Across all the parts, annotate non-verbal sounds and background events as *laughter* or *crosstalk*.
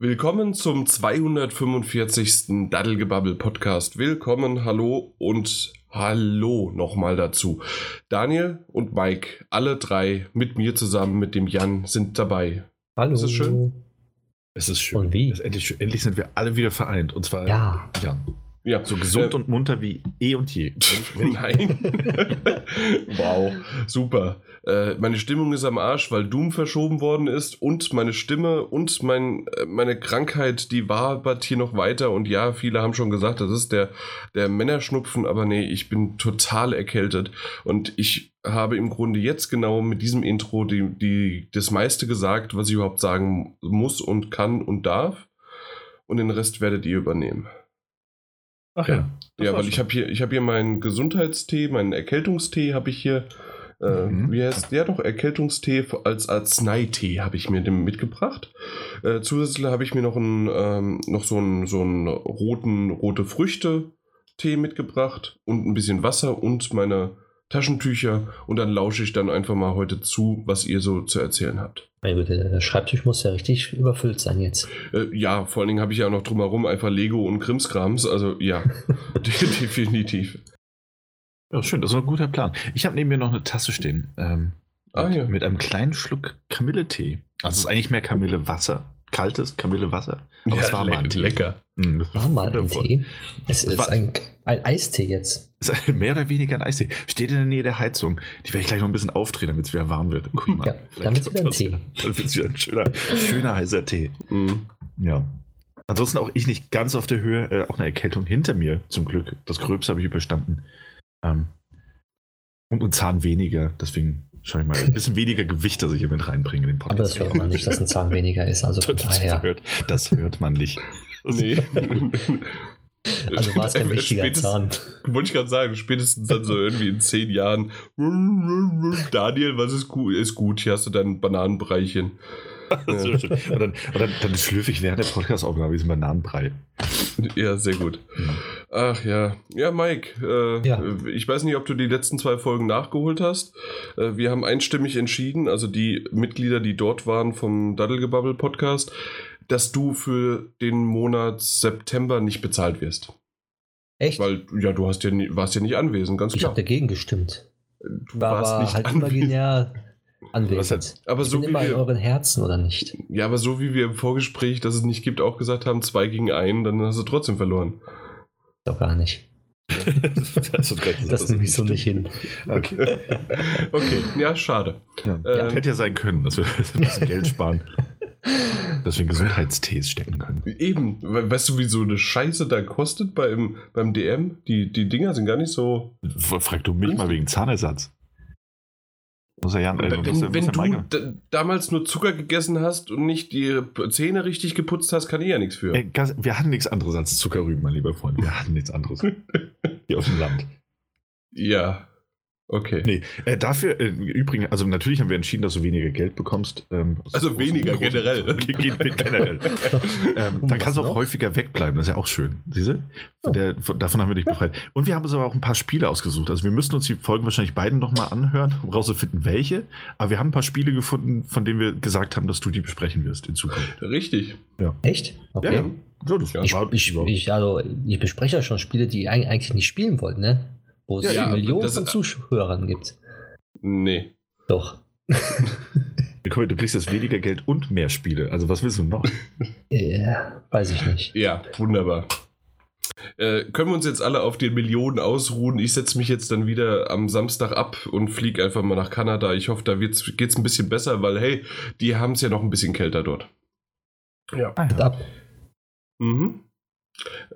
Willkommen zum 245. Daddelgebabbel Podcast. Willkommen, hallo und hallo nochmal dazu. Daniel und Mike, alle drei mit mir zusammen, mit dem Jan, sind dabei. Hallo. Ist es schön? Es ist schön. Und wie? Endlich, endlich sind wir alle wieder vereint. Und zwar Ja. Jan. Ja, So gesund Äh, und munter wie eh und je. *laughs* Nein. *laughs* wow, super. Äh, meine Stimmung ist am Arsch, weil Doom verschoben worden ist und meine Stimme und mein, äh, meine Krankheit, die wabert hier noch weiter. Und ja, viele haben schon gesagt, das ist der, der Männerschnupfen, aber nee, ich bin total erkältet. Und ich habe im Grunde jetzt genau mit diesem Intro die, die, das meiste gesagt, was ich überhaupt sagen muss und kann und darf. Und den Rest werdet ihr übernehmen. Ach Ja. Das Ja, war weil schon. ich habe hier, ich habe hier meinen Gesundheitstee, meinen Erkältungstee habe ich hier. Äh, Mhm. Wie heißt der doch? Erkältungstee als Arzneitee habe ich mir dem mitgebracht. Äh, zusätzlich habe ich mir noch, einen, ähm, noch so einen, so einen roten, rote Früchte-Tee mitgebracht und ein bisschen Wasser und meine Taschentücher. Und dann lausche ich dann einfach mal heute zu, was ihr so zu erzählen habt. Meine Güte, der Schreibtisch muss ja richtig überfüllt sein jetzt. Äh, ja, vor allen Dingen habe ich ja noch drumherum einfach Lego und Krimskrams. Also ja, *laughs* definitiv. Ja, schön, das ist ein guter Plan. Ich habe neben mir noch eine Tasse stehen. Ähm, Ah, mit, ja. mit einem kleinen Schluck Kamilletee. Also es ist eigentlich mehr Kamillewasser. Kaltes Kamillewasser. Aber es war mal ein Tee. lecker. Das War mal ein. Tee. Es Das ist war- ein, ein Eistee jetzt. Es ist mehr oder weniger ein Eistee. Steht in der Nähe der Heizung. Die werde ich gleich noch ein bisschen aufdrehen, damit es wieder warm wird. Guck mal. Ja, dann wird's wieder ein Tee. Dann wird es wieder ein schöner, schöner heißer Tee. Mhm. Ja. Ansonsten auch ich nicht ganz auf der Höhe, äh, auch eine Erkältung hinter mir, zum Glück. Das Gröbste habe ich überstanden. Ähm, und ein Zahn weniger, deswegen schaue ich mal. Ein bisschen weniger Gewicht, das ich hier mit reinbringe in den Aber das hört man nicht, dass ein Zahn weniger ist. Also von *laughs* Das daher. hört, das hört man nicht. Nee. *laughs* Also war es kein wichtiger Zahn. Wollte ich gerade sagen, spätestens dann so irgendwie in zehn Jahren. Daniel, was ist gut? Ist gut, hier hast du dein Bananenbreichen. *laughs* Schön. Und dann, und dann, dann schlürfe ich während der Podcast-Aufnahme diesen Bananenbrei. *laughs* Ja, sehr gut. Ach ja. Ja, Mike, äh, Ja. ich weiß nicht, ob du die letzten zwei Folgen nachgeholt hast. Äh, wir haben einstimmig entschieden, also die Mitglieder, die dort waren vom Daddelgebabbel Podcast, dass du für den Monat September nicht bezahlt wirst. Echt? Weil, ja, du hast ja nie, warst ja nicht anwesend, ganz ich klar. habe dagegen gestimmt. Du War warst nicht halt anwesend. imaginär *laughs* anwesend. Aber ich so bin immer in wir- euren Herzen, oder nicht? Ja, aber so wie wir im Vorgespräch, dass es nicht gibt, auch gesagt haben, zwei gegen einen, dann hast du trotzdem verloren. Doch gar nicht. *laughs* das ist recht, Das nehme ich so nicht hin. Okay. *laughs* Okay, ja, schade. Ja. Ähm, Hätte ja sein können, dass wir *laughs* ein bisschen Geld sparen. Dass wir in Gesundheitstees stecken können. Eben, we- weißt du, wie so eine Scheiße da kostet beim, beim DM? Die, die Dinger sind gar nicht so. Frag du mich mal wegen Zahnersatz. Muss ja, äh, wenn muss wenn muss er du damals nur Zucker gegessen hast und nicht die Zähne richtig geputzt hast, kann ich ja nichts für. Ey, ganz- wir hatten nichts anderes als Zuckerrüben, mein lieber Freund. Wir hatten nichts anderes. *laughs* Hier auf dem Land. Ja, okay. Nee, äh, dafür, äh, übrigens, also natürlich haben wir entschieden, dass du weniger Geld bekommst. Ähm, Also weniger aus- generell. Ge- ge- generell. *laughs* ähm, dann kannst du auch noch? häufiger wegbleiben, das ist ja auch schön. Siehst du? Von der, von, davon haben wir dich befreit. Und wir haben uns aber auch ein paar Spiele ausgesucht. Also wir müssen uns die Folgen wahrscheinlich beiden nochmal anhören, um rauszufinden, welche. Aber wir haben ein paar Spiele gefunden, von denen wir gesagt haben, dass du die besprechen wirst in Zukunft. Richtig. Echt? Okay. Ja, Ja, Ja, Ich, ich, ich, also, ich bespreche ja schon Spiele, die eig- eigentlich nicht spielen wollten, ne? Wo es Ja, ja, Millionen das- von Zuhörern gibt. Nee. Doch. *laughs* Du kriegst jetzt weniger Geld und mehr Spiele. Also was willst du noch? *laughs* Äh, weiß ich nicht. Ja, wunderbar. Äh, können wir uns jetzt alle auf den Millionen ausruhen? Ich setze mich jetzt dann wieder am Samstag ab und fliege einfach mal nach Kanada. Ich hoffe, da geht es ein bisschen besser, weil hey, die haben es ja noch ein bisschen kälter dort. Ja. Ah, ja. Ab. Mhm.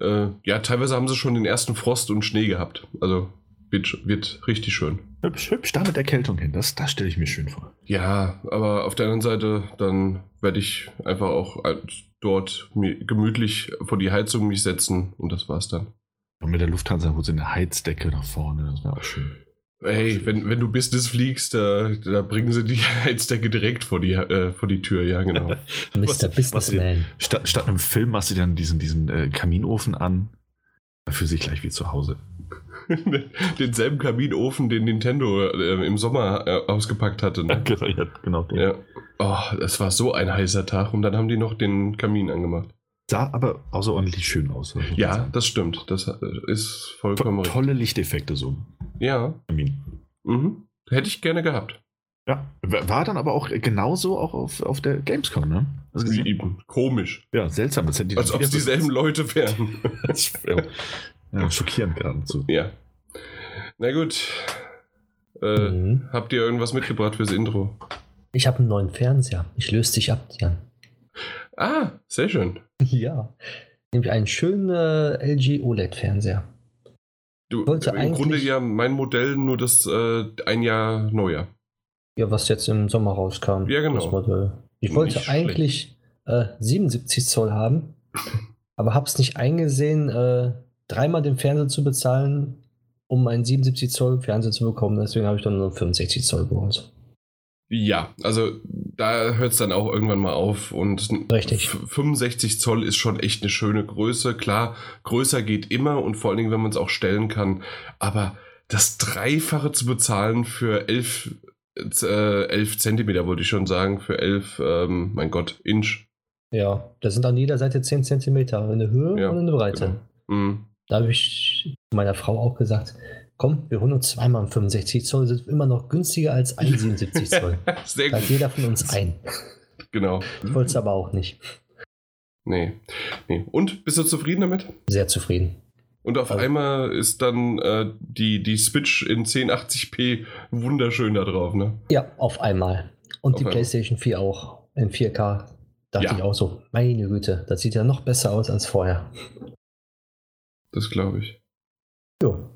Äh, ja, teilweise haben sie schon den ersten Frost und Schnee gehabt. Also wird, wird richtig schön. Hübsch, hübsch, da mit Erkältung hin. Das, das stelle ich mir schön vor. Ja, aber auf der anderen Seite, dann werde ich einfach auch dort gemütlich vor die Heizung mich setzen und das war's dann. Und mit der Lufthansa holt sie eine Heizdecke nach vorne. Das wäre auch schön. Hey, wenn, wenn du Business fliegst, da, da bringen sie die *laughs* Heizdecke direkt vor die, äh, vor die Tür, ja, genau. *laughs* Mr. Businessman. Statt, statt einem Film machst du dann diesen, diesen äh, Kaminofen an. Da fühlst du dich gleich wie zu Hause. *laughs* denselben Kaminofen, den Nintendo äh, im Sommer äh, ausgepackt hatte. Ne? genau, ja, genau. den. Ja. Oh, das war so ein heißer Tag und dann haben die noch den Kamin angemacht. Sah aber außerordentlich schön aus. Ja, sagen. das stimmt. Das äh, ist To vollkommen richtig. tolle Lichteffekte so. Ja. Kamin. Mhm. Hätte ich gerne gehabt. Ja, war dann aber auch genauso auch auf, auf der Gamescom, ne? Also, Wie eben. Komisch. ja, seltsam. Als ob es dieselben Leute wären. *laughs* ja, ja, *laughs* schockierend geradezu. ja. Na gut. Äh, Mhm. Habt ihr irgendwas mitgebracht fürs Intro? Ich habe einen neuen Fernseher. Ich löse dich ab, Jan. Ah, sehr schön. *laughs* Ja. Nämlich einen schönen äh, LG OLED-Fernseher. Du, Wollte Im eigentlich- Grunde ja mein Modell, nur das äh, ein Jahr neuer. Ja, was jetzt im Sommer rauskam. Ja, genau. Das Modell. Ich Nicht wollte schlecht. eigentlich äh, 77 Zoll haben, *laughs* aber habe es nicht eingesehen, äh, dreimal den Fernseher zu bezahlen, um einen 77 Zoll Fernseher zu bekommen. Deswegen habe ich dann nur 65 Zoll geholt. Ja, also da hört es dann auch irgendwann mal auf und Richtig. f- 65 Zoll ist schon echt eine schöne Größe. Klar, größer geht immer und vor allen Dingen, wenn man es auch stellen kann. Aber das Dreifache zu bezahlen für 11, äh, 11 Zentimeter, wollte ich schon sagen, für 11, ähm, mein Gott, Inch. Ja, das sind an jeder Seite 10 Zentimeter in der Höhe Ja, und in der Breite. genau. Mhm. Da habe ich meiner Frau auch gesagt, komm, wir holen uns zweimal einen 65 Zoll, sind immer noch günstiger als ein 77 *laughs* Zoll. Sehr Da gut. jeder von uns ein. Genau. Ich wollte es aber auch nicht. Nee. nee. Und bist du zufrieden damit? Sehr zufrieden. Und auf Also- einmal ist dann äh, die, die Switch in 1080p wunderschön da drauf, ne? Ja, auf einmal. Und Auf die einmal. PlayStation 4 auch in 4K. Dachte Ja. ich auch so, meine Güte, das sieht ja noch besser aus als vorher. Das glaube ich. Jo.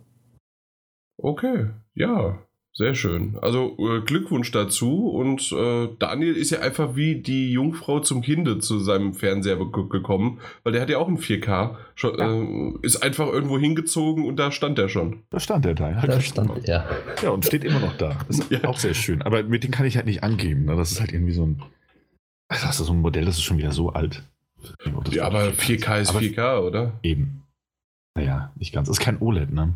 Okay, ja, sehr schön. Also äh, Glückwunsch dazu. Und äh, Daniel ist ja einfach wie die Jungfrau zum Kinde zu seinem Fernseher ge- gekommen, weil der hat ja auch ein 4K. Schon, äh, ist einfach irgendwo hingezogen und da stand er schon. Da stand der da. Ja, Da stand er. ja, und steht immer noch da. Das ist *laughs* Ja. auch sehr schön. Aber mit dem kann ich halt nicht angeben. Ne? Das ist halt irgendwie so ein. Ach, Das ist so ein Modell, das ist schon wieder so alt. Ja, aber 4K ist Aber- 4K, oder? Eben. Naja, nicht ganz. Das ist kein OLED, ne?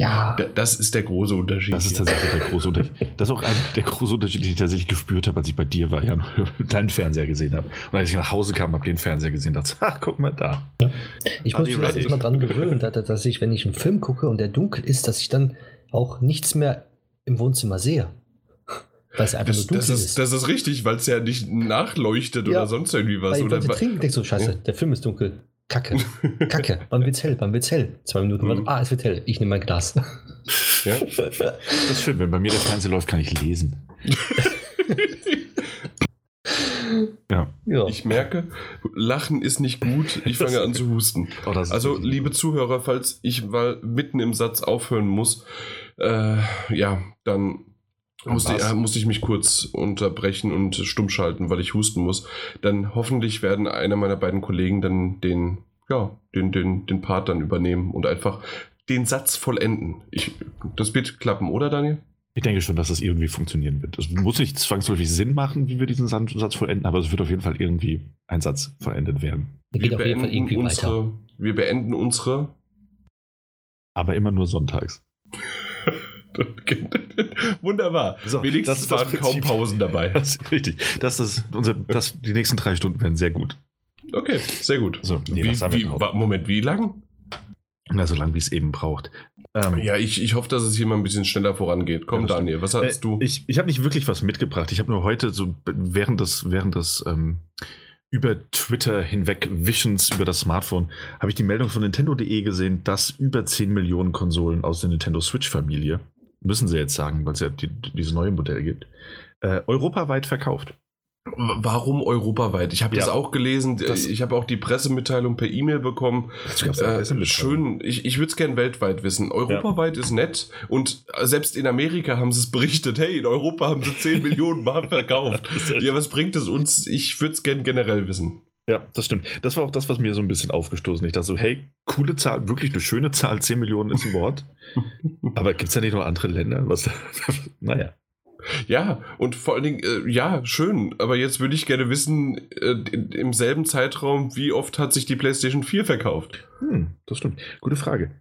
Ja, Da- Das ist der große Unterschied. Das ist tatsächlich der große Unterschied. *laughs* Das ist auch ein, der große Unterschied, den ich tatsächlich gespürt habe, als ich bei dir war, ja, *laughs* deinen Fernseher gesehen habe. Und als ich nach Hause kam, habe den Fernseher gesehen, dachte, *laughs* ach, guck mal da. ich muss die mich jetzt mal dran gewöhnen, dass, ich, wenn ich einen Film gucke und der dunkel ist, dass ich dann auch nichts mehr im Wohnzimmer sehe. Weil es einfach Das, nur dunkel das, ist, das ist richtig, weil es ja nicht nachleuchtet Ja. oder sonst irgendwie was. Weil ich Oder, wollte trinken, denkst du, scheiße, der Film ist dunkel. Kacke, Kacke. *laughs* Wann wird's hell? Wann wird's hell? Zwei Minuten. Mhm. Ah, es wird hell. Ich nehme mein Glas. *laughs* ja? Das ist schön, wenn bei mir der Fernseher läuft, kann ich lesen. *laughs* Ja. ja. Ich merke, Lachen ist nicht gut. Ich fange an zu husten. Oh, Also, liebe Zuhörer, falls ich mal mitten im Satz aufhören muss, äh, ja, dann musste, äh, musste ich mich kurz unterbrechen und stumm schalten, weil ich husten muss. Dann hoffentlich werden einer meiner beiden Kollegen dann den, ja, den, den, den Part dann übernehmen und einfach den Satz vollenden. Ich, das wird klappen, oder Daniel? Ich denke schon, dass das irgendwie funktionieren wird. Es muss nicht zwangsläufig Sinn machen, wie wir diesen Satz vollenden, aber es wird auf jeden Fall irgendwie ein Satz vollendet werden. Der geht auf jeden Fall irgendwie weiter. unsere, wir beenden unsere Aber immer nur sonntags. *laughs* Wunderbar. So, Wenigstens das waren kaum. Pausen dabei. *laughs* Das ist richtig. Das ist unser, das, die nächsten drei Stunden werden sehr gut. Okay, sehr gut. So, nee, wie, wie, Moment, wie lang? Na, so lang wie es eben braucht. Ähm, Ja, ich, ich hoffe, dass es hier mal ein bisschen schneller vorangeht. Komm, Ja, Daniel, was hast Äh, du? Ich, ich habe nicht wirklich was mitgebracht. Ich habe nur heute so während des, während des ähm, über Twitter hinweg Visions über das Smartphone habe ich die Meldung von Nintendo.de gesehen, dass über 10 Millionen Konsolen aus der Nintendo Switch-Familie, müssen sie jetzt sagen, weil es ja die, dieses neue Modell gibt, äh, europaweit verkauft. Warum europaweit? Ich habe Ja. das auch gelesen. Das- ich habe auch die Pressemitteilung per E-Mail bekommen. Das ja Äh, schön, ich, ich würde es gern weltweit wissen. Europaweit ist nett und selbst in Amerika haben sie es berichtet. Hey, in Europa haben sie 10 *laughs* Millionen Mal verkauft. Ja, was bringt es uns? Ich würde es gern generell wissen. Ja, das stimmt. Das war auch das, was mir so ein bisschen aufgestoßen ist. Ich dachte so, hey, coole Zahl, wirklich eine schöne Zahl, 10 Millionen ist ein Wort. Aber gibt es da nicht noch andere Länder? Was, *laughs* naja. Ja, und vor allen Dingen, äh, ja, schön, aber jetzt würde ich gerne wissen, äh, im selben Zeitraum, wie oft hat sich die PlayStation 4 verkauft? Hm, das stimmt. Gute Frage.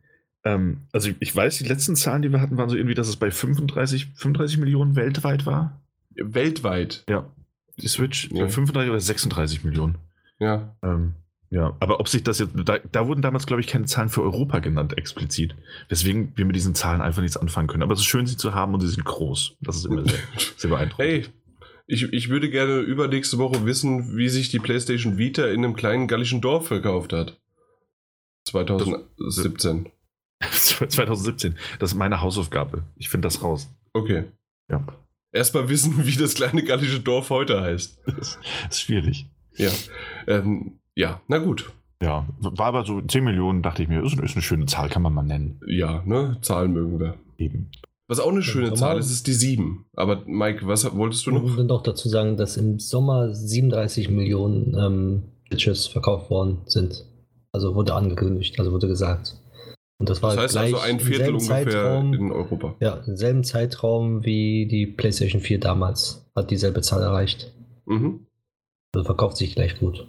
Ähm, also ich weiß, die letzten Zahlen, die wir hatten, waren so irgendwie, dass es bei 35, 35 Millionen weltweit war. Weltweit. Ja. Die Switch Ja. bei 35 oder 36 Millionen. Ja. Ähm, ja, aber ob sich das jetzt, da, da wurden damals, glaube ich, keine Zahlen für Europa genannt, explizit. Weswegen wir mit diesen Zahlen einfach nichts anfangen können. Aber es ist schön, sie zu haben und sie sind groß. Das ist immer sehr, *laughs* sehr beeindruckend. Hey, ich, ich würde gerne übernächste Woche wissen, wie sich die PlayStation Vita in einem kleinen gallischen Dorf verkauft hat. 2017. 2017. *laughs* Das ist meine Hausaufgabe. Ich finde das raus. Okay. Ja. Erstmal wissen, *laughs* wie das kleine gallische Dorf heute heißt. Das ist schwierig. Ja. Ähm, ja, na gut. Ja, war aber so 10 Millionen, dachte ich mir, ist, ist eine schöne Zahl, kann man mal nennen. Ja, ne? Zahlen mögen wir. Eben. Was auch eine schöne Sommer- Zahl ist, ist die 7. Aber Mike, was wolltest du Ich noch? muss noch dazu sagen, dass im Sommer 37 Millionen ähm, Switches verkauft worden sind. Also wurde angekündigt, also wurde gesagt. Und das war Das heißt gleich also ein im Viertel selben ungefähr Zeitraum, in Europa. ja, im selben Zeitraum wie die PlayStation 4 damals hat dieselbe Zahl erreicht. Mhm. Also verkauft sich gleich gut.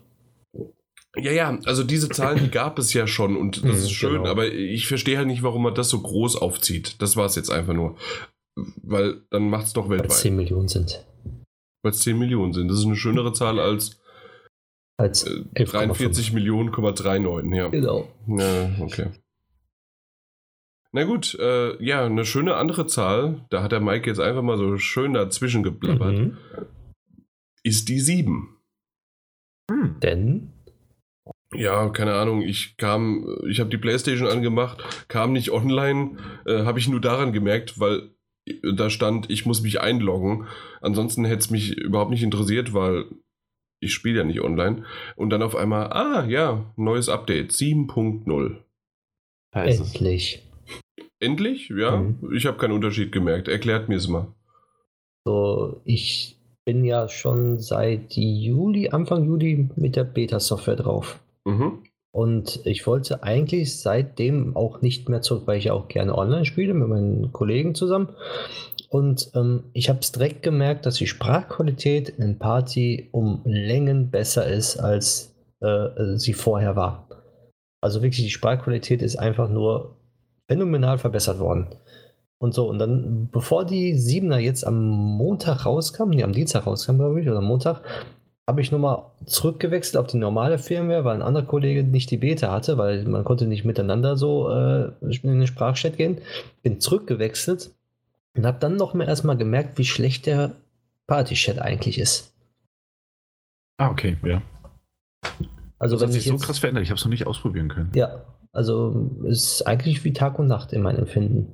Ja, ja, also diese Zahlen, die gab es ja schon und das Mhm, ist schön, genau. aber ich verstehe halt nicht, warum man das so groß aufzieht. Das war es jetzt einfach nur. Weil dann macht es doch Weil es weltweit. 10 Millionen sind. Weil es 10 Millionen sind. Das ist eine schönere Zahl als Als äh, 11,5. 43 Millionen, 39, ja. Genau. Ja, okay. Na gut, äh, ja, eine schöne andere Zahl, da hat der Mike jetzt einfach mal so schön dazwischen geblabbert, Mhm. ist die 7. Hm. Denn Ja, keine Ahnung, ich kam, ich habe die Playstation angemacht, kam nicht online, äh, habe ich nur daran gemerkt, weil da stand, ich muss mich einloggen. Ansonsten hätte es mich überhaupt nicht interessiert, weil ich spiele ja nicht online. Und dann auf einmal, ah ja, neues Update, 7.0. Da ist es. endlich. Endlich? Ja, Mhm. ich habe keinen Unterschied gemerkt. Erklärt mir es mal. So, ich bin ja schon seit Juli, Anfang Juli mit der Beta-Software drauf. Mhm. Und ich wollte eigentlich seitdem auch nicht mehr zurück, weil ich auch gerne online spiele mit meinen Kollegen zusammen. Und ähm, ich habe es direkt gemerkt, dass die Sprachqualität in Party um Längen besser ist, als äh, sie vorher war. Also wirklich, die Sprachqualität ist einfach nur phänomenal verbessert worden. Und so, und dann, bevor die 7er jetzt am Montag rauskam, nee, am Dienstag rauskam, glaube ich, oder am Montag, habe ich nochmal zurückgewechselt auf die normale Firmware, weil ein anderer Kollege nicht die Beta hatte, weil man konnte nicht miteinander so äh, in den Sprachchat gehen. Bin zurückgewechselt und habe dann noch mal erstmal gemerkt, wie schlecht der Partychat eigentlich ist. Ah, okay, ja. Also Das hat sich ich so jetzt, krass verändert, ich habe es noch nicht ausprobieren können. Ja, also es ist eigentlich wie Tag und Nacht in meinem Empfinden,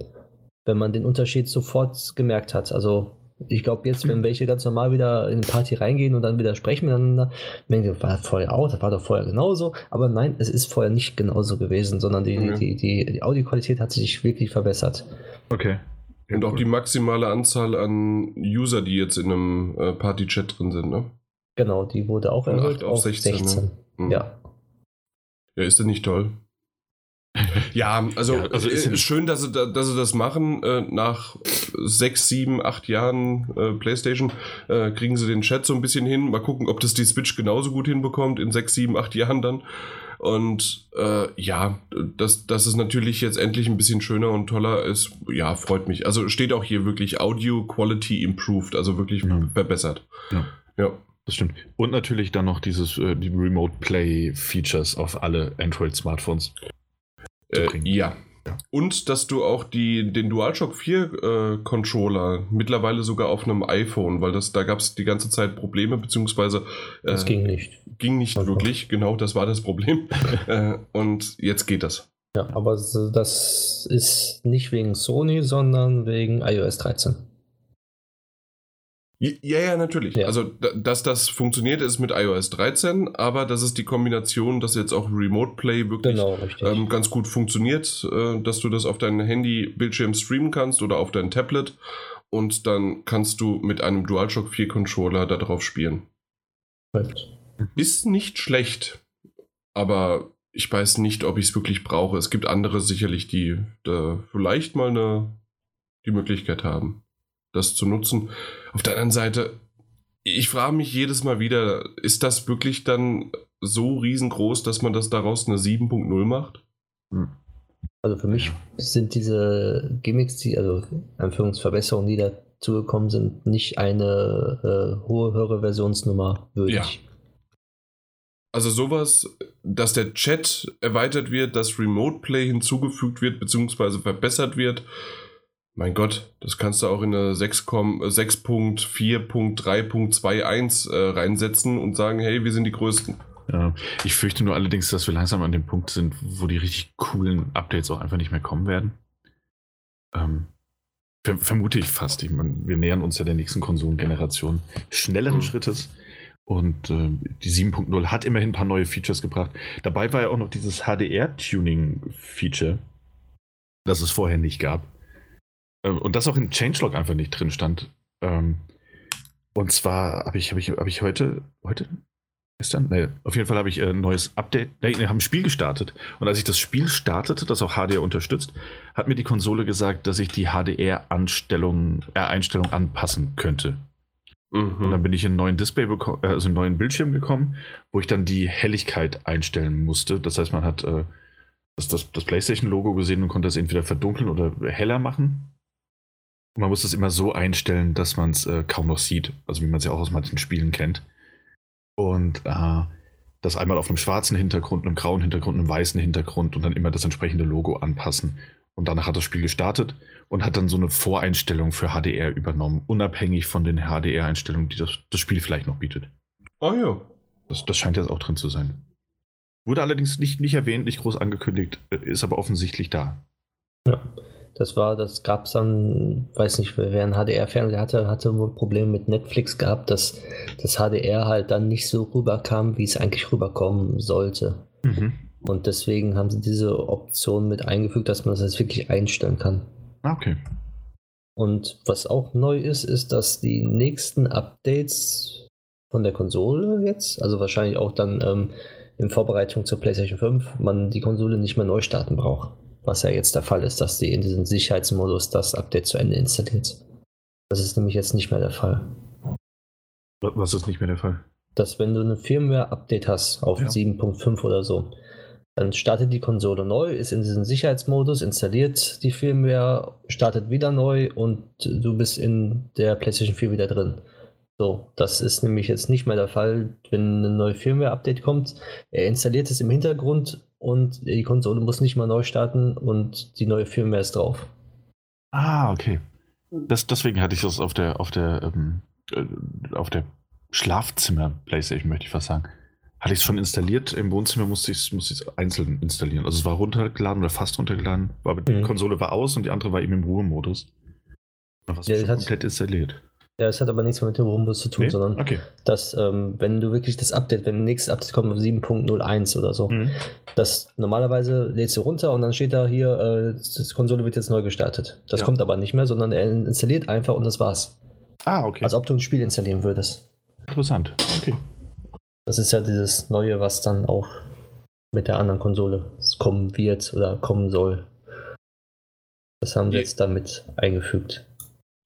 wenn man den Unterschied sofort gemerkt hat. Also ich glaube jetzt, wenn welche ganz normal wieder in die Party reingehen und dann wieder sprechen miteinander, denken die, war das vorher auch, das war doch vorher genauso. Aber nein, es ist vorher nicht genauso gewesen, sondern die, Mhm. die, die, die Audioqualität hat sich wirklich verbessert. Okay. Ja, Und auch cool. die maximale Anzahl an User, die jetzt in einem äh, Party-Chat drin sind, ne? Genau, die wurde auch Von erhöht 8 auf auf 16, 16. ne? Mhm. Ja. Ja, ist das nicht toll? *laughs* Ja, also, Ja, also ist äh, schön, dass sie, da- dass sie das machen. Äh, nach sechs, sieben, acht Jahren äh, PlayStation kriegen sie den Chat so ein bisschen hin. Mal gucken, ob das die Switch genauso gut hinbekommt in sechs, sieben, acht Jahren dann. Und äh, ja, dass, dass es natürlich jetzt endlich ein bisschen schöner und toller ist, ja, freut mich. Also steht auch hier wirklich Audio Quality improved, also wirklich Ja. verbessert. Ja. Ja. Das stimmt. Und natürlich dann noch dieses, die Remote Play Features auf alle Android-Smartphones. Äh, ja. Ja. Und dass du auch die, den DualShock 4 äh, Controller mittlerweile sogar auf einem iPhone, weil das, da gab es die ganze Zeit Probleme, beziehungsweise äh, Das ging nicht. ging nicht Also. wirklich, genau, das war das Problem. *laughs* äh, und jetzt geht das. Ja, aber das ist nicht wegen Sony, sondern wegen iOS 13. Ja, ja, natürlich. Ja. Also, da- dass das funktioniert, ist mit iOS 13, aber das ist die Kombination, dass jetzt auch Remote Play wirklich Genau, ähm, ganz gut funktioniert, äh, dass du das auf dein Handy-Bildschirm streamen kannst oder auf dein Tablet und dann kannst du mit einem DualShock 4 Controller darauf spielen. Korrekt. Ist nicht schlecht, aber ich weiß nicht, ob ich es wirklich brauche. Es gibt andere sicherlich, die da vielleicht mal eine, die Möglichkeit haben, das zu nutzen. Auf der anderen Seite, ich frage mich jedes Mal wieder, ist das wirklich dann so riesengroß, dass man das daraus eine 7.0 macht? Hm. Also für mich sind diese Gimmicks, die, also Anführungsverbesserungen, die dazugekommen sind, nicht eine äh, hohe, höhere Versionsnummer würdig. Ja. Also sowas, dass der Chat erweitert wird, dass Remote Play hinzugefügt wird, beziehungsweise verbessert wird. Mein Gott, das kannst du auch in eine 6.4.3.21 äh, reinsetzen und sagen, hey, wir sind die Größten. Ja, ich fürchte nur allerdings, dass wir langsam an dem Punkt sind, wo die richtig coolen Updates auch einfach nicht mehr kommen werden. Ähm, ver vermute ich fast. Ich meine, wir nähern uns ja der nächsten Konsolengeneration schnelleren mhm. Schrittes. Und äh, die 7.0 hat immerhin ein paar neue Features gebracht. Dabei war ja auch noch dieses HDR-Tuning-Feature, das es vorher nicht gab. Äh, und das auch in Changelog einfach nicht drin stand. Ähm, und zwar habe ich, hab ich, hab ich heute, heute? Gestern? Nee, auf jeden Fall habe ich ein neues Update. Nee, wir haben ein Spiel gestartet. Und als ich das Spiel startete, das auch HDR unterstützt, hat mir die Konsole gesagt, dass ich die HDR-Einstellung äh, Einstellung anpassen könnte. Mhm. Und dann bin ich in einen neuen Display bekommen, äh, also einen neuen Bildschirm gekommen, wo ich dann die Helligkeit einstellen musste. Das heißt, man hat äh, das, das, das PlayStation-Logo gesehen und konnte es entweder verdunkeln oder heller machen. Man muss das immer so einstellen, dass man es äh, kaum noch sieht. Also wie man es ja auch aus manchen Spielen kennt. Und äh, das einmal auf einem schwarzen Hintergrund, einem grauen Hintergrund, einem weißen Hintergrund und dann immer das entsprechende Logo anpassen. Und danach hat das Spiel gestartet und hat dann so eine Voreinstellung für HDR übernommen, unabhängig von den HDR-Einstellungen, die das, das Spiel vielleicht noch bietet. Oh ja. Das, das scheint jetzt auch drin zu sein. Wurde allerdings nicht, nicht erwähnt, nicht groß angekündigt, äh, ist aber offensichtlich da. Ja. Das war, das gab es dann, weiß nicht, wer einen HDR-Fernseher hatte, hatte wohl Probleme mit Netflix gehabt, dass das HDR halt dann nicht so rüberkam, wie es eigentlich rüberkommen sollte. Mhm. Und deswegen haben sie diese Option mit eingefügt, dass man das jetzt wirklich einstellen kann. Ah, okay. Und was auch neu ist, ist, dass die nächsten Updates von der Konsole jetzt, also wahrscheinlich auch dann ähm, in Vorbereitung zur PlayStation 5, man die Konsole nicht mehr neu starten braucht was ja jetzt der Fall ist, dass die in diesem Sicherheitsmodus das Update zu Ende installiert. Das ist nämlich jetzt nicht mehr der Fall. Was ist nicht mehr der Fall? Dass wenn du ein Firmware-Update hast auf ja. 7.5 oder so, dann startet die Konsole neu, ist in diesem Sicherheitsmodus, installiert die Firmware, startet wieder neu und du bist in der PlayStation 4 wieder drin. So, das ist nämlich jetzt nicht mehr der Fall, wenn ein neues Firmware-Update kommt. Er installiert es im Hintergrund und die Konsole muss nicht mal neu starten und die neue Firmware ist drauf. Ah, okay. Das, deswegen hatte ich das auf der, auf der, ähm, äh, auf der Schlafzimmer-Playstation, möchte ich fast sagen. Hatte ich es schon installiert, im Wohnzimmer musste ich es musste einzeln installieren. Also es war runtergeladen oder fast runtergeladen, aber die mhm. Konsole war aus und die andere war eben im Ruhemodus. Es ja, komplett installiert. Ja, es hat aber nichts mehr mit dem Rumbus zu tun, nee? sondern okay. dass, ähm, wenn du wirklich das Update, wenn nächstes Update kommt auf 7.01 oder so, mhm. das normalerweise lädst du runter und dann steht da hier, äh, das Konsole wird jetzt neu gestartet. Das ja. kommt aber nicht mehr, sondern er installiert einfach und das war's. Ah, okay. Als ob du ein Spiel installieren würdest. Interessant. Okay. Das ist ja dieses Neue, was dann auch mit der anderen Konsole kommen wird oder kommen soll. Das haben sie jetzt damit eingefügt.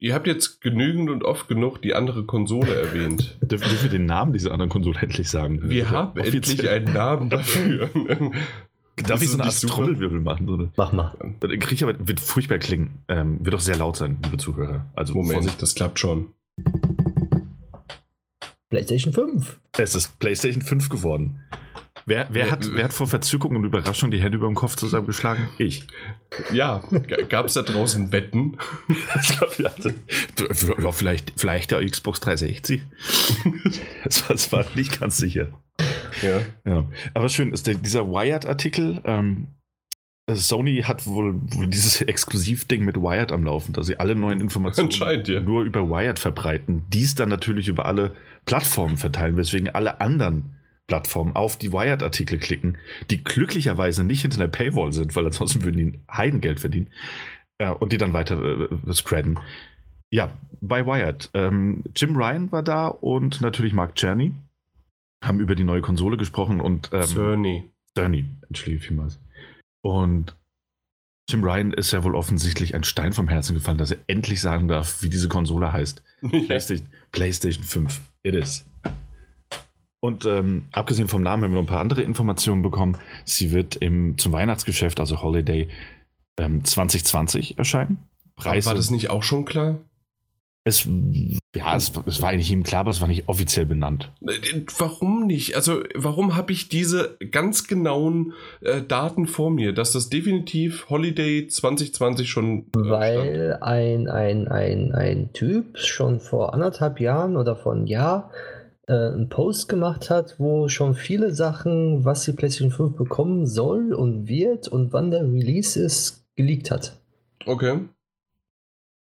Ihr habt jetzt genügend und oft genug die andere Konsole erwähnt. *laughs* Dürfen wir den Namen dieser anderen Konsole endlich sagen? Wir haben endlich einen Namen dafür. *laughs* Darf ich so eine Art Trommelwirbel machen? Oder? Mach mal. Dann kriege ich aber, wird furchtbar klingen. Ähm, wird auch sehr laut sein, liebe Zuhörer. Also Moment, Vorsicht. das klappt schon. PlayStation 5. Es ist PlayStation 5 geworden. Wer, wer, hat, wer hat vor Verzückung und Überraschung die Hände über dem Kopf zusammengeschlagen? Ich. Ja, gab es da draußen Wetten? *laughs* ja, vielleicht, vielleicht der Xbox 360. *laughs* das, war, das war nicht ganz sicher. Ja. ja. Aber schön ist der, dieser Wired-Artikel. Ähm, Sony hat wohl, wohl dieses Exklusivding mit Wired am Laufen, dass sie alle neuen Informationen ja. nur über Wired verbreiten, dies dann natürlich über alle Plattformen verteilen, weswegen alle anderen Plattformen auf die Wired-Artikel klicken, die glücklicherweise nicht hinter der Paywall sind, weil ansonsten würden die Heidengeld verdienen ja, und die dann weiter äh, spreaden. Ja, bei Wired. Ähm, Jim Ryan war da und natürlich Mark Czerny haben über die neue Konsole gesprochen und ähm, Cerny. Cerny, entschuldige vielmals. Und Jim Ryan ist ja wohl offensichtlich ein Stein vom Herzen gefallen, dass er endlich sagen darf, wie diese Konsole heißt. *laughs* PlayStation, PlayStation 5. It is. Und ähm, abgesehen vom Namen haben wir noch ein paar andere Informationen bekommen. Sie wird im, zum Weihnachtsgeschäft, also Holiday, ähm, 2020 erscheinen. Preis war das nicht auch schon klar? Es, ja, es, es, war eigentlich ihm klar, aber es war nicht offiziell benannt. Äh, warum nicht? Also, warum habe ich diese ganz genauen äh, Daten vor mir, dass das definitiv Holiday 2020 schon. Äh, Weil ein, ein, ein, ein Typ schon vor anderthalb Jahren oder vor einem Jahr äh, einen Post gemacht hat, wo schon viele Sachen, was die PlayStation 5 bekommen soll und wird und wann der Release ist, geleakt hat. Okay.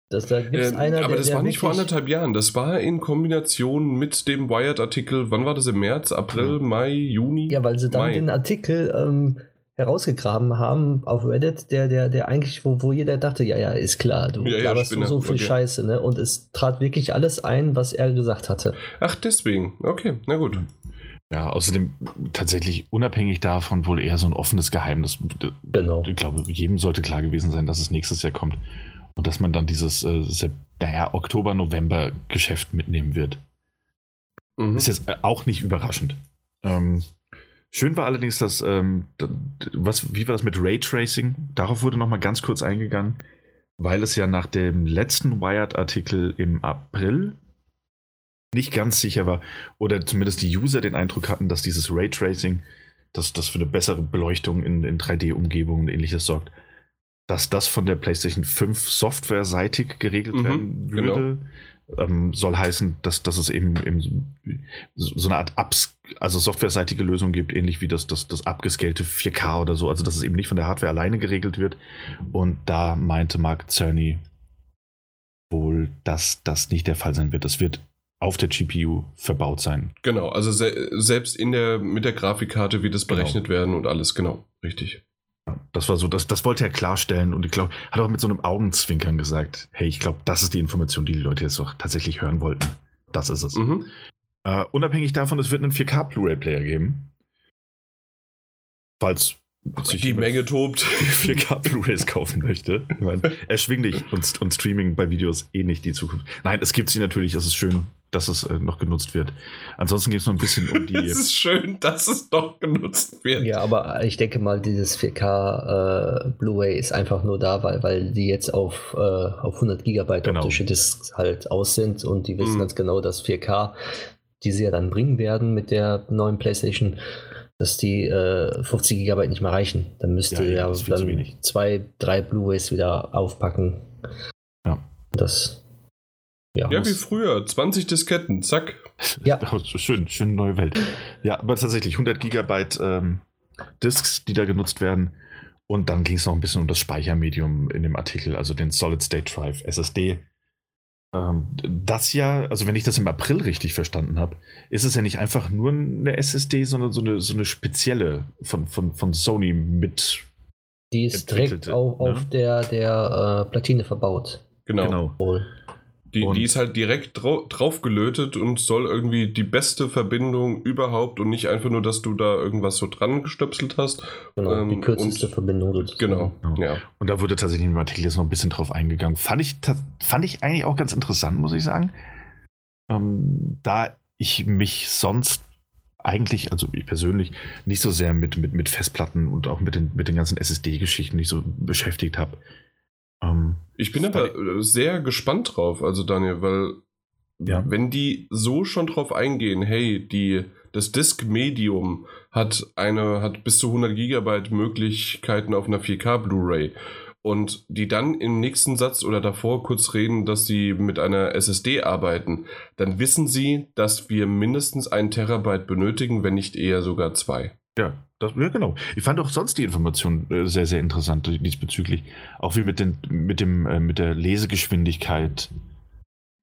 Das, da gibt's Ähm, einer, aber der, das der war nicht vor anderthalb Jahren. Das war in Kombination mit dem Wired-Artikel. Wann war das? Im März, April, Mai, Juni? Ja, weil sie dann Mai. den Artikel ähm, herausgegraben haben auf Reddit, der, der, der eigentlich, wo, wo jeder dachte, ja, ja, ist klar, du Ja, ja, laberst Spinner, so viel okay. Scheiße, ne? Und es trat wirklich alles ein, was er gesagt hatte. Ach, deswegen. Okay, na gut. Ja, außerdem tatsächlich unabhängig davon wohl eher so ein offenes Geheimnis. Genau. Ich glaube, jedem sollte klar gewesen sein, dass es nächstes Jahr kommt. Und dass man dann dieses äh, naja, Oktober-November-Geschäft mitnehmen wird. Mhm. Ist jetzt äh, auch nicht überraschend. Ähm, schön war allerdings, dass, ähm, was, wie war das mit Raytracing? Darauf wurde nochmal ganz kurz eingegangen, weil es ja nach dem letzten Wired-Artikel im April nicht ganz sicher war, oder zumindest die User den Eindruck hatten, dass dieses Raytracing, dass das für eine bessere Beleuchtung in, in 3D-Umgebungen und ähnliches sorgt, dass das von der PlayStation 5 softwareseitig geregelt Mhm, werden würde. Ähm, soll heißen, dass, dass es eben, eben so eine Art Ups, also softwareseitige Lösung gibt, ähnlich wie das, das, das abgescalte 4K oder so, also dass es eben nicht von der Hardware alleine geregelt wird. Und da meinte Mark Cerny wohl, dass das nicht der Fall sein wird. Das wird auf der GPU verbaut sein. Genau, also se selbst in der, mit der Grafikkarte wird es Genau. berechnet werden und alles, genau. Richtig. Das war so, das, das wollte er klarstellen und ich glaube, hat auch mit so einem Augenzwinkern gesagt, hey, ich glaube, das ist die Information, die die Leute jetzt auch tatsächlich hören wollten. Das ist es. Mhm. Äh, unabhängig davon, es wird einen 4K Blu-ray-Player geben. Falls sich Die Menge tobt. *laughs* 4K Blu-rays kaufen möchte. Ich meine, erschwinglich und, und Streaming bei Videos eh nicht die Zukunft. Nein, es gibt sie natürlich. Es ist schön, dass es äh, noch genutzt wird. Ansonsten geht es noch ein bisschen um *laughs* die. Es ist schön, dass es doch genutzt wird. Ja, aber ich denke mal, dieses 4K äh, Blu-ray ist einfach nur da, weil, weil die jetzt auf, äh, auf 100 Gigabyte Genau. optische Discs halt aus sind und die wissen Mhm. ganz genau, dass 4K, die sie ja dann bringen werden mit der neuen PlayStation, dass die äh, 50 Gigabyte nicht mehr reichen. Dann müsst Ja, ihr ja, ja, dann zwei, drei Blu-rays wieder aufpacken. Ja. Das. Ja, Ja, wie früher. 20 Disketten, zack. Ja. *laughs* Oh, schön, schöne neue Welt. Ja, aber tatsächlich 100 Gigabyte ähm, Disks, die da genutzt werden. Und dann ging es noch ein bisschen um das Speichermedium in dem Artikel, also den Solid State Drive SSD. Ähm, das ja, also wenn ich das im April richtig verstanden habe, ist es ja nicht einfach nur eine SSD, sondern so eine, so eine spezielle von, von, von Sony mit. die ist direkt auf, ne? auf der, der äh, Platine verbaut. Genau. Wohl. Die, Und- die ist halt direkt drau drauf gelötet und soll irgendwie die beste Verbindung überhaupt und nicht einfach nur, dass du da irgendwas so dran gestöpselt hast. Genau, die Ähm, kürzeste und- Verbindung. sozusagen. Genau. Ja. Ja. Und da wurde tatsächlich im Artikel jetzt noch ein bisschen drauf eingegangen. Fand ich, fand ich eigentlich auch ganz interessant, muss ich sagen. Ähm, da ich mich sonst eigentlich, also ich persönlich, nicht so sehr mit, mit, mit Festplatten und auch mit den, mit den ganzen SSD-Geschichten nicht so beschäftigt habe. Ähm, Ich bin aber äh, sehr gespannt drauf, also Daniel, weil Ja. wenn die so schon drauf eingehen, hey, die, das Disk-Medium hat eine, hat bis zu 100 Gigabyte Möglichkeiten auf einer 4K Blu-ray und die dann im nächsten Satz oder davor kurz reden, dass sie mit einer SSD arbeiten, dann wissen sie, dass wir mindestens einen Terabyte benötigen, wenn nicht eher sogar zwei. Ja, das, ja, genau. Ich fand auch sonst die Information äh, sehr, sehr interessant diesbezüglich. Auch wie mit, den, mit, dem, äh, mit der Lesegeschwindigkeit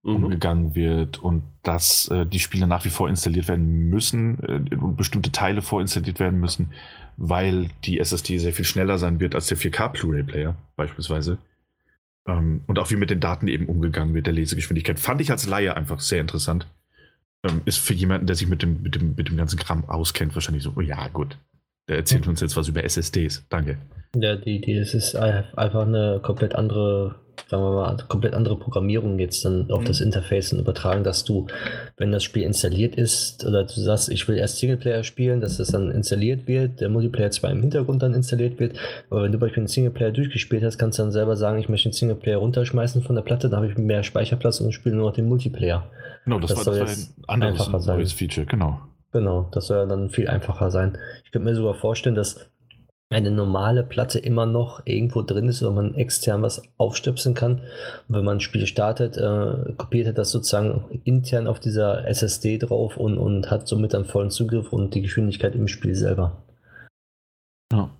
Mhm. umgegangen wird und dass äh, die Spiele nach wie vor installiert werden müssen äh, und bestimmte Teile vorinstalliert werden müssen, weil die SSD sehr viel schneller sein wird als der 4K Blu-ray-Player beispielsweise. Ähm, und auch wie mit den Daten eben umgegangen wird, der Lesegeschwindigkeit. Fand ich als Laie einfach sehr interessant. Ähm, ist für jemanden, der sich mit dem, mit, dem, mit dem ganzen Kram auskennt, wahrscheinlich so, oh ja, gut. Der erzählt uns jetzt was über SSDs. Danke. Ja, die, die, es ist ein- einfach eine komplett andere sagen wir mal, komplett andere Programmierung jetzt dann auf Mhm. das Interface und übertragen, dass du, wenn das Spiel installiert ist, oder du sagst, ich will erst Singleplayer spielen, dass das dann installiert wird, der Multiplayer zwar im Hintergrund dann installiert wird, aber wenn du beispielsweise den Singleplayer durchgespielt hast, kannst du dann selber sagen, ich möchte den Singleplayer runterschmeißen von der Platte, dann habe ich mehr Speicherplatz und spiele nur noch den Multiplayer. Genau, das, Das war, soll das war jetzt ein anderes einfacher sein. neues Feature, genau. Genau, das soll ja dann viel einfacher sein. Ich könnte mir sogar vorstellen, dass eine normale Platte immer noch irgendwo drin ist, wo man extern was aufstöpseln kann. Und wenn man ein Spiel startet, äh, kopiert er das sozusagen intern auf dieser SSD drauf und, und hat somit dann vollen Zugriff und die Geschwindigkeit im Spiel selber. Ja.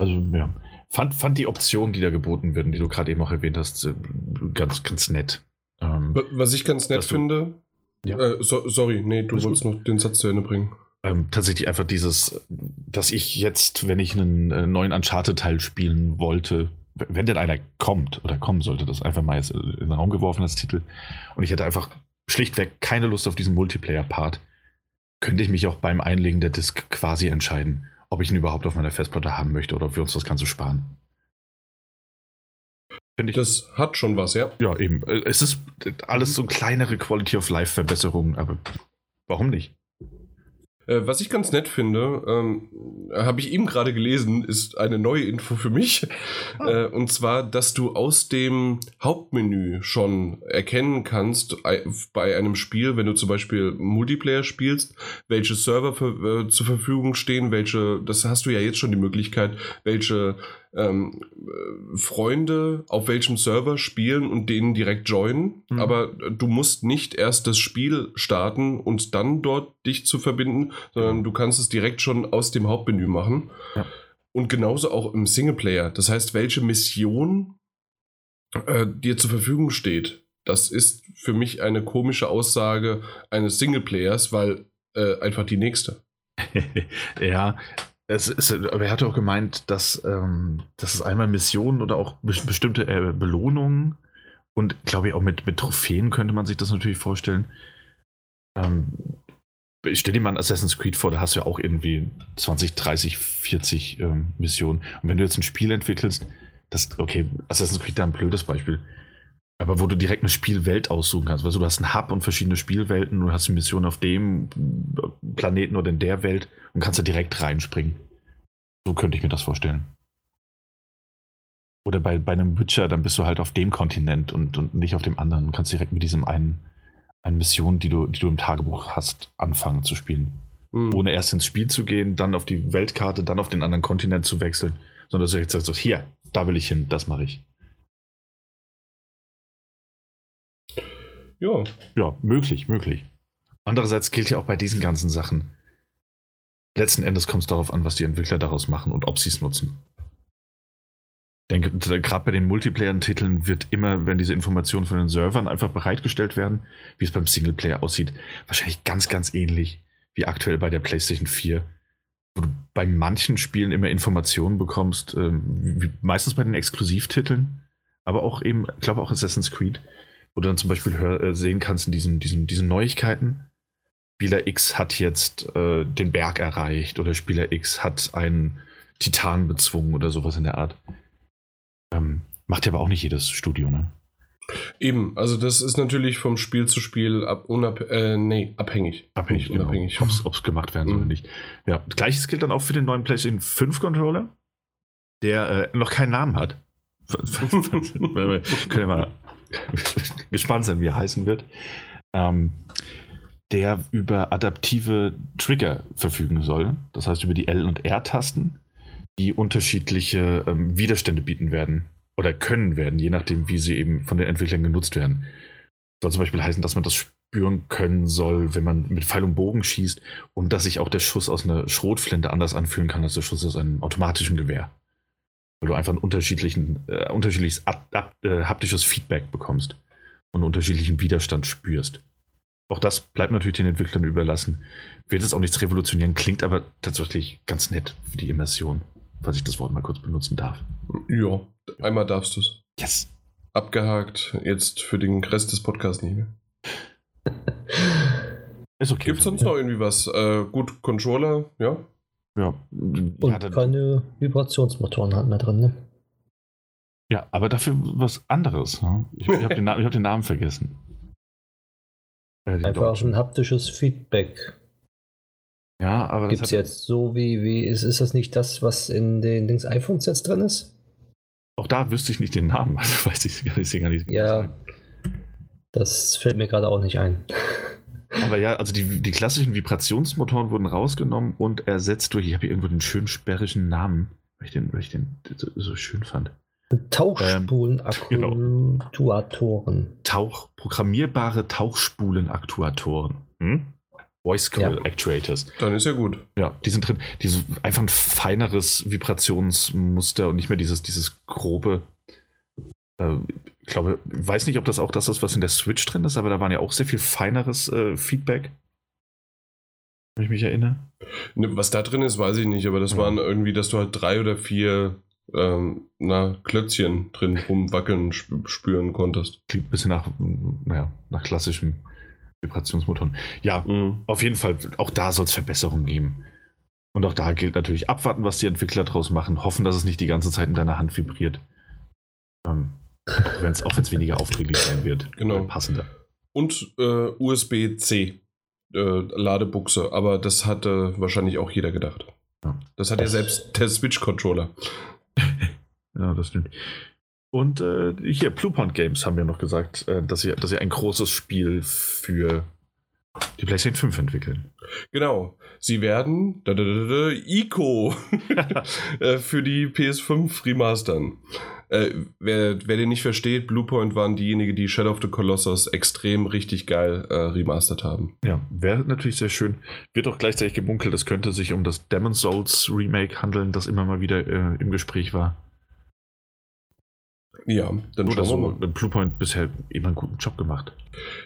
Also, ja. Fand, fand die Optionen, die da geboten werden, die du gerade eben auch erwähnt hast, äh, ganz, ganz nett. Ähm, Wa- Was ich ganz nett finde. Ja. Äh, so, sorry, nee, du Alles wolltest noch den Satz zu Ende bringen. ähm, tatsächlich einfach dieses, dass ich jetzt, wenn ich einen äh, neuen Uncharted-Teil spielen wollte, wenn denn einer kommt oder kommen sollte, das einfach mal jetzt in den Raum geworfen als Titel, und ich hätte einfach schlichtweg keine Lust auf diesen Multiplayer-Part, könnte ich mich auch beim Einlegen der Disk quasi entscheiden, ob ich ihn überhaupt auf meiner Festplatte haben möchte oder ob wir uns das Ganze sparen. Finde ich Das hat schon was, ja. Ja, eben. Äh, Es ist alles so kleinere Quality of Life Verbesserungen, aber warum nicht? Äh, was ich ganz nett finde, ähm, habe ich eben gerade gelesen, ist eine neue Info für mich. Äh, und zwar, dass du aus dem Hauptmenü schon erkennen kannst, ei- bei einem Spiel, wenn du zum Beispiel Multiplayer spielst, welche Server für, äh, zur Verfügung stehen, welche, das hast du ja jetzt schon die Möglichkeit, welche ähm, äh, Freunde auf welchem Server spielen und denen direkt joinen. Mhm. Aber du musst nicht erst das Spiel starten und dann dort dich zu verbinden, sondern du kannst es direkt schon aus dem Hauptmenü machen. Ja. Und genauso auch im Singleplayer. Das heißt, welche Mission äh, dir zur Verfügung steht. Das ist für mich eine komische Aussage eines Singleplayers, weil äh, einfach die nächste. *laughs* ja, es ist, aber er hat auch gemeint, dass, ähm, dass es einmal Missionen oder auch be bestimmte äh, Belohnungen und glaube ich auch mit, mit Trophäen könnte man sich das natürlich vorstellen. Ähm, stell dir mal ein Assassin's Creed vor, da hast du ja auch irgendwie 20, 30, 40 ähm, Missionen. Und wenn du jetzt ein Spiel entwickelst, das, okay, Assassin's Creed da ein blödes Beispiel. Aber wo du direkt eine Spielwelt aussuchen kannst. Also du hast einen Hub und verschiedene Spielwelten, du hast eine Mission auf dem Planeten oder in der Welt und kannst da direkt reinspringen. So könnte ich mir das vorstellen. Oder bei, bei einem Witcher, dann bist du halt auf dem Kontinent und, und nicht auf dem anderen. Du kannst direkt mit diesem einen, einen Mission, die du, die du im Tagebuch hast, anfangen zu spielen. Hm. Ohne erst ins Spiel zu gehen, dann auf die Weltkarte, dann auf den anderen Kontinent zu wechseln. Sondern dass du jetzt sagst, so, hier, da will ich hin, das mache ich. Ja, Ja, möglich, möglich. Andererseits gilt ja auch bei diesen ganzen Sachen, letzten Endes kommt es darauf an, was die Entwickler daraus machen und ob sie es nutzen. Ich denke, gerade bei den Multiplayer-Titeln wird immer, wenn diese Informationen von den Servern einfach bereitgestellt werden, wie es beim Singleplayer aussieht, wahrscheinlich ganz, ganz ähnlich wie aktuell bei der PlayStation 4, wo du bei manchen Spielen immer Informationen bekommst, ähm, wie, meistens bei den Exklusivtiteln, aber auch eben, ich glaube auch Assassin's Creed, wo du dann zum Beispiel hör, äh, sehen kannst in diesen, diesen, diesen Neuigkeiten, Spieler X hat jetzt äh, den Berg erreicht oder Spieler X hat einen Titan bezwungen oder sowas in der Art. Ähm, macht ja aber auch nicht jedes Studio, ne? eben. Also das ist natürlich vom Spiel zu Spiel ab, unab äh, nee, abhängig. Abhängig, Nicht unabhängig. Genau, ob es gemacht werden soll oder Mhm. nicht. Ja, gleiches gilt dann auch für den neuen PlayStation 5 Controller, der äh, noch keinen Namen hat. *laughs* Können wir mal *laughs* gespannt sein, wie er heißen wird. Ähm, der über adaptive Trigger verfügen soll. Das heißt über die L- und R-Tasten, die unterschiedliche ähm, Widerstände bieten werden oder können werden, je nachdem, wie sie eben von den Entwicklern genutzt werden. Soll zum Beispiel heißen, dass man das spüren können soll, wenn man mit Pfeil und Bogen schießt und dass sich auch der Schuss aus einer Schrotflinte anders anfühlen kann als der Schuss aus einem automatischen Gewehr. Weil du einfach ein unterschiedlichen, äh, unterschiedliches ab, ab, äh, haptisches Feedback bekommst und unterschiedlichen Widerstand spürst. Auch das bleibt natürlich den Entwicklern überlassen. Wird es auch nichts revolutionieren, klingt aber tatsächlich ganz nett für die Immersion, falls ich das Wort mal kurz benutzen darf. Ja, einmal darfst du es. Yes. Abgehakt, jetzt für den Rest des Podcasts nicht mehr. *laughs* Ist okay. Gibt es sonst noch irgendwie was? Äh, gut, Controller, ja. Ja, Und ja, dann, keine Vibrationsmotoren hat mehr drin, ne? Ja, aber dafür was anderes. Ne? Ich, ich habe den, hab den Namen vergessen. Äh, Einfach ein haptisches Feedback. Ja, aber das Gibt es hat, jetzt so wie, wie ist, ist das nicht das, was in den Dings iPhones jetzt drin ist? auch da wüsste ich nicht den Namen. *laughs* Also weiß ich gar nicht. Gar nicht Ja. sagen. Das fällt mir gerade auch nicht ein. *laughs* Aber ja, also die, die klassischen Vibrationsmotoren wurden rausgenommen und ersetzt durch, ich habe hier irgendwo den schönen sperrischen Namen, weil ich den, weil ich den so, so schön fand. Tauchspulen-Aktuatoren. *laughs* Tauch, programmierbare Tauchspulen-Aktuatoren. Hm? Voice Coil Ja. Actuators. Dann ist ja gut. Ja, die sind drin. Dieses einfach ein feineres Vibrationsmuster und nicht mehr dieses, dieses grobe. Äh, ich glaube, weiß nicht, ob das auch das ist, was in der Switch drin ist, aber da waren ja auch sehr viel feineres äh, Feedback. Wenn ich mich erinnere. Ne, Was da drin ist, weiß ich nicht, aber das Mhm. waren irgendwie, dass du halt drei oder vier ähm, na, Klötzchen drin rumwackeln sp spüren konntest. Klingt ein bisschen nach, naja, nach klassischen Vibrationsmotoren. Ja, Mhm. auf jeden Fall, auch da soll es Verbesserungen geben. Und auch da gilt natürlich abwarten, was die Entwickler draus machen, hoffen, dass es nicht die ganze Zeit in deiner Hand vibriert. Ähm, auch wenn es weniger aufdringlich sein wird. Genau. Oder Passender. Und äh, USB-C äh, Ladebuchse, aber das hatte wahrscheinlich auch jeder gedacht. Ja. Das hat ja selbst der Switch-Controller. *laughs* Ja, das stimmt. Und äh, hier, Bluepoint Games haben wir noch gesagt, äh, dass, sie, dass sie ein großes Spiel für die PlayStation 5 entwickeln. Genau. Sie werden da, da, da, da, ICO *laughs* *laughs* äh, für die PS5 remastern. Äh, wer, wer den nicht versteht, Bluepoint waren diejenigen, die Shadow of the Colossus extrem richtig geil äh, remastert haben. Ja, wäre natürlich sehr schön. Wird auch gleichzeitig gemunkelt, es könnte sich um das Demon Souls Remake handeln, das immer mal wieder äh, im Gespräch war. Ja, dann Nur, schauen wir so mal. Bluepoint bisher immer einen guten Job gemacht.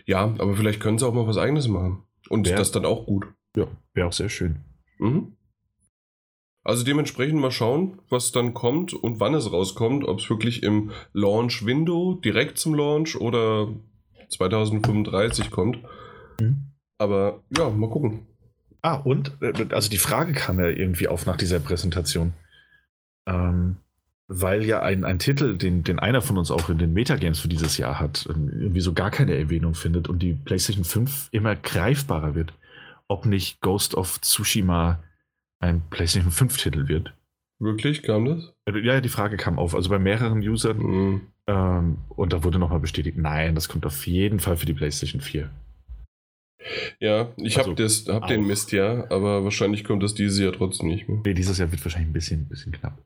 Ja, aber vielleicht können sie auch mal was eigenes machen. Und Ja. das dann auch gut. Ja, wäre auch sehr schön. Mhm. Also dementsprechend mal schauen, was dann kommt und wann es rauskommt, ob es wirklich im Launch-Window direkt zum Launch oder 2035 kommt. Mhm. Aber ja, mal gucken. Ah, und, äh, also die Frage kam ja irgendwie auf nach dieser Präsentation. Ähm, weil ja ein, ein Titel, den, den einer von uns auch in den Metagames für dieses Jahr hat, ähm, irgendwie so gar keine Erwähnung findet und die PlayStation 5 immer greifbarer wird, ob nicht Ghost of Tsushima ein PlayStation 5-Titel wird. Wirklich, kam das? Äh, Ja, die Frage kam auf, also bei mehreren Usern. Mhm. Ähm, und da wurde nochmal bestätigt, nein, das kommt auf jeden Fall für die PlayStation 4. Ja, ich Also, habe hab den. Mist ja, aber wahrscheinlich kommt das dieses Jahr trotzdem nicht mehr. Nee, dieses Jahr wird wahrscheinlich ein bisschen, ein bisschen knapp.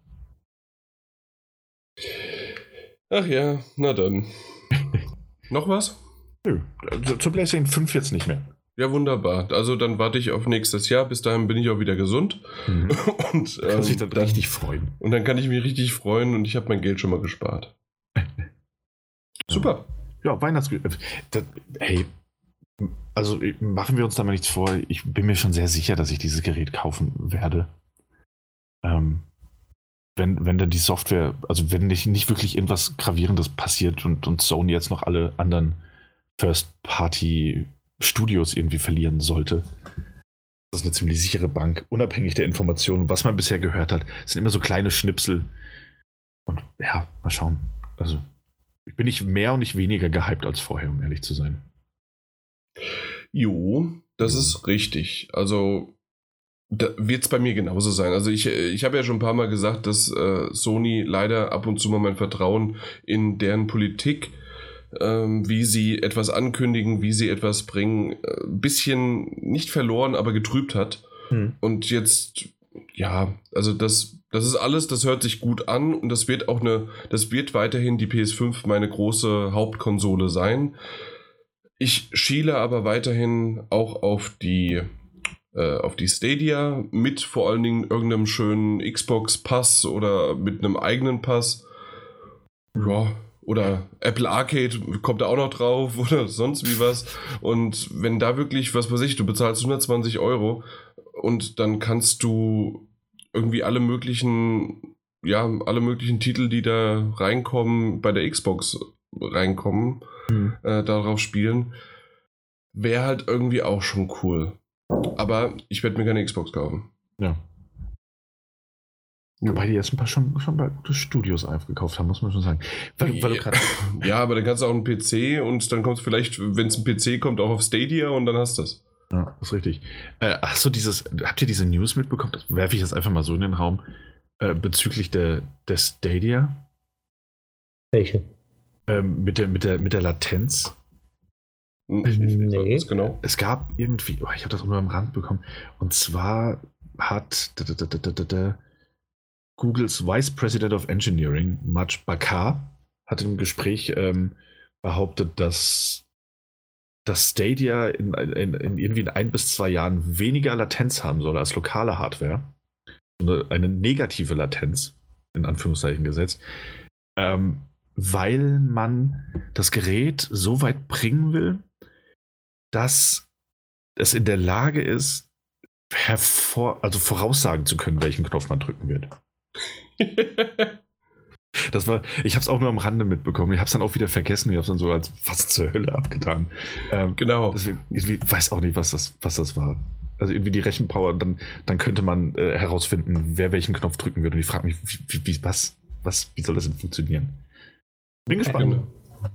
Ach ja, na dann. *laughs* Noch was? Nö, also zur PlayStation 5 jetzt nicht mehr. Ja, wunderbar. Also dann warte ich auf nächstes Jahr. Bis dahin bin ich auch wieder gesund. Mhm. *laughs* Und, Kann sich ähm, dann richtig freuen. und dann kann ich mich richtig freuen und ich habe mein Geld schon mal gespart. *laughs* Super. Ja, Weihnachtsgü das, Hey, also äh, machen wir uns da mal nichts vor. Ich bin mir schon sehr sicher, dass ich dieses Gerät kaufen werde. Ähm, wenn, wenn dann die Software, also wenn nicht, nicht wirklich irgendwas Gravierendes passiert und, und Sony jetzt noch alle anderen First-Party-Studios irgendwie verlieren sollte. Das ist eine ziemlich sichere Bank, unabhängig der Informationen, was man bisher gehört hat. Es sind immer so kleine Schnipsel. Und ja, mal schauen. Also, ich bin nicht mehr und nicht weniger gehypt als vorher, um ehrlich zu sein. Jo, das ist richtig. Also wird es bei mir genauso sein. Also ich, äh, ich habe ja schon ein paar Mal gesagt, dass äh, Sony leider ab und zu mal mein Vertrauen in deren Politik, ähm, wie sie etwas ankündigen, wie sie etwas bringen, äh, ein bisschen nicht verloren, aber getrübt hat. Und jetzt, ja, also das, das ist alles, das hört sich gut an und das wird auch eine, das wird weiterhin die PS5 meine große Hauptkonsole sein. Ich schiele aber weiterhin auch auf die, äh, auf die Stadia mit vor allen Dingen irgendeinem schönen Xbox-Pass oder mit einem eigenen Pass. Ja, oder Apple Arcade kommt da auch noch drauf *laughs* oder sonst wie was. Und wenn da wirklich, was weiß ich, du bezahlst 120 Euro und dann kannst du irgendwie alle möglichen, ja, alle möglichen Titel, die da reinkommen, bei der Xbox reinkommen, äh, darauf spielen, wäre halt irgendwie auch schon cool. Aber ich werde mir keine Xbox kaufen. Ja. Wobei die jetzt ein paar schon, schon bei gute Studios aufgekauft haben, muss man schon sagen. Weil, weil grad, *laughs* Ja, aber dann kannst du auch einen PC und dann kommt es vielleicht, wenn es ein PC kommt, auch auf Stadia und dann hast du das. ja, ist richtig. Äh, hast du dieses, habt ihr diese News mitbekommen? Das werfe ich jetzt einfach mal so in den Raum. Äh, bezüglich der, der Stadia Welche? ähm, mit, der, mit, der, mit der Latenz. Hm, Ich, ich, Nee. was genau. Es gab irgendwie, oh, ich habe das auch nur am Rand bekommen. Und zwar hat d- d- d- d- d- d- Googles Vice President of Engineering, Maj Bakar, hat im Gespräch ähm, behauptet, dass das Stadia in, in, in irgendwie in ein bis zwei Jahren weniger Latenz haben soll als lokale Hardware. Eine, eine negative Latenz, in Anführungszeichen gesetzt. Ähm, weil man das Gerät so weit bringen will, dass es in der Lage ist, hervor, also voraussagen zu können, welchen Knopf man drücken wird. *laughs* Das war, ich habe es auch nur am Rande mitbekommen. Ich habe es dann auch wieder vergessen. Ich habe es dann so als fast zur Hölle abgetan. Ähm, genau. deswegen, ich weiß auch nicht, was das, was das war. Also irgendwie die Rechenpower, dann, dann könnte man äh, herausfinden, wer welchen Knopf drücken wird. Und ich frage mich, wie, wie, was, was, wie soll das denn funktionieren? Bin gespannt. Genau.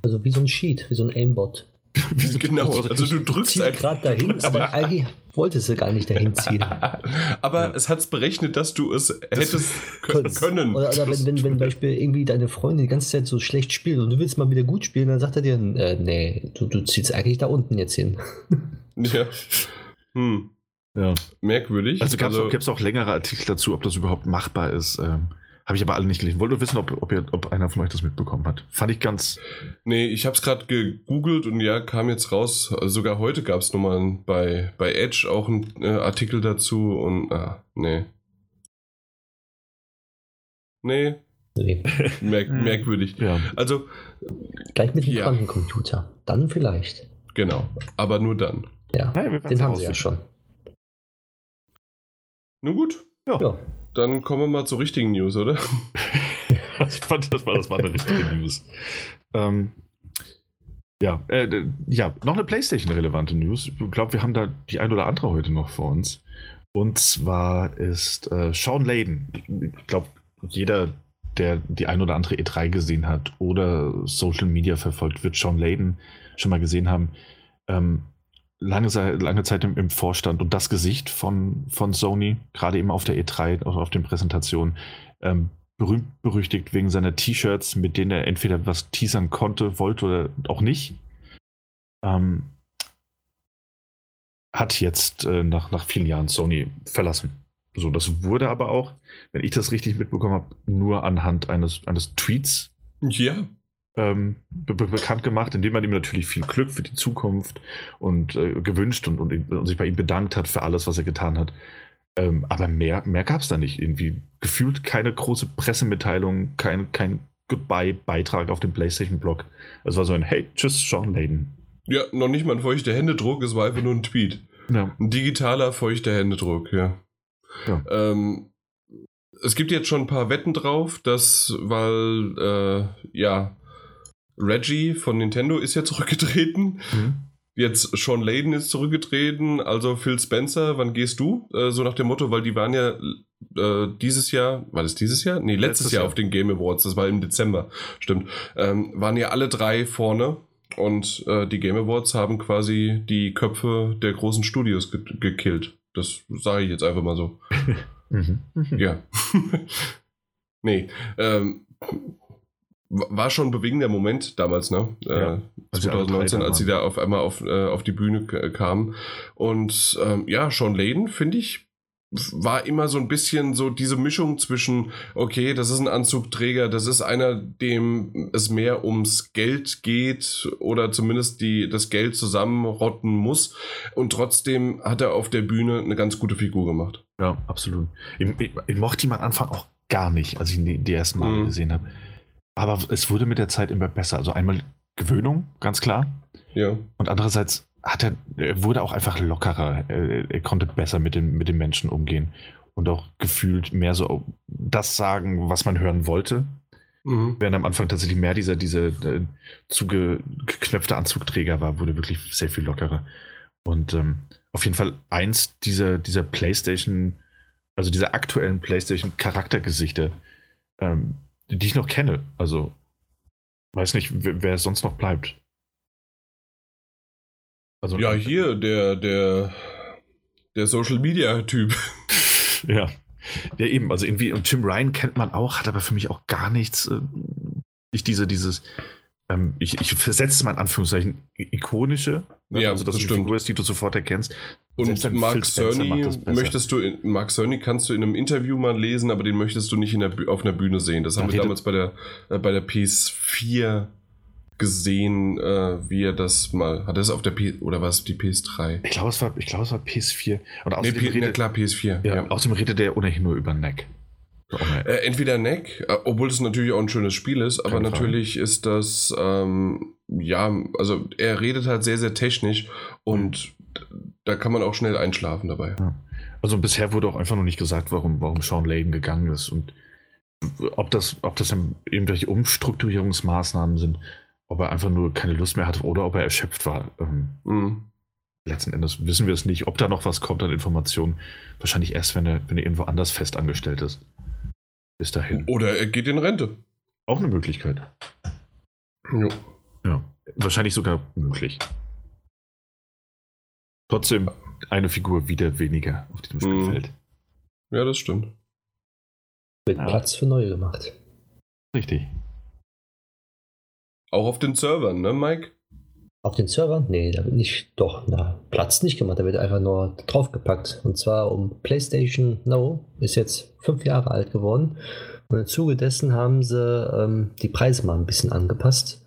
Also wie so ein Sheet, wie so ein Aimbot. *laughs* genau. Also du drückst einfach. gerade dahin, *laughs* aber eigentlich wolltest du gar nicht dahin zielen. *laughs* Aber Ja. es hat es berechnet, dass du es hättest kö- können. Oder, oder wenn, wenn, wenn zum Beispiel irgendwie deine Freundin die ganze Zeit so schlecht spielt und du willst mal wieder gut spielen, dann sagt er dir, äh, nee, du, du ziehst eigentlich da unten jetzt hin. Ja. Hm. Ja. Merkwürdig. Also gab es auch, gab's auch längere Artikel dazu, ob das überhaupt machbar ist. Ähm, Habe ich aber alle nicht gelesen. Wollte nur wissen, ob, ob, ihr, ob einer von euch das mitbekommen hat. Fand ich ganz. Nee, ich habe es gerade gegoogelt und ja, kam jetzt raus. Also sogar heute gab es nochmal bei, bei Edge auch einen äh, Artikel dazu und ah, nee. Nee, Nee. merk Hm. merkwürdig. Ja. Also, Gleich mit dem Ja. Quantencomputer. Dann vielleicht. genau. Aber nur dann. Ja, wir den haben sie ja schon. Nun gut, Ja. Dann kommen wir mal zur richtigen News, oder? *laughs* ich fand, das war, das war eine richtige News. Ähm, ja, äh, ja, noch eine PlayStation-relevante News. Ich glaube, wir haben da die ein oder andere heute noch vor uns. Und zwar ist äh, Sean Layden. Ich glaube, jeder, der die ein oder andere E3 gesehen hat oder Social Media verfolgt, wird Sean Layden schon mal gesehen haben. Ähm, lange, lange Zeit im, im Vorstand und das Gesicht von, von Sony, gerade eben auf der E3, auch auf den Präsentationen, ähm, berühmt berüchtigt wegen seiner T-Shirts, mit denen er entweder was teasern konnte, wollte oder auch nicht. Ähm, hat jetzt äh, nach, nach vielen Jahren Sony verlassen. So, das wurde aber auch, wenn ich das richtig mitbekommen habe, nur anhand eines, eines Tweets Ja. Ähm, be be bekannt gemacht, indem man ihm natürlich viel Glück für die Zukunft und äh, gewünscht und, und, und sich bei ihm bedankt hat für alles, was er getan hat. Ähm, aber mehr, mehr gab es da nicht. Irgendwie gefühlt keine große Pressemitteilung, kein, kein Goodbye-Beitrag auf dem PlayStation-Blog. Es war so ein Hey, tschüss, Sean Layden. Ja, noch nicht mal ein feuchter Händedruck, es war einfach nur ein Tweet. Ja. Ein digitaler feuchter Händedruck, ja. Ja. Ähm, es gibt jetzt schon ein paar Wetten drauf, dass, weil, äh, ja, Reggie von Nintendo ist ja zurückgetreten. Mhm. Jetzt Sean Layden ist zurückgetreten, also Phil Spencer, wann gehst du? Äh, so nach dem Motto, weil die waren ja äh, dieses Jahr, war das dieses Jahr? Nee, letztes, Letztes Jahr, Jahr. auf den Game Awards, das war im Dezember, stimmt. Ähm, waren ja alle drei vorne und äh, die Game Awards haben quasi die Köpfe der großen Studios ge gekillt. Das sage ich jetzt einfach mal so. *laughs* Mhm. Ja. *laughs* nee. Ähm, war schon ein bewegender Moment damals, ne? Ja. Äh, sie alle 2019, drei da als sie da auf einmal auf, äh, auf die Bühne kamen. Und ähm, ja, Sean Layden, finde ich, war immer so ein bisschen so diese Mischung zwischen, okay, das ist ein Anzugträger, das ist einer, dem es mehr ums Geld geht oder zumindest die, das Geld zusammenrotten muss. Und trotzdem hat er auf der Bühne eine ganz gute Figur gemacht. Ja, absolut. Ich, ich, ich mochte ihn am Anfang auch gar nicht, als ich ihn die, die ersten Mal Mhm. gesehen habe. Aber es wurde mit der Zeit immer besser. Also einmal Gewöhnung, ganz klar. Ja. Und andererseits hat er, er wurde auch einfach lockerer. Er, er konnte besser mit den, mit den Menschen umgehen und auch gefühlt mehr so das sagen, was man hören wollte. Mhm. Während am Anfang tatsächlich mehr dieser, dieser äh, zugeknöpfte Anzugträger war, wurde wirklich sehr viel lockerer. Und ähm, auf jeden Fall eins dieser, dieser PlayStation Also diese aktuellen PlayStation-Charaktergesichter, ähm, die ich noch kenne. Also, weiß nicht, wer, sonst noch bleibt. Also, ja, hier, der, der, der Social Media Typ. *laughs* ja. Ja, eben, also irgendwie, und Tim Ryan kennt man auch, hat aber für mich auch gar nichts. Äh, ich diese, dieses, ähm, ich, ich versetze mal in Anführungszeichen ikonische? Ja, also dass das du Figur ist, die du sofort erkennst. Und Mark Cerny möchtest du, in, Mark Cerny kannst du in einem Interview mal lesen, aber den möchtest du nicht in der, auf einer Bühne sehen. Das haben wir damals bei der, äh, bei der PS4 gesehen, äh, wie er das mal. Hat er es auf der P oder war es die PS3? Ich glaube, es war, ich glaube, es war PS4. Und außerdem nee, redet, klar, PS4. Ja, ja. Außerdem redet er ohnehin nur über Neck. Äh, entweder Neck, äh, obwohl es natürlich auch ein schönes Spiel ist, aber Keine natürlich Frage. ist das, ähm, ja, also er redet halt sehr, sehr technisch und da kann man auch schnell einschlafen dabei. Also bisher wurde auch einfach noch nicht gesagt, warum, warum Sean Layden gegangen ist und ob das, ob das irgendwelche Umstrukturierungsmaßnahmen sind, ob er einfach nur keine Lust mehr hatte oder ob er erschöpft war. Ähm, mhm. Letzten Endes wissen wir es nicht, ob da noch was kommt an Informationen. Wahrscheinlich erst, wenn er, wenn er irgendwo anders fest angestellt ist. Bis dahin. Oder er geht in Rente. Auch eine Möglichkeit. Jo. Ja. Wahrscheinlich sogar möglich. Trotzdem eine Figur wieder weniger auf diesem Spielfeld. Mhm. Ja, das stimmt. Wird ja. Platz für neue gemacht. Richtig. Auch auf den Servern, ne, Mike? Auf den Servern? Nee, da wird nicht, doch, na, Platz nicht gemacht, da wird einfach nur draufgepackt. Und zwar um PlayStation Now, ist jetzt fünf Jahre alt geworden. Und im Zuge dessen haben sie ähm, die Preise mal ein bisschen angepasst,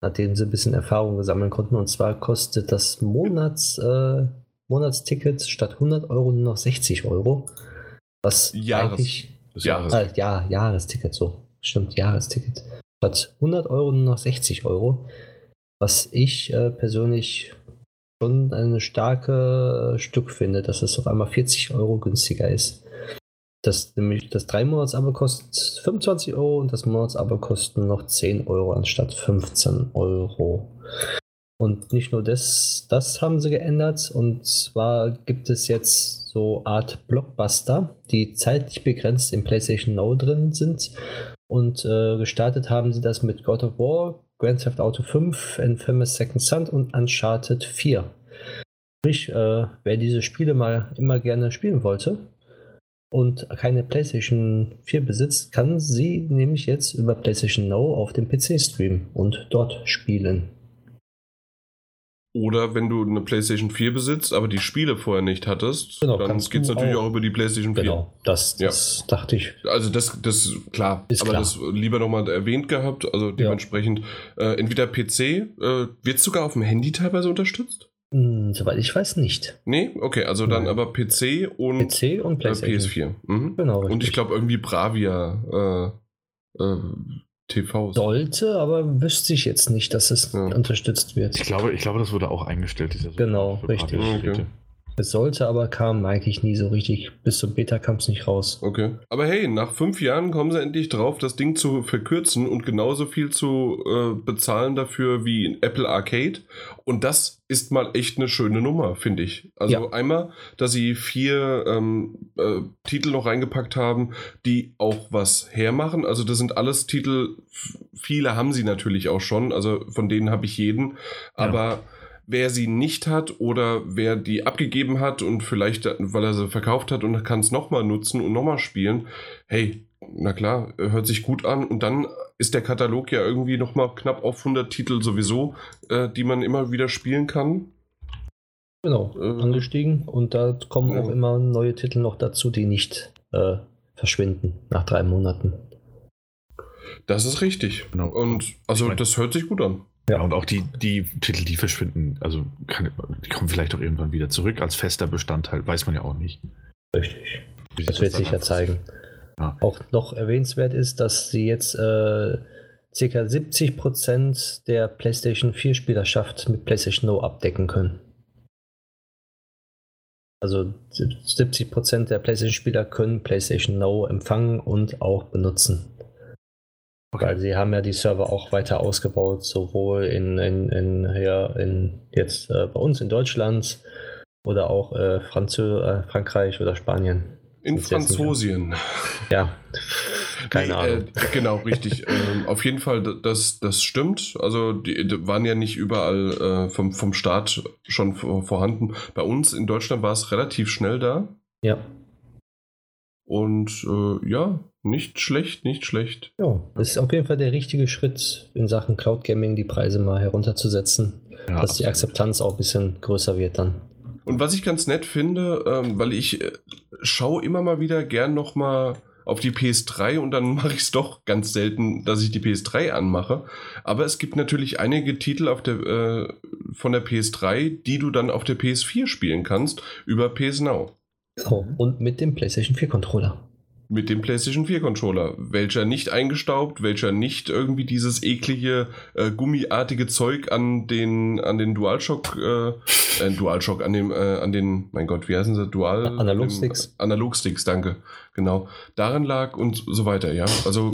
nachdem sie ein bisschen Erfahrung sammeln konnten. Und zwar kostet das Monats, *laughs* äh, Monatsticket statt 100 Euro nur noch 60 Euro. Was Jahres, eigentlich. Jahres. Äh, ja, Jahresticket, so. Stimmt, Jahresticket. Statt 100 Euro nur noch 60 Euro was ich äh, persönlich schon ein starkes äh, Stück finde, dass es auf einmal 40 Euro günstiger ist. Das, das 3 Monats Abo kostet 25 Euro und das Monats Abo kostet noch 10 Euro anstatt 15 Euro. Und nicht nur das, das haben sie geändert. Und zwar gibt es jetzt so Art Blockbuster, die zeitlich begrenzt im PlayStation Now drin sind. Und äh, gestartet haben sie das mit God of War, Grand Theft Auto 5, Infamous Second Son und Uncharted 4. Sprich, äh, wer diese Spiele mal immer gerne spielen wollte und keine PlayStation 4 besitzt, kann sie nämlich jetzt über PlayStation Now auf dem PC streamen und dort spielen. Oder wenn du eine PlayStation 4 besitzt, aber die Spiele vorher nicht hattest, genau, dann geht es natürlich auch, auch, über die PlayStation 4. Genau, das, das ja. dachte ich. Also das, das klar, Ist aber klar. das lieber nochmal erwähnt gehabt, also dementsprechend ja. äh, entweder PC, äh, wird es sogar auf dem Handy teilweise unterstützt? Hm, soweit ich weiß nicht. Nee, okay, also dann Nein. aber PC und, PC und äh, PS4. Mhm. Genau. Richtig. Und ich glaube irgendwie Bravia äh, äh, TV. Sollte, aber wüsste ich jetzt nicht, dass es ja. unterstützt wird. Ich glaube, ich glaube, das wurde auch eingestellt. genau, richtig. Okay. Es sollte, aber kam eigentlich nie so richtig. Bis zum Beta kam es nicht raus. Okay. Aber hey, nach fünf Jahren kommen sie endlich drauf, das Ding zu verkürzen und genauso viel zu äh, bezahlen dafür wie in Apple Arcade. Und das ist mal echt eine schöne Nummer, finde ich. Also ja. einmal, dass sie vier ähm, äh, Titel noch reingepackt haben, die auch was hermachen. Also das sind alles Titel, viele haben sie natürlich auch schon. Also von denen habe ich jeden. Aber ja wer sie nicht hat oder wer die abgegeben hat und vielleicht, weil er sie verkauft hat und kann es nochmal nutzen und nochmal spielen, hey, na klar, hört sich gut an und dann ist der Katalog ja irgendwie nochmal knapp auf 100 Titel sowieso, äh, die man immer wieder spielen kann. Genau, äh, angestiegen und da kommen ja. auch immer neue Titel noch dazu, die nicht äh, verschwinden nach drei Monaten. Das ist richtig. Genau. Und also ich mein, das hört sich gut an. Ja, und auch die, die Titel, die verschwinden, also kann, die kommen vielleicht auch irgendwann wieder zurück als fester Bestandteil, weiß man ja auch nicht. Richtig. Das wird sich ja zeigen. Ja. Auch noch erwähnenswert ist, dass sie jetzt äh, ca. 70% der PlayStation 4-Spielerschaft mit PlayStation No abdecken können. Also 70% der PlayStation-Spieler können PlayStation No empfangen und auch benutzen. Okay. Weil sie haben ja die Server auch weiter ausgebaut, sowohl in, in, in, ja, in jetzt äh, bei uns in Deutschland oder auch äh, Franzö äh, Frankreich oder Spanien. In Franzosien. Ja. *laughs* Keine Nee, Ahnung. Äh, genau, richtig. *laughs* ähm, auf jeden Fall, das, das stimmt. Also die, die waren ja nicht überall äh, vom, vom Staat schon vor- vorhanden. Bei uns in Deutschland war es relativ schnell da. Ja. Und äh, ja, nicht schlecht, nicht schlecht. Ja, das ist auf jeden Fall der richtige Schritt in Sachen Cloud Gaming, die Preise mal herunterzusetzen, Ja, dass die absolut. Akzeptanz auch ein bisschen größer wird dann. Und was ich ganz nett finde, ähm, weil ich äh, schaue immer mal wieder gern noch mal auf die PS3 und dann *laughs* mache ich es doch ganz selten, dass ich die PS3 anmache. Aber es gibt natürlich einige Titel auf der, äh, von der PS3, die du dann auf der PS4 spielen kannst über PS Now. Oh, und mit dem PlayStation 4 Controller. Mit dem PlayStation 4 Controller, welcher nicht eingestaubt, welcher nicht irgendwie dieses eklige äh, gummiartige Zeug an den an den DualShock äh, äh, DualShock an dem äh, an den mein Gott, wie heißen sie Dual Analogsticks. Analogsticks, danke. Genau. Daran lag und so weiter, ja. Also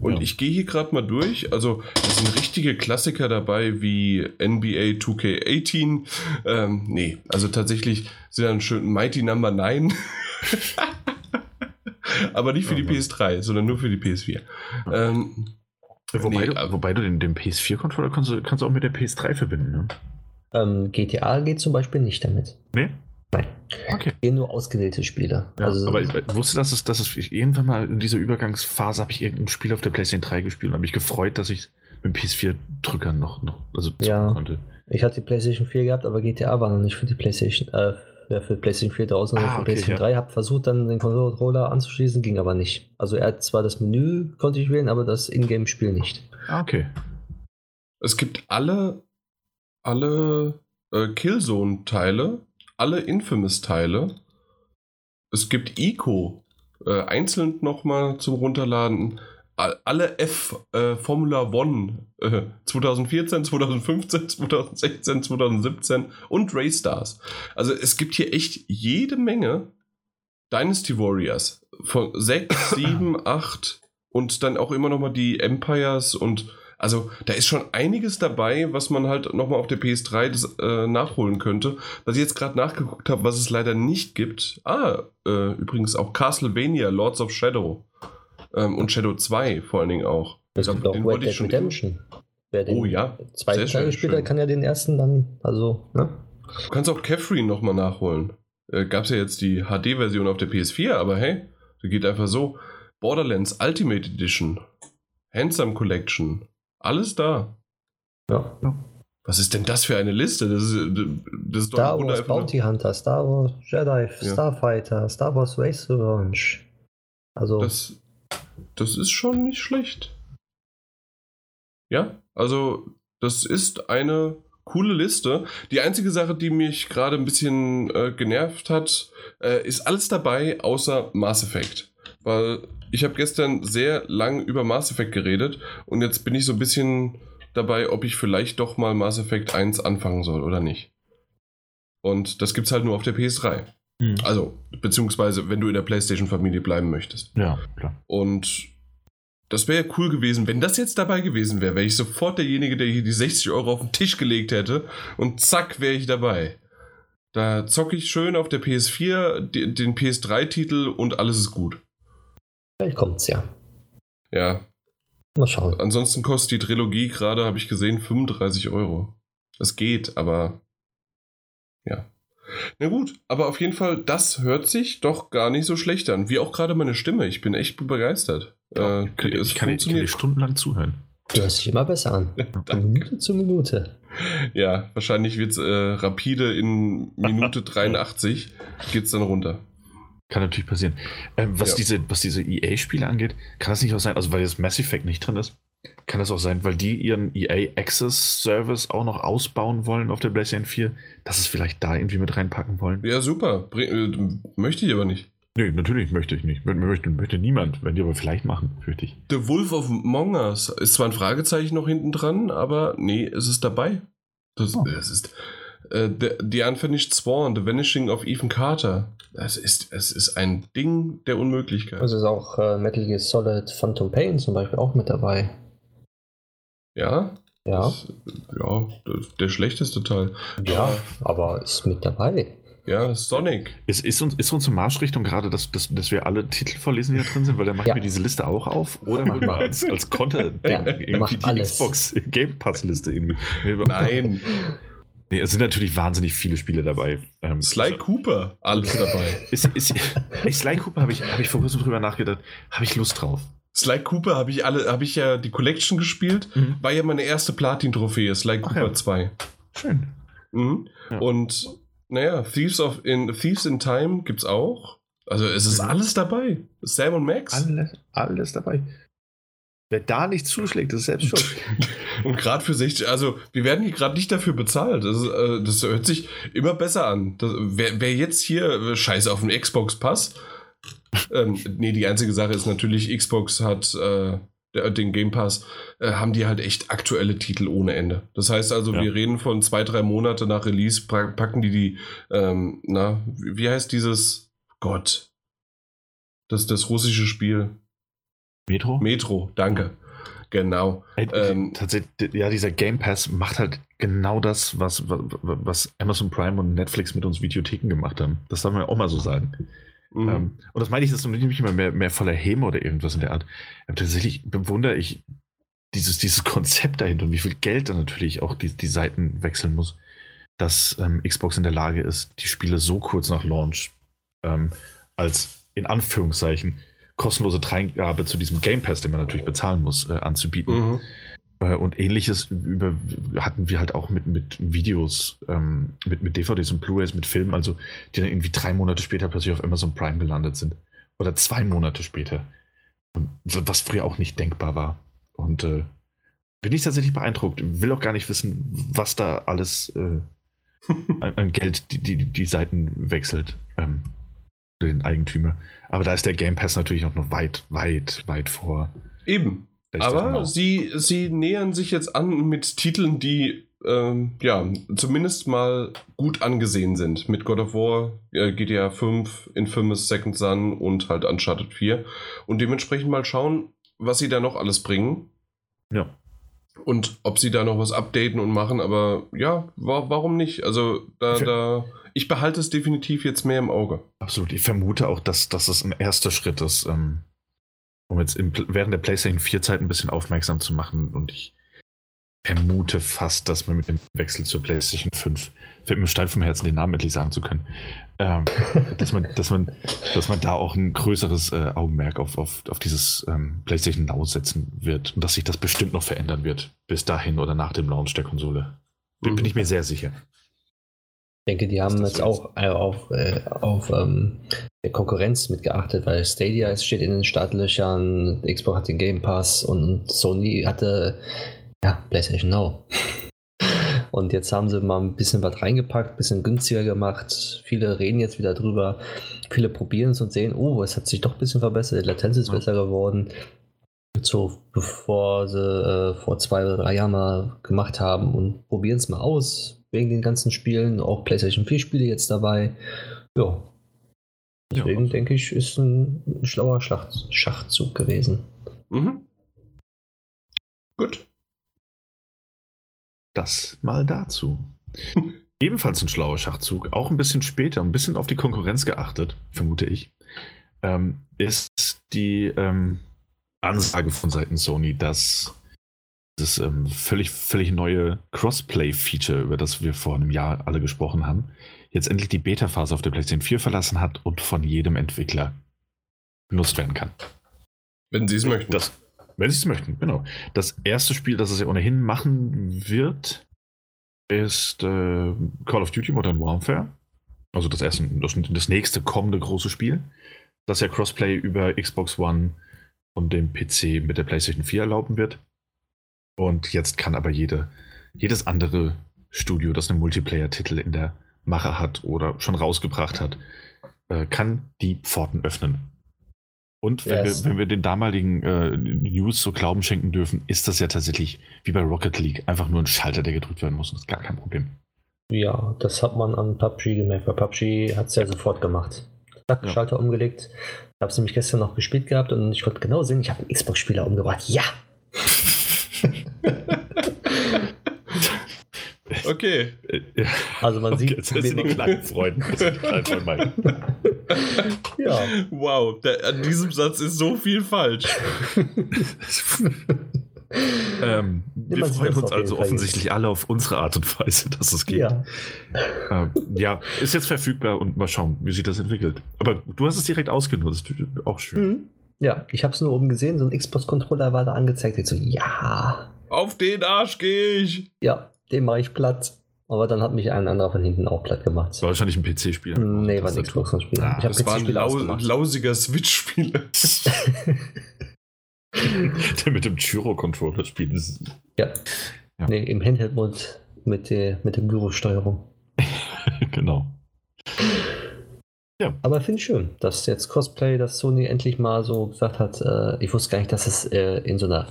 und Ja. ich gehe hier gerade mal durch. Also, da sind richtige Klassiker dabei wie NBA 2K18. Ähm, nee, also tatsächlich sind dann schön Mighty Number 9. *laughs* Aber nicht für die Oh Mann. PS3, sondern nur für die PS4. Ähm, Wobei, Nee, du, wobei du den, den PS4-Controller kannst, du- kannst du auch mit der PS3 verbinden, ne? Ähm, GTA geht zum Beispiel nicht damit. Nee? Nein. Okay. Gehen nur ausgewählte Spiele. Ja, also, aber ich wusste, dass es, dass es irgendwann mal in dieser Übergangsphase habe ich irgendein Spiel auf der PlayStation 3 gespielt und habe mich gefreut, dass ich mit dem PS4-Drückern noch, noch also Ja. konnte. ich hatte die PlayStation 4 gehabt, aber GTA war noch nicht für die PlayStation, äh, ja, für PlayStation 4 draußen, sondern Ah, für okay, PlayStation ja. 3. Hab versucht, dann den Controller anzuschließen, ging aber nicht. Also er hat zwar das Menü konnte ich wählen, aber das Ingame-Spiel nicht. Ah, okay. es gibt alle, alle äh, Killzone-Teile, alle Infamous-Teile. Es gibt Ico, äh, einzeln nochmal zum Runterladen. All- Alle F äh, Formula One äh, 2014, 2015, 2016, 2017 und Raystars. Also es gibt hier echt jede Menge Dynasty Warriors von 6, 7, 8 und dann auch immer nochmal die Empires und also da ist schon einiges dabei, was man halt nochmal auf der PS3 das, äh, nachholen könnte. Was ich jetzt gerade nachgeguckt habe, was es leider nicht gibt. Ah, äh, übrigens auch Castlevania, Lords of Shadow. Ähm, und Shadow 2 vor allen Dingen auch. Es Da- gibt auch den wollte ich schon Redemption. Wer den Oh ja, schön, gespielt schön. hat, kann ja den ersten dann, also, ne? Du kannst auch Catherine nochmal nachholen. Äh, Gab es ja jetzt die HD-Version auf der PS4, aber hey, die geht einfach so. Borderlands Ultimate Edition, Handsome Collection, alles da. Ja. Was ist denn das für eine Liste? Das ist, das ist Star Wars Bounty Hunter, Star Wars Jedi, Ja. Starfighter, Star Wars Race Revenge. Also, Das, das ist schon nicht schlecht. Ja, also das ist eine coole Liste. Die einzige Sache, die mich gerade ein bisschen äh, genervt hat, äh, ist alles dabei außer Mass Effect. Weil ich habe gestern sehr lang über Mass Effect geredet und jetzt bin ich so ein bisschen dabei, ob ich vielleicht doch mal Mass Effect 1 anfangen soll oder nicht. Und das gibt's halt nur auf der PS3. Hm. Also, beziehungsweise, wenn du in der PlayStation-Familie bleiben möchtest. Ja, klar. Und das wäre ja cool gewesen, wenn das jetzt dabei gewesen wäre, wäre ich sofort derjenige, der hier die 60 Euro auf den Tisch gelegt hätte und zack, wäre ich dabei. Da zocke ich schön auf der PS4 die- den PS3-Titel und alles ist gut. vielleicht kommt's ja. Ja, Mal schauen. ansonsten kostet die Trilogie gerade, habe ich gesehen, 35 Euro. Das geht, aber ja. Na gut, aber auf jeden Fall, das hört sich doch gar nicht so schlecht an. Wie auch gerade meine Stimme. Ich bin echt begeistert. Ja, Äh, ich kann, es ich, kann, ich kann dir funktioniert stundenlang zuhören. Du hörst dich immer besser an. *laughs* Von. Minute zu Minute. Ja, wahrscheinlich wird es äh, rapide in Minute 83 geht es dann runter. Kann natürlich passieren. Ähm, was, Ja. diese, was diese EA-Spiele angeht, kann das nicht auch sein, also weil jetzt Mass Effect nicht drin ist, kann das auch sein, weil die ihren EA Access Service auch noch ausbauen wollen auf der PlayStation 4, dass es vielleicht da irgendwie mit reinpacken wollen? Ja, super. Äh, möchte ich aber nicht. Nee, natürlich möchte ich nicht. Mö- Möchte, möchte niemand. Wenn die aber vielleicht machen, fürchte ich. The Wolf of Among Us ist zwar ein Fragezeichen noch hinten dran, aber nee, es ist dabei. Das, Oh. das ist äh, the, the Unfinished Sworn, The Vanishing of Ethan Carter. Das ist, es ist ein Ding der Unmöglichkeit. Also ist auch äh, Metal Gear Solid Phantom Pain zum Beispiel auch mit dabei. Ja? Ja. Das, ja, das, der schlechteste Teil. Ja, aber ist mit dabei. Ja, Sonic. Ist, ist, uns, ist unsere Marschrichtung gerade, dass, dass, dass wir alle Titel vorlesen, die da drin sind? Weil dann machen Ja. wir diese Liste auch auf. Oder machen wir als, als Konter Ja, irgendwie macht die alles. Xbox Game Pass Liste irgendwie. Nein, Nee, es sind natürlich wahnsinnig viele Spiele dabei. Ähm, Sly Cooper, alles dabei. Ist, ist, *laughs* Sly Cooper habe ich, hab ich vor kurzem drüber nachgedacht. Habe ich Lust drauf. Sly Cooper habe ich alle, habe ich ja die Collection gespielt, Mhm. war ja meine erste Platin-Trophäe, Sly Ach Cooper ja. 2. Schön. Mhm. Ja. Und naja, Thieves of in Thieves in Time gibt's auch. Also es ist Mhm. alles dabei. Sam und Max. Alles, alles dabei. Wer da nicht zuschlägt, ist selbst schuld. *laughs* Und gerade für 60, also wir werden hier gerade nicht dafür bezahlt. Das, äh, das hört sich immer besser an. Das, wer, wer jetzt hier äh, Scheiße auf den Xbox Pass, ähm, nee, die einzige Sache ist natürlich, Xbox hat äh, den Game Pass, äh, haben die halt echt aktuelle Titel ohne Ende. Das heißt also, Ja. wir reden von zwei, drei Monate nach Release, packen die die, ähm, na, wie heißt dieses, Gott, das, das russische Spiel, Metro? Metro, danke. Genau. Ey, Ähm, tatsächlich, ja, dieser Game Pass macht halt genau das, was, was, was Amazon Prime und Netflix mit uns Videotheken gemacht haben. Das darf man ja auch mal so sagen. Mhm. Ähm, und das meine ich, das ist nicht immer mehr, mehr voller Häme oder irgendwas in der Art. Aber tatsächlich bewundere ich dieses, dieses Konzept dahinter und wie viel Geld dann natürlich auch die, die Seiten wechseln muss, dass ähm, Xbox in der Lage ist, die Spiele so kurz nach Launch ähm, als in Anführungszeichen kostenlose Dreingabe zu diesem Game Pass, den man natürlich bezahlen muss, äh, anzubieten. Mhm. Äh, Und ähnliches über, hatten wir halt auch mit, mit Videos, ähm, mit, mit DVDs und Blu-rays, mit Filmen, also die dann irgendwie drei Monate später plötzlich auf Amazon Prime gelandet sind. Oder zwei Monate später. Und was früher auch nicht denkbar war. Und äh, bin ich tatsächlich beeindruckt. Will auch gar nicht wissen, was da alles äh, an, Geld die, die, die Seiten wechselt. Ähm, den Eigentümer. Aber da ist der Game Pass natürlich auch noch weit, weit, weit vor. Eben. Aber sie, sie nähern sich jetzt an mit Titeln, die ähm, ja zumindest mal gut angesehen sind. Mit God of War, äh, GTA 5, Infamous Second Son und halt Uncharted 4. Und dementsprechend mal schauen, was sie da noch alles bringen Ja. und ob sie da noch was updaten und machen. Aber ja, wa warum nicht? Also da, Für- da, ich behalte es definitiv jetzt mehr im Auge. Absolut. Ich vermute auch, dass, dass es ein erster Schritt ist, ähm, um jetzt im, während der PlayStation 4 Zeit ein bisschen aufmerksam zu machen. Und ich vermute fast, dass man mit dem Wechsel zur PlayStation 5, fällt mir steil vom Herzen, den Namen endlich sagen zu können, ähm, *laughs* dass, man, dass, man, dass man da auch ein größeres äh, Augenmerk auf, auf, auf dieses ähm, PlayStation Now setzen wird und dass sich das bestimmt noch verändern wird, bis dahin oder nach dem Launch der Konsole. Bin, bin ich mir sehr sicher. Ich denke, die haben jetzt auch äh, auf, äh, auf ähm, der Konkurrenz mitgeachtet, weil Stadia steht in den Startlöchern, Xbox hat den Game Pass und Sony hatte ja, PlayStation Now. *laughs* Und jetzt haben sie mal ein bisschen was reingepackt, ein bisschen günstiger gemacht. Viele reden jetzt wieder drüber. Viele probieren es und sehen, oh, es hat sich doch ein bisschen verbessert, die Latenz ist Ja. besser geworden. So, bevor sie äh, vor zwei oder drei Jahren mal gemacht haben und probieren es mal aus, wegen den ganzen Spielen. Auch PlayStation 4 Spiele jetzt dabei. Ja. Deswegen Ja. denke ich, ist ein schlauer Schach Schachzug gewesen. Mhm. Gut. Das mal dazu. *laughs* Ebenfalls ein schlauer Schachzug, auch ein bisschen später, ein bisschen auf die Konkurrenz geachtet, vermute ich, ähm, ist die ähm, Ansage von Seiten Sony, dass das ähm, völlig, völlig neue Crossplay-Feature, über das wir vor einem Jahr alle gesprochen haben, jetzt endlich die Beta-Phase auf der PlayStation 4 verlassen hat und von jedem Entwickler genutzt werden kann. Wenn sie es möchten. Das, wenn sie es möchten, genau. Das erste Spiel, das es ja ohnehin machen wird, ist äh, Call of Duty Modern Warfare. Also das, erste, das, das nächste kommende große Spiel, das ja Crossplay über Xbox One und dem PC mit der PlayStation 4 erlauben wird. Und jetzt kann aber jede, jedes andere Studio, das einen Multiplayer-Titel in der Mache hat oder schon rausgebracht hat, äh, kann die Pforten öffnen. Und wenn, Yes. wir, wenn wir den damaligen äh, News so Glauben schenken dürfen, ist das ja tatsächlich wie bei Rocket League einfach nur ein Schalter, der gedrückt werden muss. Das ist gar kein Problem. Ja, das hat man an PUBG gemerkt, weil PUBG hat es ja sofort gemacht. Zack, Ja. Schalter umgelegt. Ich habe es nämlich gestern noch gespielt gehabt und ich konnte genau sehen, ich habe einen Xbox-Spieler umgebracht. Ja! *laughs* Okay. Äh. Also man Okay, sieht, jetzt sind die kleinen Freunde. Das sind die kleinen Freunde ja, Wow, da, an diesem Satz ist so viel falsch. ähm, wir freuen das uns also Fall offensichtlich alle auf unsere Art und Weise, dass es geht. ja. Ähm, ja, ist jetzt verfügbar und mal schauen, wie sich das entwickelt. Aber du hast es direkt ausgenutzt. Auch schön. Mhm. Ja, ich habe es nur oben gesehen, so ein Xbox-Controller war da angezeigt. Ich so, ja, Auf den Arsch gehe ich. ja, den mache ich platt. Aber dann hat mich ein anderer von hinten auch platt gemacht. Das war wahrscheinlich ein PC-Spiel. Nee, war ein. Xbox-Spiel. Ah, ich habe Das war ein lau lausiger Switch-Spieler. *laughs* Der mit dem Gyro-Controller spielt. Ja. Ja. Nee, im Handheld-Mode mit der, mit der Gyrosteuerung. *laughs* genau. Aber finde ich schön, dass jetzt Cosplay, dass Sony endlich mal so gesagt hat, äh, ich wusste gar nicht, dass es äh, in so einer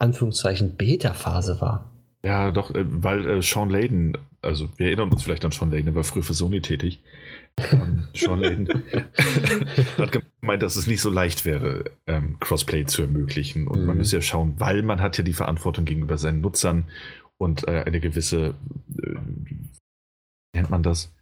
Anführungszeichen Beta-Phase war. Ja, doch, äh, weil äh, Sean Layden, also wir erinnern uns vielleicht an Sean Layden, der war früher für Sony tätig. Ähm, Sean Layden *laughs* hat gemeint, dass es nicht so leicht wäre, ähm, Crossplay zu ermöglichen. Und man Mhm. müsse ja schauen, weil man hat ja die Verantwortung gegenüber seinen Nutzern und äh, eine gewisse, äh, nennt man das?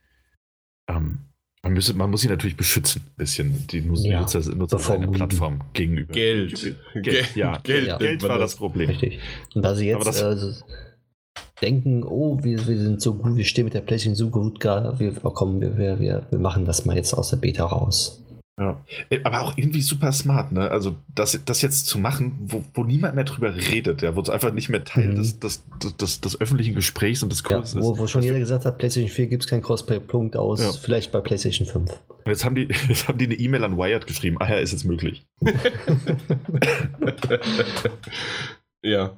Ähm, man, müsse, man muss sie natürlich beschützen, ein bisschen, die Nutzer, Ja, Nutzer, Nutzer seiner. Plattform gegenüber. Geld. Geld, ja. Geld, Ja. Geld war das Problem. Richtig. Und da sie jetzt das- äh, denken, oh, wir, wir sind so gut, wir stehen mit der PlayStation so gut, gar, wir, komm, wir, wir, wir, wir machen das mal jetzt aus der Beta raus. Ja. Äh, Aber auch irgendwie super smart, ne? Also das, das jetzt zu machen, wo, wo niemand mehr drüber redet, ja, wo es einfach nicht mehr Teil Mhm. des, des, des, des, des öffentlichen Gesprächs und des Ja, Kurses wo, ist. wo schon jeder gesagt hat, PlayStation 4 gibt es keinen Crossplay-Punkt aus, Ja. vielleicht bei PlayStation 5. Und jetzt haben die, *laughs* jetzt haben die eine E-Mail an Wired geschrieben, ah ja, ist jetzt möglich. *laughs* ja.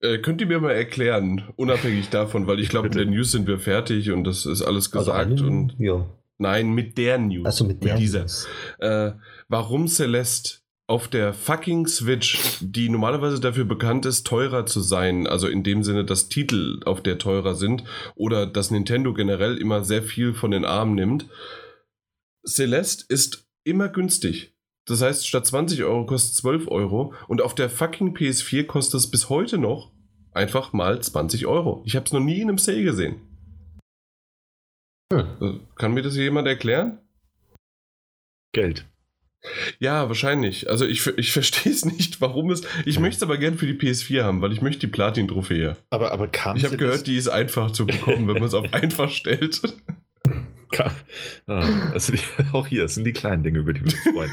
Äh, könnt ihr mir mal erklären, unabhängig davon, weil ich glaube, mit der News sind wir fertig und das ist alles gesagt. Also, und ja. Nein, mit der News. Achso, mit der. dieser. News. Äh, warum Celeste auf der fucking Switch, die normalerweise dafür bekannt ist, teurer zu sein, also in dem Sinne, dass Titel auf der teurer sind oder dass Nintendo generell immer sehr viel von den Armen nimmt, Celeste ist immer günstig. Das heißt, statt 20 Euro kostet es 12 Euro und auf der fucking PS4 kostet es bis heute noch einfach mal 20 Euro. Ich habe es noch nie in einem Sale gesehen. Äh, Kann mir das jemand erklären? Geld. Ja, wahrscheinlich. Also ich, ich *laughs* verstehe es nicht, warum es. Ich Ja. möchte es aber gern für die PS4 haben, weil ich möchte die Platin-Trophäe. Aber, aber kam Ich habe gehört, die ist einfach zu bekommen, wenn man es auf *laughs* einfach stellt. *laughs* Ah, also die, auch hier, das sind die kleinen Dinge, über die wir uns freuen.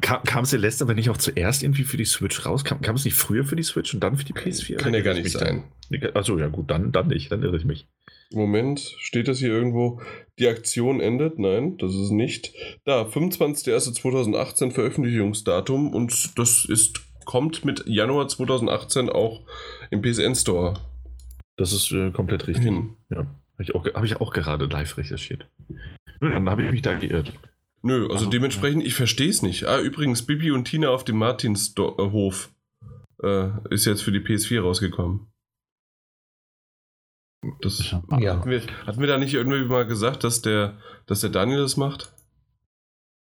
kam, kam Celeste aber nicht auch zuerst irgendwie für die Switch raus? Kam, kam es nicht früher für die Switch und dann für die PS4? Kann ja gar nicht sein. dann? Achso, ja gut, dann, dann nicht, dann irre ich mich. Moment, steht das hier irgendwo? Die Aktion endet? Nein, das ist nicht. Da, 25.01.2018 Veröffentlichungsdatum und das ist, kommt mit Januar 2018 auch im PSN Store Das ist äh, komplett richtig. hin. Ja, habe ich, auch hab ich auch gerade live recherchiert. Nö, Dann habe ich mich da geirrt. Nö, also Ah, dementsprechend, ich verstehe es nicht. Ah, übrigens, Bibi und Tina auf dem Martinshof äh, ist jetzt für die PS4 rausgekommen. Das, Ja. hatten, wir, hatten wir da nicht irgendwie mal gesagt, dass der, dass der Daniel das macht?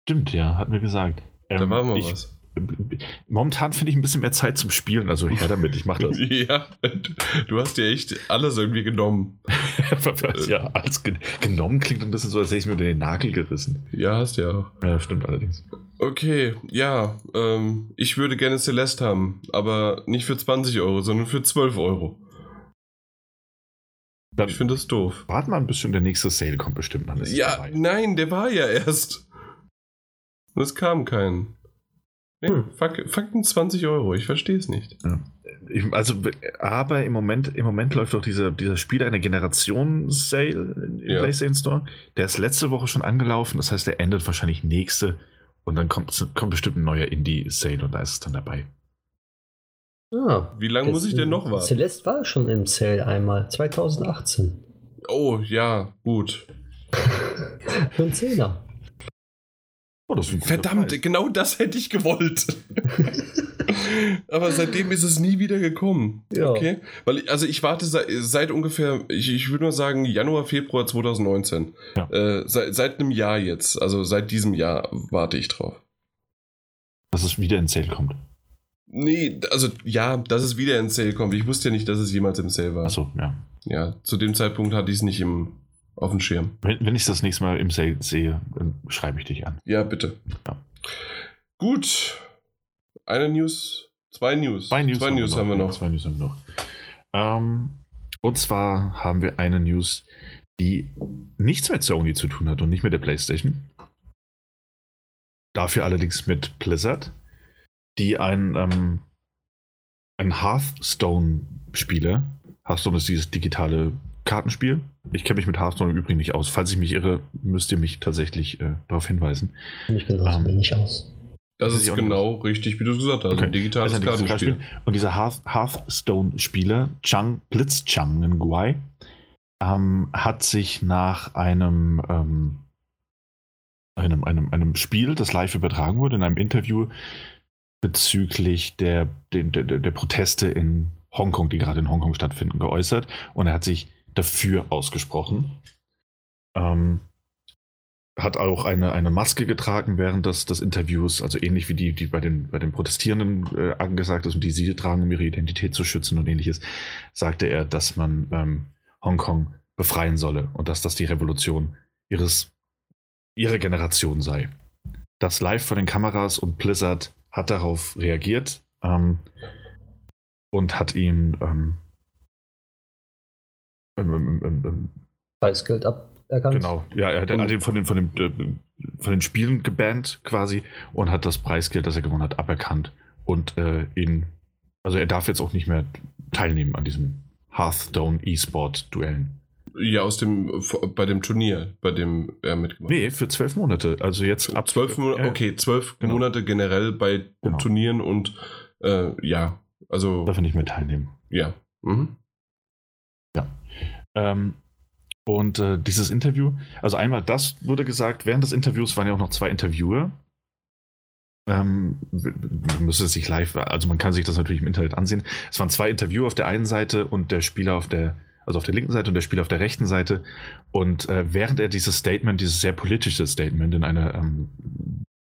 Stimmt, ja, hat mir gesagt. Da Ähm, war mal ich, was. Momentan finde ich ein bisschen mehr Zeit zum Spielen, also her damit, ich mache das. *laughs* Ja, du hast dir echt alles irgendwie genommen. *laughs* ja, als gen genommen klingt ein bisschen so, als hätte ich mir den Nagel gerissen. Ja, hast ja auch. Ja, stimmt allerdings. Okay, ja, ähm, ich würde gerne Celeste haben, aber nicht für 20 Euro, sondern für 12 Euro. Dann Ich finde das doof. warte mal ein bisschen, der nächste Sale kommt bestimmt. Dann Ja, vorbei. nein, der war ja erst. Und es kam kein. Nee, Hm. fuck, fucking 20 Euro, ich verstehe es nicht. Ich, also, aber im Moment, im Moment läuft doch dieser, dieser Spiel eine Generation-Sale im Ja. PlayStation Store. Der ist letzte Woche schon angelaufen, das heißt, der endet wahrscheinlich nächste. Und dann kommt, kommt bestimmt ein neuer Indie-Sale und da ist es dann dabei. Ah, Wie lange muss ich denn noch warten? Celeste war schon im Sale einmal, 2018. Oh, ja, gut. *laughs* Für einen Zehner. Oh, das ein Verdammt, Preis. genau das hätte ich gewollt. *laughs* Aber seitdem ist es nie wieder gekommen. Ja. Okay. Weil, ich- also ich warte seit, seit ungefähr, ich, ich würde nur sagen, Januar, Februar 2019. Ja. Äh, seit, seit einem Jahr jetzt, also seit diesem Jahr warte ich drauf. Dass es wieder in Sale kommt. Nee, also ja, dass es wieder in Sale kommt. Ich wusste ja nicht, dass es jemals im Sale war. Achso, ja. Ja, zu dem Zeitpunkt hatte ich es nicht im, auf dem Schirm. Wenn, wenn ich das nächste Mal im Sale sehe, dann schreibe ich dich an. Ja, bitte. Ja. Gut. Eine News, zwei News. Zwei News, zwei News haben wir noch. Zwei News haben wir noch. Ähm, und zwar haben wir eine News, die nichts mit Sony zu tun hat und nicht mit der PlayStation. Dafür allerdings mit Blizzard, die ein, ähm, ein Hearthstone-Spieler, Hearthstone ist dieses digitale Kartenspiel. Ich kenne mich mit Hearthstone im Übrigen nicht aus. Falls ich mich irre, müsst ihr mich tatsächlich äh, darauf hinweisen. Ich bin das Ähm, nicht aus. Das ist genau richtig, wie du es gesagt hast. Okay. Ein digitales ein digitales Kartenspiel. Und dieser Hearth, Hearthstone-Spieler, Chang, Blitzchang Nguai, ähm, hat sich nach einem, ähm, einem, einem, einem Spiel, das live übertragen wurde, in einem Interview bezüglich der, der, der, der Proteste in Hongkong, die gerade in Hongkong stattfinden, geäußert. Und er hat sich dafür ausgesprochen. Ähm, hat auch eine, eine Maske getragen während des, des Interviews, also ähnlich wie die, die bei den, bei den Protestierenden äh, angesagt ist und die sie tragen, um ihre Identität zu schützen und ähnliches, sagte er, dass man ähm, Hongkong befreien solle und dass das die Revolution ihres, ihrer Generation sei. Das live vor den Kameras und Blizzard hat darauf reagiert ähm, und hat ihm ähm, ähm, ähm, ähm, ähm, Preisgeld aberkannt. Genau, ja, er hat Und- hat ihn von den, von, den, äh, von den Spielen gebannt quasi und hat das Preisgeld, das er gewonnen hat, aberkannt und äh, ihn, also er darf jetzt auch nicht mehr teilnehmen an diesen Hearthstone E-Sport-Duellen. Ja, aus dem, bei dem Turnier, bei dem er mitgemacht Nee, für zwölf Monate, also jetzt ab Zwölf Monate, Ja, okay, zwölf Genau. Monate generell bei Genau. Turnieren und äh, ja, also darf er nicht mehr teilnehmen. ja. Mhm. Ähm, und äh, dieses Interview, also einmal das wurde gesagt, während des Interviews waren ja auch noch zwei Interviewer. Ähm, man müsste es sich live, also man kann sich das natürlich im Internet ansehen. Es waren zwei Interviewer auf der einen Seite und der Spieler auf der, also auf der linken Seite und der Spieler auf der rechten Seite. Und äh, während er dieses Statement, dieses sehr politische Statement in einer ähm,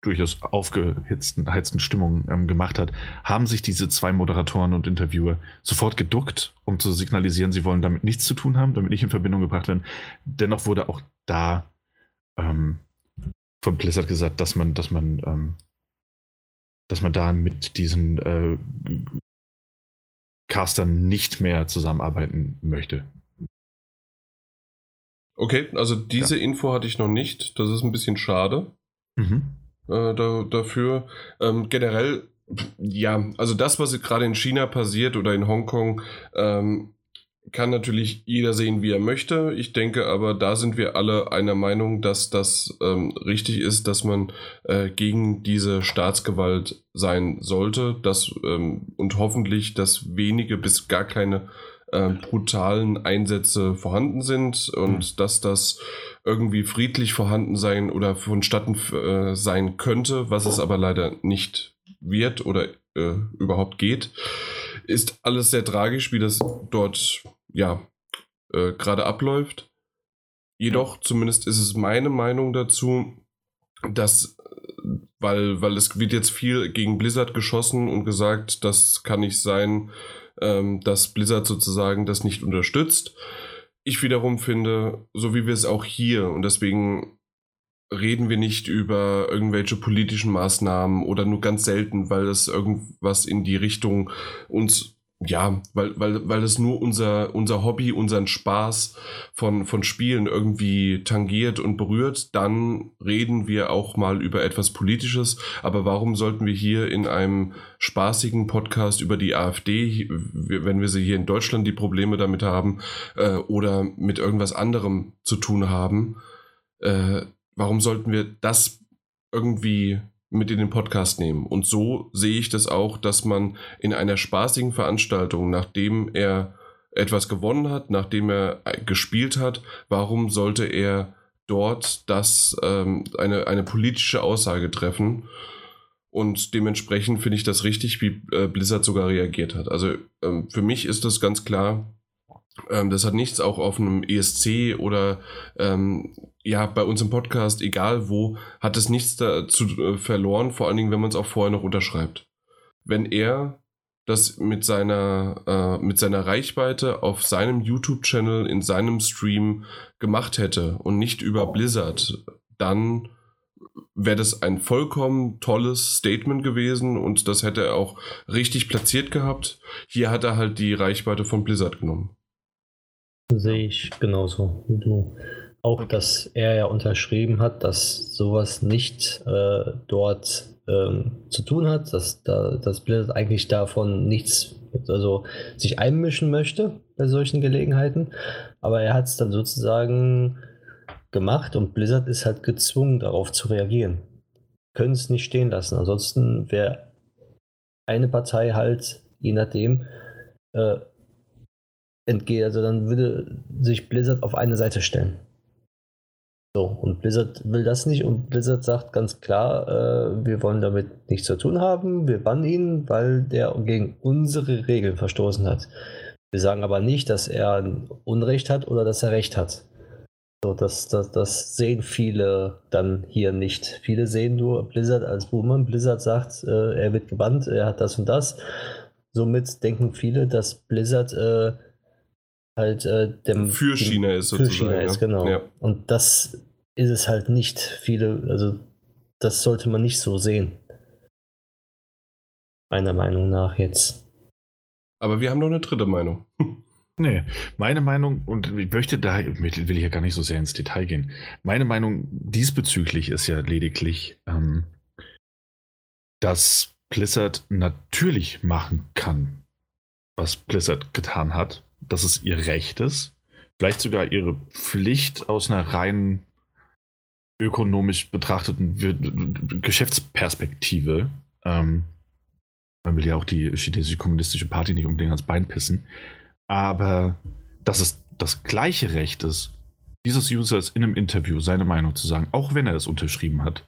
durchaus aufgehitzten heizten Stimmung ähm, gemacht hat, haben sich diese zwei Moderatoren und Interviewer sofort geduckt, um zu signalisieren, sie wollen damit nichts zu tun haben, damit nicht in Verbindung gebracht werden. Dennoch wurde auch da ähm, von Blizzard gesagt, dass man, dass man, ähm, dass man da mit diesen äh, Castern nicht mehr zusammenarbeiten möchte. Okay, also diese Info hatte ich noch nicht. Das ist ein bisschen schade. Mhm. äh, da, dafür. Ähm, generell, ja, also das, was gerade in China passiert oder in Hongkong, ähm, kann natürlich jeder sehen, wie er möchte. Ich denke aber, da sind wir alle einer Meinung, dass das ähm, richtig ist, dass man äh, gegen diese Staatsgewalt sein sollte dass, ähm, und hoffentlich, dass wenige bis gar keine äh, brutalen Einsätze vorhanden sind und dass das irgendwie friedlich vorhanden sein oder vonstatten äh, sein könnte, was es aber leider nicht wird oder äh, überhaupt geht, ist alles sehr tragisch, wie das dort ja äh, gerade abläuft. Jedoch, zumindest ist es meine Meinung dazu, dass, äh, weil, weil es wird jetzt viel gegen Blizzard geschossen und gesagt, das kann nicht sein, ähm, dass Blizzard sozusagen das nicht unterstützt. Ich wiederum finde, so wie wir es auch hier, und deswegen reden wir nicht über irgendwelche politischen Maßnahmen oder nur ganz selten, weil es irgendwas in die Richtung uns, ja, weil, weil, weil es nur unser, unser Hobby, unseren Spaß von, von Spielen irgendwie tangiert und berührt, dann reden wir auch mal über etwas Politisches. Aber warum sollten wir hier in einem spaßigen Podcast über die AfD, wenn wir sie hier in Deutschland die Probleme damit haben, äh, oder mit irgendwas anderem zu tun haben, äh, warum sollten wir das irgendwie mit in den Podcast nehmen? Und so sehe ich das auch, dass man in einer spaßigen Veranstaltung, nachdem er etwas gewonnen hat, nachdem er gespielt hat, warum sollte er dort das ähm, eine, eine politische Aussage treffen? Und dementsprechend finde ich das richtig, wie äh, Blizzard sogar reagiert hat. Also ähm, für mich ist das ganz klar, ähm, das hat nichts auch auf einem ESC oder ähm, ja, bei uns im Podcast, egal wo, hat es nichts dazu äh, verloren, vor allen Dingen, wenn man es auch vorher noch unterschreibt. Wenn er das mit seiner, äh, mit seiner Reichweite auf seinem YouTube-Channel, in seinem Stream gemacht hätte und nicht über Blizzard, dann wäre das ein vollkommen tolles Statement gewesen und das hätte er auch richtig platziert gehabt. Hier hat er halt die Reichweite von Blizzard genommen. Sehe ich genauso wie du. Auch, dass er ja unterschrieben hat, dass sowas nicht äh, dort ähm, zu tun hat, dass, da, dass Blizzard eigentlich davon nichts, also sich einmischen möchte bei solchen Gelegenheiten. Aber er hat es dann sozusagen gemacht und Blizzard ist halt gezwungen, darauf zu reagieren. Können es nicht stehen lassen. Ansonsten wäre eine Partei halt, je nachdem, äh, entgeht. Also dann würde sich Blizzard auf eine Seite stellen. So, und Blizzard will das nicht und Blizzard sagt ganz klar, äh, wir wollen damit nichts zu tun haben, wir bannen ihn, weil der gegen unsere Regeln verstoßen hat. Wir sagen aber nicht, dass er Unrecht hat oder dass er Recht hat. So, das, das, das sehen viele dann hier nicht. Viele sehen nur Blizzard als Boomer. Blizzard sagt, äh, er wird gebannt, er hat das und das. Somit denken viele, dass Blizzard äh, halt äh, dem, für China ist sozusagen. Für China ist, genau. Ja. Und das ist es halt nicht. Viele, also das sollte man nicht so sehen. Meiner Meinung nach jetzt. Aber wir haben noch eine dritte Meinung. *laughs* Nee, meine Meinung, und ich möchte da, will ich ja gar nicht so sehr ins Detail gehen. Meine Meinung diesbezüglich ist ja lediglich, ähm, dass Blizzard natürlich machen kann, was Blizzard getan hat, dass es ihr Recht ist, vielleicht sogar ihre Pflicht aus einer rein ökonomisch betrachteten Geschäftsperspektive. Ähm, man will ja auch die chinesische kommunistische Party nicht unbedingt ans Bein pissen. Aber dass es das gleiche Recht ist, dieses Users in einem Interview seine Meinung zu sagen, auch wenn er es unterschrieben hat,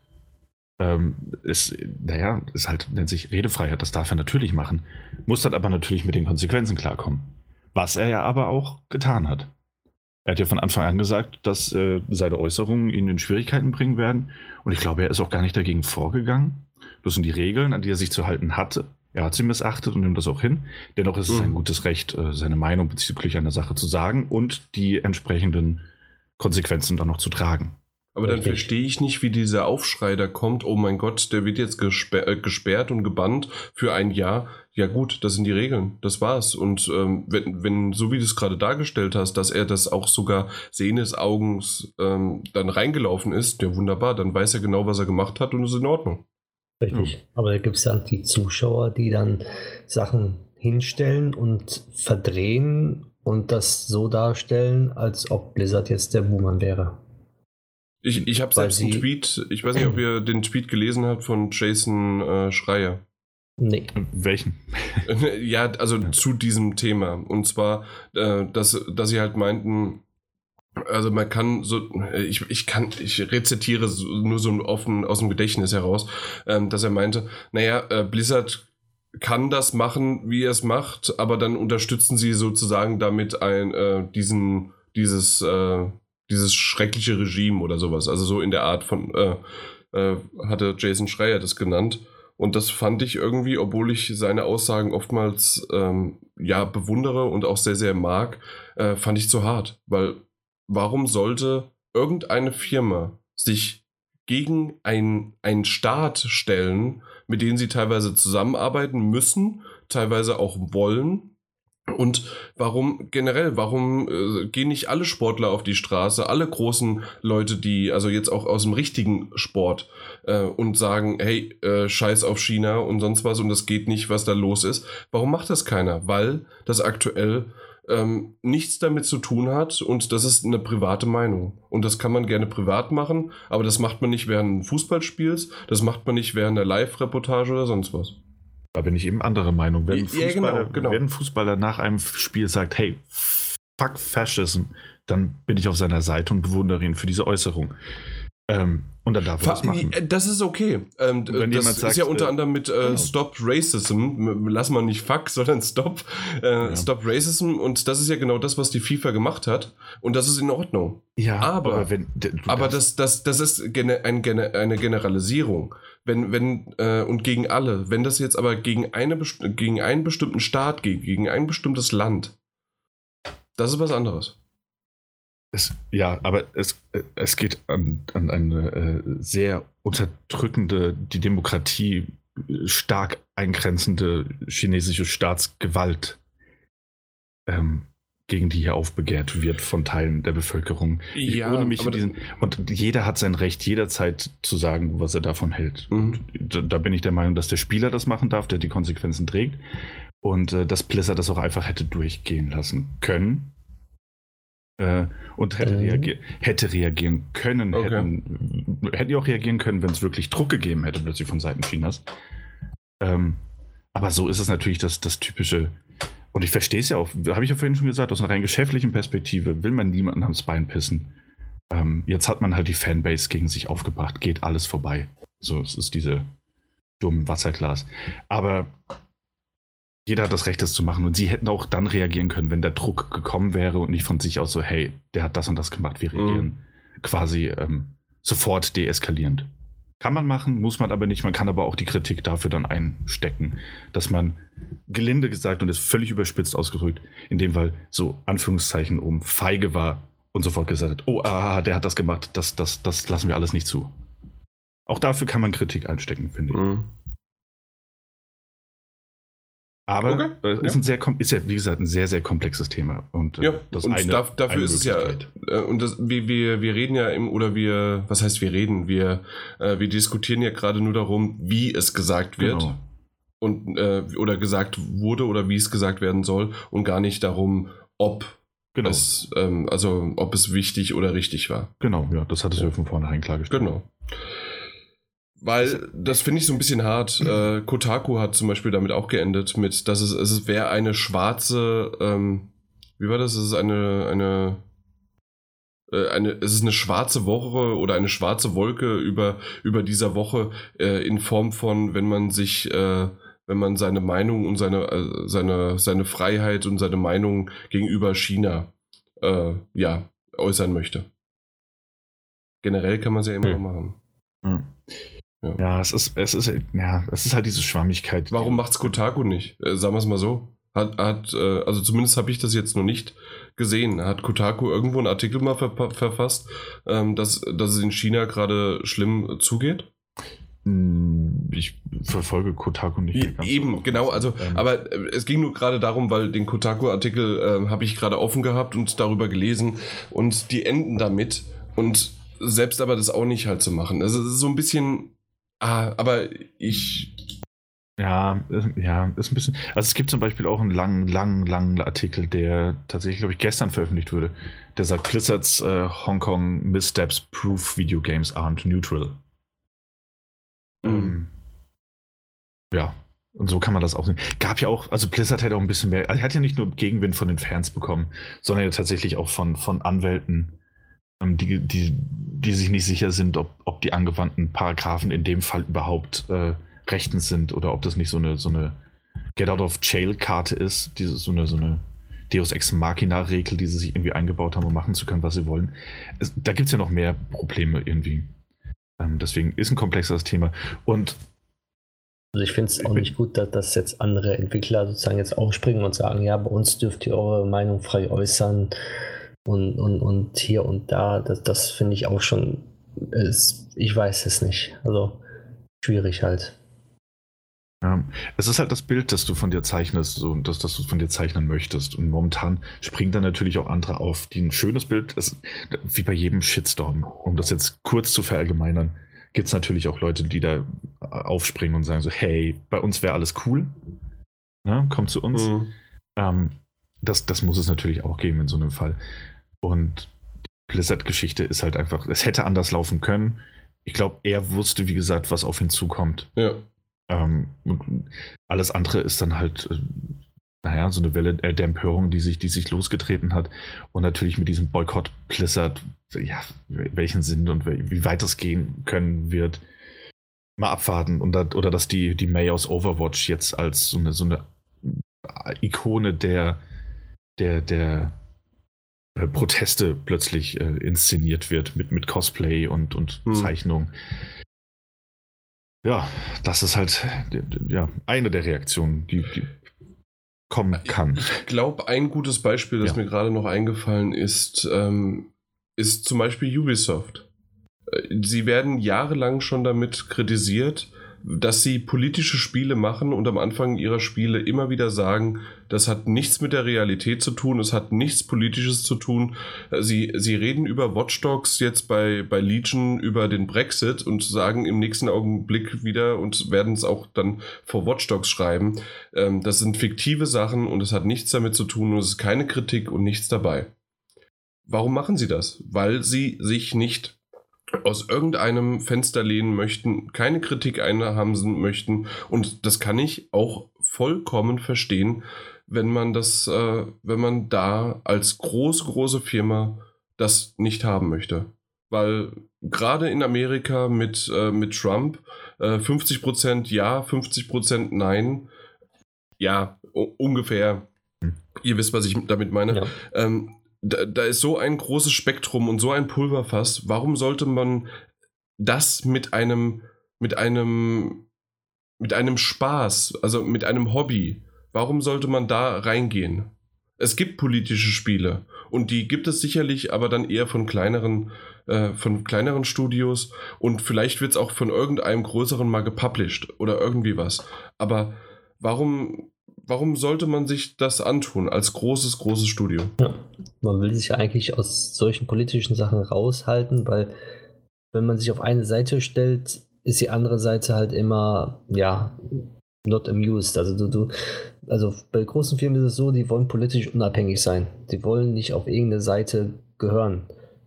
ähm, ist, naja, ist halt, nennt sich Redefreiheit, das darf er natürlich machen, muss dann aber natürlich mit den Konsequenzen klarkommen. Was er ja aber auch getan hat. Er hat ja von Anfang an gesagt, dass äh, seine Äußerungen ihn in Schwierigkeiten bringen werden. Und ich glaube, er ist auch gar nicht dagegen vorgegangen. Das sind die Regeln, an die er sich zu halten hatte. Er hat sie missachtet und nimmt das auch hin. Dennoch ist es ein mhm. gutes Recht, äh, seine Meinung bezüglich einer Sache zu sagen und die entsprechenden Konsequenzen dann noch zu tragen. Aber dann verstehe ich nicht, wie dieser Aufschrei da kommt, oh mein Gott, der wird jetzt gesperrt, äh, gesperrt und gebannt für ein Jahr. Ja gut, das sind die Regeln, das war's. Und ähm, wenn, wenn, so wie du es gerade dargestellt hast, dass er das auch sogar seines Augens ähm, dann reingelaufen ist, ja wunderbar, dann weiß er genau, was er gemacht hat und ist in Ordnung. Richtig. Mhm. Aber da gibt es dann die Zuschauer, die dann Sachen hinstellen und verdrehen und das so darstellen, als ob Blizzard jetzt der Boomer wäre. Ich, ich habe selbst einen Tweet, ich weiß nicht, ob ihr *clears throat* den Tweet gelesen habt von Jason äh, Schreier. Nee. Welchen? *laughs* ja, also ja. zu diesem Thema. Und zwar, äh, dass, dass sie halt meinten, also man kann so, ich, ich kann, ich rezitiere nur so offen aus dem Gedächtnis heraus, ähm, dass er meinte, naja, äh, Blizzard kann das machen, wie er es macht, aber dann unterstützen sie sozusagen damit ein, äh, diesen, dieses, äh, dieses schreckliche Regime oder sowas. Also so in der Art von, äh, äh, hatte Jason Schreier das genannt. Und das fand ich irgendwie, obwohl ich seine Aussagen oftmals ähm, ja bewundere und auch sehr, sehr mag, äh, fand ich zu hart. Weil warum sollte irgendeine Firma sich gegen einen Staat stellen, mit dem sie teilweise zusammenarbeiten müssen, teilweise auch wollen. Und warum generell, warum äh, gehen nicht alle Sportler auf die Straße, alle großen Leute, die, also jetzt auch aus dem richtigen Sport, äh, und sagen, hey, äh, scheiß auf China und sonst was und das geht nicht, was da los ist. Warum macht das keiner? Weil das aktuell ähm, nichts damit zu tun hat und das ist eine private Meinung. Und das kann man gerne privat machen, aber das macht man nicht während Fußballspiels, das macht man nicht während der Live-Reportage oder sonst was. Da bin ich eben anderer Meinung. Wenn, ja, Fußballer, genau, genau. wenn ein Fußballer nach einem Spiel sagt, hey, fuck Fascism, dann bin ich auf seiner Seite und bewundere ihn für diese Äußerung. Ähm, und dann darf er das machen. Das ist okay. Ähm, Wenn das ist sagt, ja unter äh, anderem mit äh, genau. Stop Racism. Lass mal nicht Fuck, *laughs* sondern Stop. Äh, Stop Racism. Und das ist ja genau das, was die FIFA gemacht hat. Und das ist in Ordnung. Ja, aber- wenn, d- du Aber das, das, das ist gene, ein, gene, eine Generalisierung. Wenn, wenn, äh, und gegen alle. Wenn das jetzt aber gegen, eine, gegen einen bestimmten Staat geht, gegen ein bestimmtes Land, das ist was anderes. Es, ja, aber es, äh, es geht an, an eine äh, sehr unterdrückende, die Demokratie äh, stark eingrenzende chinesische Staatsgewalt, ähm, gegen die hier aufbegehrt wird von Teilen der Bevölkerung. Ja, ohne mich diesen, und jeder hat sein Recht, jederzeit zu sagen, was er davon hält. Mhm. Da, da bin ich der Meinung, dass der Spieler das machen darf, der die Konsequenzen trägt. Und äh, dass Blizzard das auch einfach hätte durchgehen lassen können. Äh, und hätte, Mhm. reagier hätte reagieren können. Okay. Hätten, hätten die auch reagieren können, wenn es wirklich Druck gegeben hätte, plötzlich von Seiten Chinas. Ähm, aber so ist es natürlich das, das typische. Und ich verstehe es ja auch, habe ich ja vorhin schon gesagt, aus einer rein geschäftlichen Perspektive will man niemanden ans Bein pissen. Ähm, jetzt hat man halt die Fanbase gegen sich aufgebracht, geht alles vorbei. So, es ist diese dummen Wasserglas. Aber jeder hat das Recht, das zu machen. Und sie hätten auch dann reagieren können, wenn der Druck gekommen wäre und nicht von sich aus so, hey, der hat das und das gemacht, wir reagieren. Quasi ähm, sofort deeskalierend. Kann man machen, muss man aber nicht. Man kann aber auch die Kritik dafür dann einstecken, dass man gelinde gesagt und ist völlig überspitzt ausgedrückt, in dem Fall so Anführungszeichen um feige war und sofort gesagt hat, oh, ah, der hat das gemacht, das, das, das lassen wir alles nicht zu. Auch dafür kann man Kritik einstecken, finde ich. Mhm. Aber Okay, äh, ist, ja. ein sehr, ist ja, wie gesagt, ein sehr, sehr komplexes Thema. Und, äh, Ja, das und eine- darf, dafür eine ist es ja, äh, und das, wir, wir, wir reden ja im, oder wir, was heißt wir reden, wir, äh, wir diskutieren ja gerade nur darum, wie es gesagt wird Genau. und, äh, oder gesagt wurde oder wie es gesagt werden soll und gar nicht darum, ob Genau, es, ähm, also ob es wichtig oder richtig war. genau, ja, das hattest du ja von vornherein klargestellt. Genau. Weil das finde ich so ein bisschen hart. *clears throat* Äh, Kotaku hat zum Beispiel damit auch geendet, mit, dass es, es wäre eine schwarze, ähm, wie war das? Es ist eine, eine, äh, eine, es ist eine schwarze Woche oder eine schwarze Wolke über, über dieser Woche äh, in Form von, wenn man sich, äh, wenn man seine Meinung und seine, äh, seine, seine Freiheit und seine Meinung gegenüber China, äh, ja, äußern möchte. Generell kann man es ja immer Hm. noch machen. Ja. Ja. Ja, es ist, es ist, ja, es ist halt diese Schwammigkeit. Warum macht's Kotaku nicht? Äh, sagen wir es mal so. Hat, hat äh, also zumindest habe ich das jetzt noch nicht gesehen. Hat Kotaku irgendwo einen Artikel mal ver verfasst, ähm, dass, dass es in China gerade schlimm zugeht? Hm, Ich verfolge Kotaku nicht. mehr ganz so Eben, oft. genau. Also, Ähm, aber äh, es ging nur gerade darum, weil den Kotaku-Artikel äh, habe ich gerade offen gehabt und darüber gelesen und die enden damit und selbst aber das auch nicht halt zu machen. Also es ist so ein bisschen. Ah, aber ich. Ja, ja, ist ein bisschen. Also es gibt zum Beispiel auch einen langen, langen, langen Artikel, der tatsächlich, glaube ich, gestern veröffentlicht wurde. Der sagt, Blizzards äh, Hongkong Missteps prove Video Games aren't neutral. Ähm, ja, und so kann man das auch sehen. Gab ja auch, also Blizzard hat auch ein bisschen mehr, also hat ja nicht nur Gegenwind von den Fans bekommen, sondern ja tatsächlich auch von, von Anwälten, die, die, die sich nicht sicher sind, ob, ob die angewandten Paragraphen in dem Fall überhaupt äh, rechtens sind oder ob das nicht so eine, so eine Get-out-of-Jail-Karte ist, diese, so eine, so eine Deus Ex Machina-Regel, die sie sich irgendwie eingebaut haben, um machen zu können, was sie wollen. Es, da gibt es ja noch mehr Probleme irgendwie. Ähm, deswegen ist ein komplexeres Thema. Und Also ich finde es auch nicht gut, dass, dass jetzt andere Entwickler sozusagen jetzt aufspringen und sagen, ja, bei uns dürft ihr eure Meinung frei äußern und, und, und hier und da. Das, das finde ich auch schon, ist, ich weiß es nicht. Also schwierig halt. Ja, es ist halt das Bild, das du von dir zeichnest so, und das, das du von dir zeichnen möchtest. Und momentan springen dann natürlich auch andere auf, die ein schönes Bild, das, wie bei jedem Shitstorm, um das jetzt kurz zu verallgemeinern, gibt es natürlich auch Leute, die da aufspringen und sagen so, hey, bei uns wäre alles cool. Ne, kommt zu uns. Mhm. Ähm, das, das muss es natürlich auch geben in so einem Fall. Und die Blizzard-Geschichte ist halt einfach, es hätte anders laufen können. Ich glaube, er wusste, wie gesagt, was auf ihn zukommt. Ja. Ähm, alles andere ist dann halt, äh, naja, so eine Welle der Empörung, die sich, die sich losgetreten hat. Und natürlich mit diesem Boykott Blizzard, ja, welchen Sinn und wie weit das gehen können wird, mal abwarten. Und da, oder dass die, die May aus Overwatch jetzt als so eine, so eine Ikone der, der, der äh, Proteste plötzlich äh, inszeniert wird mit, mit Cosplay und, und hm. Zeichnung. Ja, das ist halt ja, eine der Reaktionen, die, die kommen kann. Ich glaube, ein gutes Beispiel, das ja. mir gerade noch eingefallen ist, ähm, ist zum Beispiel Ubisoft. Äh, sie werden jahrelang schon damit kritisiert, dass sie politische Spiele machen und am Anfang ihrer Spiele immer wieder sagen, das hat nichts mit der Realität zu tun, es hat nichts Politisches zu tun. Sie, sie reden über Watch Dogs jetzt bei, bei Legion über den Brexit und sagen im nächsten Augenblick wieder und werden es auch dann vor Watch Dogs schreiben. Ähm, das sind fiktive Sachen und es hat nichts damit zu tun und es ist keine Kritik und nichts dabei. Warum machen sie das? Weil sie sich nicht aus irgendeinem Fenster lehnen möchten, keine Kritik einhamsen möchten. Und das kann ich auch vollkommen verstehen, wenn man das, äh, wenn man da als große, große Firma das nicht haben möchte. Weil gerade in Amerika mit, äh, mit Trump äh, 50% ja, 50% nein, ja, ungefähr. Hm. Ihr wisst, was ich damit meine. Ja. Ähm, da, da ist so ein großes Spektrum und so ein Pulverfass. Warum sollte man das mit einem, mit einem, mit einem Spaß, also mit einem Hobby, warum sollte man da reingehen? Es gibt politische Spiele und die gibt es sicherlich, aber dann eher von kleineren, äh, von kleineren Studios und vielleicht wird es auch von irgendeinem größeren mal gepublished oder irgendwie was. Aber warum warum sollte man sich das antun als großes, großes Studio? Ja, man will sich eigentlich aus solchen politischen Sachen raushalten, weil wenn man sich auf eine Seite stellt, ist die andere Seite halt immer, ja, not amused. Also du, du, also bei großen Firmen ist es so, die wollen politisch unabhängig sein. Die wollen nicht auf irgendeine Seite gehören.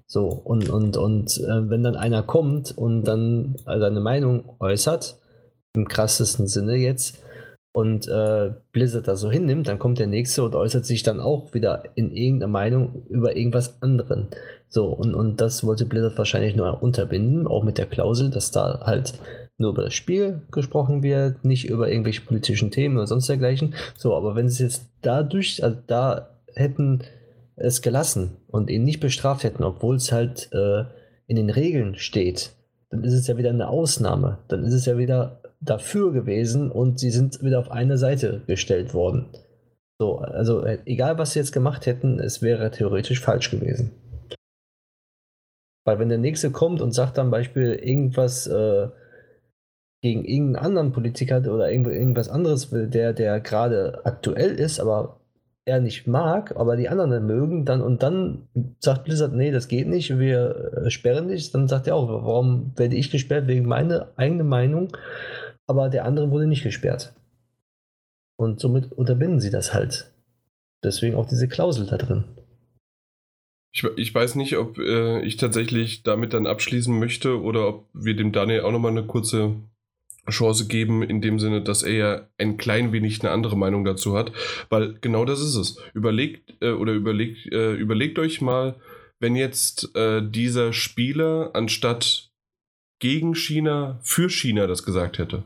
So, und, und, und äh, wenn dann einer kommt und dann seine Meinung äußert, im krassesten Sinne jetzt, und äh, Blizzard da so hinnimmt, dann kommt der nächste und äußert sich dann auch wieder in irgendeiner Meinung über irgendwas anderen. So, und, und das wollte Blizzard wahrscheinlich nur unterbinden, auch mit der Klausel, dass da halt nur über das Spiel gesprochen wird, nicht über irgendwelche politischen Themen oder sonst dergleichen. So, aber wenn sie jetzt dadurch, also da hätten es gelassen und ihn nicht bestraft hätten, obwohl es halt äh, in den Regeln steht, dann ist es ja wieder eine Ausnahme. Dann ist es ja wieder dafür gewesen und sie sind wieder auf eine Seite gestellt worden. So, also äh, egal was sie jetzt gemacht hätten, es wäre theoretisch falsch gewesen. Weil wenn der nächste kommt und sagt dann Beispiel irgendwas äh, gegen irgendeinen anderen Politiker oder irgendwas anderes der, der gerade aktuell ist, aber er nicht mag, aber die anderen mögen, dann und dann sagt Blizzard, nee, das geht nicht, wir äh, sperren dich, dann sagt er auch, warum werde ich gesperrt wegen meiner eigenen Meinung? Aber der andere wurde nicht gesperrt. Und somit unterbinden sie das halt. Deswegen auch diese Klausel da drin. Ich, ich weiß nicht, ob äh, ich tatsächlich damit dann abschließen möchte oder ob wir dem Daniel auch nochmal eine kurze Chance geben, in dem Sinne, dass er ja ein klein wenig eine andere Meinung dazu hat. Weil genau das ist es. Überlegt äh, oder überlegt, äh, überlegt euch mal, wenn jetzt äh, dieser Spieler anstatt gegen China für China das gesagt hätte.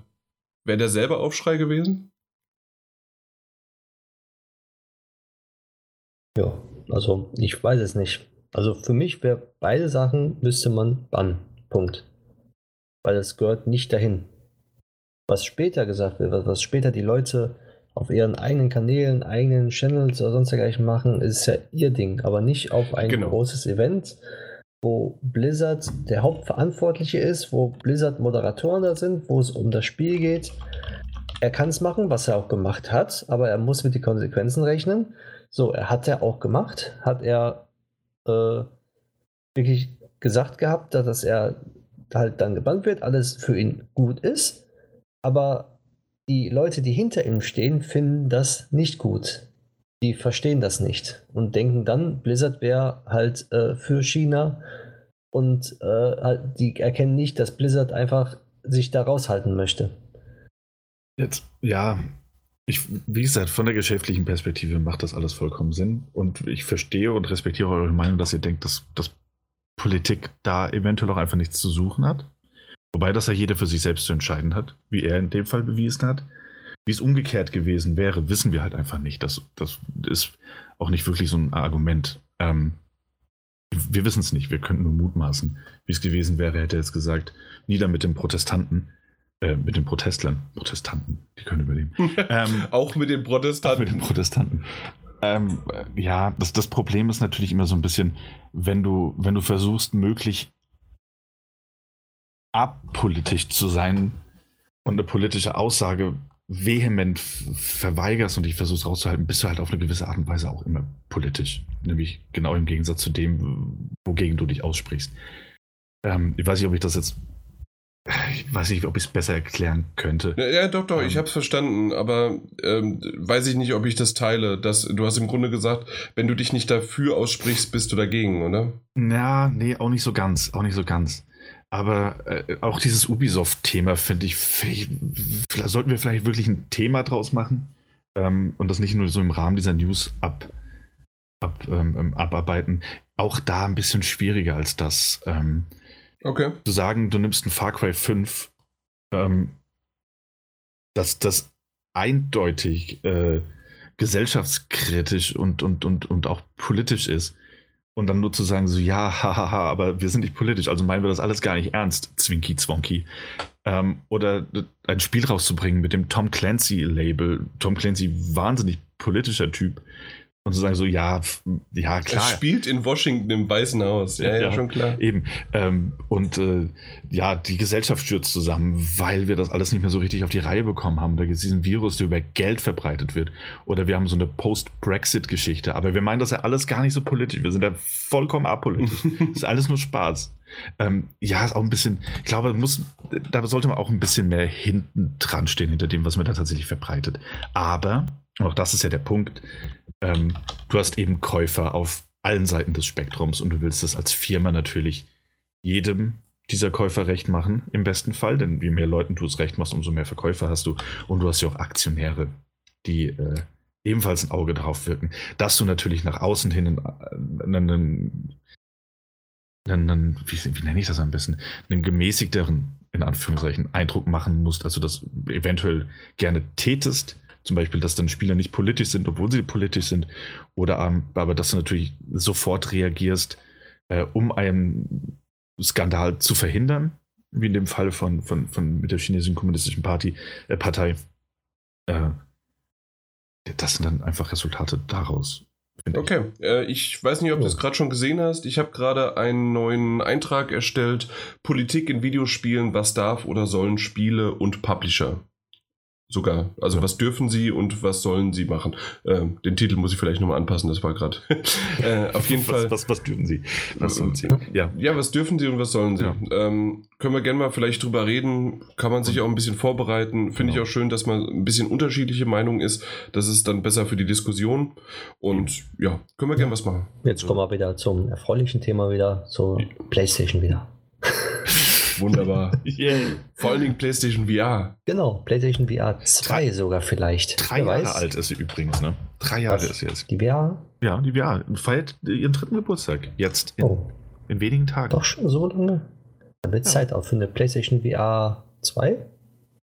Wäre der selber Aufschrei gewesen? Ja, also ich weiß es nicht. Also für mich wäre beide Sachen müsste man bannen. Punkt. Weil es gehört nicht dahin. Was später gesagt wird, was später die Leute auf ihren eigenen Kanälen, eigenen Channels oder sonst dergleichen machen, ist ja ihr Ding, aber nicht auf ein genau. großes Event, wo Blizzard der Hauptverantwortliche ist, wo Blizzard Moderatoren da sind, wo es um das Spiel geht. Er kann es machen, was er auch gemacht hat, aber er muss mit den Konsequenzen rechnen. So, er hat er auch gemacht, hat er äh, wirklich gesagt gehabt, dass er halt dann gebannt wird, alles für ihn gut ist, aber die Leute, die hinter ihm stehen, finden das nicht gut die verstehen das nicht und denken dann, Blizzard wäre halt äh, für China und äh, halt, die erkennen nicht, dass Blizzard einfach sich da raushalten möchte. Jetzt, ja, Ich, wie gesagt, von der geschäftlichen Perspektive macht das alles vollkommen Sinn. Und ich verstehe und respektiere eure Meinung, dass ihr denkt, dass, dass Politik da eventuell auch einfach nichts zu suchen hat. Wobei das ja jeder für sich selbst zu entscheiden hat, wie er in dem Fall bewiesen hat. Wie es umgekehrt gewesen wäre, wissen wir halt einfach nicht. Das, das ist auch nicht wirklich so ein Argument. Ähm, wir wissen es nicht, wir könnten nur mutmaßen. Wie es gewesen wäre, hätte er jetzt gesagt, nieder mit den Protestanten. Äh, mit den Protestlern. Protestanten, die können überleben. *laughs* ähm, auch mit den Protestanten. Mit den Protestanten. Ähm, ja, das, das Problem ist natürlich immer so ein bisschen, wenn du, wenn du versuchst, möglich apolitisch zu sein und eine politische Aussage vehement verweigerst und dich versuchst rauszuhalten, bist du halt auf eine gewisse Art und Weise auch immer politisch. Nämlich genau im Gegensatz zu dem, wogegen du dich aussprichst. Ähm, ich weiß nicht, ob ich das jetzt ich weiß nicht, ob ich es besser erklären könnte. Ja, ja doch, doch, ähm, ich habe es verstanden, aber ähm, weiß ich nicht, ob ich das teile. Das, du hast im Grunde gesagt, wenn du dich nicht dafür aussprichst, bist du dagegen, oder? Ja, nee, auch nicht so ganz, auch nicht so ganz. Aber äh, auch dieses Ubisoft-Thema finde ich, vielleicht, sollten wir vielleicht wirklich ein Thema draus machen ähm, und das nicht nur so im Rahmen dieser News ab, ab, ähm, ähm abarbeiten. Auch da ein bisschen schwieriger als das. Ähm, Okay. Zu sagen, du nimmst ein Far Cry 5, ähm, dass das eindeutig äh, gesellschaftskritisch und, und, und, und auch politisch ist. Und dann nur zu sagen, so, ja, *laughs* hahaha, aber wir sind nicht politisch, also meinen wir das alles gar nicht ernst, Zwinky Zwonky. Ähm, oder ein Spiel rauszubringen mit dem Tom Clancy-Label. Tom Clancy, wahnsinnig politischer Typ und zu sagen so, ja, ja, klar. Er spielt in Washington im Weißen Haus, ja, ja, ja schon klar. Eben. Ähm, und äh, ja, die Gesellschaft stürzt zusammen, weil wir das alles nicht mehr so richtig auf die Reihe bekommen haben. Da gibt es diesen Virus, der über Geld verbreitet wird. Oder wir haben so eine Post-Brexit-Geschichte. Aber wir meinen das ja alles gar nicht so politisch. Wir sind ja vollkommen apolitisch. das *laughs* ist alles nur Spaß. Ähm, ja, ist auch ein bisschen, ich glaube, muss, da sollte man auch ein bisschen mehr hinten dran stehen, hinter dem, was man da tatsächlich verbreitet. Aber, auch das ist ja der Punkt, ähm, du hast eben Käufer auf allen Seiten des Spektrums und du willst es als Firma natürlich jedem dieser Käufer recht machen, im besten Fall, denn je mehr Leuten du es recht machst, umso mehr Verkäufer hast du. Und du hast ja auch Aktionäre, die äh, ebenfalls ein Auge drauf wirken, dass du natürlich nach außen hin einen, einen, einen wie, wie, nenne ich das am besten, einen gemäßigteren, in Anführungszeichen, Eindruck machen musst, also das eventuell gerne tätest, zum Beispiel, dass dann Spieler nicht politisch sind, obwohl sie politisch sind. Oder aber, dass du natürlich sofort reagierst, äh, um einen Skandal zu verhindern, wie in dem Fall von, von, von mit der chinesischen kommunistischen Party, äh, Partei. Äh, das sind dann einfach Resultate daraus. Okay, ich. Äh, ich weiß nicht, ob du es gerade schon gesehen hast. Ich habe gerade einen neuen Eintrag erstellt: Politik in Videospielen, was darf oder sollen Spiele und Publisher sogar. Also ja. was dürfen sie und was sollen sie machen? Ähm, den Titel muss ich vielleicht nochmal anpassen, das war gerade. *laughs* äh, auf jeden was, Fall. Was, was, dürfen sie? Was sollen sie? Ja. ja, was dürfen sie und was sollen sie? Ja. Ähm, können wir gerne mal vielleicht drüber reden. Kann man sich auch ein bisschen vorbereiten. Finde genau. ich auch schön, dass man ein bisschen unterschiedliche Meinung ist. Das ist dann besser für die Diskussion. Und ja, können wir gerne was machen. Jetzt kommen wir wieder zum erfreulichen Thema wieder, zur PlayStation wieder. *laughs* Wunderbar. *laughs* yeah. Vor allen Dingen PlayStation VR. Genau, PlayStation VR 2 drei, sogar vielleicht. Drei Wer Jahre weiß. alt ist sie übrigens, ne? Drei Jahre Was? ist sie jetzt. Die VR? Ja, die VR. Feiert ihren dritten Geburtstag. Jetzt. In, oh. in wenigen Tagen. Doch schon so lange? Da wird ja. Zeit auch für eine PlayStation VR 2?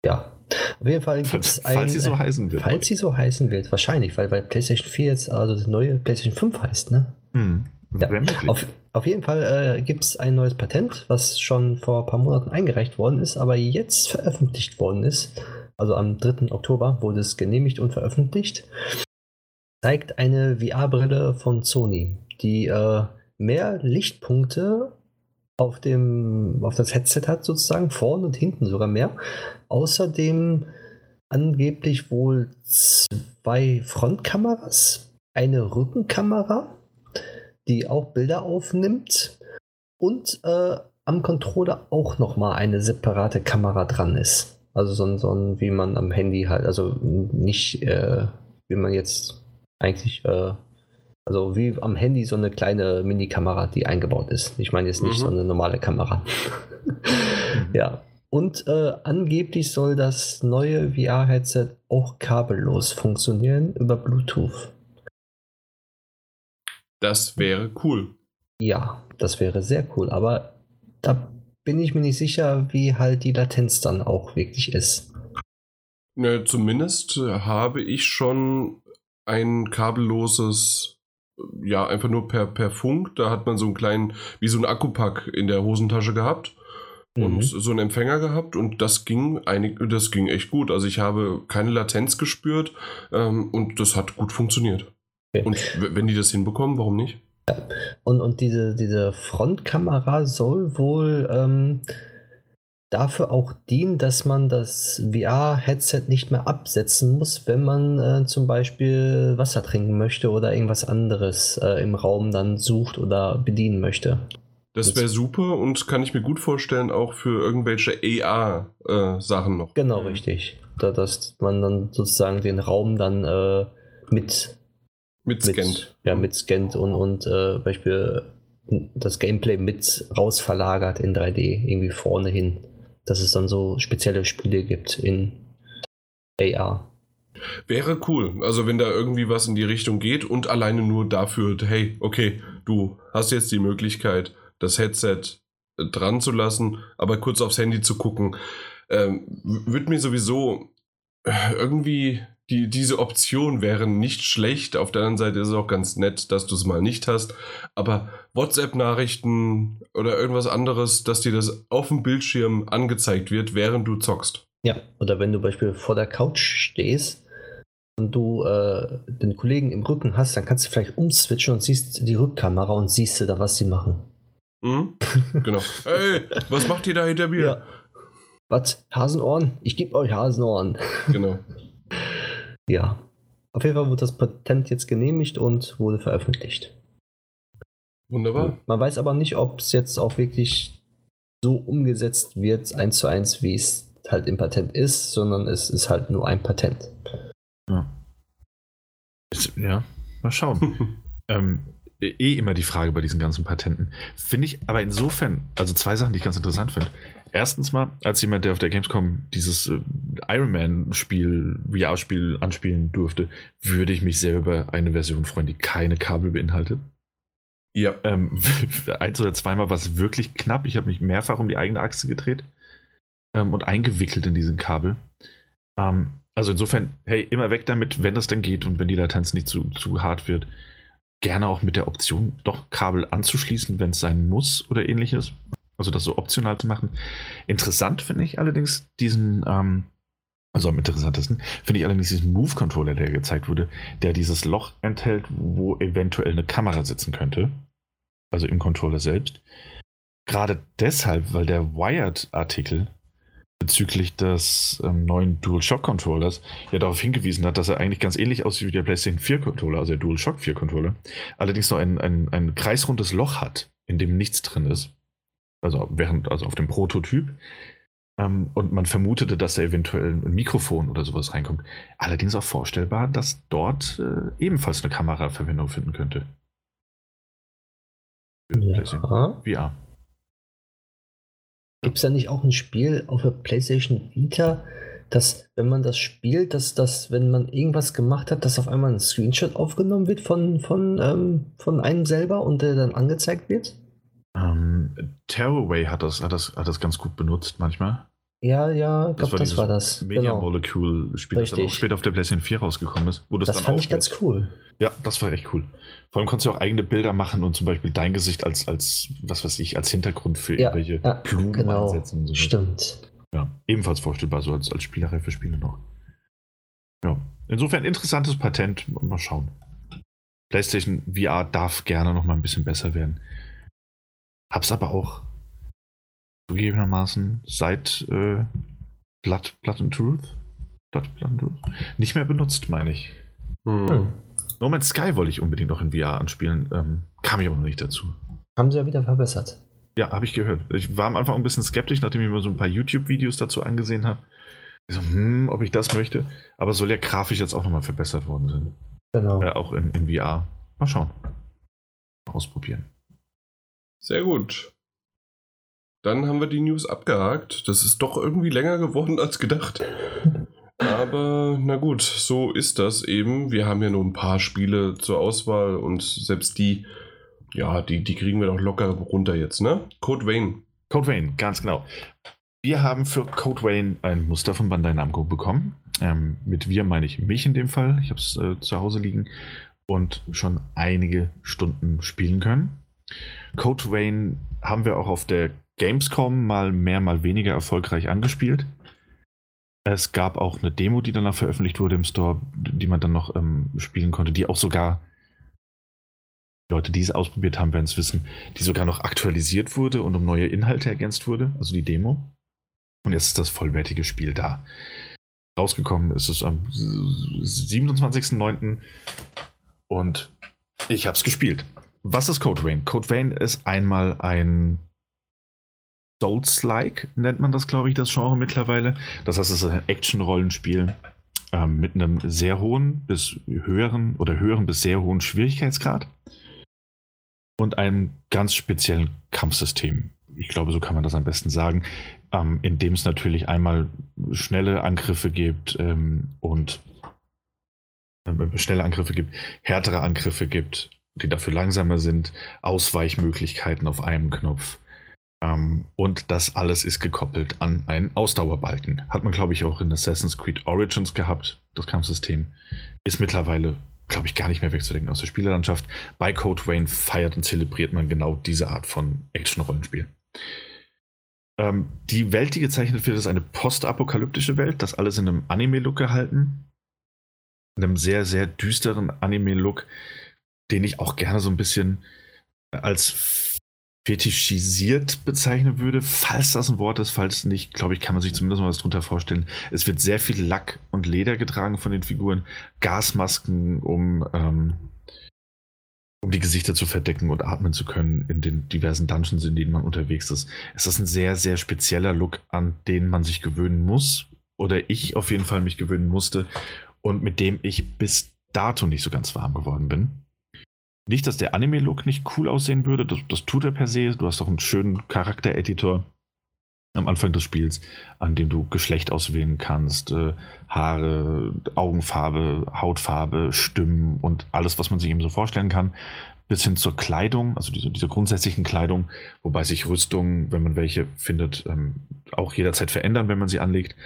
Ja. Auf jeden Fall gibt es ein. Falls sie so heißen wird. Falls sie so heißen wird, wahrscheinlich, weil, weil PlayStation 4 jetzt also das neue PlayStation 5 heißt, ne? Hm. Ja. Auf, auf, jeden Fall äh, gibt es ein neues Patent, was schon vor ein paar Monaten eingereicht worden ist, aber jetzt veröffentlicht worden ist. Also am 3. Oktober wurde es genehmigt und veröffentlicht. Zeigt eine VR-Brille von Sony, die äh, mehr Lichtpunkte auf, dem, auf das Headset hat, sozusagen, vorne und hinten sogar mehr. Außerdem angeblich wohl zwei Frontkameras, eine Rückenkamera die auch Bilder aufnimmt und äh, am Controller auch nochmal eine separate Kamera dran ist. Also so ein, so ein, wie man am Handy halt, also nicht, äh, wie man jetzt eigentlich, äh, also wie am Handy so eine kleine Mini-Kamera, die eingebaut ist. Ich meine jetzt nicht mhm. so eine normale Kamera. *laughs* ja. Und äh, angeblich soll das neue VR-Headset auch kabellos funktionieren über Bluetooth. Das wäre cool. Ja, das wäre sehr cool, aber da bin ich mir nicht sicher, wie halt die Latenz dann auch wirklich ist. Ne, zumindest habe ich schon ein kabelloses, ja, einfach nur per, per Funk. Da hat man so einen kleinen, wie so ein Akkupack in der Hosentasche gehabt und Mhm. so einen Empfänger gehabt und das ging einig, das ging echt gut. Also ich habe keine Latenz gespürt ähm, und das hat gut funktioniert. Okay. Und wenn die das hinbekommen, warum nicht? Und, und diese, diese Frontkamera soll wohl ähm, dafür auch dienen, dass man das VR-Headset nicht mehr absetzen muss, wenn man äh, zum Beispiel Wasser trinken möchte oder irgendwas anderes äh, im Raum dann sucht oder bedienen möchte. Das wäre super und kann ich mir gut vorstellen, auch für irgendwelche AR-Sachen noch. Genau, richtig. Da, dass man dann sozusagen den Raum dann äh, mit, Mit Scannt. ja, mit scannt und, und äh, Beispiel das Gameplay mit raus verlagert in 3D, irgendwie vorne hin. Dass es dann so spezielle Spiele gibt in AR. Wäre cool. Also wenn da irgendwie was in die Richtung geht und alleine nur dafür, hey, okay, du hast jetzt die Möglichkeit, das Headset äh, dran zu lassen, aber kurz aufs Handy zu gucken, ähm, w- wird mir sowieso äh, irgendwie die, diese Option wäre nicht schlecht. Auf der anderen Seite ist es auch ganz nett, dass du es mal nicht hast. Aber WhatsApp-Nachrichten oder irgendwas anderes, dass dir das auf dem Bildschirm angezeigt wird, während du zockst. Ja, oder wenn du beispielsweise vor der Couch stehst und du äh, den Kollegen im Rücken hast, dann kannst du vielleicht umswitchen und siehst die Rückkamera und siehst du da, was sie machen. Mhm. *laughs* Genau. Hey, was macht ihr da hinter mir? Ja. Was? Hasenohren? Ich gebe euch Hasenohren. Genau. *laughs* Ja. Auf jeden Fall wurde das Patent jetzt genehmigt und wurde veröffentlicht. Wunderbar. Man weiß aber nicht, ob es jetzt auch wirklich so umgesetzt wird, eins zu eins, wie es halt im Patent ist, sondern es ist halt nur ein Patent. Ja. Ja, mal schauen. *laughs* ähm, eh immer die Frage bei diesen ganzen Patenten. Finde ich aber insofern, also zwei Sachen, die ich ganz interessant finde. Erstens mal, als jemand, der auf der Gamescom dieses äh, Iron Man-Spiel, VR-Spiel anspielen durfte, würde ich mich sehr über eine Version freuen, die keine Kabel beinhaltet. Ja. Ähm, *laughs* eins oder zweimal war es wirklich knapp. Ich habe mich mehrfach um die eigene Achse gedreht ähm, und eingewickelt in diesen Kabel. Ähm, also insofern, hey, immer weg damit, wenn das denn geht und wenn die Latenz nicht zu, zu hart wird. Gerne auch mit der Option, doch Kabel anzuschließen, wenn es sein muss oder ähnliches. Also das so optional zu machen. Interessant finde ich allerdings diesen, ähm, also am interessantesten finde ich allerdings diesen Move-Controller, der gezeigt wurde, der dieses Loch enthält, wo eventuell eine Kamera sitzen könnte. Also im Controller selbst. Gerade deshalb, weil der Wired-Artikel bezüglich des ähm, neuen DualShock-Controllers ja darauf hingewiesen hat, dass er eigentlich ganz ähnlich aussieht wie der PlayStation 4-Controller, also der DualShock 4-Controller, allerdings noch ein, ein, ein kreisrundes Loch hat, in dem nichts drin ist. Also während, also auf dem Prototyp. Ähm, und man vermutete, dass da eventuell ein Mikrofon oder sowas reinkommt. Allerdings auch vorstellbar, dass dort äh, ebenfalls eine Kamera Verwendung finden könnte. Ja. VR. Gibt es da nicht auch ein Spiel auf der PlayStation Vita, dass, wenn man das spielt, dass das, wenn man irgendwas gemacht hat, dass auf einmal ein Screenshot aufgenommen wird von, von, ähm, von einem selber und der dann angezeigt wird? Ähm, Tearaway hat das, hat, das, hat das ganz gut benutzt manchmal. Ja, ja, ich glaube, das, war das. Media Genau. Molecule-Spiel, das dann auch Richtig. später auf der PlayStation 4 rausgekommen ist. Wo das, Das dann fand ich ganz cool. Ja, das war echt cool. Vor allem konntest du auch eigene Bilder machen und zum Beispiel dein Gesicht als, als was weiß ich, als Hintergrund für Ja, irgendwelche ja, Blumen genau. einsetzen und so. Stimmt. Ja, ebenfalls vorstellbar, so als, als Spielerei für Spiele noch. Ja, insofern interessantes Patent. Mal schauen. PlayStation VR darf gerne noch mal ein bisschen besser werden. Hab's aber auch zugegebenermaßen seit äh, Blood, Blood and Truth, Blood, Blood and Truth nicht mehr benutzt, meine ich. Hm. Hm. No Man's Sky wollte ich unbedingt noch in VR anspielen, ähm, kam ich aber noch nicht dazu. Haben sie ja wieder verbessert. Ja, habe ich gehört. Ich war am Anfang ein bisschen skeptisch, nachdem ich mir so ein paar YouTube-Videos dazu angesehen habe. Ich so, hm, ob ich das möchte. Aber soll ja grafisch jetzt auch nochmal verbessert worden sein. Genau. Äh, auch in, in VR. Mal schauen. Mal ausprobieren. Sehr gut. dann haben wir die News abgehakt. Das ist doch irgendwie länger geworden als gedacht. Aber na gut, so ist das eben. Wir haben ja nur ein paar Spiele zur Auswahl und selbst die, ja, die, die kriegen wir doch locker runter jetzt, ne? Code Vein. Code Vein, ganz genau. Wir haben für Code Vein ein Muster von Bandai Namco bekommen. Ähm, mit wir meine ich mich in dem Fall. Ich habe es äh, zu Hause liegen und schon einige Stunden spielen können. Code Vein haben wir auch auf der Gamescom mal mehr, mal weniger erfolgreich angespielt. Es gab auch eine Demo, die danach veröffentlicht wurde im Store, die man dann noch ähm, spielen konnte, die auch sogar, Leute, die es ausprobiert haben, werden es wissen, die sogar noch aktualisiert wurde und um neue Inhalte ergänzt wurde, also die Demo. Und jetzt ist das vollwertige Spiel da. Rausgekommen ist es am 27.09. Und ich habe es gespielt. Was ist Code Vein? Code Vein ist einmal ein Souls-like, nennt man das, glaube ich, das Genre mittlerweile. Das heißt, es ist ein Action-Rollenspiel ähm, mit einem sehr hohen bis höheren oder höheren bis sehr hohen Schwierigkeitsgrad und einem ganz speziellen Kampfsystem. Ich glaube, so kann man das am besten sagen, ähm, in dem es natürlich einmal schnelle Angriffe gibt ähm, und äh, schnelle Angriffe gibt, härtere Angriffe gibt, die dafür langsamer sind, Ausweichmöglichkeiten auf einem Knopf ähm, und das alles ist gekoppelt an einen Ausdauerbalken. Hat man, glaube ich, auch in Assassin's Creed Origins gehabt, das Kampfsystem. Ist mittlerweile, glaube ich, gar nicht mehr wegzudenken aus der Spielelandschaft. Bei Code Vein feiert und zelebriert man genau diese Art von Action-Rollenspiel. Ähm, die Welt, die gezeichnet wird, ist eine postapokalyptische Welt, das alles in einem Anime-Look gehalten. In einem sehr, sehr düsteren Anime-Look, den ich auch gerne so ein bisschen als fetischisiert bezeichnen würde, falls das ein Wort ist, falls nicht, glaube ich, kann man sich zumindest mal was drunter vorstellen. Es wird sehr viel Lack und Leder getragen von den Figuren, Gasmasken, um, ähm, um die Gesichter zu verdecken und atmen zu können in den diversen Dungeons, in denen man unterwegs ist. Es ist ein sehr, sehr spezieller Look, an den man sich gewöhnen muss, oder ich auf jeden Fall mich gewöhnen musste und mit dem ich bis dato nicht so ganz warm geworden bin. Nicht, dass der Anime-Look nicht cool aussehen würde, das, das tut er per se. Du hast doch einen schönen Charaktereditor am Anfang des Spiels, an dem du Geschlecht auswählen kannst, äh, Haare, Augenfarbe, Hautfarbe, Stimmen und alles, was man sich eben so vorstellen kann, bis hin zur Kleidung, also diese, diese grundsätzlichen Kleidung, wobei sich Rüstungen, wenn man welche findet, ähm, auch jederzeit verändern, wenn man sie anlegt.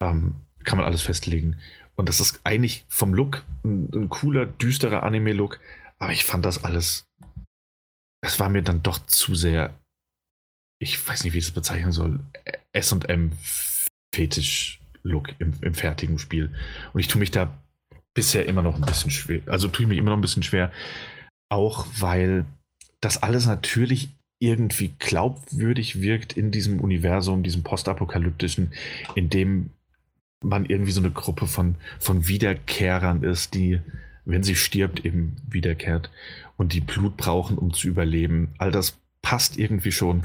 Ähm, kann man alles festlegen. Und das ist eigentlich vom Look ein, ein cooler, düsterer Anime-Look, aber ich fand das alles, es war mir dann doch zu sehr, ich weiß nicht, wie ich es bezeichnen soll, SM Fetisch-Look im, im fertigen Spiel. Und ich tue mich da bisher immer noch ein bisschen schwer, also tue ich mich immer noch ein bisschen schwer, auch weil das alles natürlich irgendwie glaubwürdig wirkt in diesem Universum, diesem postapokalyptischen, in dem man irgendwie so eine Gruppe von, von Wiederkehrern ist, die wenn sie stirbt, eben wiederkehrt und die Blut brauchen, um zu überleben. All das passt irgendwie schon,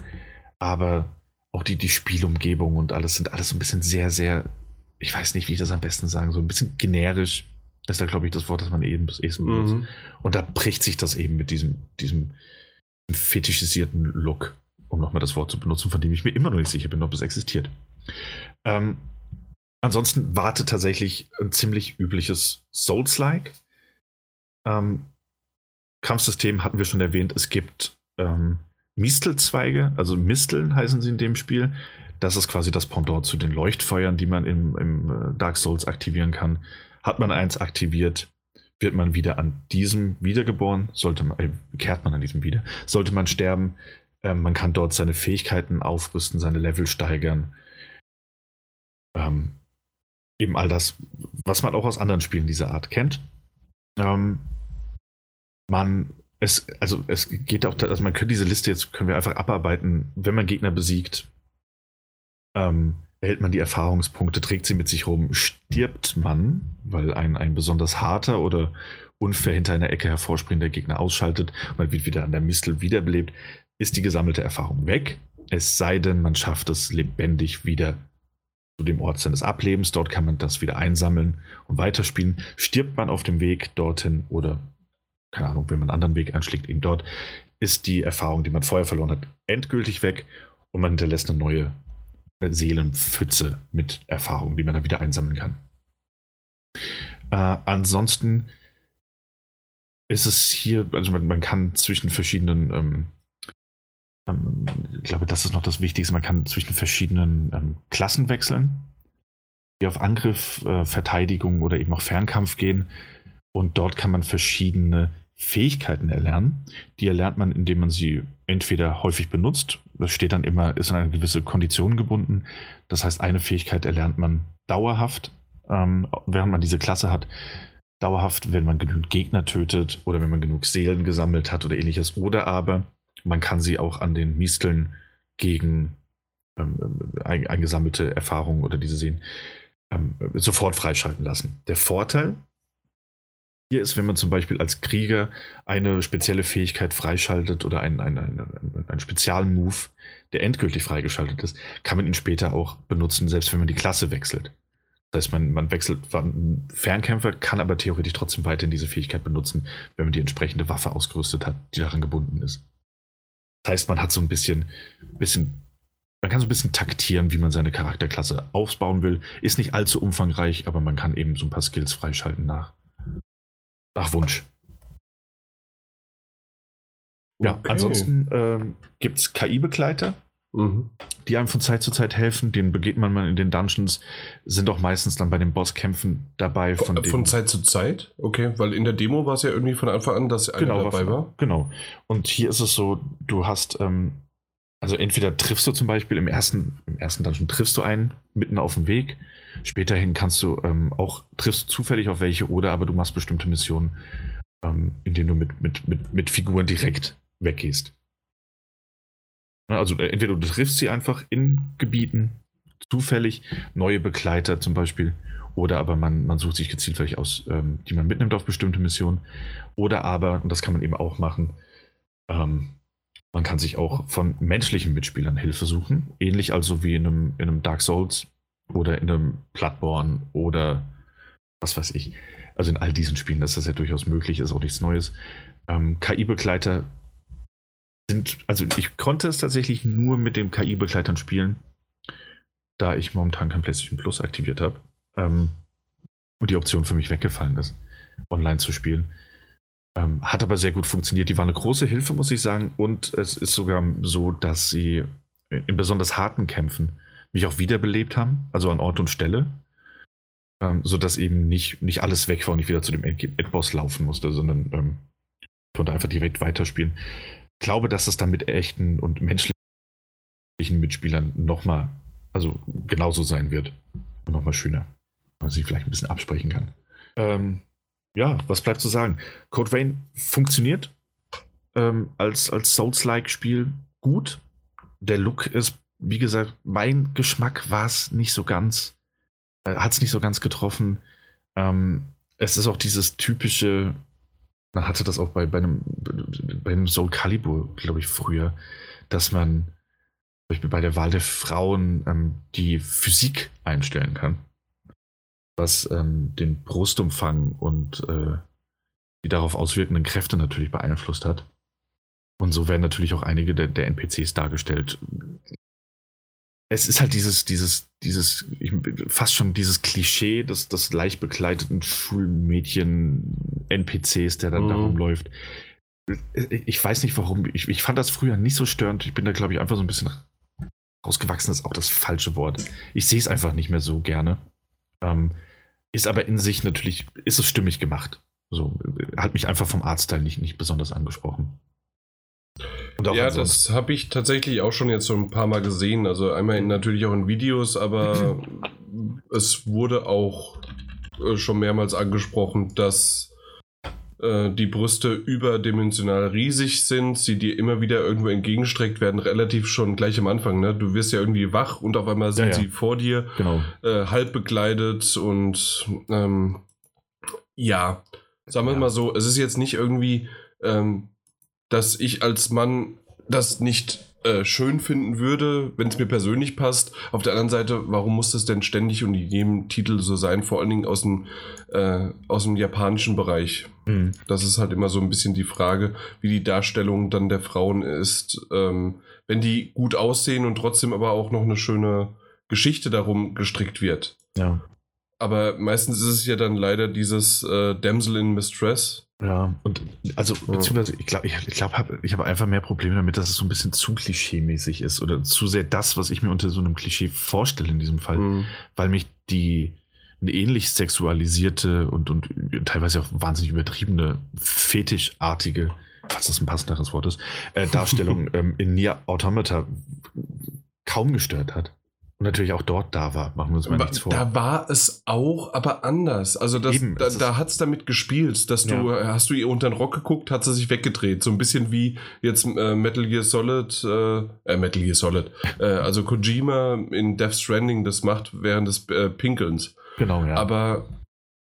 aber auch die, die Spielumgebung und alles sind alles so ein bisschen sehr, sehr, ich weiß nicht, wie ich das am besten sagen, so ein bisschen generisch. Das ist da, glaube ich, das Wort, das man eben das Essen benutzt. Mhm. Und da bricht sich das eben mit diesem, diesem fetischisierten Look, um nochmal das Wort zu benutzen, von dem ich mir immer noch nicht sicher bin, ob es existiert. Ähm, ansonsten wartet tatsächlich ein ziemlich übliches Souls-like. Ähm, Kampfsystem hatten wir schon erwähnt. Es gibt ähm, Mistelzweige, also Misteln heißen sie in dem Spiel. Das ist quasi das Pendant zu den Leuchtfeuern, die man im, im äh, Dark Souls aktivieren kann. Hat man eins aktiviert, wird man wieder an diesem wiedergeboren, sollte man, äh, kehrt man an diesem wieder, sollte man sterben. Äh, man kann dort seine Fähigkeiten aufrüsten, seine Level steigern. Ähm, eben all das, was man auch aus anderen Spielen dieser Art kennt. Ähm, man, es, also es geht auch, also man könnte diese Liste jetzt, können wir einfach abarbeiten, wenn man Gegner besiegt, ähm, erhält man die Erfahrungspunkte, trägt sie mit sich rum, stirbt man, weil ein, ein besonders harter oder unfair hinter einer Ecke hervorspringender Gegner ausschaltet man wird wieder an der Mistel wiederbelebt, ist die gesammelte Erfahrung weg. Es sei denn, man schafft es lebendig wieder zu dem Ort seines Ablebens. Dort kann man das wieder einsammeln und weiterspielen. Stirbt man auf dem Weg dorthin oder, keine Ahnung, wenn man einen anderen Weg einschlägt, eben dort, ist die Erfahrung, die man vorher verloren hat, endgültig weg Und man hinterlässt eine neue Seelenpfütze mit Erfahrungen, die man dann wieder einsammeln kann. Äh, ansonsten ist es hier, also man, man kann zwischen verschiedenen, ähm, ähm, ich glaube, das ist noch das Wichtigste, man kann zwischen verschiedenen ähm, Klassen wechseln, die auf Angriff, äh, Verteidigung oder eben auch Fernkampf gehen. Und dort kann man verschiedene Fähigkeiten erlernen. Die erlernt man, indem man sie entweder häufig benutzt, das steht dann immer, ist an eine gewisse Kondition gebunden. Das heißt, eine Fähigkeit erlernt man dauerhaft, ähm, während man diese Klasse hat. Dauerhaft, wenn man genügend Gegner tötet oder wenn man genug Seelen gesammelt hat oder ähnliches. Oder aber man kann sie auch an den Misteln gegen ähm, eingesammelte Erfahrungen oder diese sehen ähm, sofort freischalten lassen. Der Vorteil hier ist, wenn man zum Beispiel als Krieger eine spezielle Fähigkeit freischaltet oder einen, einen, einen, einen Spezialmove, der endgültig freigeschaltet ist, kann man ihn später auch benutzen, selbst wenn man die Klasse wechselt. Das heißt, man, man wechselt Fernkämpfer, kann aber theoretisch trotzdem weiterhin diese Fähigkeit benutzen, wenn man die entsprechende Waffe ausgerüstet hat, die daran gebunden ist. Das heißt, man hat so ein bisschen, bisschen man kann so ein bisschen taktieren, wie man seine Charakterklasse aufbauen will. Ist nicht allzu umfangreich, aber man kann eben so ein paar Skills freischalten nach, nach Wunsch. Ja, okay. ansonsten ähm, gibt es KI-Begleiter, mhm. die einem von Zeit zu Zeit helfen. Den begegnet man mal in den Dungeons, sind auch meistens dann bei den Bosskämpfen dabei. Von, von, von Zeit zu Zeit? Okay, weil in der Demo war es ja irgendwie von Anfang an, dass einer genau, dabei war. Genau. Und hier ist es so, du hast, ähm, also entweder triffst du zum Beispiel im ersten, im ersten Dungeon triffst du einen mitten auf dem Weg Späterhin kannst du ähm, auch, triffst zufällig auf welche oder aber du machst bestimmte Missionen, ähm, in denen du mit, mit, mit, mit Figuren direkt weggehst. Also äh, entweder du triffst sie einfach in Gebieten, zufällig, neue Begleiter zum Beispiel, oder aber man, man sucht sich gezielt welche aus, ähm, die man mitnimmt auf bestimmte Missionen. Oder aber, und das kann man eben auch machen, ähm, man kann sich auch von menschlichen Mitspielern Hilfe suchen. Ähnlich also wie in einem, in einem Dark Souls oder in einem Bloodborne oder was weiß ich. Also in all diesen Spielen ist das ja durchaus möglich, ist auch nichts Neues. Ähm, KI-Begleiter sind, also ich konnte es tatsächlich nur mit den KI-Begleitern spielen, da ich momentan kein PlayStation Plus aktiviert habe. Ähm, und die Option für mich weggefallen ist, online zu spielen. Ähm, hat aber sehr gut funktioniert. Die war eine große Hilfe, muss ich sagen. Und es ist sogar so, dass sie in besonders harten Kämpfen mich auch wiederbelebt haben, also an Ort und Stelle, ähm, sodass eben nicht, nicht alles weg war und ich wieder zu dem Endboss laufen musste, sondern ähm, konnte einfach direkt weiterspielen. Ich glaube, dass das dann mit echten und menschlichen Mitspielern nochmal, also genauso sein wird und nochmal schöner, man sich vielleicht ein bisschen absprechen kann. Ähm, ja, was bleibt zu sagen? Code Vein funktioniert ähm, als, als Souls-like-Spiel gut. Der Look ist wie gesagt, mein Geschmack war es nicht so ganz, äh, hat es nicht so ganz getroffen. Ähm, es ist auch dieses typische, man hatte das auch bei, bei, einem, bei einem Soul Calibur, glaube ich, früher, dass man bei der Wahl der Frauen ähm, die Physik einstellen kann, was ähm, den Brustumfang und äh, die darauf auswirkenden Kräfte natürlich beeinflusst hat. Und so werden natürlich auch einige der, der NPCs dargestellt, es ist halt dieses, dieses, dieses, fast schon dieses Klischee des, des leicht bekleideten Schulmädchen-NPCs, der dann mhm. da rumläuft. Ich weiß nicht warum. Ich, ich fand das früher nicht so störend. Ich bin da, glaube ich, einfach so ein bisschen rausgewachsen, ist auch das falsche Wort. Ich sehe es einfach nicht mehr so gerne. Ähm, ist aber in sich natürlich, ist es stimmig gemacht. So, hat mich einfach vom Artstyle nicht, nicht besonders angesprochen ja, das habe ich tatsächlich auch schon jetzt so ein paar Mal gesehen. Also einmal in, natürlich auch in Videos, aber *clears throat* es wurde auch äh, schon mehrmals angesprochen, dass äh, die Brüste überdimensional riesig sind, sie dir immer wieder irgendwo entgegenstreckt werden, relativ schon gleich am Anfang. Ne? Du wirst ja irgendwie wach und auf einmal sind ja, ja. sie vor dir, genau. äh, halb bekleidet und ähm, ja, sagen wir ja. mal so, es ist jetzt nicht irgendwie ähm, dass ich als Mann das nicht äh, schön finden würde, wenn es mir persönlich passt. Auf der anderen Seite, warum muss das denn ständig und in jedem Titel so sein, vor allen Dingen aus dem, äh, aus dem japanischen Bereich? Mhm. Das ist halt immer so ein bisschen die Frage, wie die Darstellung dann der Frauen ist. Ähm, wenn die gut aussehen und trotzdem aber auch noch eine schöne Geschichte darum gestrickt wird. Ja. Aber meistens ist es ja dann leider dieses äh, Damsel in Mistress. Ja, und also, beziehungsweise, ich glaube, ich, ich, glaub, hab, ich habe einfach mehr Probleme damit, dass es so ein bisschen zu klischee-mäßig ist oder zu sehr das, was ich mir unter so einem Klischee vorstelle in diesem Fall, Mhm. weil mich die eine ähnlich sexualisierte und, und teilweise auch wahnsinnig übertriebene, fetischartige, falls das ein passenderes Wort ist, äh, Darstellung *laughs* ähm, in Nier Automata kaum gestört hat. Und natürlich auch dort da war, machen wir uns mal nichts vor. Da war es auch, aber anders. Also das, Eben, da, da hat es damit gespielt, dass du, hast du ihr unter den Rock geguckt, hat sie sich weggedreht. So ein bisschen wie jetzt äh, Metal Gear Solid, äh, äh, Metal Gear Solid, äh, also Kojima in Death Stranding das macht während des äh, Pinkelns. genau, ja. Aber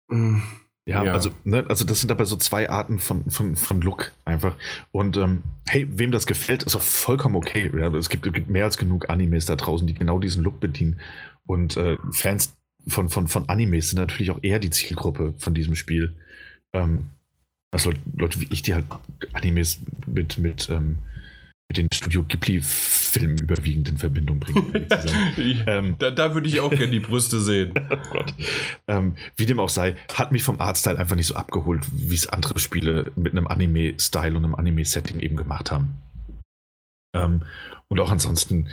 mh, Ja, Ja. Also, ne, also das sind aber so zwei Arten von, von, von Look einfach. Und ähm, hey, wem das gefällt, ist auch vollkommen okay. Ja, es, gibt, es gibt mehr als genug Animes da draußen, die genau diesen Look bedienen. Und äh, Fans von, von, von Animes sind natürlich auch eher die Zielgruppe von diesem Spiel. Ähm, also Leute, Leute wie ich, die halt Animes mit, mit, ähm, mit den Studio Ghibli-Filmen überwiegend in Verbindung bringen. *laughs* ähm, da, da würde ich auch gerne die Brüste sehen. *laughs* Oh. Ähm, wie dem auch sei, hat mich vom Artstyle einfach nicht so abgeholt, wie es andere Spiele mit einem Anime-Style und einem Anime-Setting eben gemacht haben. Ähm, und auch ansonsten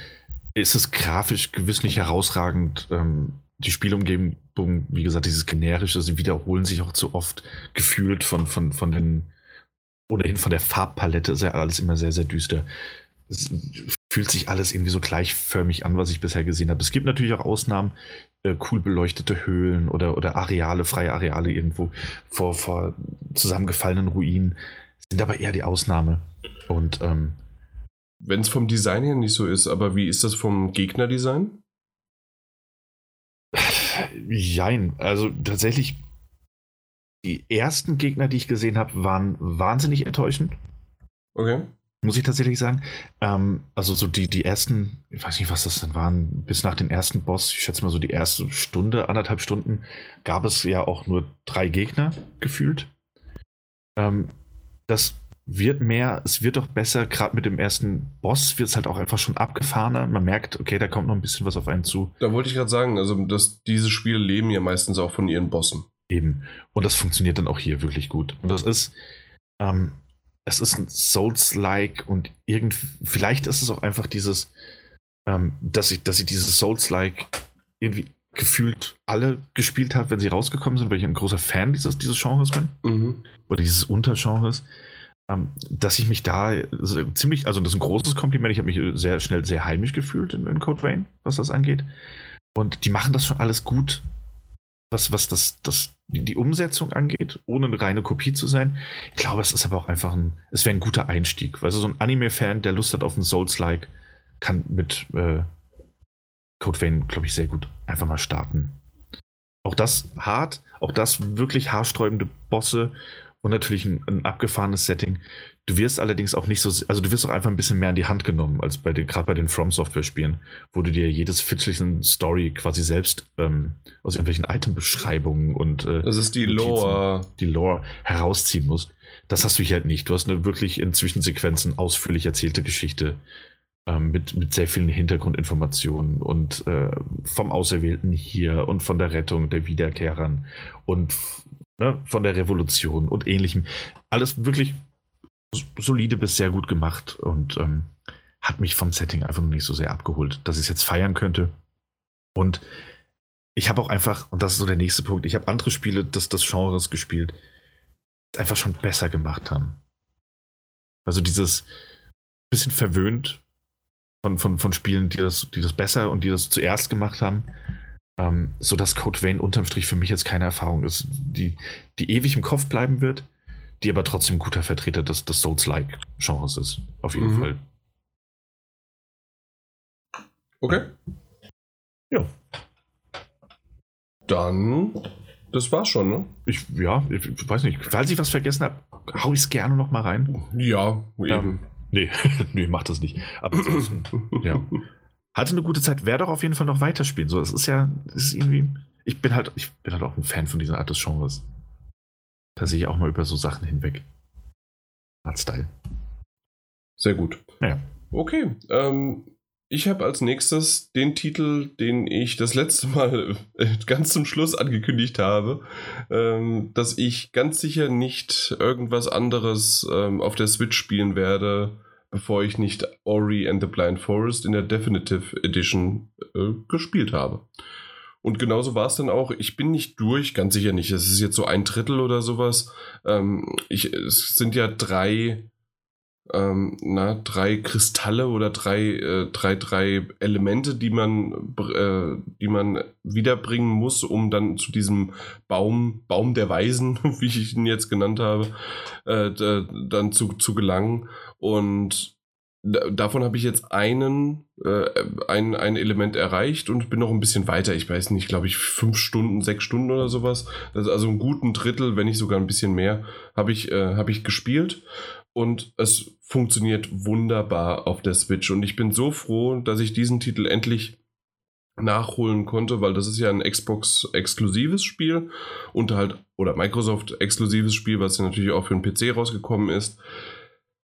ist es grafisch gewiss nicht herausragend. Ähm, die Spielumgebung, wie gesagt, dieses generische, sie wiederholen sich auch zu oft gefühlt von, von, von den, ohnehin von der Farbpalette ist ja alles immer sehr, sehr düster. Es fühlt sich alles irgendwie so gleichförmig an, was ich bisher gesehen habe. Es gibt natürlich auch Ausnahmen, äh, cool beleuchtete Höhlen oder, oder Areale, freie Areale irgendwo vor, vor zusammengefallenen Ruinen, sind aber eher die Ausnahme. Und ähm, Wenn es vom Design her nicht so ist, aber wie ist das vom Gegnerdesign? jein, also tatsächlich, die ersten Gegner, die ich gesehen habe, waren wahnsinnig enttäuschend. Okay. muss ich tatsächlich sagen. Ähm, also so die, die ersten, ich weiß nicht, was das dann waren, bis nach dem ersten Boss, ich schätze mal so die erste Stunde, anderthalb Stunden, gab es ja auch nur drei Gegner gefühlt. Ähm, das wird mehr, es wird doch besser, gerade mit dem ersten Boss wird es halt auch einfach schon abgefahrener. Man merkt, okay, da kommt noch ein bisschen was auf einen zu. Da wollte ich gerade sagen, also dass diese Spiele leben ja meistens auch von ihren Bossen. Eben. Und das funktioniert dann auch hier wirklich gut. Und das ist, ähm, es ist ein Souls-like und irgend, vielleicht ist es auch einfach dieses, ähm, dass ich, dass ich dieses Souls-like irgendwie gefühlt alle gespielt habe, wenn sie rausgekommen sind, weil ich ein großer Fan dieses, dieses Genres bin Mhm. oder dieses Untergenres, ähm, dass ich mich da ziemlich, also das ist ein großes Kompliment, ich habe mich sehr schnell sehr heimisch gefühlt in, in Code Vein, was das angeht. Und die machen das schon alles gut, was, was das, das, die, Umsetzung angeht, ohne eine reine Kopie zu sein. Ich glaube, es ist aber auch einfach ein, es wäre ein guter Einstieg. Weil so ein Anime-Fan, der Lust hat auf ein Souls-like, kann mit äh, Code Vein, glaube ich, sehr gut einfach mal starten. Auch das hart, auch das wirklich haarsträubende Bosse und natürlich ein, ein abgefahrenes Setting. Du wirst allerdings auch nicht so, also du wirst auch einfach ein bisschen mehr in die Hand genommen, als bei den, gerade bei den From Software-Spielen, wo du dir jedes Fitzelchen Story quasi selbst ähm, aus irgendwelchen Item-Beschreibungen und äh, Das ist die Lore. die Lore herausziehen musst. Das hast du hier halt nicht. Du hast eine wirklich in Zwischensequenzen ausführlich erzählte Geschichte ähm, mit, mit sehr vielen Hintergrundinformationen und äh, vom Auserwählten hier und von der Rettung der Wiederkehrern und ne, von der Revolution und ähnlichem. Alles wirklich solide bis sehr gut gemacht und ähm, hat mich vom Setting einfach noch nicht so sehr abgeholt, dass ich es jetzt feiern könnte. Und ich habe auch einfach, und das ist so der nächste Punkt, ich habe andere Spiele des, des Genres gespielt, die einfach schon besser gemacht haben. Also dieses bisschen verwöhnt von, von, von Spielen, die das, die das besser und die das zuerst gemacht haben, ähm, so Code Vein unterm Strich für mich jetzt keine Erfahrung ist, die, die ewig im Kopf bleiben wird, die aber trotzdem guter Vertreter des, des Souls-like-Genres ist. Auf jeden Mhm. Fall. Okay. Ja. Dann, das war's schon, ne? Ich, ja, ich weiß nicht. Falls ich was vergessen habe, hau ich es gerne noch mal rein. Ja, Ja. eben. Nee, *laughs* nee, mach das nicht. Aber ja. Hatte eine gute Zeit, werde auch auf jeden Fall noch weiterspielen. So, es ist ja, es ist irgendwie. Ich bin halt, ich bin halt auch ein Fan von dieser Art des Genres. Da sehe ich auch mal über so Sachen hinweg. Artstyle. Sehr gut. Ja. Okay. Ähm, ich habe als nächstes den Titel, den ich das letzte Mal *laughs* ganz zum Schluss angekündigt habe, ähm, dass ich ganz sicher nicht irgendwas anderes ähm, auf der Switch spielen werde, bevor ich nicht Ori and the Blind Forest in der Definitive Edition äh, gespielt habe. Und genauso war es dann auch. Ich bin nicht durch, ganz sicher nicht. Es ist jetzt so ein Drittel oder sowas. Ähm, ich, es sind ja drei ähm, na, drei Kristalle oder drei, äh, drei, drei Elemente, die man, äh, die man wiederbringen muss, um dann zu diesem Baum, Baum der Weisen, *laughs* wie ich ihn jetzt genannt habe, äh, dann zu, zu gelangen. Und davon habe ich jetzt einen, äh, ein, ein Element erreicht und bin noch ein bisschen weiter. Ich weiß nicht, glaube ich, fünf Stunden, sechs Stunden oder sowas. also einen guten Drittel, wenn nicht sogar ein bisschen mehr, habe ich, äh, hab ich gespielt und es funktioniert wunderbar auf der Switch. Und ich bin so froh, dass ich diesen Titel endlich nachholen konnte, weil das ist ja ein Xbox-exklusives Spiel und halt, oder Microsoft-exklusives Spiel, was ja natürlich auch für den PC rausgekommen ist.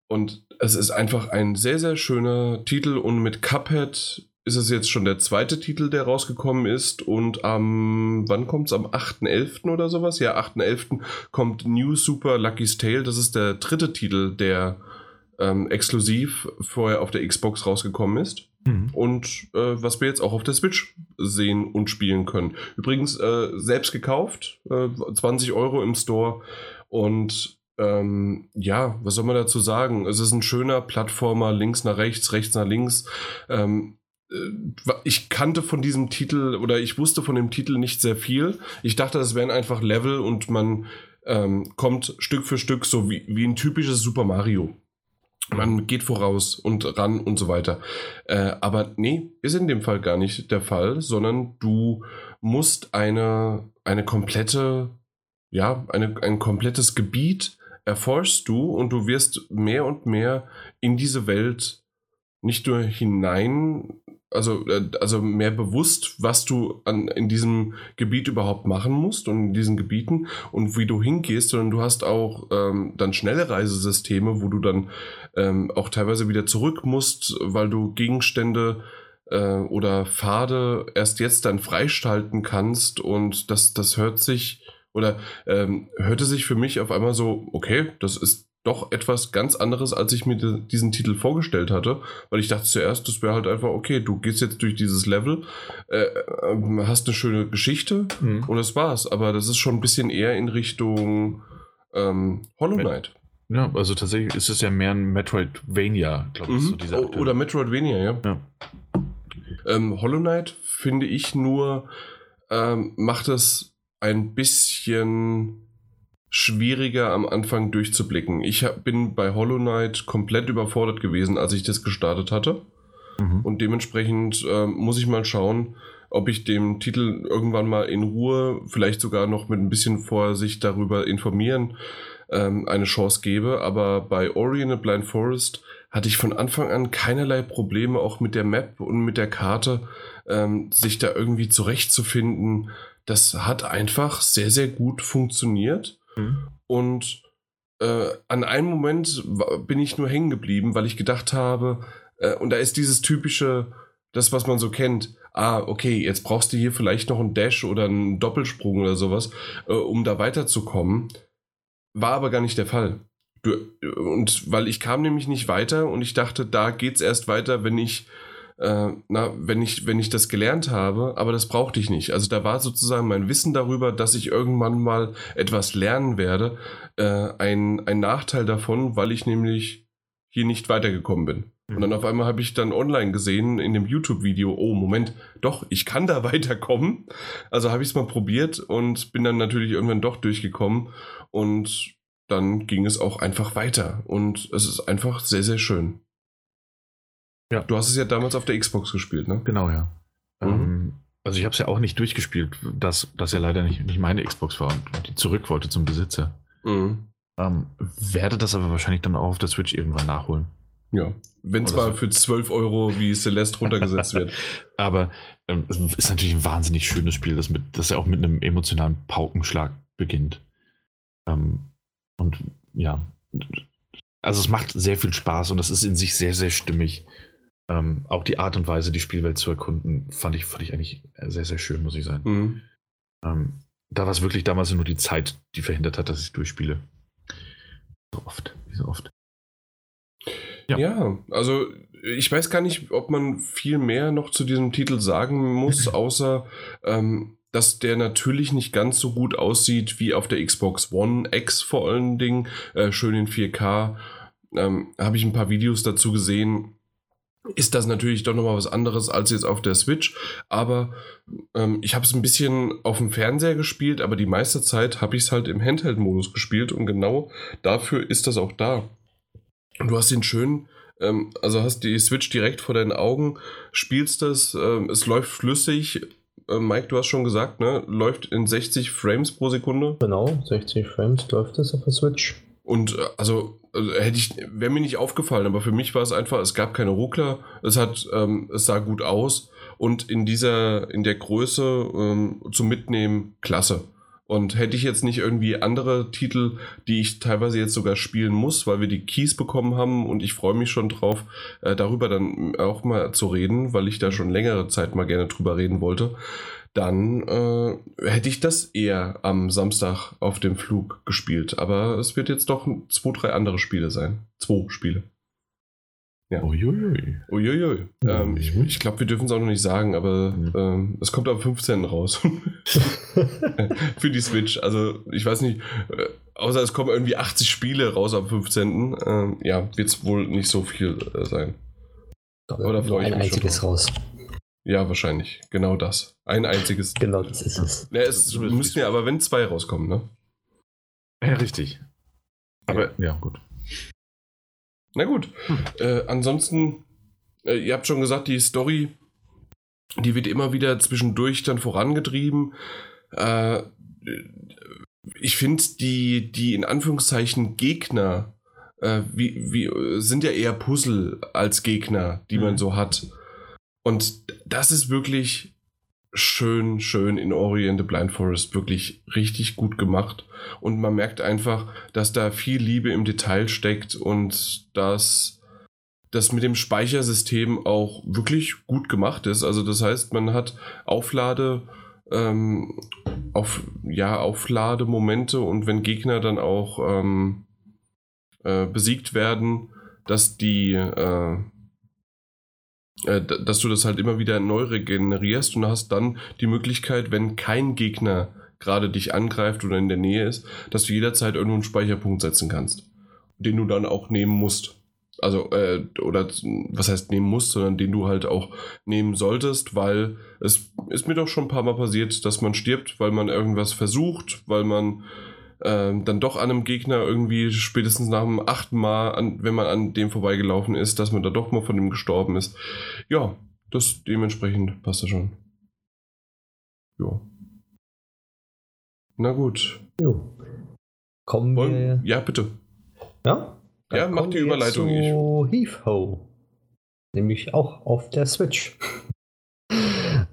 Und es ist einfach ein sehr, sehr schöner Titel und mit Cuphead ist es jetzt schon der zweite Titel, der rausgekommen ist. Und am, wann kommt es? Am 8.11. oder sowas? Ja, 8.11. kommt New Super Lucky's Tale. Das ist der dritte Titel, der ähm, exklusiv vorher auf der Xbox rausgekommen ist. Mhm. Und äh, was wir jetzt auch auf der Switch sehen und spielen können. Übrigens äh, selbst gekauft, äh, 20 Euro im Store. Und ähm, ja, was soll man dazu sagen? Es ist ein schöner Plattformer, links nach rechts, rechts nach links. Ähm, äh, ich kannte von diesem Titel oder ich wusste von dem Titel nicht sehr viel. Ich dachte, es wären einfach Level und man ähm, kommt Stück für Stück so wie, wie ein typisches Super Mario. Man geht voraus und ran und so weiter. Äh, aber nee, ist in dem Fall gar nicht der Fall, sondern du musst eine, eine komplette, ja, eine, ein komplettes Gebiet erforschst du und du wirst mehr und mehr in diese Welt nicht nur hinein also, äh, also mehr bewusst, was du an, in diesem Gebiet überhaupt machen musst und in diesen Gebieten und wie du hingehst, sondern du hast auch ähm, dann schnelle Reisesysteme, wo du dann ähm, auch teilweise wieder zurück musst, weil du Gegenstände äh, oder Pfade erst jetzt dann freischalten kannst und das, das hört sich oder ähm, hörte sich für mich auf einmal so, okay, das ist doch etwas ganz anderes, als ich mir diesen Titel vorgestellt hatte, weil ich dachte zuerst, das wäre halt einfach, okay, du gehst jetzt durch dieses Level, äh, äh, hast eine schöne Geschichte mhm. und das war's. Aber das ist schon ein bisschen eher in Richtung ähm, Hollow Knight. Ja, also tatsächlich ist es ja mehr ein Metroidvania, glaube ich. Mhm. So Oder Metroidvania, ja. ja. Ähm, Hollow Knight finde ich nur, ähm, macht es ein bisschen schwieriger am Anfang durchzublicken. Ich hab, bin bei Hollow Knight komplett überfordert gewesen, als ich das gestartet hatte. Mhm. Und dementsprechend äh, muss ich mal schauen, ob ich dem Titel irgendwann mal in Ruhe, vielleicht sogar noch mit ein bisschen Vorsicht darüber informieren, ähm, eine Chance gebe. Aber bei Ori and the Blind Forest hatte ich von Anfang an keinerlei Probleme, auch mit der Map und mit der Karte, ähm, sich da irgendwie zurechtzufinden. Das hat einfach sehr, sehr gut funktioniert. Mhm. Und äh, an einem Moment bin ich nur hängen geblieben, weil ich gedacht habe, äh, und da ist dieses typische, das, was man so kennt. Ah, okay, jetzt brauchst du hier vielleicht noch einen Dash oder einen Doppelsprung oder sowas, äh, um da weiterzukommen. War aber gar nicht der Fall. Du, und weil ich kam nämlich nicht weiter und ich dachte, da geht's erst weiter, wenn ich äh, na, wenn ich, wenn ich das gelernt habe, aber das brauchte ich nicht. Also da war sozusagen mein Wissen darüber, dass ich irgendwann mal etwas lernen werde, äh, ein, ein Nachteil davon, weil ich nämlich hier nicht weitergekommen bin. Mhm. Und dann auf einmal habe ich dann online gesehen in dem YouTube-Video, oh Moment, doch, ich kann da *laughs* weiterkommen. Also habe ich es mal probiert und bin dann natürlich irgendwann doch durchgekommen und dann ging es auch einfach weiter. Und es ist einfach sehr, sehr schön. Ja. Du hast es ja damals auf der Xbox gespielt, ne? Genau, ja. Mhm. Ähm, also ich habe es ja auch nicht durchgespielt, dass das ja leider nicht, nicht meine Xbox war und die zurück wollte zum Besitzer. Mhm. Ähm, werde das aber wahrscheinlich dann auch auf der Switch irgendwann nachholen. Ja, wenn es mal so. für 12 Euro wie Celeste runtergesetzt wird. *laughs* aber ähm, es ist natürlich ein wahnsinnig schönes Spiel, das, mit, das ja auch mit einem emotionalen Paukenschlag beginnt. Ähm, und ja, also es macht sehr viel Spaß und es ist in sich sehr, sehr stimmig. Ähm, auch die Art und Weise, die Spielwelt zu erkunden, fand ich, fand ich eigentlich sehr, sehr schön, muss ich sagen. Mhm. Ähm, da war es wirklich damals nur die Zeit, die verhindert hat, dass ich durchspiele. So oft, wie so oft. Ja. ja. also ich weiß gar nicht, ob man viel mehr noch zu diesem Titel sagen muss, *laughs* außer ähm, dass der natürlich nicht ganz so gut aussieht wie auf der Xbox One X vor allen Dingen, äh, schön in 4K. Ähm, Habe ich ein paar Videos dazu gesehen. Ist das natürlich doch nochmal was anderes als jetzt auf der Switch. Aber ähm, ich habe es ein bisschen auf dem Fernseher gespielt, aber die meiste Zeit habe ich es halt im Handheld-Modus gespielt und genau dafür ist das auch da. Du hast den schön, ähm, also hast die Switch direkt vor deinen Augen, spielst das, ähm, es läuft flüssig. Äh, Mike, du hast schon gesagt, ne? Läuft in 60 Frames pro Sekunde. Genau, 60 Frames läuft es auf der Switch. Und äh, also, also hätte ich, wäre mir nicht aufgefallen, aber für mich war es einfach, es gab keine Ruckler, es hat, ähm, es sah gut aus und in dieser, in der Größe ähm, zum Mitnehmen klasse. Und hätte ich jetzt nicht irgendwie andere Titel, die ich teilweise jetzt sogar spielen muss, weil wir die Keys bekommen haben und ich freue mich schon drauf, äh, darüber dann auch mal zu reden, weil ich da schon längere Zeit mal gerne drüber reden wollte, dann äh, hätte ich das eher am Samstag auf dem Flug gespielt. Aber es wird jetzt doch zwei, drei andere Spiele sein. Zwei Spiele. Ja. Uiuiui. Uiuiui. Ähm, ich ich glaube, wir dürfen es auch noch nicht sagen, aber mhm. ähm, es kommt am 15. raus. *laughs* Für die Switch. Also, ich weiß nicht, äh, außer es kommen irgendwie 80 Spiele raus am 15. Ähm, ja, wird es wohl nicht so viel äh, sein. Oder freue ich ein mich einziges schon raus. Ja, wahrscheinlich. Genau das. Ein einziges. Genau, das ist es. Ja, es müssten ja aber, wenn zwei rauskommen, ne? Ja, richtig. Aber, ja, ja gut. Na gut. Hm. Äh, ansonsten, äh, ihr habt schon gesagt, die Story, die wird immer wieder zwischendurch dann vorangetrieben. Äh, ich finde, die, die in Anführungszeichen Gegner, äh, wie, wie, sind ja eher Puzzle als Gegner, die man so hat. Und das ist wirklich schön, schön in Ori and the Blind Forest wirklich richtig gut gemacht. Und man merkt einfach, dass da viel Liebe im Detail steckt und dass das mit dem Speichersystem auch wirklich gut gemacht ist. Also das heißt, man hat Auflade, ähm, auf, ja, Auflademomente und wenn Gegner dann auch ähm, äh, besiegt werden, dass die äh, dass du das halt immer wieder neu regenerierst und hast dann die Möglichkeit, wenn kein Gegner gerade dich angreift oder in der Nähe ist, dass du jederzeit irgendwo einen Speicherpunkt setzen kannst, den du dann auch nehmen musst. Also, äh, oder was heißt nehmen musst, sondern den du halt auch nehmen solltest, weil es ist mir doch schon ein paar Mal passiert, dass man stirbt, weil man irgendwas versucht, weil man äh, dann doch an einem Gegner irgendwie spätestens nach dem achten Mal, an, wenn man an dem vorbeigelaufen ist, dass man da doch mal von dem gestorben ist. Ja, das dementsprechend passt das schon. Ja. Na gut. Jo. Kommen wir. Ja, bitte. Ja? Dann ja, mach die Überleitung. Zu Heave-Ho. Nämlich auch auf der Switch.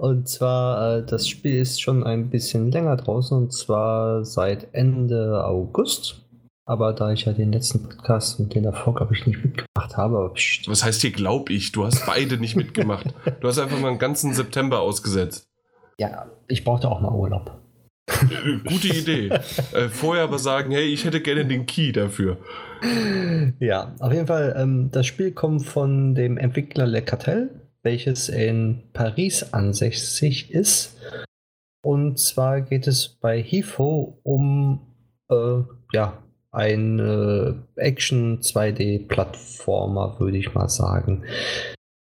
Und zwar, äh, das Spiel ist schon ein bisschen länger draußen und zwar seit Ende August. Aber da ich ja den letzten Podcast und den davor, glaube ich, nicht mitgemacht habe. Was heißt hier, glaube ich? Du hast beide nicht mitgemacht. Du hast einfach mal einen ganzen September ausgesetzt. Ja, ich brauchte auch mal Urlaub. *laughs* Gute Idee. äh, vorher aber sagen, hey, ich hätte gerne den Key dafür. Ja, auf jeden Fall, ähm, das Spiel kommt von dem Entwickler Le Cartel welches in Paris ansässig ist. Und zwar geht es bei HIFO um äh, ja, ein äh, Action 2D-Plattformer, würde ich mal sagen.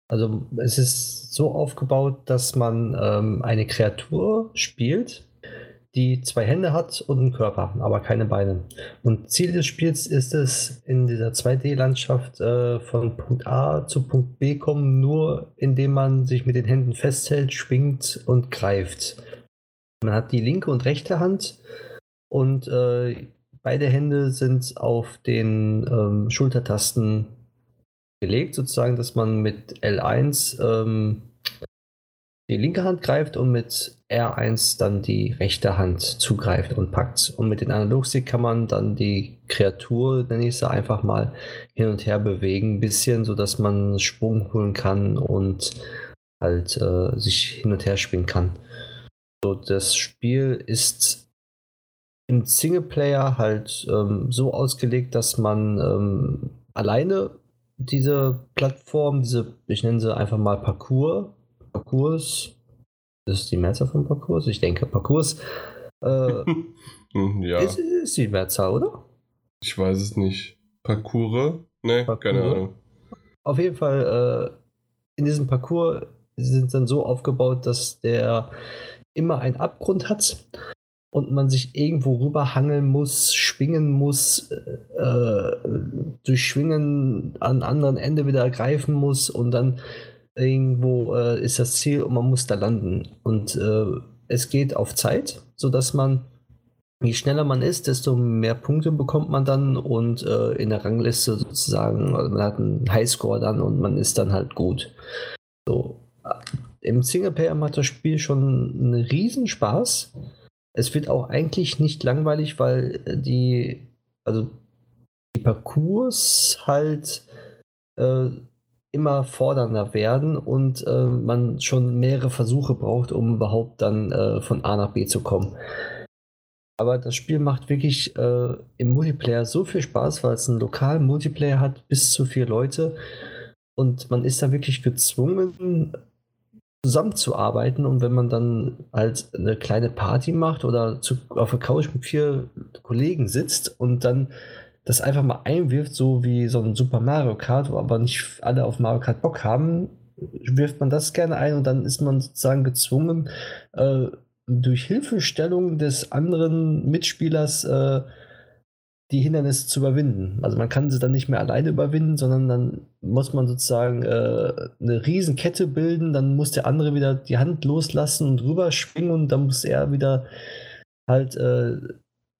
Also es ist so aufgebaut, dass man ähm, eine Kreatur spielt, die zwei Hände hat und einen Körper, aber keine Beine. Und Ziel des Spiels ist es, in dieser 2D-Landschaft äh, von Punkt A zu Punkt B kommen, nur indem man sich mit den Händen festhält, schwingt und greift. Man hat die linke und rechte Hand und äh, beide Hände sind auf den ähm, Schultertasten gelegt, sozusagen, dass man mit L1 ähm, die linke Hand greift und mit R1 dann die rechte Hand zugreift und packt. Und mit dem Analogstick kann man dann die Kreatur, nenne ich sie, einfach mal hin und her bewegen, ein bisschen, sodass man Sprung holen kann und halt äh, sich hin und her schwingen kann. So, das Spiel ist im Singleplayer halt ähm, so ausgelegt, dass man ähm, alleine diese Plattform, diese, ich nenne sie einfach mal Parcours, Parcours, das ist die Mehrzahl von Parcours? Ich denke, Parcours äh, *laughs* ja. ist, ist die Mehrzahl, oder? Ich weiß es nicht. Parcours? Ne, Parcours? keine Ahnung. Auf jeden Fall, äh, in diesem Parcours sind dann so aufgebaut, dass der immer einen Abgrund hat und man sich irgendwo rüberhangeln muss, schwingen muss, äh, durch Schwingen an anderen Ende wieder greifen muss und dann irgendwo äh, ist das Ziel und man muss da landen. Und äh, es geht auf Zeit, sodass man, je schneller man ist, desto mehr Punkte bekommt man dann und äh, in der Rangliste sozusagen, also man hat einen Highscore dann und man ist dann halt gut. So. Im Singleplayer macht das Spiel schon einen Riesenspaß. Es wird auch eigentlich nicht langweilig, weil die, also die Parcours halt äh, immer fordernder werden und äh, man schon mehrere Versuche braucht, um überhaupt dann äh, von A nach B zu kommen. Aber das Spiel macht wirklich äh, im Multiplayer so viel Spaß, weil es einen lokalen Multiplayer hat, bis zu vier Leute. Und man ist da wirklich gezwungen, zusammenzuarbeiten. Und wenn man dann halt eine kleine Party macht oder zu, auf der Couch mit vier Kollegen sitzt und dann das einfach mal einwirft, so wie so ein Super Mario Kart, wo aber nicht alle auf Mario Kart Bock haben, wirft man das gerne ein und dann ist man sozusagen gezwungen, äh, durch Hilfestellung des anderen Mitspielers äh, die Hindernisse zu überwinden. Also man kann sie dann nicht mehr alleine überwinden, sondern dann muss man sozusagen äh, eine Riesenkette bilden, dann muss der andere wieder die Hand loslassen und rüberspringen und dann muss er wieder halt äh,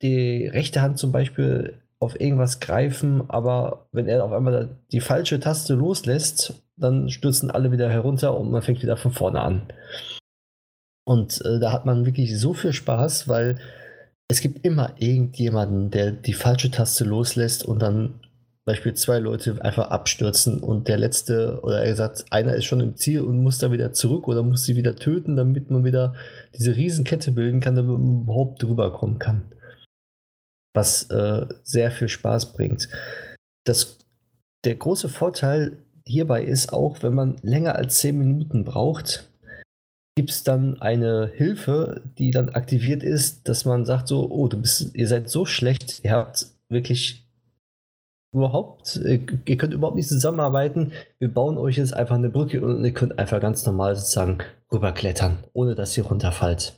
die rechte Hand zum Beispiel auf irgendwas greifen, aber wenn er auf einmal die falsche Taste loslässt, dann stürzen alle wieder herunter und man fängt wieder von vorne an. Und äh, da hat man wirklich so viel Spaß, weil es gibt immer irgendjemanden, der die falsche Taste loslässt und dann Beispiel zwei Leute einfach abstürzen und der letzte, oder er gesagt, einer ist schon im Ziel und muss da wieder zurück oder muss sie wieder töten, damit man wieder diese Riesenkette bilden kann, damit man überhaupt drüber kommen kann was äh, sehr viel Spaß bringt. Das, der große Vorteil hierbei ist auch, wenn man länger als 10 Minuten braucht, gibt es dann eine Hilfe, die dann aktiviert ist, dass man sagt so, oh, du bist, ihr seid so schlecht, ihr habt wirklich überhaupt, ihr könnt überhaupt nicht zusammenarbeiten, wir bauen euch jetzt einfach eine Brücke und ihr könnt einfach ganz normal sozusagen rüberklettern, ohne dass ihr runterfallt.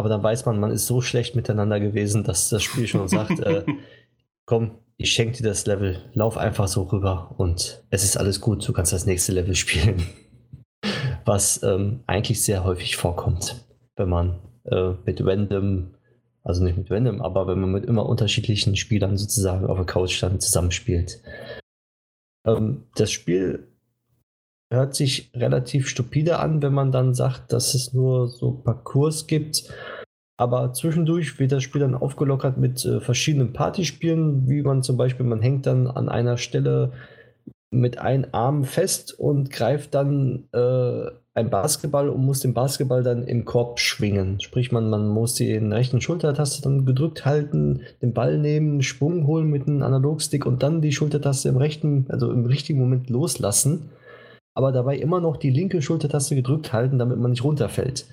Aber dann weiß man, man ist so schlecht miteinander gewesen, dass das Spiel schon sagt, äh, *laughs* komm, ich schenke dir das Level, lauf einfach so rüber und es ist alles gut, du kannst das nächste Level spielen. *laughs* Was ähm, eigentlich sehr häufig vorkommt, wenn man äh, mit random, also nicht mit random, aber wenn man mit immer unterschiedlichen Spielern sozusagen auf der Couch dann zusammenspielt. Ähm, das Spiel hört sich relativ stupide an, wenn man dann sagt, dass es nur so Parcours gibt. Aber zwischendurch wird das Spiel dann aufgelockert mit äh, verschiedenen Partyspielen, wie man zum Beispiel, man hängt dann an einer Stelle mit einem Arm fest und greift dann äh, ein Basketball und muss den Basketball dann im Korb schwingen. Sprich, man, man muss die rechten Schultertaste dann gedrückt halten, den Ball nehmen, Schwung holen mit einem Analogstick und dann die Schultertaste im rechten, also im richtigen Moment loslassen aber dabei immer noch die linke Schultertaste gedrückt halten, damit man nicht runterfällt.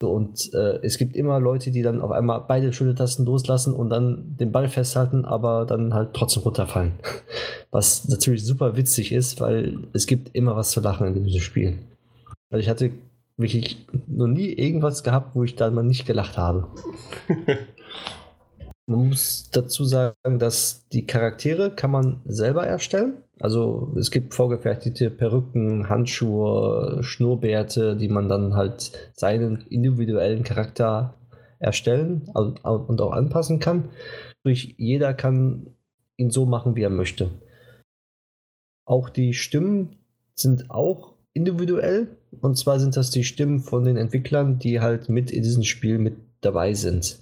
So, und äh, es gibt immer Leute, die dann auf einmal beide Schultertasten loslassen und dann den Ball festhalten, aber dann halt trotzdem runterfallen. *laughs* Was natürlich super witzig ist, weil es gibt immer was zu lachen in diesem Spiel. Also ich hatte wirklich noch nie irgendwas gehabt, wo ich da mal nicht gelacht habe. *laughs* Man muss dazu sagen, dass die Charaktere kann man selber erstellen. Also es gibt vorgefertigte Perücken, Handschuhe, Schnurrbärte, die man dann halt seinen individuellen Charakter erstellen und auch anpassen kann. Sprich, jeder kann ihn so machen, wie er möchte. Auch die Stimmen sind auch individuell. Und zwar sind das die Stimmen von den Entwicklern, die halt mit in diesem Spiel mit dabei sind.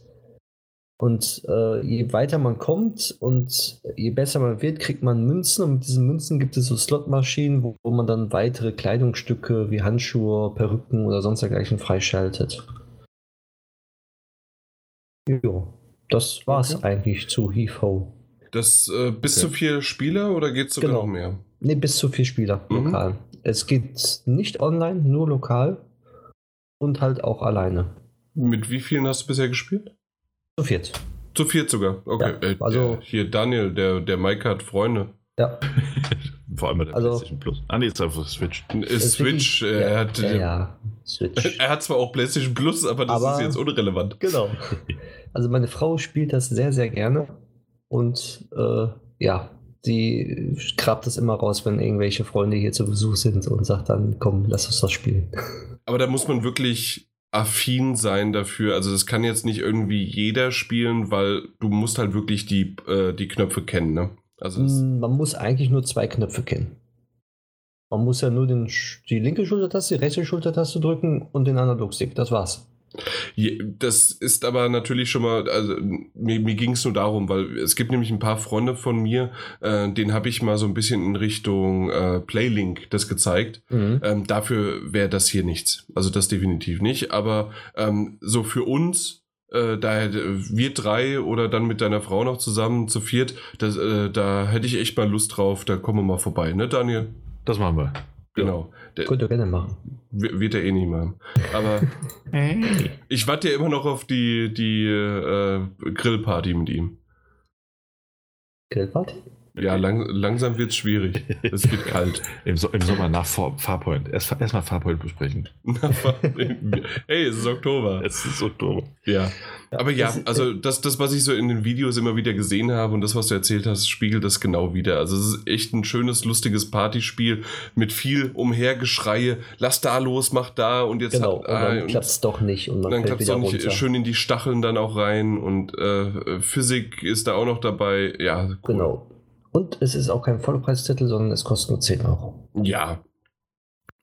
Und äh, je weiter man kommt und je besser man wird, kriegt man Münzen. Und mit diesen Münzen gibt es so Slotmaschinen, wo, wo man dann weitere Kleidungsstücke wie Handschuhe, Perücken oder sonst dergleichen freischaltet. Jo, das war's Okay. eigentlich zu Heave-Ho. Das äh, bis Okay. zu vier Spieler oder geht es sogar Genau. noch mehr? Ne, bis zu vier Spieler Mhm. lokal. Es geht nicht online, nur lokal und halt auch alleine. Mit wie vielen hast du bisher gespielt? Zu viert. Zu viert sogar. Okay. Ja, äh, also- der, hier Daniel, der, der Mike hat Freunde. Ja, *laughs* Vor allem bei der Also- PlayStation Plus. Ah, nee, ist einfach Switch. Äh, ist Switch, äh, er ja, hat. ja, ja, Switch. *laughs* Er hat zwar auch PlayStation Plus, aber das Aber- ist jetzt unrelevant. Genau. *laughs* Also meine Frau spielt das sehr, sehr gerne und äh, ja, sie grabt das immer raus, wenn irgendwelche Freunde hier zu Besuch sind und sagt dann, komm, lass uns das spielen. Aber da muss man wirklich affin sein dafür. Also das kann jetzt nicht irgendwie jeder spielen, weil du musst halt wirklich die, äh, die Knöpfe kennen, ne? Also Mm, Man muss eigentlich nur zwei Knöpfe kennen. Man muss ja nur den, die linke Schultertaste, die rechte Schultertaste drücken und den Analogstick. Das war's. Das ist aber natürlich schon mal, also mir, mir ging es nur darum, weil es gibt nämlich ein paar Freunde von mir, äh, denen habe ich mal so ein bisschen in Richtung äh, Playlink das gezeigt. Mhm. Ähm, dafür wäre das hier nichts. Also das definitiv nicht. Aber ähm, so für uns, äh, da hätte- wir drei oder dann mit deiner Frau noch zusammen zu viert, das, äh, da hätte ich echt mal Lust drauf. Da kommen wir mal vorbei, ne, Daniel? Das machen wir. Genau. Der, Könnt ihr gerne machen. wird er eh nicht machen. Aber *laughs* Hey. ich warte ja immer noch auf die, die äh, Grillparty mit ihm. Grillparty? Ja, lang, langsam wird es schwierig. Es wird kalt. *laughs* Im, so Im Sommer nach Far Farpoint. Erst erstmal Farpoint besprechen. *laughs* hey, es ist Oktober. Es ist Oktober. Ja. Aber ja, Es- also das, das, was ich so in den Videos immer wieder gesehen habe und das, was du erzählt hast, spiegelt das genau wieder. Also es ist echt ein schönes, lustiges Partyspiel mit viel Umhergeschreie. Lass da los, mach da und jetzt Genau. hat- Und dann ah, klappt es doch nicht und dann klappt es auch nicht schön in die Stacheln dann auch rein und äh, Physik ist da auch noch dabei. Ja, cool. Genau. Und es ist auch kein Vollpreistitel, sondern es kostet nur 10 Euro. Ja.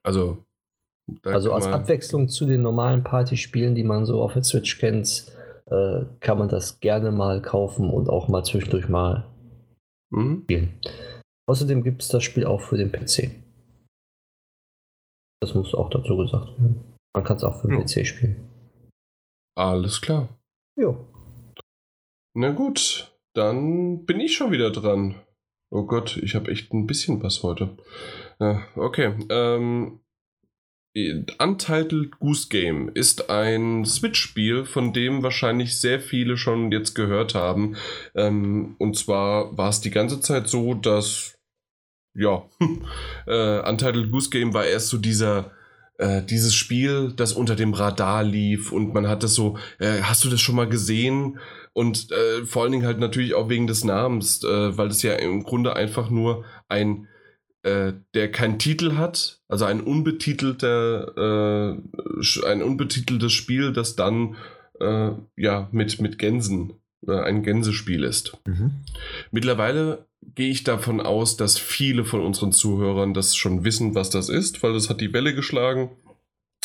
Also. Also als Abwechslung zu den normalen Partyspielen, die man so auf der Switch kennt, äh, kann man das gerne mal kaufen und auch mal zwischendurch mal Mhm. spielen. Außerdem gibt es das Spiel auch für den PC. Das muss auch dazu gesagt werden. Man kann es auch für den Ja. PC spielen. Alles klar. Jo. Na gut, dann bin ich schon wieder dran. Oh Gott, ich habe echt ein bisschen was heute. Ja, okay. Ähm, Untitled Goose Game ist ein Switch-Spiel, von dem wahrscheinlich sehr viele schon jetzt gehört haben. Ähm, und zwar war es die ganze Zeit so, dass ja, *laughs* äh, Untitled Goose Game war erst so dieser äh, dieses Spiel, das unter dem Radar lief und man hat das so, äh, hast du das schon mal gesehen? Und äh, vor allen Dingen halt natürlich auch wegen des Namens, äh, weil es ja im Grunde einfach nur ein, äh, der keinen Titel hat, also ein unbetitelter, äh, ein unbetiteltes Spiel, das dann äh, ja mit, mit Gänsen äh, ein Gänsespiel ist. Mhm. Mittlerweile gehe ich davon aus, dass viele von unseren Zuhörern das schon wissen, was das ist, weil das hat die Welle geschlagen.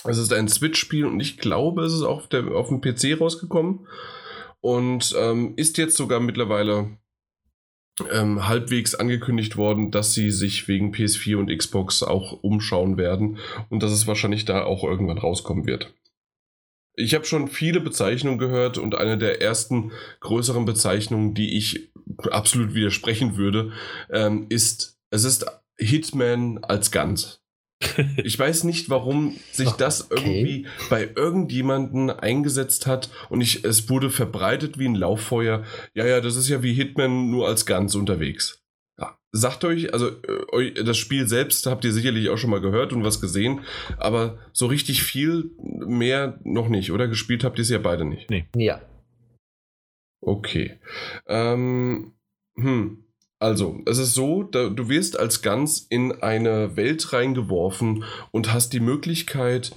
Es ist ein Switch-Spiel und ich glaube, es ist auch auf, der, auf dem PC rausgekommen und ähm, ist jetzt sogar mittlerweile ähm, halbwegs angekündigt worden, dass sie sich wegen PS4 und Xbox auch umschauen werden und dass es wahrscheinlich da auch irgendwann rauskommen wird. Ich habe schon viele Bezeichnungen gehört und eine der ersten größeren Bezeichnungen, die ich absolut widersprechen würde, ähm, ist, es ist Hitman als Ganz. Ich weiß nicht, warum sich das Okay. irgendwie bei irgendjemanden eingesetzt hat und ich, es wurde verbreitet wie ein Lauffeuer. Ja, ja, das ist ja wie Hitman nur als Ganz unterwegs. Ja. Sagt euch, also äh, das Spiel selbst habt ihr sicherlich auch schon mal gehört und was gesehen, aber so richtig viel mehr noch nicht, oder? Gespielt habt ihr es ja beide nicht. Ja. Okay. Ähm, hm. Also, es ist so, da, du wirst als Gans in eine Welt reingeworfen und hast die Möglichkeit,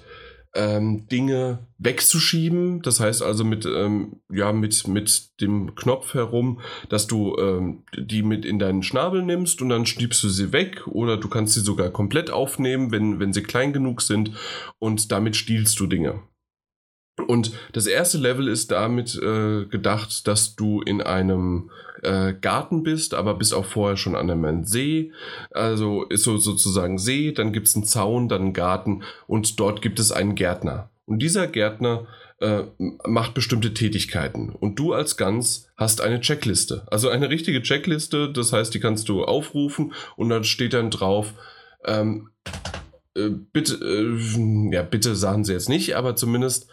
ähm, Dinge wegzuschieben. Das heißt also mit, ähm, ja, mit, mit dem Knopf herum, dass du ähm, die mit in deinen Schnabel nimmst und dann schiebst du sie weg oder du kannst sie sogar komplett aufnehmen, wenn, wenn sie klein genug sind und damit stiehlst du Dinge. Und das erste Level ist damit äh, gedacht, dass du in einem äh, Garten bist, aber bist auch vorher schon an einem See. Also ist so sozusagen See, dann gibt es einen Zaun, dann einen Garten und dort gibt es einen Gärtner. Und dieser Gärtner äh, macht bestimmte Tätigkeiten. Und du als Gans hast eine Checkliste. Also eine richtige Checkliste, das heißt, die kannst du aufrufen und dann steht dann drauf, ähm, äh, bitte, äh, ja, bitte sagen sie jetzt nicht, aber zumindest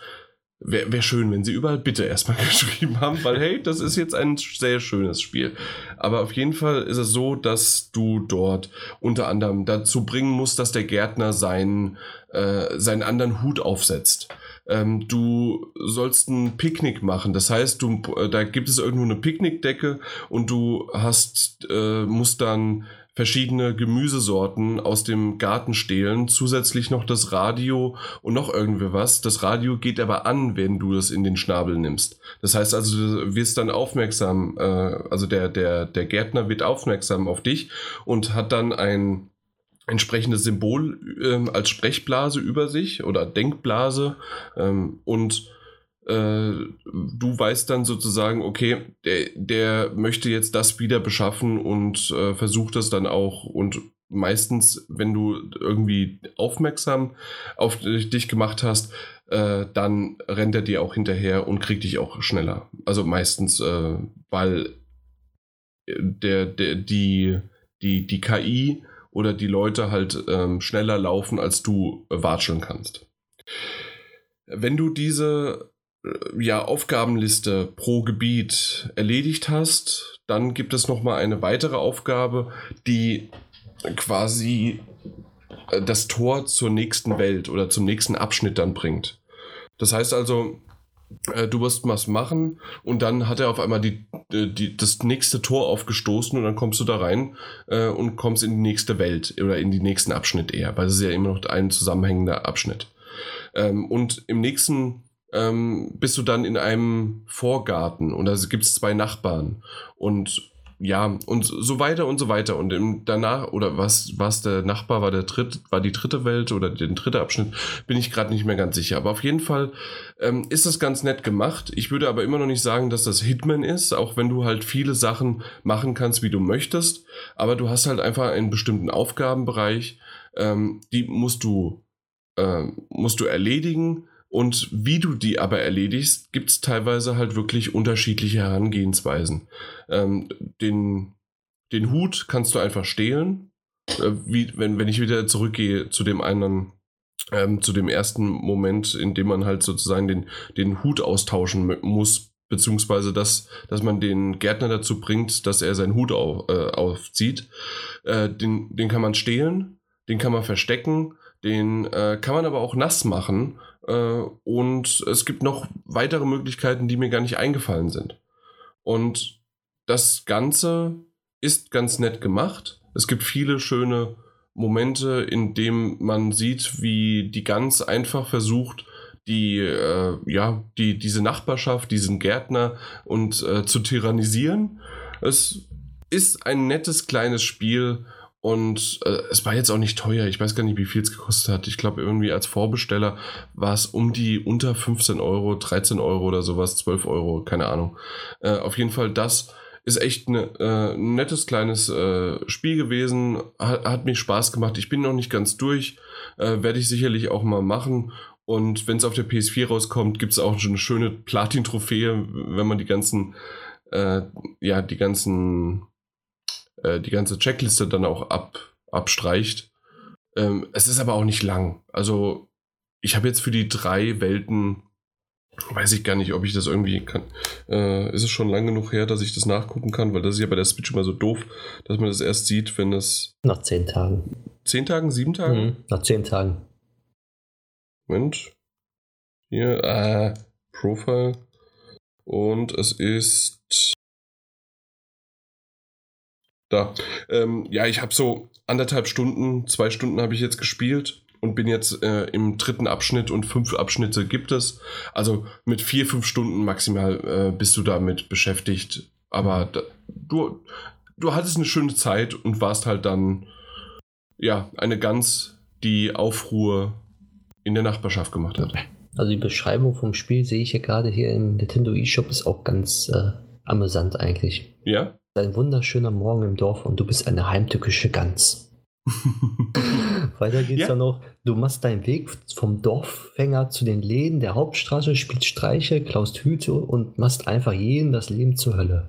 Wäre wär schön, wenn sie überall bitte erstmal *laughs* geschrieben haben, weil hey, das ist jetzt ein sehr schönes Spiel. Aber auf jeden Fall ist es so, dass du dort unter anderem dazu bringen musst, dass der Gärtner seinen, äh, seinen anderen Hut aufsetzt. Ähm, du sollst ein Picknick machen. Das heißt, du, äh, da gibt es irgendwo eine Picknickdecke und du hast, äh, musst dann verschiedene Gemüsesorten aus dem Garten stehlen, zusätzlich noch das Radio und noch irgendwie was. Das Radio geht aber an, wenn du das in den Schnabel nimmst. Das heißt also, du wirst dann aufmerksam, äh, also der, der, der Gärtner wird aufmerksam auf dich und hat dann ein entsprechendes Symbol ähm, als Sprechblase über sich oder Denkblase ähm, und äh, du weißt dann sozusagen, okay, der, der möchte jetzt das wieder beschaffen und äh, versucht das dann auch und meistens, wenn du irgendwie aufmerksam auf dich gemacht hast, äh, dann rennt er dir auch hinterher und kriegt dich auch schneller. Also meistens, äh, weil der, der, die, die, die KI oder die Leute halt ähm, schneller laufen, als du watscheln kannst. Wenn du diese äh, ja, Aufgabenliste pro Gebiet erledigt hast, dann gibt es noch mal eine weitere Aufgabe, die quasi äh, das Tor zur nächsten Welt oder zum nächsten Abschnitt dann bringt. Das heißt also, äh, du wirst was machen und dann hat er auf einmal die, die, das nächste Tor aufgestoßen und dann kommst du da rein äh, und kommst in die nächste Welt oder in den nächsten Abschnitt eher, weil es ist ja immer noch ein zusammenhängender Abschnitt. Ähm, und im nächsten ähm, bist du dann in einem Vorgarten und da gibt es zwei Nachbarn und ja, und so weiter und so weiter. Und im, danach, oder was, was der Nachbar war, der dritt, war die dritte Welt oder der dritte Abschnitt, bin ich gerade nicht mehr ganz sicher. Aber auf jeden Fall ähm, ist das ganz nett gemacht. Ich würde aber immer noch nicht sagen, dass das Hitman ist, auch wenn du halt viele Sachen machen kannst, wie du möchtest. Aber du hast halt einfach einen bestimmten Aufgabenbereich, ähm, die musst du, äh, musst du erledigen und wie du die aber erledigst, gibt es teilweise halt wirklich unterschiedliche Herangehensweisen. Ähm, den, den Hut kannst du einfach stehlen. Äh, wie, wenn, wenn ich wieder zurückgehe zu dem einen, ähm, zu dem ersten Moment, in dem man halt sozusagen den, den Hut austauschen muss, beziehungsweise dass, dass man den Gärtner dazu bringt, dass er seinen Hut auf, äh, aufzieht. Äh, den, den kann man stehlen, den kann man verstecken, den äh, kann man aber auch nass machen und es gibt noch weitere Möglichkeiten, die mir gar nicht eingefallen sind. Und das Ganze ist ganz nett gemacht. Es gibt viele schöne Momente, in denen man sieht, wie die ganz einfach versucht, die, äh, ja, die, diese Nachbarschaft, diesen Gärtner und äh, zu tyrannisieren. Es ist ein nettes kleines Spiel, und äh, es war jetzt auch nicht teuer. Ich weiß gar nicht, wie viel es gekostet hat. Ich glaube, irgendwie als Vorbesteller war es um die unter 15 Euro, 13 Euro oder sowas, 12 Euro, keine Ahnung. Äh, auf jeden Fall, das ist echt ne, äh, ein nettes kleines äh, Spiel gewesen. Hat, hat, mich Spaß gemacht. Ich bin noch nicht ganz durch. Äh, werde ich sicherlich auch mal machen. Und wenn es auf der PS4 rauskommt, gibt es auch schon eine schöne Platin-Trophäe, wenn man die ganzen, äh, ja, die ganzen äh, die ganze Checkliste dann auch ab, abstreicht. Ähm, es ist aber auch nicht lang. Also ich habe jetzt für die drei Welten, weiß ich gar nicht, ob ich das irgendwie kann. Äh, ist es schon lang genug her, dass ich das nachgucken kann, weil das ist ja bei der Switch immer so doof, dass man das erst sieht, wenn es. Nach zehn Tagen. Zehn Tagen, sieben Tagen? Mhm, nach zehn Tagen. Moment. Hier, äh, Profile. Und es ist da. Ähm, ja, ich habe so anderthalb Stunden, zwei Stunden habe ich jetzt gespielt und bin jetzt äh, im dritten Abschnitt und fünf Abschnitte gibt es. Also mit vier, fünf Stunden maximal äh, bist du damit beschäftigt. Aber da, du, du hattest eine schöne Zeit und warst halt dann, ja, eine Gans, die Aufruhr in der Nachbarschaft gemacht hat. Also die Beschreibung vom Spiel sehe ich ja gerade hier im Nintendo eShop ist auch ganz äh, amüsant eigentlich. Ja? Ein wunderschöner Morgen im Dorf und du bist eine heimtückische Gans. *laughs* Weiter geht's Ja. dann noch. Du machst deinen Weg vom Dorffänger zu den Läden der Hauptstraße, spielst Streiche, klaust Hüte und machst einfach jedem das Leben zur Hölle.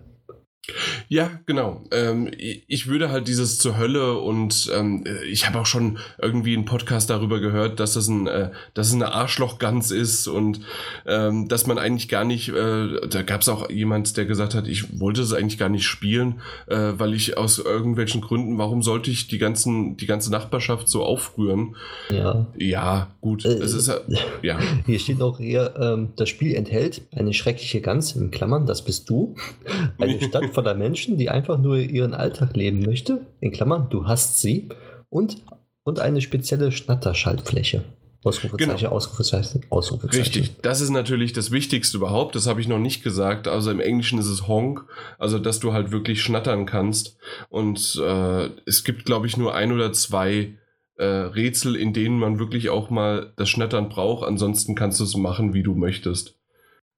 Ja, genau. Ähm, ich würde halt dieses zur Hölle und ähm, ich habe auch schon irgendwie einen Podcast darüber gehört, dass das ein, äh, dass es eine Arschlochgans ist und ähm, dass man eigentlich gar nicht, äh, da gab es auch jemand, der gesagt hat, ich wollte es eigentlich gar nicht spielen, äh, weil ich aus irgendwelchen Gründen, warum sollte ich die ganzen, die ganze Nachbarschaft so aufrühren? Ja. Ja, gut. Äh, es ist äh, *laughs* ja. Hier steht auch hier, ähm, das Spiel enthält eine schreckliche Gans, in Klammern, das bist du. *laughs* Eine Stadt voller Menschen, die einfach nur ihren Alltag leben möchte, in Klammern, du hast sie. Und, und eine spezielle Schnatterschaltfläche. Ausrufezeichen, Genau. Ausrufezeichen, Ausrufezeichen. Richtig, das ist natürlich das Wichtigste überhaupt. Das habe ich noch nicht gesagt. Also im Englischen ist es Honk, also dass du halt wirklich schnattern kannst. Und äh, es gibt, glaube ich, nur ein oder zwei äh, Rätsel, in denen man wirklich auch mal das Schnattern braucht. Ansonsten kannst du es machen, wie du möchtest.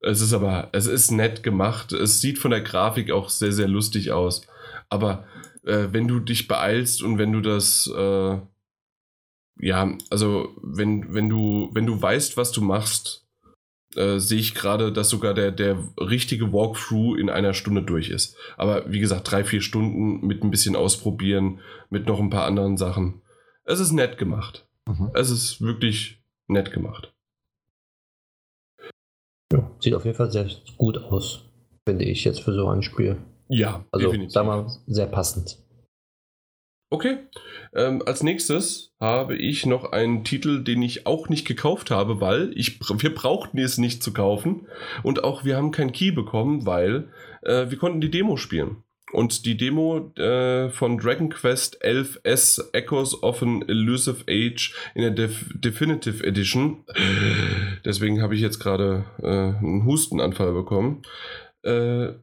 Es ist aber, es ist nett gemacht. Es sieht von der Grafik auch sehr, sehr lustig aus. Aber äh, wenn du dich beeilst und wenn du das, äh, ja, also wenn, wenn du, wenn du weißt, was du machst, äh, sehe ich gerade, dass sogar der, der richtige Walkthrough in einer Stunde durch ist. Aber wie gesagt, drei, vier Stunden mit ein bisschen ausprobieren, mit noch ein paar anderen Sachen. Es ist nett gemacht. Mhm. Es ist wirklich nett gemacht. Sieht auf jeden Fall sehr gut aus, finde ich jetzt für so ein Spiel. Ja, Also, sag mal, sehr passend. Okay. Ähm, als nächstes habe ich noch einen Titel, den ich auch nicht gekauft habe, weil ich, wir brauchten es nicht zu kaufen. Und auch wir haben keinen Key bekommen, weil äh, wir konnten die Demo spielen. Und die Demo äh, von Dragon Quest 11S Echoes of an Elusive Age in der Def Definitive Edition. Deswegen habe ich jetzt gerade äh, einen Hustenanfall bekommen. Äh,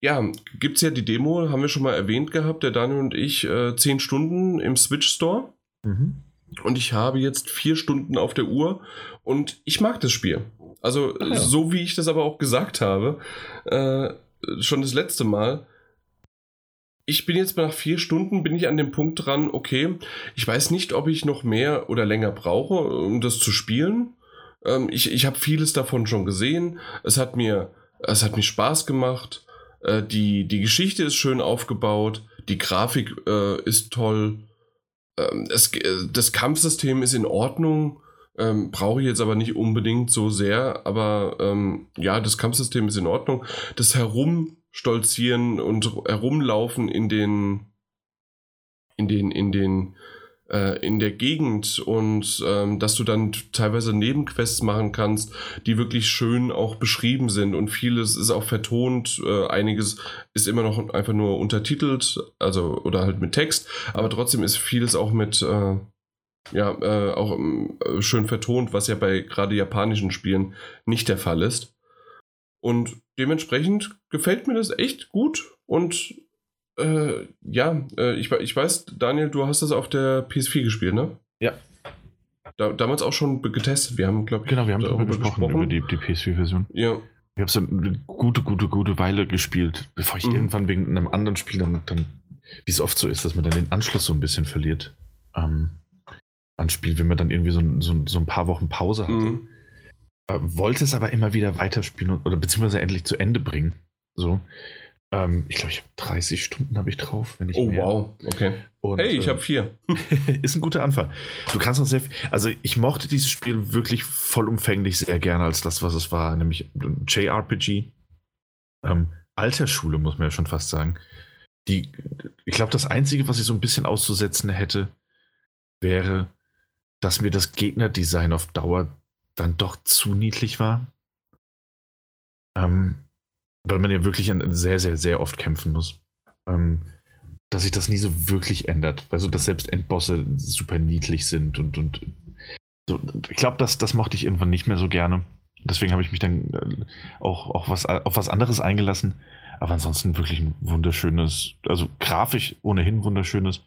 ja, gibt es ja die Demo, haben wir schon mal erwähnt gehabt, der Daniel und ich, äh, 10 Stunden im Switch Store. Mhm. Und ich habe jetzt vier Stunden auf der Uhr und ich mag das Spiel. Also, ja. so wie ich das aber auch gesagt habe, äh, schon das letzte Mal. Ich bin jetzt nach vier Stunden, bin ich an dem Punkt dran, okay, ich weiß nicht, ob ich noch mehr oder länger brauche, um das zu spielen. Ähm, ich ich habe vieles davon schon gesehen. Es hat mir, es hat mir Spaß gemacht. Äh, die, die Geschichte ist schön aufgebaut. Die Grafik äh, ist toll. Ähm, es, äh, das Kampfsystem ist in Ordnung. Ähm, Brauche ich jetzt aber nicht unbedingt so sehr. Aber ähm, ja, das Kampfsystem ist in Ordnung. Das Herumstolzieren und Herumlaufen in den in den in den äh, in der Gegend und ähm, dass du dann teilweise Nebenquests machen kannst, die wirklich schön auch beschrieben sind und vieles ist auch vertont, äh, einiges ist immer noch einfach nur untertitelt, also oder halt mit Text, aber trotzdem ist vieles auch mit äh, ja äh, auch äh, schön vertont, was ja bei gerade japanischen Spielen nicht der Fall ist. Und dementsprechend gefällt mir das echt gut und äh, ja, äh, ich, ich weiß, Daniel, du hast das auf der PS4 gespielt, ne? Ja. Da, damals auch schon getestet. Wir haben, glaube ich, Genau, wir haben darüber gesprochen, über die, die PS4-Version. Ja, Ich habe so eine gute, gute, gute Weile gespielt, bevor ich Mhm. irgendwann wegen einem anderen Spiel dann, dann wie es oft so ist, dass man dann den Anschluss so ein bisschen verliert ähm, an Spiel, wenn man dann irgendwie so, ein- so, so ein paar Wochen Pause hat. mhm. Äh, wollte es aber immer wieder weiterspielen oder beziehungsweise endlich zu Ende bringen. So. Ähm, ich glaube, ich habe 30 Stunden habe ich drauf, wenn ich Oh, mehr. wow, okay. Und, Hey, ich äh, habe vier. *laughs* ist ein guter Anfang. Du kannst noch sehr viel, also ich mochte dieses Spiel wirklich vollumfänglich sehr gerne als das, was es war, nämlich JRPG. Ähm, Altersschule, muss man ja schon fast sagen. Die, ich glaube, das Einzige, was ich so ein bisschen auszusetzen hätte, wäre, dass mir das Gegnerdesign auf Dauer dann doch zu niedlich war. Ähm, weil man ja wirklich sehr, sehr, sehr oft kämpfen muss. Ähm, dass sich das nie so wirklich ändert. Also, dass selbst Endbosse super niedlich sind und, und so, ich glaube, das, das mochte ich irgendwann nicht mehr so gerne. Deswegen habe ich mich dann äh, auch, auch was, auf was anderes eingelassen. Aber ansonsten wirklich ein wunderschönes, also grafisch ohnehin wunderschönes,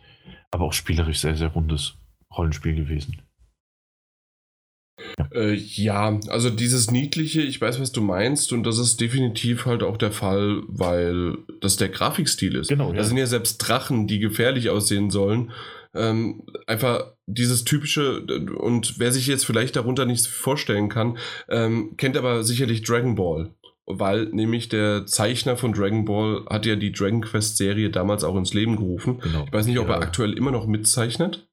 aber auch spielerisch sehr, sehr rundes Rollenspiel gewesen. Ja. Äh, ja, also dieses Niedliche, ich weiß, was du meinst, und das ist definitiv halt auch der Fall, weil das der Grafikstil ist. Genau. Da ja. sind ja selbst Drachen, die gefährlich aussehen sollen. Ähm, einfach dieses typische, und wer sich jetzt vielleicht darunter nichts vorstellen kann, ähm, kennt aber sicherlich Dragon Ball. Weil nämlich der Zeichner von Dragon Ball hat ja die Dragon Quest Serie damals auch ins Leben gerufen. Genau. Ich weiß nicht, ob er aktuell immer noch mitzeichnet.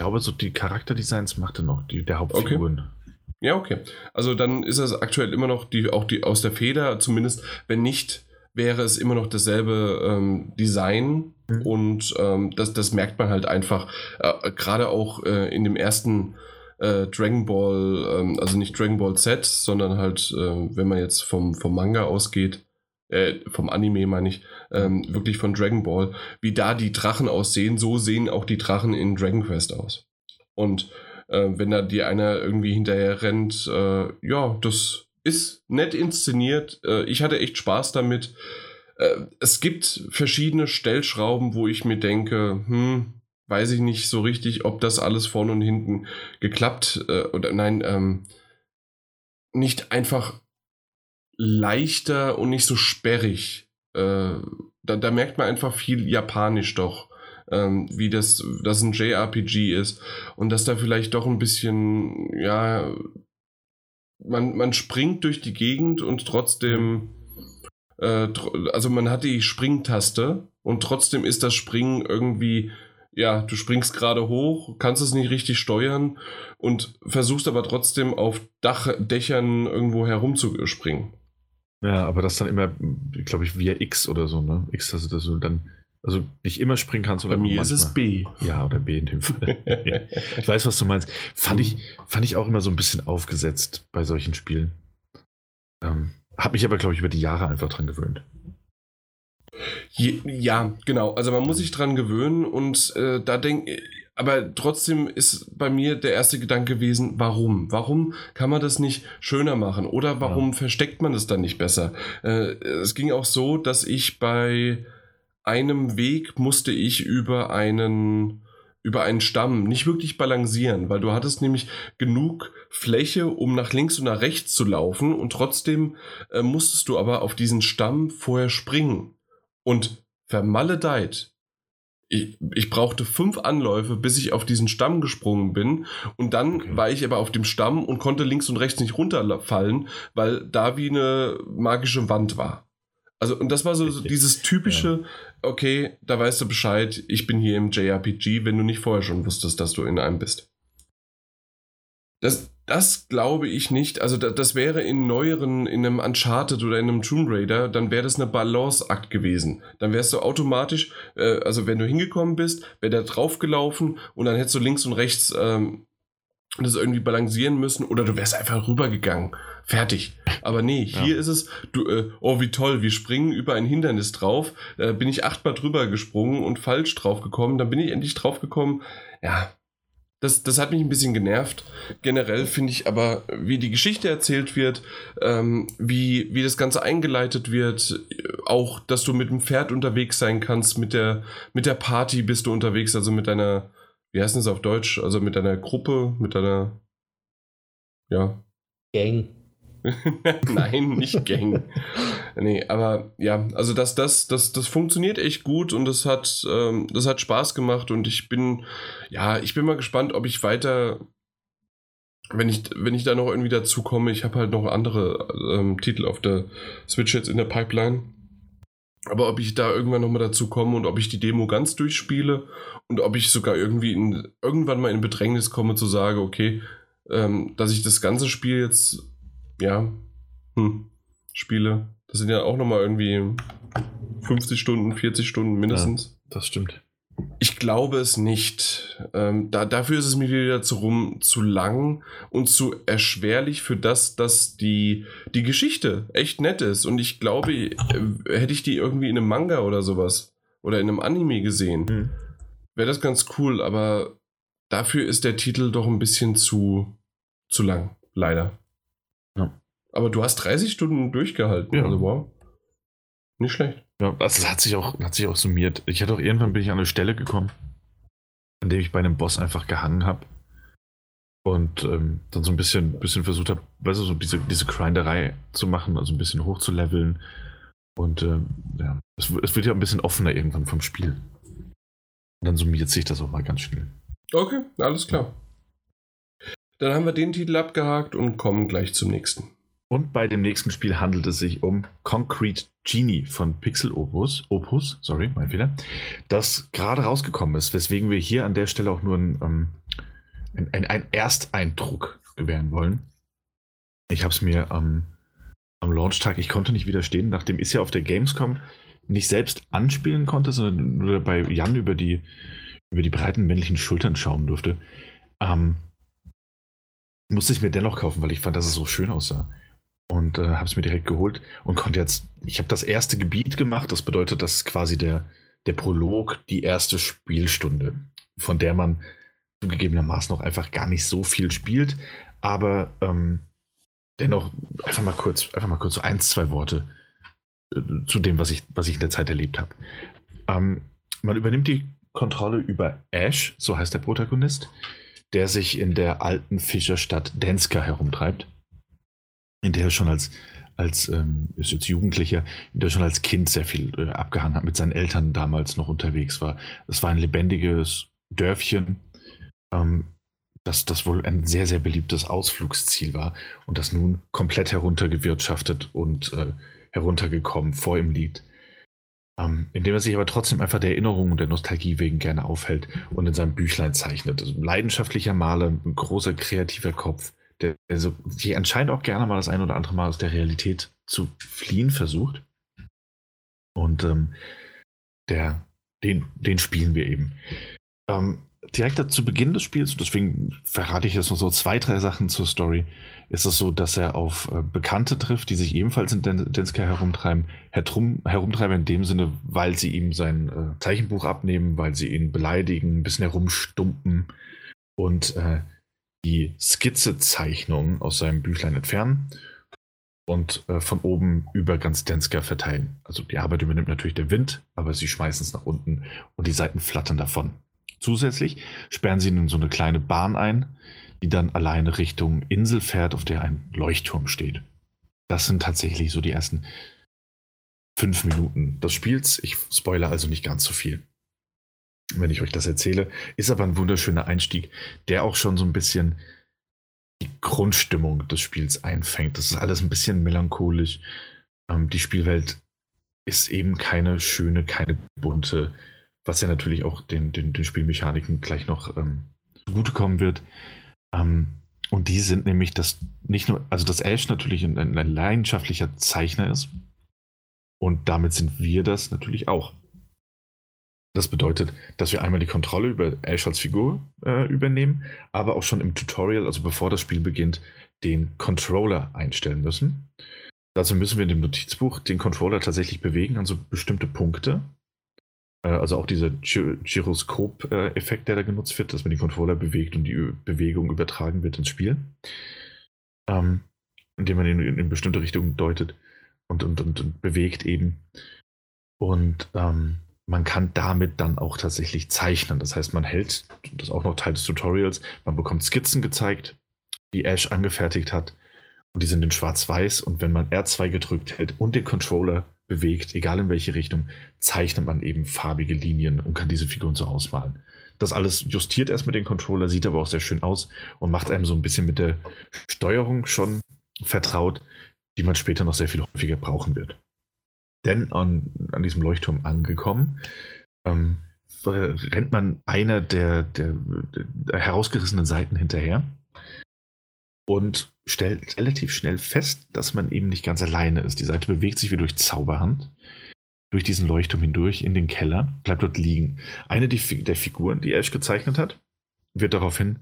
Ich glaube, so die Charakterdesigns macht er noch, die, der Hauptfiguren. Okay. Ja, okay. Also dann ist es aktuell immer noch die, auch die aus der Feder, zumindest, wenn nicht, wäre es immer noch dasselbe ähm, Design. Mhm. Und ähm, das, das merkt man halt einfach, äh, gerade auch äh, in dem ersten äh, Dragon Ball, ähm, also nicht Dragon Ball Z, sondern halt, äh, wenn man jetzt vom, vom Manga ausgeht, äh, vom Anime meine ich, ähm, wirklich von Dragon Ball, wie da die Drachen aussehen, so sehen auch die Drachen in Dragon Quest aus. Und äh, wenn da dir einer irgendwie hinterher rennt, äh, ja, das ist nett inszeniert. Äh, ich hatte echt Spaß damit. Äh, es gibt verschiedene Stellschrauben, wo ich mir denke, hm, weiß ich nicht so richtig, ob das alles vorne und hinten geklappt äh, oder nein, ähm, nicht einfach leichter und nicht so sperrig. Äh, da, da, merkt man einfach viel Japanisch doch, ähm, wie das, das ein JRPG ist und dass da vielleicht doch ein bisschen, ja, man, man springt durch die Gegend und trotzdem, äh, also man hat die Springtaste und trotzdem ist das Springen irgendwie ja, du springst gerade hoch, kannst es nicht richtig steuern und versuchst aber trotzdem auf Dach, Dächern irgendwo herumzuspringen. Ja, aber das dann immer, glaube ich, via X oder so, ne? X, dass du dann, also nicht immer springen kannst oder Bei mir ist es B. Ja, oder B in dem Fall. *laughs* ich weiß, was du meinst. Fand ich, fand ich auch immer so ein bisschen aufgesetzt bei solchen Spielen. Ähm, hab mich aber, glaube ich, über die Jahre einfach dran gewöhnt. Ja, genau. Also man muss sich dran gewöhnen und äh, da denke aber trotzdem ist bei mir der erste Gedanke gewesen, warum? Warum kann man das nicht schöner machen? Oder warum ja. versteckt man es dann nicht besser? Äh, es ging auch so, dass ich bei einem Weg musste ich über einen über einen Stamm nicht wirklich balancieren, weil du hattest nämlich genug Fläche, um nach links und nach rechts zu laufen und trotzdem äh, musstest du aber auf diesen Stamm vorher springen. Und vermaledeit ich, ich brauchte fünf Anläufe, bis ich auf diesen Stamm gesprungen bin. Und dann okay. war ich aber auf dem Stamm und konnte links und rechts nicht runterfallen, weil da wie eine magische Wand war. Also, und das war so, so dieses typische, ja. okay, da weißt du Bescheid, ich bin hier im JRPG, wenn du nicht vorher schon wusstest, dass du in einem bist. Das, das glaube ich nicht. Also da, das wäre in neueren, in einem Uncharted oder in einem Tomb Raider, dann wäre das eine Balanceakt gewesen. Dann wärst du automatisch, äh, also wenn du hingekommen bist, wäre der draufgelaufen und dann hättest du links und rechts ähm, das irgendwie balancieren müssen oder du wärst einfach rübergegangen. Fertig. Aber nee, hier ja. ist es, du, äh, oh wie toll, wir springen über ein Hindernis drauf. Da bin ich achtmal drüber gesprungen und falsch drauf gekommen. Dann bin ich endlich drauf gekommen. Ja, das, das hat mich ein bisschen genervt. Generell finde ich aber, wie die Geschichte erzählt wird, ähm, wie, wie das Ganze eingeleitet wird, auch, dass du mit dem Pferd unterwegs sein kannst, mit der, mit der Party bist du unterwegs, also mit deiner, wie heißt das auf Deutsch, also mit deiner Gruppe, mit deiner, ja. Gang. *laughs* Nein, nicht Gang. nee, aber ja, also das, das, das, das funktioniert echt gut und das hat, ähm, das hat Spaß gemacht und ich bin, ja, ich bin mal gespannt, ob ich weiter, wenn ich, wenn ich da noch irgendwie dazu komme, ich habe halt noch andere ähm, Titel auf der Switch jetzt in der Pipeline. Aber ob ich da irgendwann nochmal dazu komme und ob ich die Demo ganz durchspiele und ob ich sogar irgendwie in, irgendwann mal in Bedrängnis komme zu sagen, okay, ähm, dass ich das ganze Spiel jetzt ja, hm, Spiele. Das sind ja auch nochmal irgendwie 50 Stunden, 40 Stunden mindestens. Ja, das stimmt. Ich glaube es nicht. Ähm, da, dafür ist es mir wieder zu, rum, zu lang und zu erschwerlich für das, dass die, die Geschichte echt nett ist. Und ich glaube, äh, hätte ich die irgendwie in einem Manga oder sowas oder in einem Anime gesehen, Mhm. wäre das ganz cool, aber dafür ist der Titel doch ein bisschen zu, zu lang, leider. Aber du hast 30 Stunden durchgehalten, Ja. also wow. Nicht schlecht. Ja, also das hat sich auch, hat sich auch summiert. Ich hatte auch irgendwann bin ich an eine Stelle gekommen, an der ich bei einem Boss einfach gehangen habe. Und ähm, dann so ein bisschen, bisschen versucht habe, weißt du, so diese, diese Grinderei zu machen, also ein bisschen hochzuleveln. Und ähm, ja, es, es wird ja ein bisschen offener irgendwann vom Spiel. Und dann summiert sich das auch mal ganz schnell. Okay, alles klar. Dann haben wir den Titel abgehakt und kommen gleich zum nächsten. Und bei dem nächsten Spiel handelt es sich um Concrete Genie von Pixel Opus, Opus, sorry, mein Fehler, das gerade rausgekommen ist, weswegen wir hier an der Stelle auch nur ein, ähm, ein, ein, ein Ersteindruck gewähren wollen. Ich habe es mir am am Launchtag, ich konnte nicht widerstehen, nachdem ich ja auf der Gamescom nicht selbst anspielen konnte, sondern nur bei Jan über die, über die breiten männlichen Schultern schauen durfte, ähm, musste ich mir dennoch kaufen, weil ich fand, dass es so schön aussah und äh, habe es mir direkt geholt und konnte jetzt, ich habe das erste Gebiet gemacht, das bedeutet, das ist quasi der, der Prolog, die erste Spielstunde, von der man zugegebenermaßen noch einfach gar nicht so viel spielt, aber ähm, dennoch einfach mal kurz, einfach mal kurz so eins, zwei Worte äh, zu dem, was ich, was ich in der Zeit erlebt habe. Ähm, man übernimmt die Kontrolle über Ash, so heißt der Protagonist, der sich in der alten Fischerstadt Denska herumtreibt in der er schon als, als ähm, ist jetzt Jugendlicher, in der er schon als Kind sehr viel äh, abgehangen hat, mit seinen Eltern damals noch unterwegs war. Es war ein lebendiges Dörfchen, ähm, das, das wohl ein sehr, sehr beliebtes Ausflugsziel war und das nun komplett heruntergewirtschaftet und äh, heruntergekommen vor ihm liegt. Ähm, indem er sich aber trotzdem einfach der Erinnerung und der Nostalgie wegen gerne aufhält und in seinem Büchlein zeichnet. Also ein leidenschaftlicher Maler, ein großer kreativer Kopf, der also, die anscheinend auch gerne mal das ein oder andere Mal aus der Realität zu fliehen versucht. Und ähm, der, den, den spielen wir eben. Ähm, direkt zu Beginn des Spiels, deswegen verrate ich jetzt noch so zwei, drei Sachen zur Story, ist es so, dass er auf äh, Bekannte trifft, die sich ebenfalls in Den Denska herumtreiben, herum, herumtreiben in dem Sinne, weil sie ihm sein äh, Zeichenbuch abnehmen, weil sie ihn beleidigen, ein bisschen herumstumpen und äh, die Skizzezeichnung aus seinem Büchlein entfernen und äh, von oben über ganz Denska verteilen. Also die Arbeit übernimmt natürlich der Wind, aber sie schmeißen es nach unten und die Seiten flattern davon. Zusätzlich sperren sie in so eine kleine Bahn ein, die dann alleine Richtung Insel fährt, auf der ein Leuchtturm steht. Das sind tatsächlich so die ersten fünf Minuten des Spiels. Ich spoilere also nicht ganz so viel wenn ich euch das erzähle. Ist aber ein wunderschöner Einstieg, der auch schon so ein bisschen die Grundstimmung des Spiels einfängt. Das ist alles ein bisschen melancholisch. Ähm, die Spielwelt ist eben keine schöne, keine bunte, was ja natürlich auch den, den, den Spielmechaniken gleich noch ähm, zugutekommen wird. Ähm, und die sind nämlich, dass nicht nur, also dass Ash natürlich ein, ein leidenschaftlicher Zeichner ist. Und damit sind wir das natürlich auch. Das bedeutet, dass wir einmal die Kontrolle über als Figur äh, übernehmen, aber auch schon im Tutorial, also bevor das Spiel beginnt, den Controller einstellen müssen. Dazu müssen wir in dem Notizbuch den Controller tatsächlich bewegen an so bestimmte Punkte. Äh, also auch dieser Gy Gyroskop-Effekt, der da genutzt wird, dass man den Controller bewegt und die Bewegung übertragen wird ins Spiel. Ähm, indem man ihn in, in bestimmte Richtungen deutet und, und, und, und bewegt eben. Und ähm, man kann damit dann auch tatsächlich zeichnen. Das heißt, man hält, das ist auch noch Teil des Tutorials, man bekommt Skizzen gezeigt, die Ash angefertigt hat. Und die sind in schwarz-weiß. Und wenn man R2 gedrückt hält und den Controller bewegt, egal in welche Richtung, zeichnet man eben farbige Linien und kann diese Figuren so ausmalen. Das alles justiert erst mit dem Controller, sieht aber auch sehr schön aus und macht einem so ein bisschen mit der Steuerung schon vertraut, die man später noch sehr viel häufiger brauchen wird. Denn an, an diesem Leuchtturm angekommen, ähm, rennt man einer der, der, der herausgerissenen Seiten hinterher und stellt relativ schnell fest, dass man eben nicht ganz alleine ist. Die Seite bewegt sich wie durch Zauberhand durch diesen Leuchtturm hindurch in den Keller, bleibt dort liegen. Eine der Figuren, die Ash gezeichnet hat, wird daraufhin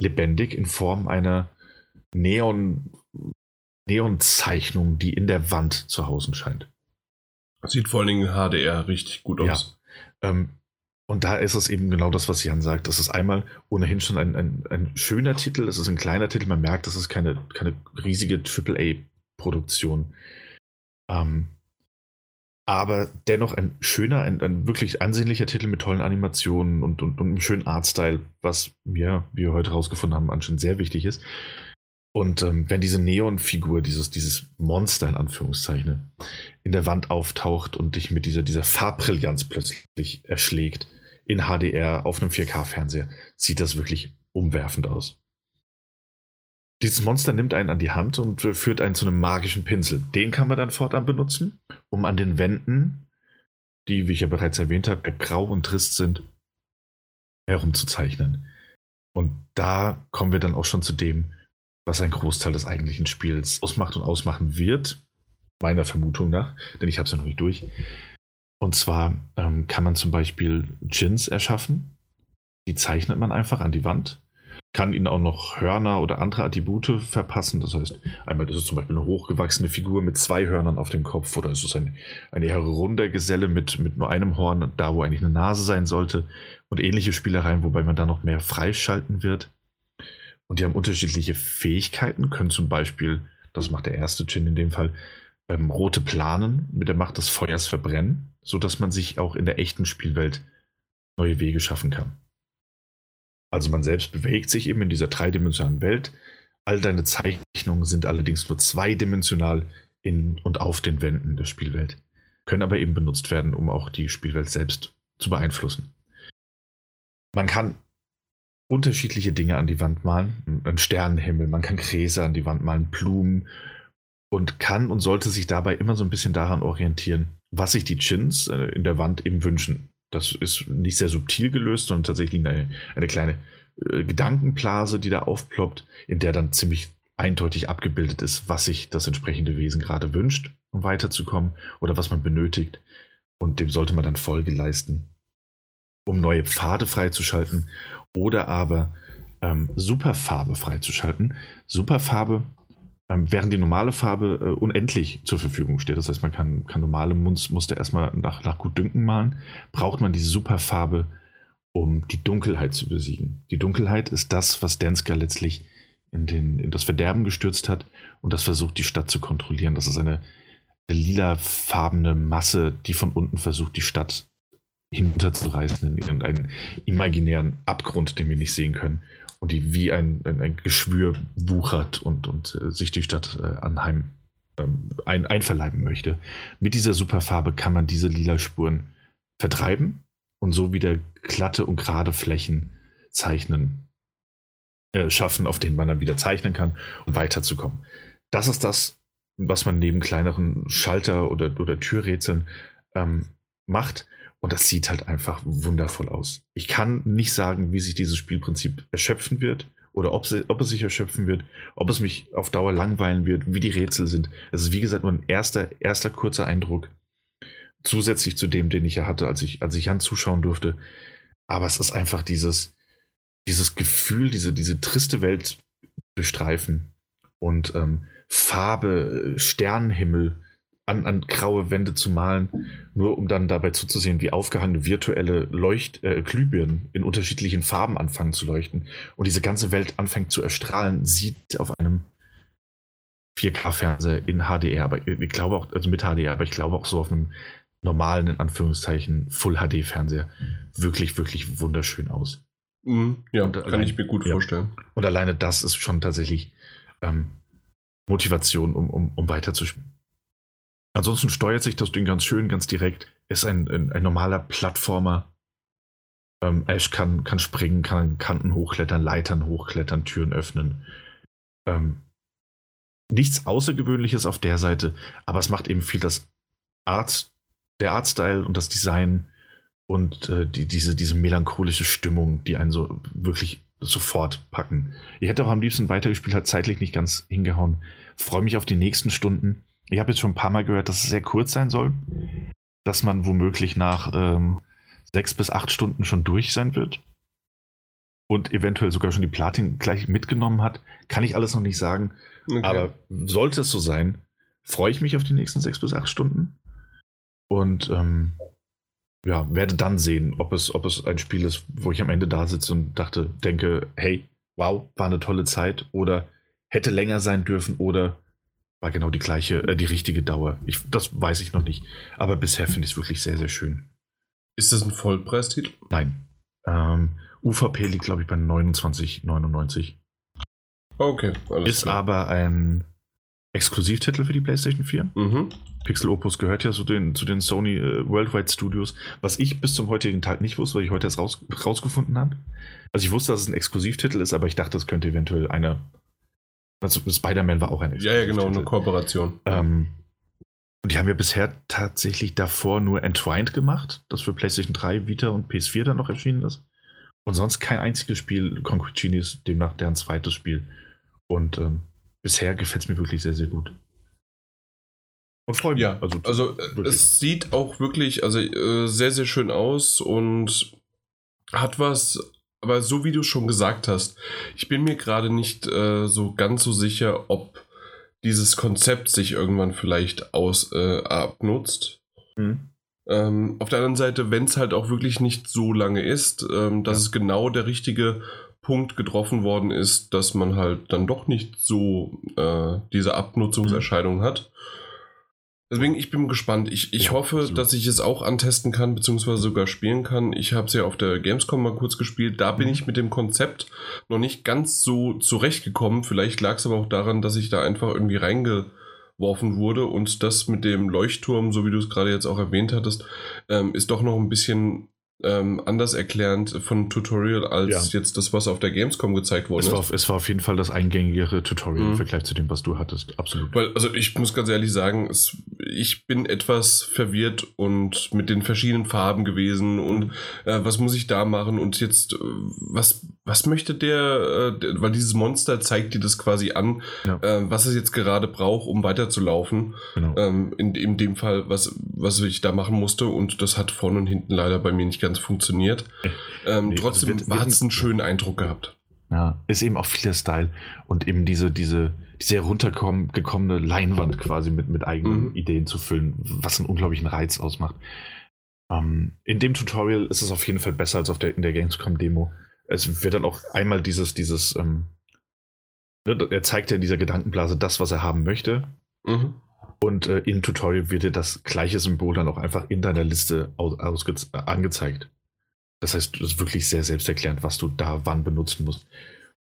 lebendig in Form einer Neon, Neonzeichnung, die in der Wand zu Hause scheint. Sieht vor allen Dingen HDR richtig gut aus. Ja. Ähm, und da ist es eben genau das, was Jan sagt. Das ist einmal ohnehin schon ein, ein, ein schöner Titel, es ist ein kleiner Titel, man merkt, das ist keine, keine riesige AAA-Produktion. Ähm, aber dennoch ein schöner, ein, ein, wirklich ansehnlicher Titel mit tollen Animationen und, und, und einem schönen Artstyle, was mir, wie wir heute herausgefunden haben, anscheinend sehr wichtig ist. Und ähm, wenn diese Neon-Figur, dieses, dieses Monster in Anführungszeichen, in der Wand auftaucht und dich mit dieser, dieser Farbbrillanz plötzlich erschlägt, in HDR auf einem 4K-Fernseher, sieht das wirklich umwerfend aus. Dieses Monster nimmt einen an die Hand und führt einen zu einem magischen Pinsel. Den kann man dann fortan benutzen, um an den Wänden, die, wie ich ja bereits erwähnt habe, grau und trist sind, herumzuzeichnen. Und da kommen wir dann auch schon zu dem, was ein Großteil des eigentlichen Spiels ausmacht und ausmachen wird, meiner Vermutung nach, denn ich habe es ja noch nicht durch. Und zwar ähm, kann man zum Beispiel Gins erschaffen. Die zeichnet man einfach an die Wand kann ihnen auch noch Hörner oder andere Attribute verpassen. Das heißt, einmal ist es zum Beispiel eine hochgewachsene Figur mit zwei Hörnern auf dem Kopf oder ist es ein, ein eher runder Geselle mit, mit nur einem Horn, da wo eigentlich eine Nase sein sollte und ähnliche Spielereien, wobei man da noch mehr freischalten wird. Und die haben unterschiedliche Fähigkeiten, können zum Beispiel, das macht der erste Chin in dem Fall, ähm, rote Planen mit der Macht des Feuers verbrennen, sodass man sich auch in der echten Spielwelt neue Wege schaffen kann. Also man selbst bewegt sich eben in dieser dreidimensionalen Welt. All deine Zeichnungen sind allerdings nur zweidimensional in und auf den Wänden der Spielwelt, können aber eben benutzt werden, um auch die Spielwelt selbst zu beeinflussen. Man kann unterschiedliche Dinge an die Wand malen, einen Sternenhimmel, man kann Gräser an die Wand malen, Blumen und kann und sollte sich dabei immer so ein bisschen daran orientieren, was sich die Chins äh, in der Wand eben wünschen. Das ist nicht sehr subtil gelöst, sondern tatsächlich eine, eine kleine äh, Gedankenblase, die da aufploppt, in der dann ziemlich eindeutig abgebildet ist, was sich das entsprechende Wesen gerade wünscht, um weiterzukommen oder was man benötigt. Und dem sollte man dann Folge leisten, um neue Pfade freizuschalten oder aber ähm, Superfarbe freizuschalten. Superfarbe ähm, während die normale Farbe äh, unendlich zur Verfügung steht. Das heißt, man kann, kann normale Muster erstmal nach, nach Gutdünken malen, braucht man diese Superfarbe, um die Dunkelheit zu besiegen. Die Dunkelheit ist das, was Denska letztlich in, den, in das Verderben gestürzt hat und das versucht, die Stadt zu kontrollieren. Das ist eine, eine lilafarbene Masse, die von unten versucht, die Stadt hinterzureißen in irgendeinen imaginären Abgrund, den wir nicht sehen können und die wie ein, ein, ein Geschwür wuchert und, und äh, sich die Stadt äh, anheim ähm, ein, einverleiben möchte. Mit dieser Superfarbe kann man diese lila Spuren vertreiben und so wieder glatte und gerade Flächen zeichnen, äh, schaffen, auf denen man dann wieder zeichnen kann, um weiterzukommen. Das ist das, was man neben kleineren Schalter- oder, oder Türrätseln ähm, macht. Und das sieht halt einfach wundervoll aus. Ich kann nicht sagen, wie sich dieses Spielprinzip erschöpfen wird oder ob, sie, ob es sich erschöpfen wird, ob es mich auf Dauer langweilen wird, wie die Rätsel sind. Es ist wie gesagt nur ein erster, erster kurzer Eindruck. Zusätzlich zu dem, den ich ja hatte, als ich, als ich Jan zuschauen durfte. Aber es ist einfach dieses, dieses Gefühl, diese, diese triste Welt bestreifen und ähm, Farbe, Sternenhimmel, an, an graue Wände zu malen, nur um dann dabei zuzusehen, wie aufgehangene virtuelle Leucht äh, Glühbirnen in unterschiedlichen Farben anfangen zu leuchten und diese ganze Welt anfängt zu erstrahlen, sieht auf einem 4K-Fernseher in HDR, aber ich glaube auch, also mit HDR, aber ich glaube auch so auf einem normalen, in Anführungszeichen, Full-HD-Fernseher wirklich, wirklich wunderschön aus. Mhm, ja, und kann allein, ich mir gut ja, vorstellen. Und alleine das ist schon tatsächlich ähm, Motivation, um, um, um weiterzuspielen. Ansonsten steuert sich das Ding ganz schön, ganz direkt. Ist ein, ein, ein normaler Plattformer. Ähm, Ash kann, kann springen, kann Kanten hochklettern, Leitern hochklettern, Türen öffnen. Ähm, nichts Außergewöhnliches auf der Seite, aber es macht eben viel das Art, der Artstyle und das Design und äh, die, diese, diese melancholische Stimmung, die einen so wirklich sofort packen. Ich hätte auch am liebsten weitergespielt, hat zeitlich nicht ganz hingehauen. Freue mich auf die nächsten Stunden. Ich habe jetzt schon ein paar Mal gehört, dass es sehr kurz sein soll, dass man womöglich nach ähm, sechs bis acht Stunden schon durch sein wird und eventuell sogar schon die Platin gleich mitgenommen hat. Kann ich alles noch nicht sagen. Okay. Aber sollte es so sein, freue ich mich auf die nächsten sechs bis acht Stunden. Und ähm, ja, werde dann sehen, ob es, ob es ein Spiel ist, wo ich am Ende da sitze und dachte, denke, hey, wow, war eine tolle Zeit oder hätte länger sein dürfen oder war genau die gleiche, äh, die richtige Dauer. Ich, das weiß ich noch nicht. Aber bisher finde ich es wirklich sehr, sehr schön. Ist das ein Vollpreistitel? Nein. Ähm, UVP liegt, glaube ich, bei 29,99. Okay, alles Ist klar. aber ein Exklusivtitel für die PlayStation 4. Mhm. Pixel Opus gehört ja zu den, zu den Sony äh, Worldwide Studios, was ich bis zum heutigen Tag nicht wusste, weil ich heute erst raus, rausgefunden habe. Also ich wusste, dass es ein Exklusivtitel ist, aber ich dachte, es könnte eventuell eine. Also Spider-Man war auch ein Exklusivtitel. Ja, ja, genau, eine Kooperation. Ähm, und die haben ja bisher tatsächlich davor nur Entwined gemacht, das für PlayStation 3, Vita und PS4 dann noch erschienen ist. Und sonst kein einziges Spiel. Concrete Genius, demnach deren zweites Spiel. Und ähm, bisher gefällt es mir wirklich sehr, sehr gut. Und freue mich. Ja, also, also es sieht auch wirklich also, äh, sehr, sehr schön aus und hat was, aber so wie du schon gesagt hast, ich bin mir gerade nicht äh, so ganz so sicher, ob dieses Konzept sich irgendwann vielleicht aus äh, abnutzt. Mhm. Ähm, auf der anderen Seite, wenn es halt auch wirklich nicht so lange ist, ähm, dass ja. es genau der richtige Punkt getroffen worden ist, dass man halt dann doch nicht so äh, diese Abnutzungserscheinung mhm. hat. Deswegen, ich bin gespannt. Ich, ich ja, hoffe, absolut. dass ich es auch antesten kann, beziehungsweise sogar spielen kann. Ich habe es ja auf der Gamescom mal kurz gespielt. Da bin mhm. ich mit dem Konzept noch nicht ganz so zurechtgekommen. Vielleicht lag es aber auch daran, dass ich da einfach irgendwie reingeworfen wurde. Und das mit dem Leuchtturm, so wie du es gerade jetzt auch erwähnt hattest, ähm, ist doch noch ein bisschen ähm, anders erklärend von Tutorial als ja. jetzt das, was auf der Gamescom gezeigt wurde. Es war, es war auf jeden Fall das eingängigere Tutorial mhm. im Vergleich zu dem, was du hattest. Absolut. Weil, also ich muss ganz ehrlich sagen, es, ich bin etwas verwirrt und mit den verschiedenen Farben gewesen und äh, was muss ich da machen und jetzt, äh, was, was möchte der, äh, weil dieses Monster zeigt dir das quasi an, ja. äh, was es jetzt gerade braucht, um weiterzulaufen. Genau. Ähm, in, in dem Fall, was, was ich da machen musste und das hat vorne und hinten leider bei mir nicht ganz funktioniert. Ähm, nee, trotzdem also hat es einen schönen Eindruck gehabt. Ja, ist eben auch viel der Style und eben diese, diese, diese heruntergekommene Leinwand quasi mit, mit eigenen mhm. Ideen zu füllen, was einen unglaublichen Reiz ausmacht. Ähm, in dem Tutorial ist es auf jeden Fall besser als auf der, in der Gamescom-Demo. Es wird dann auch einmal dieses, dieses, ähm, ne, er zeigt ja in dieser Gedankenblase das, was er haben möchte. Mhm. Und äh, im Tutorial wird dir das gleiche Symbol dann auch einfach in deiner Liste aus, angezeigt. Das heißt, du ist wirklich sehr selbsterklärend, was du da wann benutzen musst.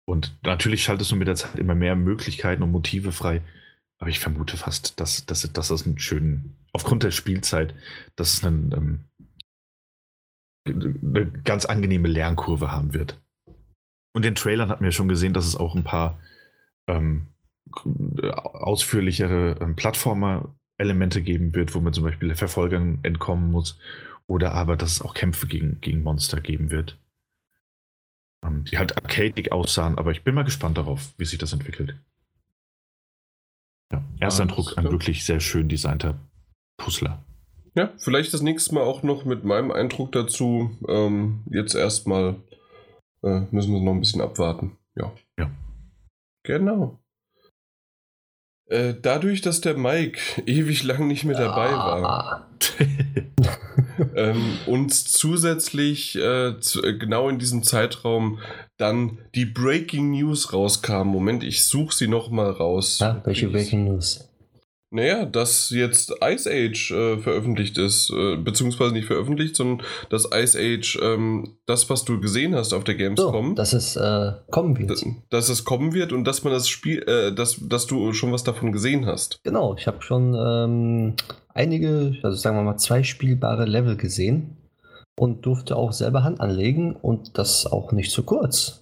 Und natürlich schaltest du mit der Zeit immer mehr Möglichkeiten und Motive frei. Aber ich vermute fast, dass, dass, dass das einen schönen, aufgrund der Spielzeit, dass es einen, ähm, eine ganz angenehme Lernkurve haben wird. Und den Trailern hat man ja schon gesehen, dass es auch ein paar ähm, ausführlichere ähm, Plattformer-Elemente geben wird, wo man zum Beispiel Verfolgern entkommen muss. Oder aber, dass es auch Kämpfe gegen, gegen Monster geben wird. Ähm, die halt arcadig aussahen, aber ich bin mal gespannt darauf, wie sich das entwickelt. Ja, Ersteindruck, ein wirklich sehr schön designter Puzzler. Ja, vielleicht das nächste Mal auch noch mit meinem Eindruck dazu. Ähm, jetzt erstmal äh, müssen wir noch ein bisschen abwarten. Ja. Ja. Genau. Äh, dadurch, dass der Mike *laughs* ewig lang nicht mehr dabei war ah. *laughs* ähm, uns zusätzlich äh, zu, äh, genau in diesem Zeitraum dann die Breaking News rauskam. Moment, ich suche sie nochmal raus. Ja, welche Breaking News? Naja, dass jetzt Ice Age äh, veröffentlicht ist, äh, beziehungsweise nicht veröffentlicht, sondern dass Ice Age, ähm, das, was du gesehen hast auf der Gamescom, so, dass es äh, kommen wird. Dass, dass, es kommen wird und dass man das Spiel, äh, dass, dass du schon was davon gesehen hast. Genau, ich habe schon ähm, einige, also sagen wir mal zwei spielbare Level gesehen und durfte auch selber Hand anlegen und das auch nicht zu kurz.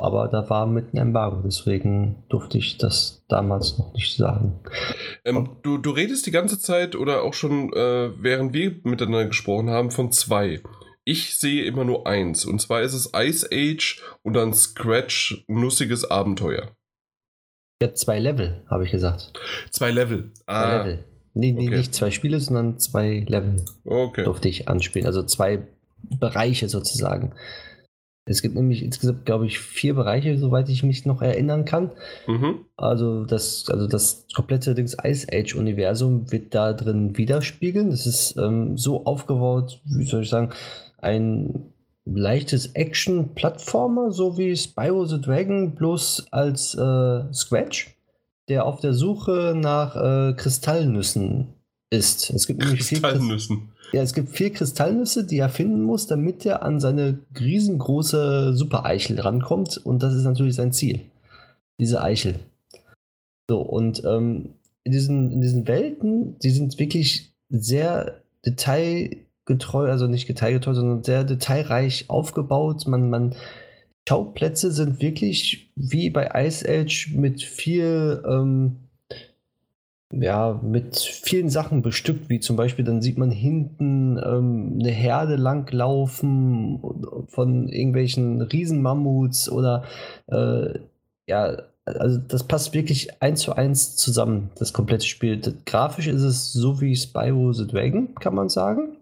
Aber da war mit einem Embargo, deswegen durfte ich das damals noch nicht sagen. Ähm, du, du redest die ganze Zeit oder auch schon, äh, während wir miteinander gesprochen haben, von zwei. Ich sehe immer nur eins. Und zwar ist es Ice Age und dann Scratch Nussiges Abenteuer. Ja, zwei Level, habe ich gesagt. Zwei Level. Ah. Zwei Level. Nee, nee okay. nicht zwei Spiele, sondern zwei Level. Okay. Durfte ich anspielen. Also zwei Bereiche sozusagen. Es gibt nämlich insgesamt, glaube ich, vier Bereiche, soweit ich mich noch erinnern kann. Mhm. Also das, also das komplette Dings Ice Age-Universum wird da drin widerspiegeln. Das ist ähm, so aufgebaut, wie soll ich sagen, ein leichtes Action-Plattformer, so wie Spyro the Dragon, bloß als äh, Scratch, der auf der Suche nach äh, Kristallnüssen ist. Es gibt nämlich Kristallnüssen. Ja, es gibt vier Kristallnüsse, die er finden muss, damit er an seine riesengroße Super-Eichel rankommt. Und das ist natürlich sein Ziel. Diese Eichel. So, und ähm, in, diesen, in diesen Welten, die sind wirklich sehr detailgetreu, also nicht detailgetreu, sondern sehr detailreich aufgebaut. Man, man, Schauplätze sind wirklich wie bei Ice Age mit viel ähm, ja, mit vielen Sachen bestückt, wie zum Beispiel, dann sieht man hinten ähm, eine Herde langlaufen von irgendwelchen Riesenmammuts oder äh, ja, also das passt wirklich eins zu eins zusammen, das komplette Spiel. Das, grafisch ist es so wie Spyro the Dragon, kann man sagen.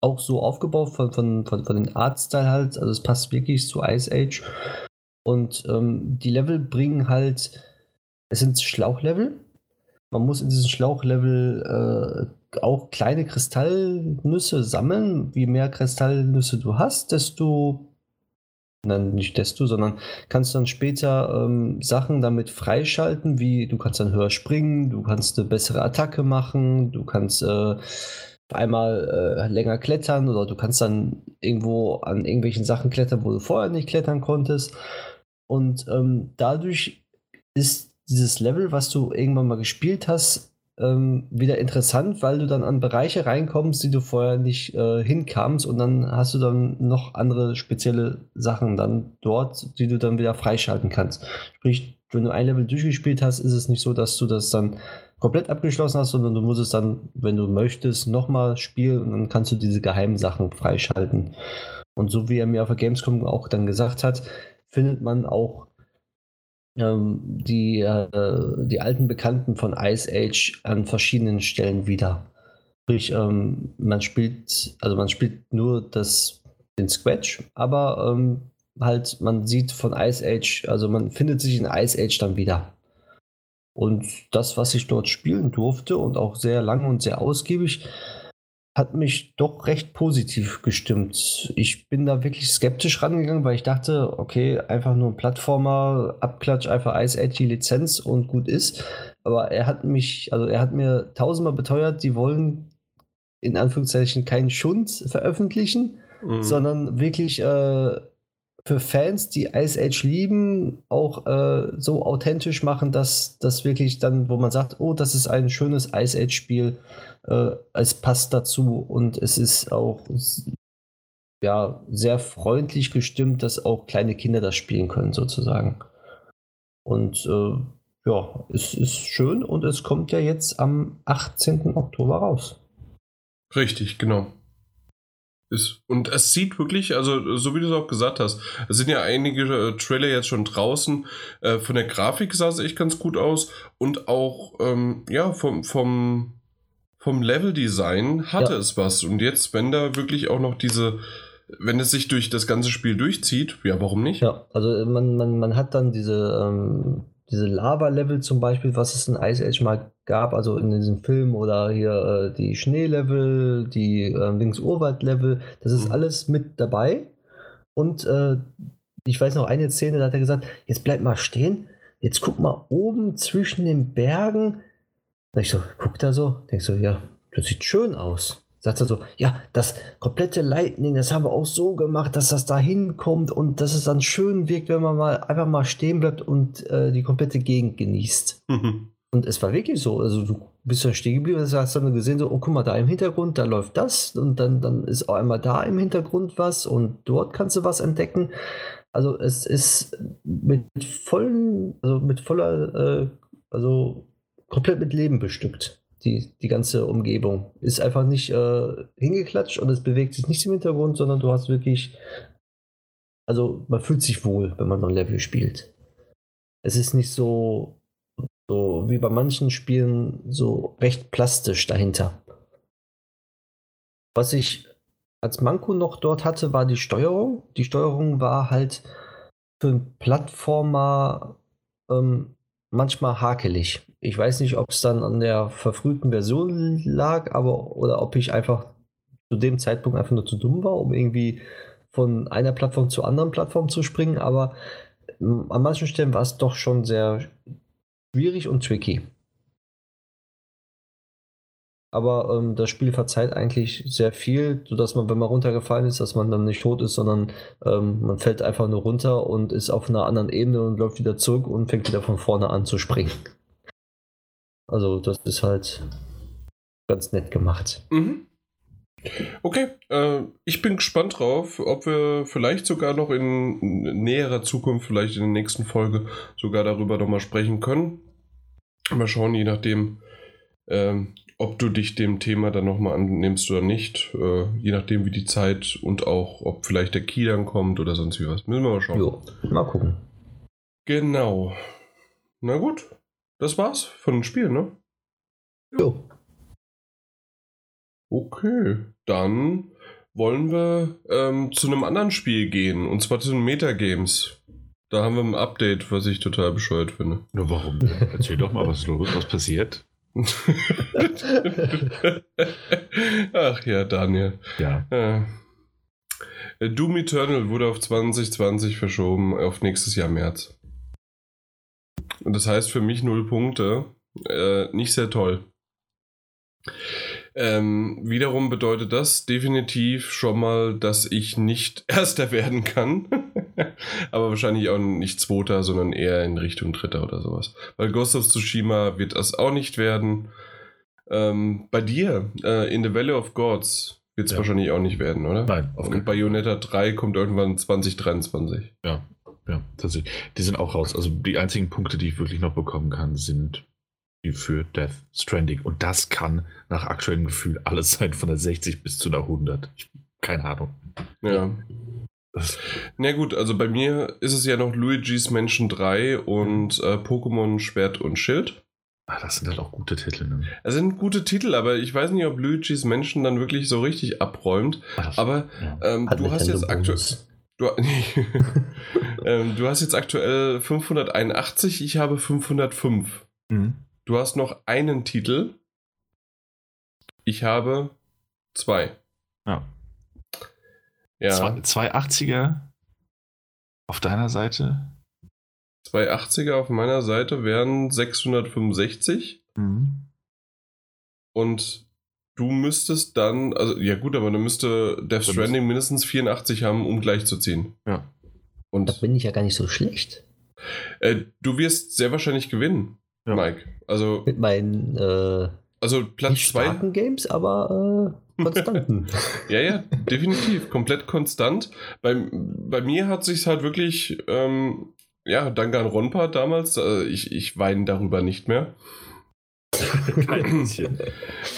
Auch so aufgebaut von, von, von, von den Artstyle halt, also es passt wirklich zu Ice Age. Und ähm, die Level bringen halt, es sind Schlauchlevel, man muss in diesem Schlauchlevel äh, auch kleine Kristallnüsse sammeln. Wie mehr Kristallnüsse du hast, desto Nein, nicht desto, sondern kannst dann später ähm, Sachen damit freischalten, wie du kannst dann höher springen, du kannst eine bessere Attacke machen, du kannst äh, einmal äh, länger klettern oder du kannst dann irgendwo an irgendwelchen Sachen klettern, wo du vorher nicht klettern konntest. Und ähm, dadurch ist dieses Level, was du irgendwann mal gespielt hast, ähm, wieder interessant, weil du dann an Bereiche reinkommst, die du vorher nicht äh, hinkamst und dann hast du dann noch andere spezielle Sachen dann dort, die du dann wieder freischalten kannst. Sprich, wenn du ein Level durchgespielt hast, ist es nicht so, dass du das dann komplett abgeschlossen hast, sondern du musst es dann, wenn du möchtest, nochmal spielen und dann kannst du diese geheimen Sachen freischalten. Und so wie er mir auf der Gamescom auch dann gesagt hat, findet man auch die, äh, die alten Bekannten von Ice Age an verschiedenen Stellen wieder. Sprich, ähm, man spielt, also man spielt nur das, den Scratch, aber ähm, halt, man sieht von Ice Age, also man findet sich in Ice Age dann wieder. Und das, was ich dort spielen durfte und auch sehr lange und sehr ausgiebig, hat mich doch recht positiv gestimmt. Ich bin da wirklich skeptisch rangegangen, weil ich dachte, okay, einfach nur ein Plattformer, Abklatsch, einfach Ice Age die Lizenz und gut ist. Aber er hat mich, also er hat mir tausendmal beteuert, die wollen in Anführungszeichen keinen Schund veröffentlichen, mhm. sondern wirklich äh, für Fans, die Ice Age lieben, auch äh, so authentisch machen, dass das wirklich dann, wo man sagt, oh, das ist ein schönes Ice Age Spiel, äh, es passt dazu und es ist auch ja sehr freundlich gestimmt, dass auch kleine Kinder das spielen können sozusagen. Und äh, ja, es ist schön und es kommt ja jetzt am 18. Oktober raus. Richtig, genau. Ist, und es sieht wirklich, also so wie du es auch gesagt hast, es sind ja einige äh, Trailer jetzt schon draußen. Äh, von der Grafik sah es echt ganz gut aus und auch ähm, ja vom, vom, vom Level-Design hatte ja. es was. Und jetzt, wenn da wirklich auch noch diese, wenn es sich durch das ganze Spiel durchzieht, ja, warum nicht? Ja, also man, man, man hat dann diese, ähm, diese Lava-Level zum Beispiel, was es in Ice Age mal gab, also in diesem Film oder hier äh, die Schneelevel, die äh, Links-Urwald-Level, das ist mhm. alles mit dabei. Und äh, ich weiß noch eine Szene, da hat er gesagt, jetzt bleib mal stehen, jetzt guck mal oben zwischen den Bergen. Da ich so, guck da so, denk so, ja, das sieht schön aus. Sagt er so, ja, das komplette Lightning, das haben wir auch so gemacht, dass das da hinkommt und dass es dann schön wirkt, wenn man mal einfach mal stehen bleibt und äh, die komplette Gegend genießt. Mhm. Und es war wirklich so. Also du bist da stehen geblieben und hast dann gesehen, so, oh, guck mal, da im Hintergrund, da läuft das und dann, dann ist auch einmal da im Hintergrund was und dort kannst du was entdecken. Also es ist mit vollen, also mit voller, äh, also komplett mit Leben bestückt. Die, die ganze Umgebung ist einfach nicht äh, hingeklatscht und es bewegt sich nicht im Hintergrund, sondern du hast wirklich, also man fühlt sich wohl, wenn man so ein Level spielt. Es ist nicht so so wie bei manchen Spielen so recht plastisch dahinter. Was ich als Manko noch dort hatte, war die Steuerung. Die Steuerung war halt für einen Plattformer ähm, manchmal hakelig. Ich weiß nicht, ob es dann an der verfrühten Version lag, aber oder ob ich einfach zu dem Zeitpunkt einfach nur zu dumm war, um irgendwie von einer Plattform zur anderen Plattform zu springen, aber ähm, an manchen Stellen war es doch schon sehr schwierig und tricky. Aber ähm, das Spiel verzeiht eigentlich sehr viel, sodass man, wenn man runtergefallen ist, dass man dann nicht tot ist, sondern ähm, man fällt einfach nur runter und ist auf einer anderen Ebene und läuft wieder zurück und fängt wieder von vorne an zu springen. Also das ist halt ganz nett gemacht. Mhm. Okay, äh, ich bin gespannt drauf, ob wir vielleicht sogar noch in näherer Zukunft, vielleicht in der nächsten Folge, sogar darüber nochmal sprechen können. Mal schauen, je nachdem, ähm, ob du dich dem Thema dann nochmal annimmst oder nicht. Äh, je nachdem, wie die Zeit und auch, ob vielleicht der Key dann kommt oder sonst wie was. Müssen wir mal schauen. Jo, mal gucken. Genau. Na gut, das war's von dem Spiel, ne? Jo. Okay, dann wollen wir ähm, zu einem anderen Spiel gehen, und zwar zu den Metagames. Da haben wir ein Update, was ich total bescheuert finde. Na, warum? Erzähl doch mal, was ist los, was passiert. *laughs* Ach ja, Daniel. Ja. Äh, Doom Eternal wurde auf 2020 verschoben, auf nächstes Jahr März. Und das heißt für mich null Punkte. Äh, nicht sehr toll. Ähm, wiederum bedeutet das definitiv schon mal, dass ich nicht *laughs* Erster werden kann. *laughs* Aber wahrscheinlich auch nicht Zweiter, sondern eher in Richtung Dritter oder sowas. Weil Ghost of Tsushima wird das auch nicht werden. Ähm, bei dir, äh, in The Valley of Gods, wird es Ja. wahrscheinlich auch nicht werden, oder? Nein, auf Und Bayonetta 3 kommt irgendwann 2023. Ja, ja, tatsächlich. Die sind auch raus. Also die einzigen Punkte, die ich wirklich noch bekommen kann, sind die für Death Stranding. Und das kann nach aktuellem Gefühl alles sein, von der 60 bis zu einer 100. Ich, keine Ahnung. Ja. Na gut, also bei mir ist es ja noch Luigi's Mansion 3 und äh, Pokémon Schwert und Schild. ah, das sind halt auch gute Titel. Ne? Es sind gute Titel, aber ich weiß nicht, ob Luigi's Mansion dann wirklich so richtig abräumt. Das- Aber ja. ähm, du hast jetzt aktuell. Du, *laughs* ähm, du hast jetzt aktuell 581, ich habe 505. Mhm. Du hast noch einen Titel. Ich habe zwei. Ja. Ja, Zwei, zwei 80er auf deiner Seite. zwei 80er auf meiner Seite wären 665. Mhm. Und du müsstest dann, also ja gut, aber dann müsste Death Stranding mindestens 84 haben, um gleich zu ziehen. Ja. Da Und bin ich ja gar nicht so schlecht. äh, du wirst sehr wahrscheinlich gewinnen, Ja. Mike. Also, Mit meinen äh, also Platz nicht 2. starken Games, aber äh, konstanten. *laughs* Ja, ja, definitiv. komplett konstant. Bei, bei mir hat sich halt wirklich, ähm, ja, danke an Ronpa damals, äh, ich, ich weine darüber nicht mehr. *laughs* Kein bisschen.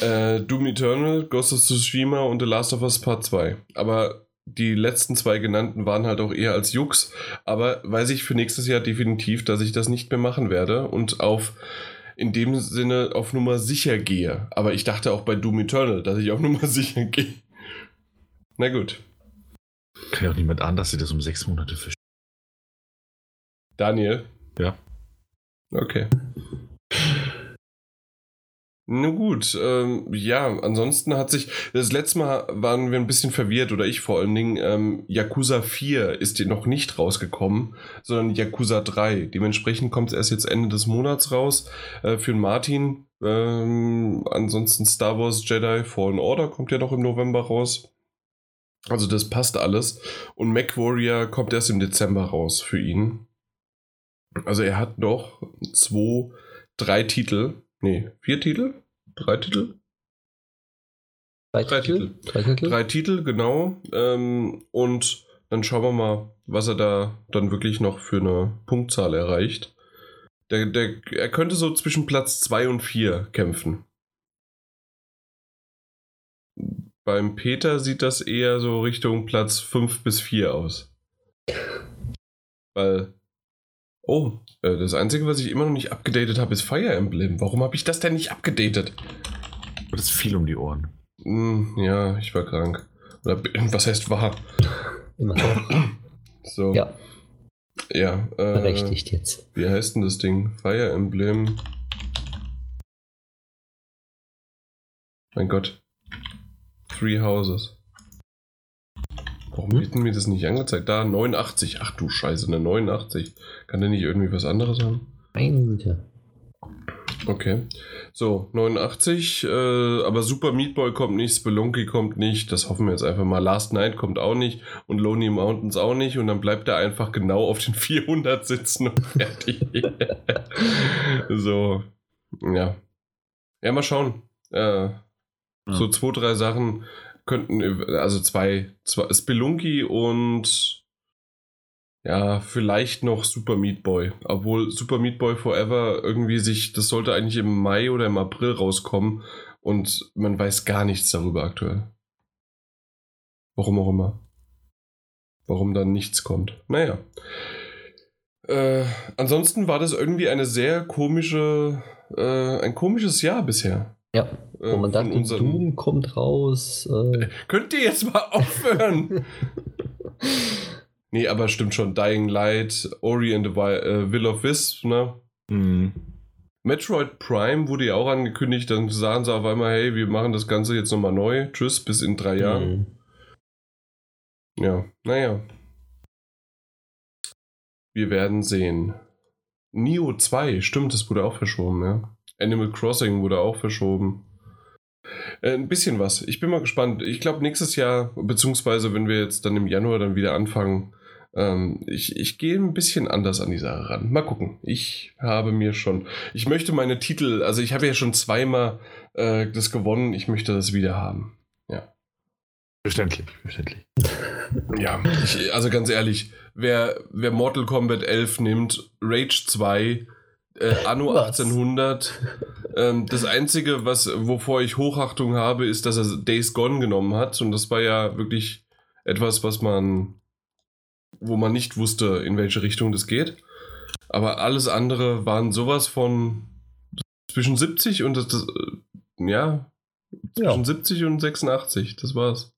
Äh, Doom Eternal, Ghost of Tsushima und The Last of Us Part 2. Aber die letzten zwei genannten waren halt auch eher als Jux. Aber weiß ich für nächstes Jahr definitiv, dass ich das nicht mehr machen werde und auf in dem Sinne auf Nummer sicher gehe. Aber ich dachte auch bei Doom Eternal, dass ich auf *laughs* Nummer sicher gehe. Na gut. Kann ja auch niemand an, dass sie das um sechs Monate verschieben. Daniel? Ja. Okay. Na gut, ähm, ja, ansonsten hat sich, das letzte Mal waren wir ein bisschen verwirrt, oder ich vor allen Dingen, ähm, Yakuza 4 ist noch nicht rausgekommen, sondern Yakuza 3. Dementsprechend kommt es erst jetzt Ende des Monats raus äh, für den Martin. Ähm, ansonsten Star Wars Jedi Fallen Order kommt ja noch im November raus. Also das passt alles. Und MacWarrior kommt erst im Dezember raus für ihn. Also er hat noch zwei, drei Titel. Nee, vier Titel? Drei Titel? Drei, Drei Titel? Drei Titel? Drei Titel, genau. Ähm, und dann schauen wir mal, was er da dann wirklich noch für eine Punktzahl erreicht. Der, der, er könnte so zwischen Platz 2 und 4 kämpfen. Beim Peter sieht das eher so Richtung Platz 5 bis 4 aus. Weil. Oh, äh, das Einzige, was ich immer noch nicht abgedatet habe, ist Fire Emblem. Warum habe ich das denn nicht abgedatet? Das ist viel um die Ohren. Hm, ja, ich war krank. Oder, was heißt war? *clears throat* So. Ja, Ja. Äh, berechtigt jetzt. Wie heißt denn das Ding? Fire Emblem. Mein Gott. Three Houses. Warum Hm? wird mir das nicht angezeigt? Da, 89. Ach du Scheiße, eine 89. Kann der nicht irgendwie was anderes haben? Meine Güte. Okay. So, 89, äh, aber Super Meat Boy kommt nicht, Spelunky kommt nicht, das hoffen wir jetzt einfach mal. Last Night kommt auch nicht und Lonely Mountains auch nicht und dann bleibt er einfach genau auf den *laughs* 400 sitzen und fertig. *laughs* so, ja. Ja, mal schauen. Äh, So zwei, drei Sachen könnten, also zwei, zwei Spelunky und ja, vielleicht noch Super Meat Boy. Obwohl Super Meat Boy Forever irgendwie sich, das sollte eigentlich im Mai oder im April rauskommen und man weiß gar nichts darüber aktuell. Warum auch immer. Warum dann nichts kommt. Naja. Äh, ansonsten war das irgendwie eine sehr komische, äh, ein komisches Jahr bisher. Ja, Äh, wo man dachte, unseren- Doom kommt raus. Äh, *laughs* Könnt ihr jetzt mal aufhören? *laughs* nee, aber stimmt schon. Dying Light, Ori and the äh, Will of Wisp, ne? Mhm. Metroid Prime wurde ja auch angekündigt, dann sagen sie auf einmal, hey, wir machen das Ganze jetzt nochmal neu. Tschüss, bis in drei Jahren. mh. Ja, naja. Wir werden sehen. Neo 2, stimmt, das wurde auch verschoben, ja. Animal Crossing wurde auch verschoben. Äh, ein bisschen was. Ich bin mal gespannt. Ich glaube, nächstes Jahr, beziehungsweise wenn wir jetzt dann im Januar dann wieder anfangen, ähm, ich, ich gehe ein bisschen anders an die Sache ran. Mal gucken. Ich habe mir schon. Ich möchte meine Titel, also ich habe ja schon zweimal äh, das gewonnen. Ich möchte das wieder haben. Verständlich, verständlich. *laughs* Ja, ich, also ganz ehrlich, wer, wer Mortal Kombat 11 nimmt, Rage 2, äh, Anno Was? 1800, ähm, das Einzige, was, wovor ich Hochachtung habe, ist, dass er Days Gone genommen hat. Und das war ja wirklich etwas, was man, wo man nicht wusste, in welche Richtung das geht. Aber alles andere waren sowas von zwischen 70 und das, das äh, ja, zwischen Ja. 70 und 86, das war's.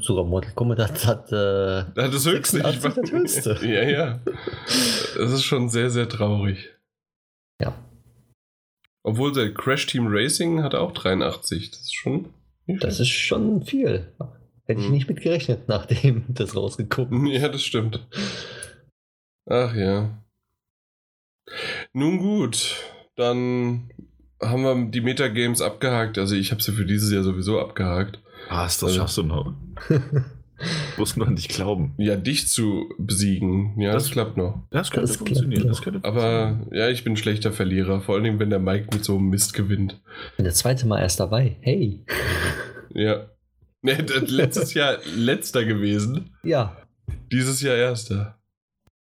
Sogar Mortal Kombat hat, hat äh, das höchste. 86 ich das höchste. Ja, ja. Das ist schon sehr, sehr traurig. Ja. Obwohl der Crash Team Racing hat auch 83. Das ist schon. das ist schon viel. Hätte ich Mhm. nicht mitgerechnet, nachdem *laughs* das rausgekommen schlecht. Ja, das stimmt. Ach ja. Nun gut, dann haben wir die Metagames abgehakt. Also ich habe sie für dieses Jahr sowieso abgehakt. Was, das Also- schaffst du noch. *laughs* *laughs* Muss nur an dich glauben. Ja, dich zu besiegen. Ja, das, Das- klappt noch. Das könnte Das funktionieren. Das könnte Aber ja, ich bin ein schlechter Verlierer. Vor allem, wenn der Mike mit so einem Mist gewinnt. bin das zweite Mal erst dabei. Hey. *laughs* Ja. Nee, das- letztes Jahr letzter gewesen. Ja. Dieses Jahr erster.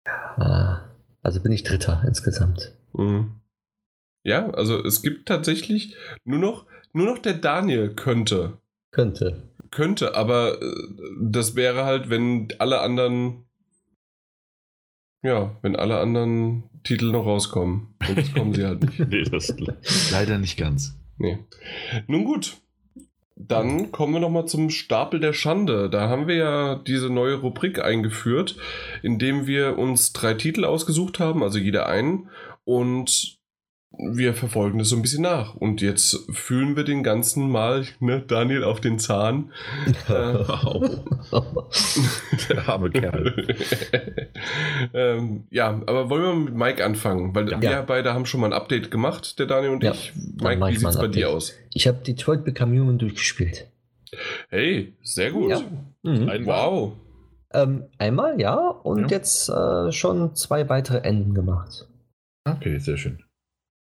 Ah, Also bin ich Dritter insgesamt. Mhm. Ja, also es gibt tatsächlich nur noch, nur noch der Daniel könnte. Könnte. Könnte, aber äh, das wäre halt, wenn alle anderen. Ja, wenn alle anderen Titel noch rauskommen. Und jetzt kommen sie halt nicht. *laughs* Nee, das le- leider nicht ganz. Nee. Nun gut. Dann kommen wir nochmal zum Stapel der Schande. Da haben wir ja diese neue Rubrik eingeführt, indem wir uns drei Titel ausgesucht haben, also jeder einen, und wir verfolgen das so ein bisschen nach. Und jetzt fühlen wir den ganzen Mal, ne, Daniel, auf den Zahn. *laughs* Äh, Der arme Kerl. *laughs* ähm, ja, aber wollen wir mit Mike anfangen? Weil Ja. wir beide haben schon mal ein Update gemacht, der Daniel und Ja, ich. Mike, wie sieht's ein bei dir aus? Ich habe Detroit Become Human durchgespielt. Hey, sehr gut. Ja. Mhm. Ein- Wow. Ähm, einmal, ja, und Ja. jetzt äh, schon zwei weitere Enden gemacht. Okay, sehr schön.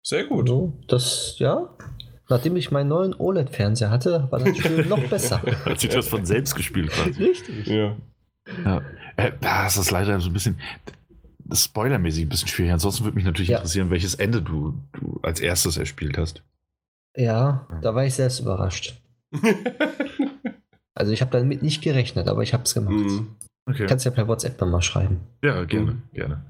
Sehr gut. So, das, ja. Nachdem ich meinen neuen OLED-Fernseher hatte, war das Spiel *laughs* noch besser. Hat sich das von selbst gespielt quasi. Richtig. Ja. Ja. Äh, da ist das leider so ein bisschen spoilermäßig ein bisschen schwierig. Ansonsten würde mich natürlich Ja. interessieren, welches Ende du, du als erstes erspielt hast. Ja, da war ich selbst überrascht. *laughs* Also ich habe damit nicht gerechnet, aber ich habe es gemacht. Mhm. Okay. Kannst ja per WhatsApp nochmal schreiben. Ja, gerne, Mhm. gerne.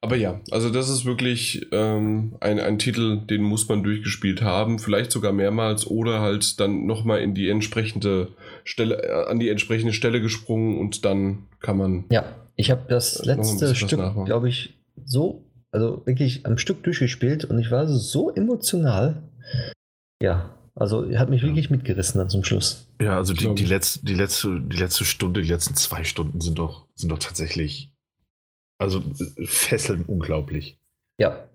Aber ja, also das ist wirklich ähm, ein, ein Titel, den muss man durchgespielt haben, vielleicht sogar mehrmals oder halt dann nochmal in die entsprechende Stelle, äh, an die entsprechende Stelle gesprungen und dann kann man. Ja, ich habe das letzte Stück, glaube ich, so, also wirklich am Stück durchgespielt und ich war so emotional. Ja, also hat mich wirklich mitgerissen dann zum Schluss. Ja, also die, die, letzte, die, letzte, die letzte Stunde, die letzten zwei Stunden sind doch, sind doch tatsächlich, also fesseln unglaublich. Ja,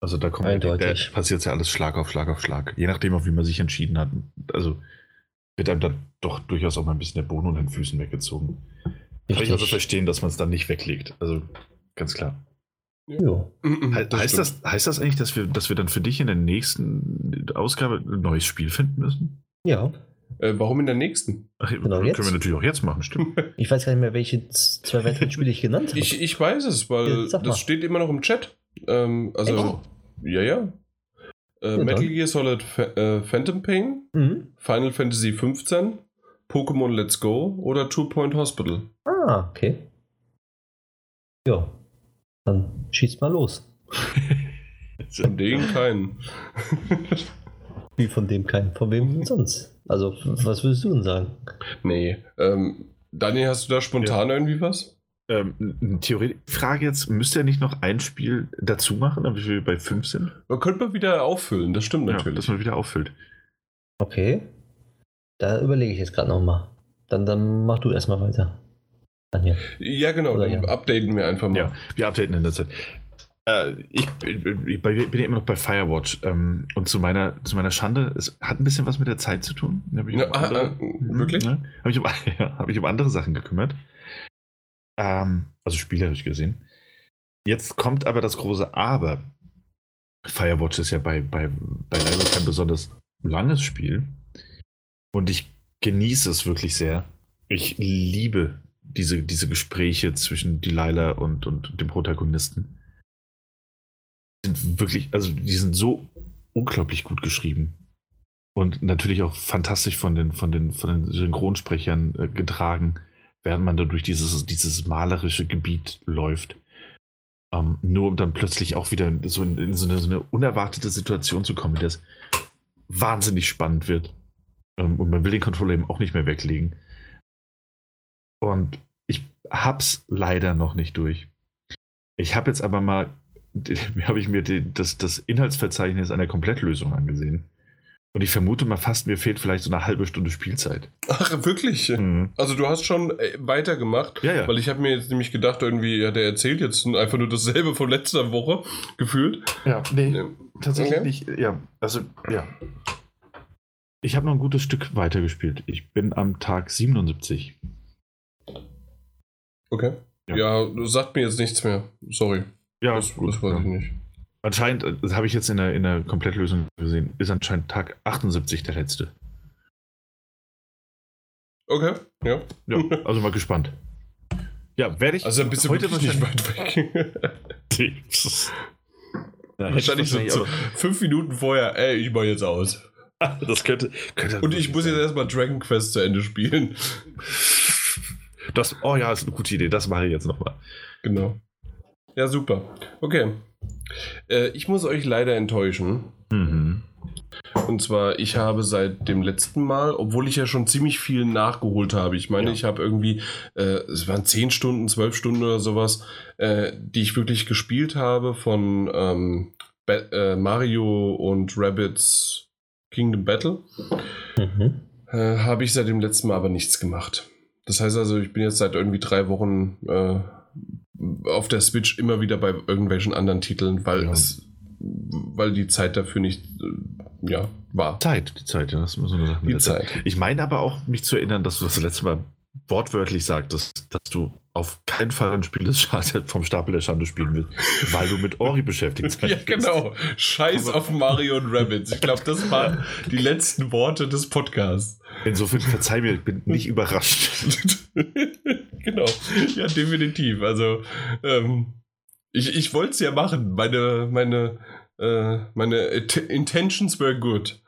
Also da kommt Eindeutig. da passiert ja alles Schlag auf Schlag auf Schlag. Je nachdem, auf wie man sich entschieden hat. Also wird einem dann doch durchaus auch mal ein bisschen der Boden unter den Füßen weggezogen. Kann ich also richtig. verstehen, dass man es dann nicht weglegt. Also ganz klar. Jo. Mhm, He heißt, stimmt. das, heißt das eigentlich, dass wir, dass wir dann für dich in der nächsten Ausgabe ein neues Spiel finden müssen? Ja, Äh, warum in der nächsten? Ach, Genau, können jetzt. wir natürlich auch jetzt machen, stimmt. *laughs* ich weiß gar nicht mehr, welche zwei weiteren Spiele ich genannt habe. Ich, ich weiß es, weil Ja, das steht immer noch im Chat. Ähm, also, Oh. ja, ja. Äh, Ja, Metal. Gear Solid Pha äh, Phantom Pain, Mhm. Final Fantasy 15, Pokémon Let's Go oder Two Point Hospital. Ah, okay. Ja, dann schießt mal los. *laughs* Von denen keinen. *laughs* Wie von dem kein, von wem sonst? Also, was würdest du denn sagen? nee. Ähm, Daniel, hast du da spontan irgendwie was? Ähm, Theorie Frage jetzt, müsste er nicht noch ein Spiel dazu machen, damit wir bei 5 sind? Man könnte mal wieder auffüllen, das stimmt Ja, natürlich. dass man wieder auffüllt. Okay. Da überlege ich jetzt gerade nochmal. Dann, dann mach du erstmal weiter. Daniel. Ja, genau, Oder dann ja. updaten wir einfach mal. Ja, wir updaten in der Zeit. Äh, ich, bei- bin ja immer noch bei Firewatch. Ähm, und zu meiner, zu meiner Schande, es hat ein bisschen was mit der Zeit zu tun. Hab ich Ja, um andere- ah, wirklich? Ja, habe ich, um, *laughs* ja, hab ich um andere Sachen gekümmert. Ähm, also spielerisch gesehen. Jetzt kommt aber das große Aber. Firewatch ist ja bei, bei, bei Level kein besonders langes Spiel. Und ich genieße es wirklich sehr. Ich liebe diese, diese Gespräche zwischen Delilah und, und dem Protagonisten. Sind wirklich, also die sind so unglaublich gut geschrieben. Und natürlich auch fantastisch von den, von den, von den Synchronsprechern äh, getragen, während man da durch dieses, dieses malerische Gebiet läuft. Ähm, nur um dann plötzlich auch wieder in so in, in so, eine, so eine unerwartete Situation zu kommen, der es wahnsinnig spannend wird. Ähm, und man will den Controller eben auch nicht mehr weglegen. Und ich hab's leider noch nicht durch. Ich habe jetzt aber mal, *laughs* habe ich mir die, das, das Inhaltsverzeichnis einer Komplettlösung angesehen. Und ich vermute mal fast, mir fehlt vielleicht so eine halbe Stunde Spielzeit. Ach, wirklich? Mhm. Also du hast schon äh, weitergemacht, Ja, ja. weil ich habe mir jetzt nämlich gedacht, irgendwie, ja, der erzählt jetzt einfach nur dasselbe von letzter Woche *laughs* gefühlt. Ja, nee, Ja. tatsächlich Okay. nicht. Ja, also, ja. Ich habe noch ein gutes Stück weitergespielt. Ich bin am Tag 77. Okay. Ja. Ja, du sagt mir jetzt nichts mehr. Sorry. Ja, das, das weiß ich nicht. Anscheinend, äh, das habe ich jetzt in der, in der Komplettlösung gesehen, ist anscheinend Tag 78 der letzte. Okay, ja. Ja, also mal gespannt. Ja, werde ich Also ein bisschen heute wirklich nicht wahrscheinlich, weit weg. *laughs* Ja, Wahrscheinlich so, so fünf Minuten vorher, ey, ich mach jetzt aus. *laughs* das könnte, könnte Und ich muss jetzt erstmal Dragon Quest zu Ende spielen. Das, oh ja, ist eine gute Idee. Das mache ich jetzt nochmal. Genau. Ja, super. Okay. Äh, ich muss euch leider enttäuschen. Mhm. Und zwar, ich habe seit dem letzten Mal, obwohl ich ja schon ziemlich viel nachgeholt habe, ich meine, Ja. ich habe irgendwie, äh, es waren 10 Stunden, 12 Stunden oder sowas, äh, die ich wirklich gespielt habe von ähm, äh, Mario und Rabbits Kingdom Battle, Mhm. äh, habe ich seit dem letzten Mal aber nichts gemacht. Das heißt also, ich bin jetzt seit irgendwie drei Wochen äh, auf der Switch immer wieder bei irgendwelchen anderen Titeln, weil Ja. es weil die Zeit dafür nicht äh, ja, war. Zeit, die Zeit, ja, das ist so eine Sache. Die der Zeit. Ich meine aber auch, mich zu erinnern, dass du das letzte Mal wortwörtlich sagtest, dass du auf keinen Fall ein Spiel des Schade vom Stapel der Schande spielen willst, weil du mit Ori beschäftigt sein *laughs* Ja, genau. Scheiß auf Mario und Rabbits. Ich glaube, das waren die letzten Worte des Podcasts. Insofern verzeih mir, ich bin nicht überrascht. *laughs* genau. Ja, definitiv. Also, ähm, ich, ich wollte es ja machen. Meine, meine Äh, meine Int- Intentions were good,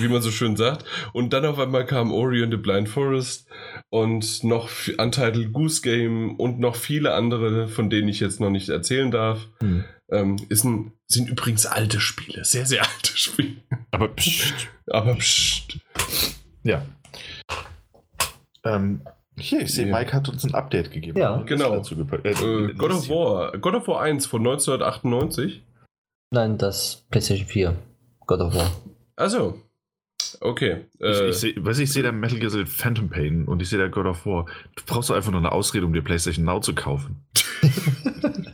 wie man so schön sagt. Und dann auf einmal kam Ori and the Blind Forest und noch Untitled Goose Game und noch viele andere, von denen ich jetzt noch nicht erzählen darf. Hm. Ähm, ist ein, sind übrigens alte Spiele, sehr, sehr alte Spiele. Aber pst, Aber pst. ja. Ähm, hier, ich sehe, Ja. Mike hat uns ein Update gegeben. Ja. Genau. Äh, Äh, God of War. God of War 1 von 1998. Nein, das PlayStation 4. God of War. Also, okay. Ich, Äh, ich sehe, weiß ich, ich sehe da Metal Gear Solid Phantom Pain und ich sehe da God of War. Du brauchst doch einfach nur eine Ausrede, um dir PlayStation Now zu kaufen. *laughs*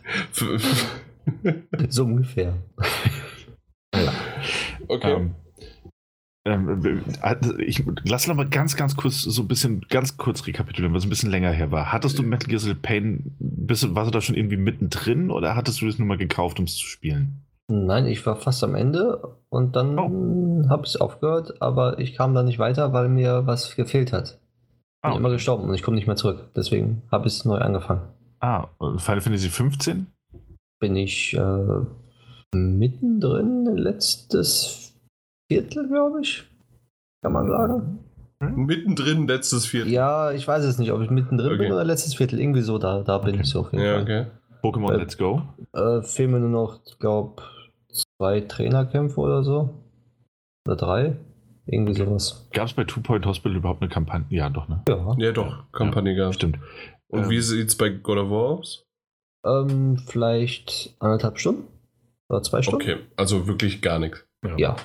So ungefähr. *laughs* okay. Ähm, ähm, äh, ich lass noch mal ganz, ganz kurz so ein bisschen, ganz kurz rekapitulieren, was ein bisschen länger her war. Hattest du Metal Gear Solid Pain, bist du, warst du da schon irgendwie mittendrin oder hattest du das nur mal gekauft, um es zu spielen? Nein, ich war fast am Ende und dann Oh. habe ich es aufgehört, aber ich kam da nicht weiter, weil mir was gefehlt hat. Ah, Bin immer gestorben und ich komme nicht mehr zurück. Deswegen habe ich es neu angefangen. Ah, und Final Fantasy 15? Bin ich äh, mittendrin, letztes Viertel, glaube ich. Kann man sagen. Mittendrin letztes Viertel. Ja, ich weiß es nicht, ob ich mittendrin Okay. bin oder letztes Viertel. Irgendwie so, da, da bin Okay. ich so auf jeden Ja, Fall. okay. Pokémon Äh, Let's Go? Äh, fehlen mir nur noch, ich glaube, zwei Trainerkämpfe oder so. Oder drei. Irgendwie sowas. Gab es bei Two Point Hospital überhaupt eine Kampagne? Ja, doch, ne? Ja. Ja, doch. Kampagne gehabt. Stimmt. Und Ähm, wie sieht's bei God of War aus? Ähm, vielleicht anderthalb Stunden? Oder zwei Stunden? Okay, also wirklich gar nichts. Ja.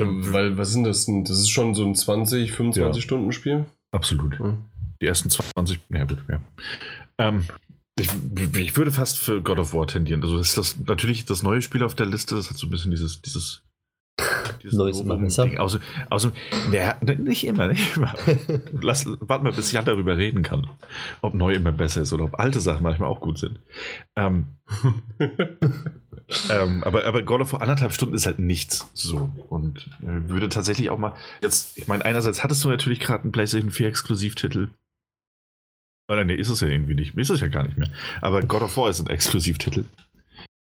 Weil, was sind das denn? Das ist schon so ein 20, 25 Ja. Stunden Spiel? Absolut. Hm. Die ersten 20, ja gut, ja. Ähm, ich, ich würde fast für God of War tendieren. Also das ist das natürlich das neue Spiel auf der Liste, das hat so ein bisschen dieses, dieses, dieses Neues immer besser. Außer, außer, naja, nicht immer, nicht immer. *laughs* Lass, warten wir, bis Jan darüber reden kann. Ob neu immer besser ist oder ob alte Sachen manchmal auch gut sind. Ähm, *laughs* ähm, aber, aber God of War anderthalb Stunden ist halt nichts so. Und äh, würde tatsächlich auch mal. Jetzt, ich meine, einerseits hattest du natürlich gerade einen PlayStation 4 Exklusivtitel. Oder nee, ist es ja irgendwie nicht. Ist es ja gar nicht mehr. Aber God of War ist ein Exklusivtitel.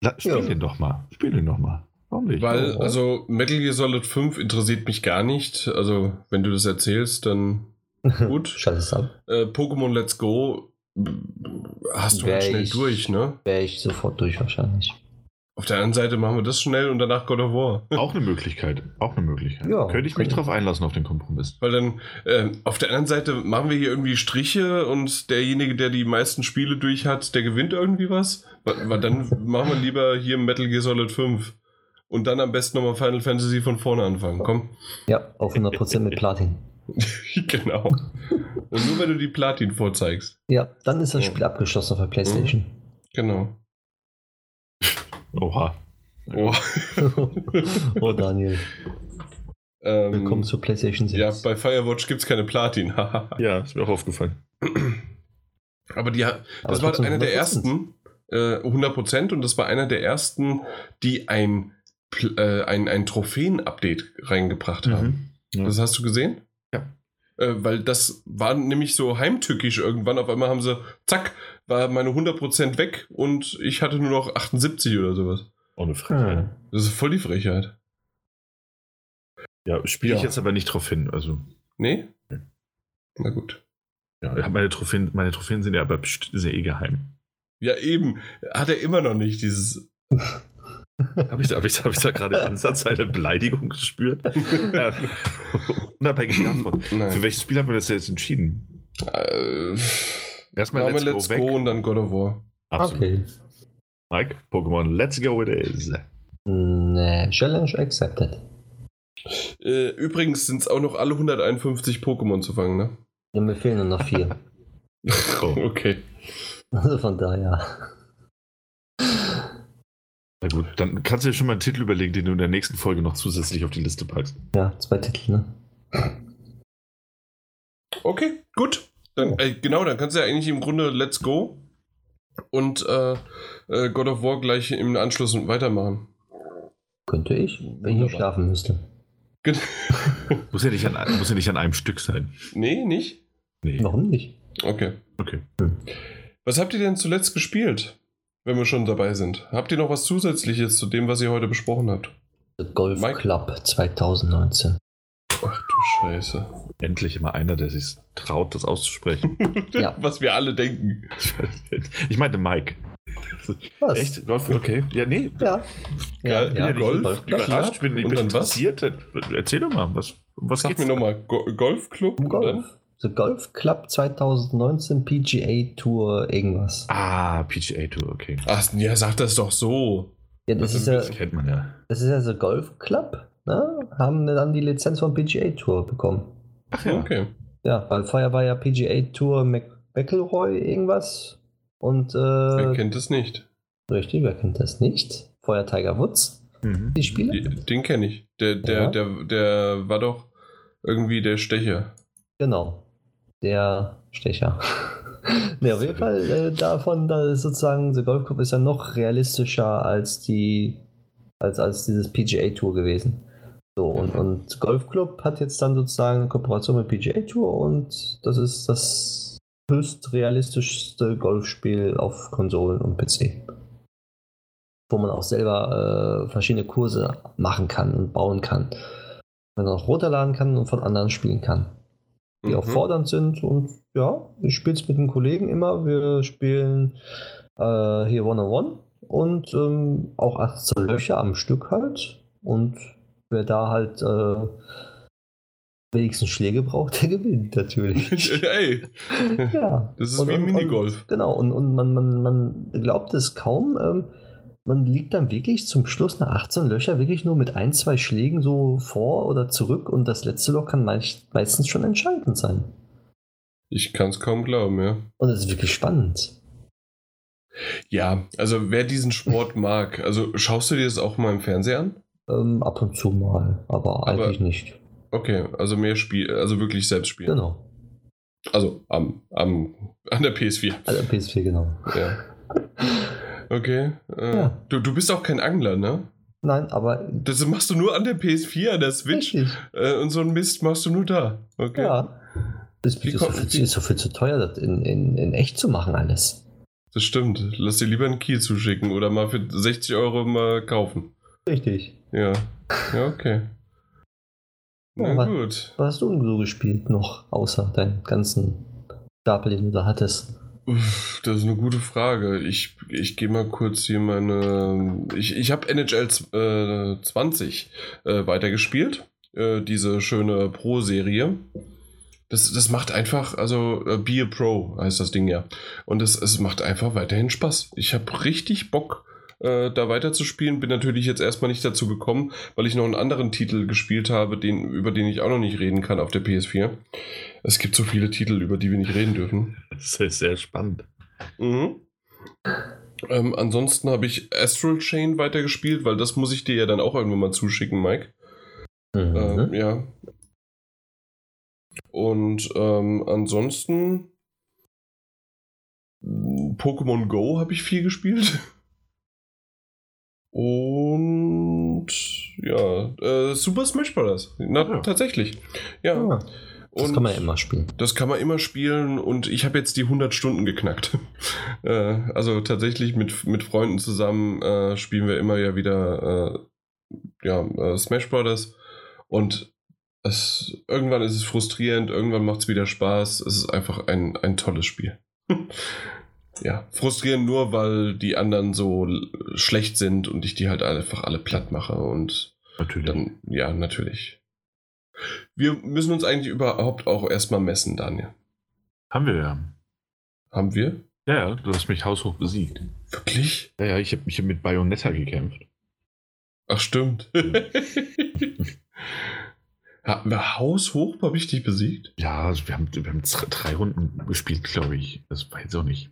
La, spiel Ja. den doch mal. Spiel den doch mal. Warum nicht? Weil, also Metal Gear Solid 5 interessiert mich gar nicht. Also, wenn du das erzählst, dann *laughs* gut. Schalt es ab. Äh, Pokémon Let's Go äh, hast du halt schnell ich- durch, ne? Wäre ich sofort durch wahrscheinlich. Auf der anderen Seite machen wir das schnell und danach God of War. *laughs* Auch eine Möglichkeit. Auch eine Möglichkeit. Ja, Könnte ich mich drauf einlassen auf den Kompromiss. Weil dann, äh, auf der anderen Seite machen wir hier irgendwie Striche und derjenige, der die meisten Spiele durch hat, der gewinnt irgendwie was. Weil, dann machen wir lieber hier Metal Gear Solid 5. Und dann am besten nochmal Final Fantasy von vorne anfangen. Komm. Ja, auf 100% mit Platin. *laughs* genau. Und nur wenn du die Platin vorzeigst. Ja, dann ist das Ja. Spiel abgeschlossen auf der Playstation. Genau. Oha. Oh. *laughs* oh Daniel, ähm, willkommen zur Playstation 6. ja, bei Firewatch gibt es keine Platin. Haha. *laughs* Ja, ist mir auch aufgefallen. Aber die, hat- Aber das war einer der 100%. ersten, äh, 100% und das war einer der ersten, die ein, äh, ein, ein Trophäen-Update reingebracht haben. Mhm. Ja. Das hast du gesehen? Ja. Äh, weil das war nämlich so heimtückisch irgendwann. Auf einmal haben sie, zack, war meine 100% weg und ich hatte nur noch 78 oder sowas. Ohne Frage. Hm. Das ist voll die Frechheit. Ja, spiele ich Ja. jetzt aber nicht drauf hin. Also, Nee? Nee. Na gut. ja, meine Trophäen, meine Trophäen sind ja aber ja eh geheim. Ja, eben. Hat er immer noch nicht dieses. *laughs* Habe ich, da- hab ich, hab ich da gerade *laughs* Ansatz einer Beleidigung gespürt? *laughs* äh, unabhängig davon. Für Nein. welches Spiel haben wir das jetzt entschieden? Äh, Erstmal wir Let's, Let's Go, Go, und dann God of War. Absolut. Okay. Mike, Pokémon Let's Go it is. Nee, Challenge accepted. Äh, übrigens sind es auch noch alle 151 Pokémon zu fangen, ne? Ja, mir fehlen nur noch vier. *laughs* Oh, Okay. Also von daher. na gut, dann kannst du dir schon mal einen Titel überlegen, den du in der nächsten Folge noch zusätzlich auf die Liste packst. Ja, zwei Titel, ne? Okay, gut. Dann, äh, genau, dann kannst du ja eigentlich im Grunde Let's Go und äh, äh, God of War gleich im Anschluss weitermachen. Könnte ich, wenn ich nicht schlafen müsste. *laughs* Muss ja nicht an, muss ja nicht an einem Stück sein. nee, nicht? Nee. Warum nicht? Okay. Okay. Was habt ihr denn zuletzt gespielt? wenn wir schon dabei sind. Habt ihr noch was Zusätzliches zu dem, was ihr heute besprochen habt? The Golf Mike? Club 2019. Ach du Scheiße. Endlich immer einer, der sich traut, das auszusprechen. *laughs* Ja. Was wir alle denken. ich meinte Mike. Was? Echt? Golf? Okay. Ja, nee. Ja. Bin ja nicht Golf, überrascht. Ich bin, ich und bin dann was? interessiert. Erzähl doch mal, was, was Sag mir nochmal, Go Golfclub? Um Golf. The Golf Club 2019 PGA Tour irgendwas. Ah, PGA Tour, okay. Ach, ja, sag das doch so. Ja, das Das ist ja, Das kennt man ja. das ist ja The Golf Club. Ne? Haben dann die Lizenz von PGA Tour bekommen. Ach ja. Okay. Ja, weil vorher war ja PGA Tour Mc McElroy irgendwas. Und Wer äh, kennt es nicht? richtig, wer kennt das nicht? Vorher Tiger Woods, Mhm. die Spiele. Die- Den kenne ich. Der, der, Ja. der, der war doch irgendwie der Stecher. Genau. Der Stecher. *laughs* ne, auf jeden Fall äh, davon, da ist sozusagen, The Golf Club ist ja noch realistischer als die, als, als dieses PGA Tour gewesen. So, und, und Golf Club hat jetzt dann sozusagen eine Kooperation mit PGA Tour und das ist das höchst realistischste Golfspiel auf Konsolen und PC. Wo man auch selber äh, verschiedene Kurse machen kann und bauen kann. Man auch runterladen kann und von anderen spielen kann die auch Mhm. fordernd sind. Und ja, ich spiele es mit einem Kollegen immer. Wir spielen äh, hier One-on-One und ähm, auch 18 Löcher am Stück halt. Und wer da halt äh, wenigstens Schläge braucht, der gewinnt natürlich. *laughs* Ey, ja. das ist Und- wie Minigolf. Und, genau, und, und man, man, man glaubt es kaum. Ähm, man liegt dann wirklich zum Schluss nach 18 Löcher wirklich nur mit ein, zwei Schlägen so vor oder zurück und das letzte Loch kann meist, meistens schon entscheidend sein. Ich kann es kaum glauben, ja. Und es ist wirklich spannend. Ja, also wer diesen Sport mag, also schaust du dir das auch mal im Fernsehen an? Ähm, ab und zu mal, aber, Aber- eigentlich nicht. Okay, also mehr Spiel, also wirklich selbst spielen. Genau. Also am, am, an der PS4. Also PS4, genau. Ja. Okay. Äh, Ja. du, du bist auch kein Angler, ne? Nein, aber Das machst du nur an der PS4, an der Switch. Äh, und so ein Mist machst du nur da. Okay. Ja. Das ist so, viel, ist so viel zu teuer, das in, in, in echt zu machen alles. Das stimmt. Lass dir lieber einen Key zuschicken oder mal für 60 Euro mal kaufen. Richtig. Ja. Ja, okay. Na Ja, gut. Was hast du denn so gespielt noch, außer deinen ganzen Stapel, den du da hattest? Das ist eine gute Frage. Ich, ich gehe mal kurz hier meine. Ich, ich habe NHL z- äh, 20 äh, weitergespielt. Äh, diese schöne Pro-Serie. Das, das macht einfach, also äh, Be a Pro heißt das Ding ja. Und es, es macht einfach weiterhin Spaß. Ich habe richtig Bock, äh, da weiterzuspielen. Bin natürlich jetzt erstmal nicht dazu gekommen, weil ich noch einen anderen Titel gespielt habe, den, über den ich auch noch nicht reden kann auf der PS4. Es gibt so viele Titel, über die wir nicht reden dürfen. *laughs* Das ist sehr spannend. Mhm. Ähm, ansonsten habe ich Astral Chain weitergespielt, weil das muss ich dir ja dann auch irgendwann mal zuschicken, Mike. Mhm. Ähm, ja. Und ähm, ansonsten Pokémon Go habe ich viel gespielt. *laughs* Und ja, äh, Super Smash Bros. Na, Ja. tatsächlich. Ja. Ah, das Und- kann man ja immer spielen. das kann man immer spielen und ich habe jetzt die 100 Stunden geknackt. *laughs* äh, also tatsächlich mit, mit Freunden zusammen äh, spielen wir immer ja wieder äh, ja, äh, Smash Brothers und es, irgendwann ist es frustrierend, irgendwann macht es wieder Spaß. Es ist einfach ein, ein tolles Spiel. *laughs* ja, frustrierend nur, weil die anderen so schlecht sind und ich die halt einfach alle platt mache und Natürlich. dann, ja, natürlich. Wir müssen uns eigentlich überhaupt auch erstmal messen, Daniel. Haben wir ja. Haben wir? Ja, ja, du hast mich haushoch besiegt. Wirklich? Ja, ja, ich habe mich mit Bayonetta gekämpft. Ach, stimmt. *laughs* Haben wir haushoch mal richtig besiegt? Ja, also wir haben, wir haben drei Runden gespielt, glaube ich. Das weiß ich auch nicht.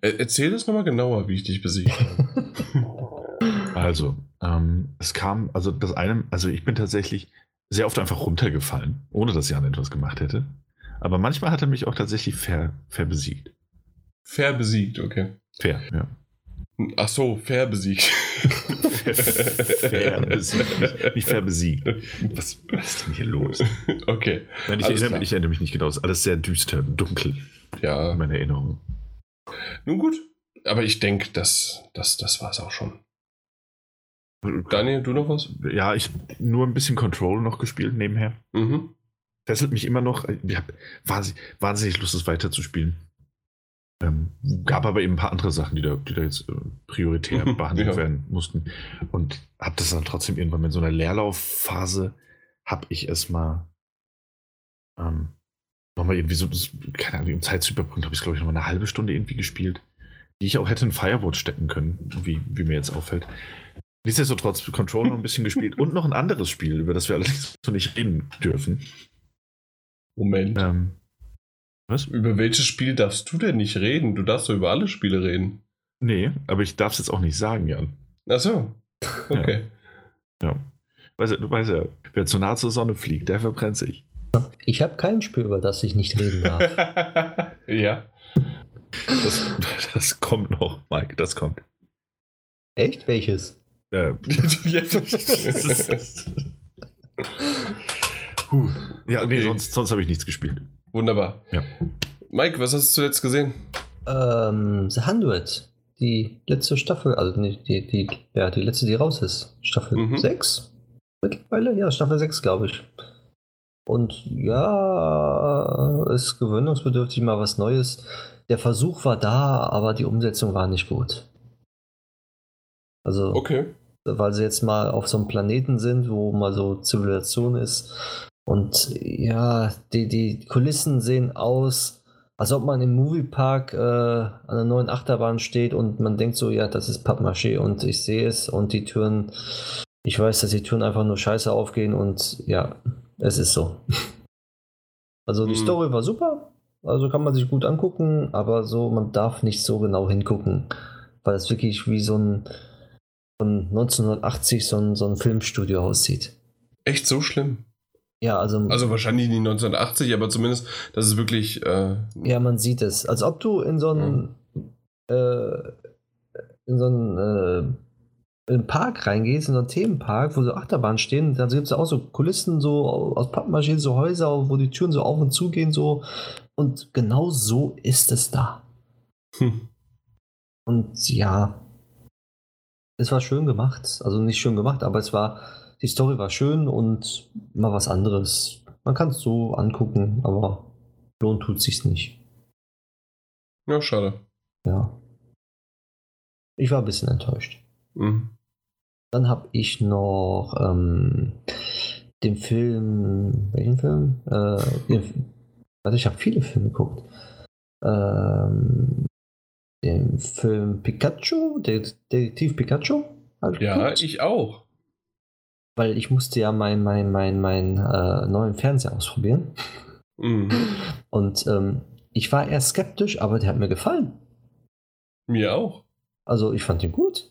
Äh, erzähl das nochmal genauer, wie ich dich besiegt habe. *laughs* Also, ähm, es kam, also das eine, also ich bin tatsächlich sehr oft einfach runtergefallen, ohne dass Jan etwas gemacht hätte. Aber manchmal hat er mich auch tatsächlich fair, fair besiegt. Fair besiegt, okay. Fair, ja. Ach so, fair besiegt. fair *laughs* besiegt. Nicht, fair besiegt. Was, was ist denn hier los? Okay, Nein, ich, erinnere, ich erinnere mich nicht genau. Es ist alles sehr düster, dunkel ja. in meiner Erinnerung. Nun gut. aber ich denke, das, das, das war es auch schon. Daniel, du noch was? Ja, ich nur ein bisschen Control noch gespielt nebenher. Mhm. Fesselt mich immer noch. Ich habe wahnsinnig, wahnsinnig Lust, es weiterzuspielen. Ähm, gab aber eben ein paar andere Sachen, die da, die da jetzt äh, prioritär *laughs* behandelt Ja. werden mussten. Und habe das dann trotzdem irgendwann mit so einer Leerlaufphase, habe ich es mal ähm, nochmal irgendwie so, keine Ahnung, um Zeit zu überbrücken, habe ich glaube ich noch mal eine halbe Stunde irgendwie gespielt, die ich auch hätte in Firewatch stecken können, wie, wie mir jetzt auffällt. Nichtsdestotrotz Control noch ein bisschen gespielt und noch ein anderes Spiel, über das wir allerdings *laughs* so nicht reden dürfen. Moment. Ähm, was? Über welches Spiel darfst du denn nicht reden? Du darfst doch über alle Spiele reden. Nee, aber ich darf es jetzt auch nicht sagen, Jan. Ach so. Okay. Ja. Weißt du, du weißt ja, wer zu nah zur Sonne fliegt, der verbrennt sich. Ich habe kein Spiel, über das ich nicht reden darf. *laughs* ja. Das, das kommt noch, Mike, das kommt. Echt? Welches? Äh, ja. *laughs* Puh. Ja, nee, Okay. sonst, sonst habe ich nichts gespielt. Wunderbar. Ja. Mike, was hast du zuletzt gesehen? Ähm, The Hundred. Die letzte Staffel, also nicht die, die, ja, die letzte, die raus ist. Staffel Mhm. 6? Mittlerweile? Ja, Staffel 6, glaube ich. Und ja, ist gewöhnungsbedürftig mal was Neues. Der Versuch war da, aber die Umsetzung war nicht gut. Also, Okay. weil sie jetzt mal auf so einem Planeten sind, wo mal so Zivilisation ist. Und ja, die, die Kulissen sehen aus, als ob man im Moviepark äh, an einer neuen Achterbahn steht und man denkt so, ja, das ist Pappmaché und ich sehe es und die Türen, ich weiß, dass die Türen einfach nur scheiße aufgehen und ja, es ist so. Also die Hm. Story war super, also kann man sich gut angucken, aber so, man darf nicht so genau hingucken, weil es wirklich wie so ein von 1980 so ein, so ein Filmstudio aussieht. Echt so schlimm? Ja, also, Also wahrscheinlich nicht 1980, aber zumindest, das ist wirklich. Äh, ja, man sieht es. Als ob du in so einen, äh, in so einen, äh, in einen Park reingehst, in so einen Themenpark, wo so Achterbahnen stehen, dann gibt es auch so Kulissen so aus Pappmaschinen, so Häuser, wo die Türen so auf und zu gehen, so. Und genau so ist es da. hm. Und ja, es war schön gemacht. Also nicht schön gemacht, aber es war, die Story war schön und mal was anderes. Man kann es so angucken, aber lohnt tut sich's nicht. Ja, schade. Ja. Ich war ein bisschen enttäuscht. Mhm. Dann habe ich noch ähm, den Film, welchen Film? Äh, den, also ich habe viele Filme geguckt. Ähm, den Film Pikachu, Det- Detektiv Pikachu. ich Ja, geguckt. ich auch. Weil ich musste ja meinen mein, mein, mein, äh, neuen Fernseher ausprobieren. Mhm. Und ähm, ich war eher skeptisch, aber der hat mir gefallen. Mir auch. Also ich fand ihn gut.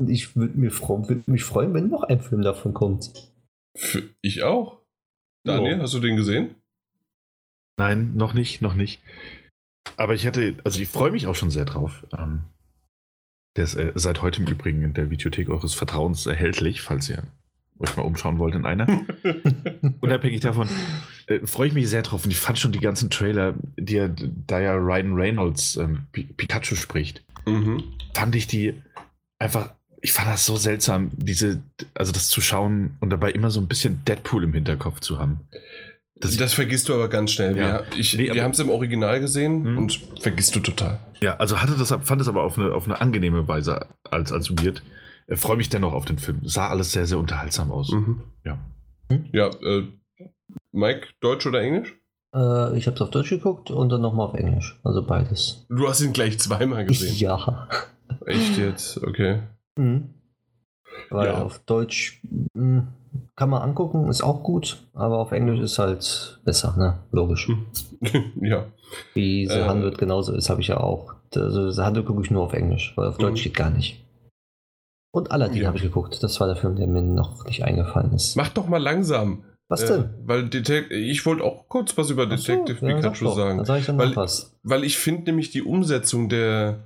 Und ich würde mir würd mich freuen, wenn noch ein Film davon kommt. Für, ich auch. Daniel, Ja. hast du den gesehen? Nein, noch nicht, noch nicht. Aber ich hätte, also ich freue mich auch schon sehr drauf. Ähm, der ist äh, seit heute im Übrigen in der Videothek eures Vertrauens erhältlich, falls ihr euch mal umschauen wollt in einer. *laughs* Unabhängig davon äh, freue ich mich sehr drauf und ich fand schon die ganzen Trailer, die ja, da ja Ryan Reynolds ähm, Pi- Pikachu spricht, mhm. fand ich die einfach, ich fand das so seltsam, diese, also das zu schauen und dabei immer so ein bisschen Deadpool im Hinterkopf zu haben. Das, das vergisst du aber ganz schnell. Ja. Wir, ich, Nee, wir haben es im Original gesehen Mhm. und vergisst du total. Ja, also hatte das, fand es aber auf eine, auf eine angenehme Weise als, als weird. Äh, Freue mich dennoch auf den Film. Sah alles sehr, sehr unterhaltsam aus. Mhm. Ja. Ja, äh, Mike, Deutsch oder Englisch? Äh, ich habe es auf Deutsch geguckt und dann nochmal auf Englisch. Also beides. Du hast ihn gleich zweimal gesehen. Ja. Echt jetzt? Okay. Mhm. Weil Ja. auf Deutsch mh, kann man angucken, ist auch gut, aber auf Englisch ist halt besser, ne? Logisch. *laughs* ja. Wie The Äh. Hundred genauso ist, habe ich ja auch. Also The Hundred gucke ich nur auf Englisch, weil auf Mhm. Deutsch geht gar nicht. Und Aladdin Ja. habe ich geguckt. Das war der Film, der mir noch nicht eingefallen ist. Mach doch mal langsam. Was Äh, denn? weil Detec ich wollte auch kurz was über so, Detective ja, sag Pikachu sagen. Sage ich dann Weil-. Weil ich finde nämlich die Umsetzung der,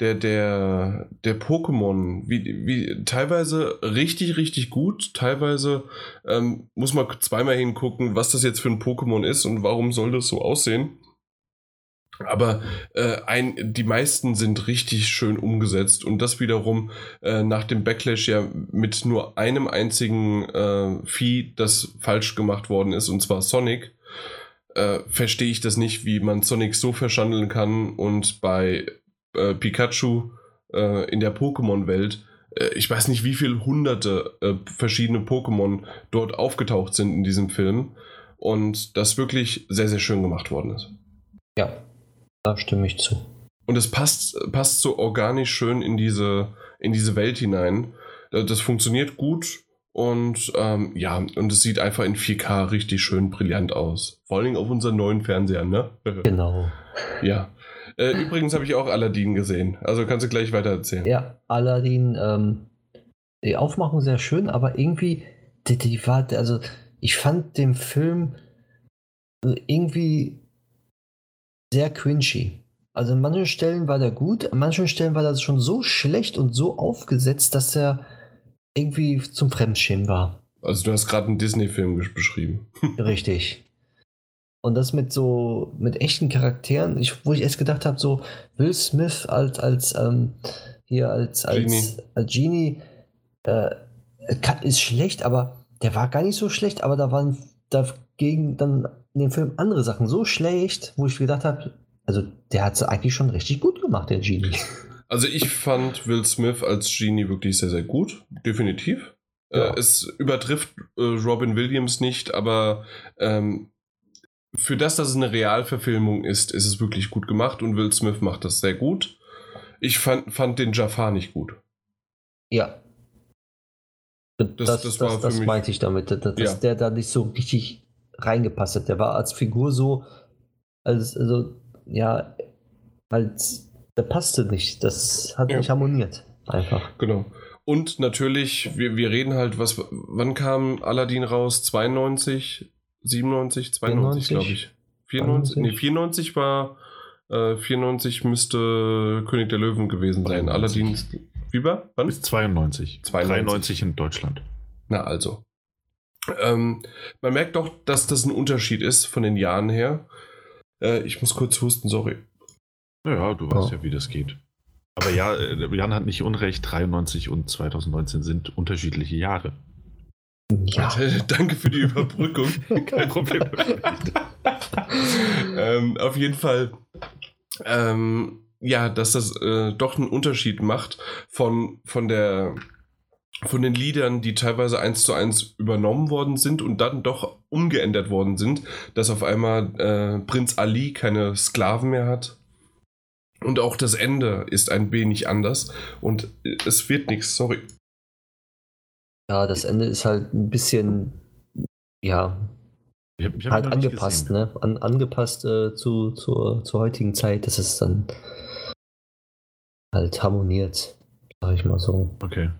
der, der, der Pokémon, wie, wie teilweise richtig, richtig gut, teilweise ähm, muss man zweimal hingucken, was das jetzt für ein Pokémon ist und warum soll das so aussehen. Aber äh, ein, die meisten sind richtig schön umgesetzt und das wiederum äh, nach dem Backlash ja mit nur einem einzigen äh, Vieh, das falsch gemacht worden ist, und zwar Sonic, äh, verstehe ich das nicht, wie man Sonic so verschandeln kann und bei äh, Pikachu äh, in der Pokémon-Welt, ich weiß nicht, wie viele hunderte verschiedene Pokémon dort aufgetaucht sind in diesem Film und das wirklich sehr, sehr schön gemacht worden ist. Ja, da stimme ich zu. Und es passt, passt so organisch schön in diese, in diese Welt hinein. Äh, das funktioniert gut und ähm, ja, und es sieht einfach in 4K richtig schön brillant aus. Vor allem auf unseren neuen Fernsehern, ne? *laughs* Genau. Ja. Äh, übrigens habe ich auch Aladdin gesehen. Also kannst du gleich weiter erzählen. Ja, Aladdin, ähm, die Aufmachung sehr schön, aber irgendwie, die, die war, also ich fand den Film irgendwie sehr cringy. Also an manchen Stellen war der gut, an manchen Stellen war das schon so schlecht und so aufgesetzt, dass er irgendwie zum Fremdschämen war. Also du hast gerade einen Disney-Film beschrieben. Richtig. Und das mit so, mit echten Charakteren, ich, wo ich erst gedacht habe, so Will Smith als, als, ähm, hier als, als Genie, als Genie äh, ist schlecht, aber der war gar nicht so schlecht, aber da waren dagegen dann in dem Film andere Sachen so schlecht, wo ich gedacht habe, also der hat es eigentlich schon richtig gut gemacht, der Genie. *laughs* Also ich fand Will Smith als Genie wirklich sehr, sehr gut, definitiv. Äh, ja. Äh, es übertrifft äh, Robin Williams nicht, aber ähm, für das, dass es eine Realverfilmung ist, ist es wirklich gut gemacht und Will Smith macht das sehr gut. Ich fand, fand den Jafar nicht gut. Ja. Das, das, das, das, das meinte ich damit, dass, ja. der da nicht so richtig reingepasst hat. Der war als Figur so, als, also, ja, als, der passte nicht. Das hat ja. nicht harmoniert. Einfach. Genau. Und natürlich, wir, wir reden halt, was, wann kam Aladdin raus? 92, 97, 92, glaube ich. 94, 92? nee, 94 war, äh, 94 müsste König der Löwen gewesen sein. 92. Aladdin, wie war? Wann? Bis 92. 92. 93 in Deutschland. Na also. Ähm, man merkt doch, dass das ein Unterschied ist von den Jahren her. Äh, ich muss kurz husten, sorry. Ja, du weißt oh. ja, wie das geht. Aber ja, äh, Jan hat nicht unrecht, 93 und 2019 sind unterschiedliche Jahre. Ja. Danke für die Überbrückung. *laughs* Kein Problem. *laughs* ähm, auf jeden Fall, ähm, ja, dass das äh, doch einen Unterschied macht von, von der von den Liedern, die teilweise eins zu eins übernommen worden sind und dann doch umgeändert worden sind, dass auf einmal äh, Prinz Ali keine Sklaven mehr hat. Und auch das Ende ist ein wenig anders und es wird nichts, sorry. Ja, das Ende ist halt ein bisschen, ja, ich hab, ich hab halt angepasst, ne? An, angepasst äh, zu, zur, zur heutigen Zeit, dass es dann halt harmoniert, sag ich mal so. Okay.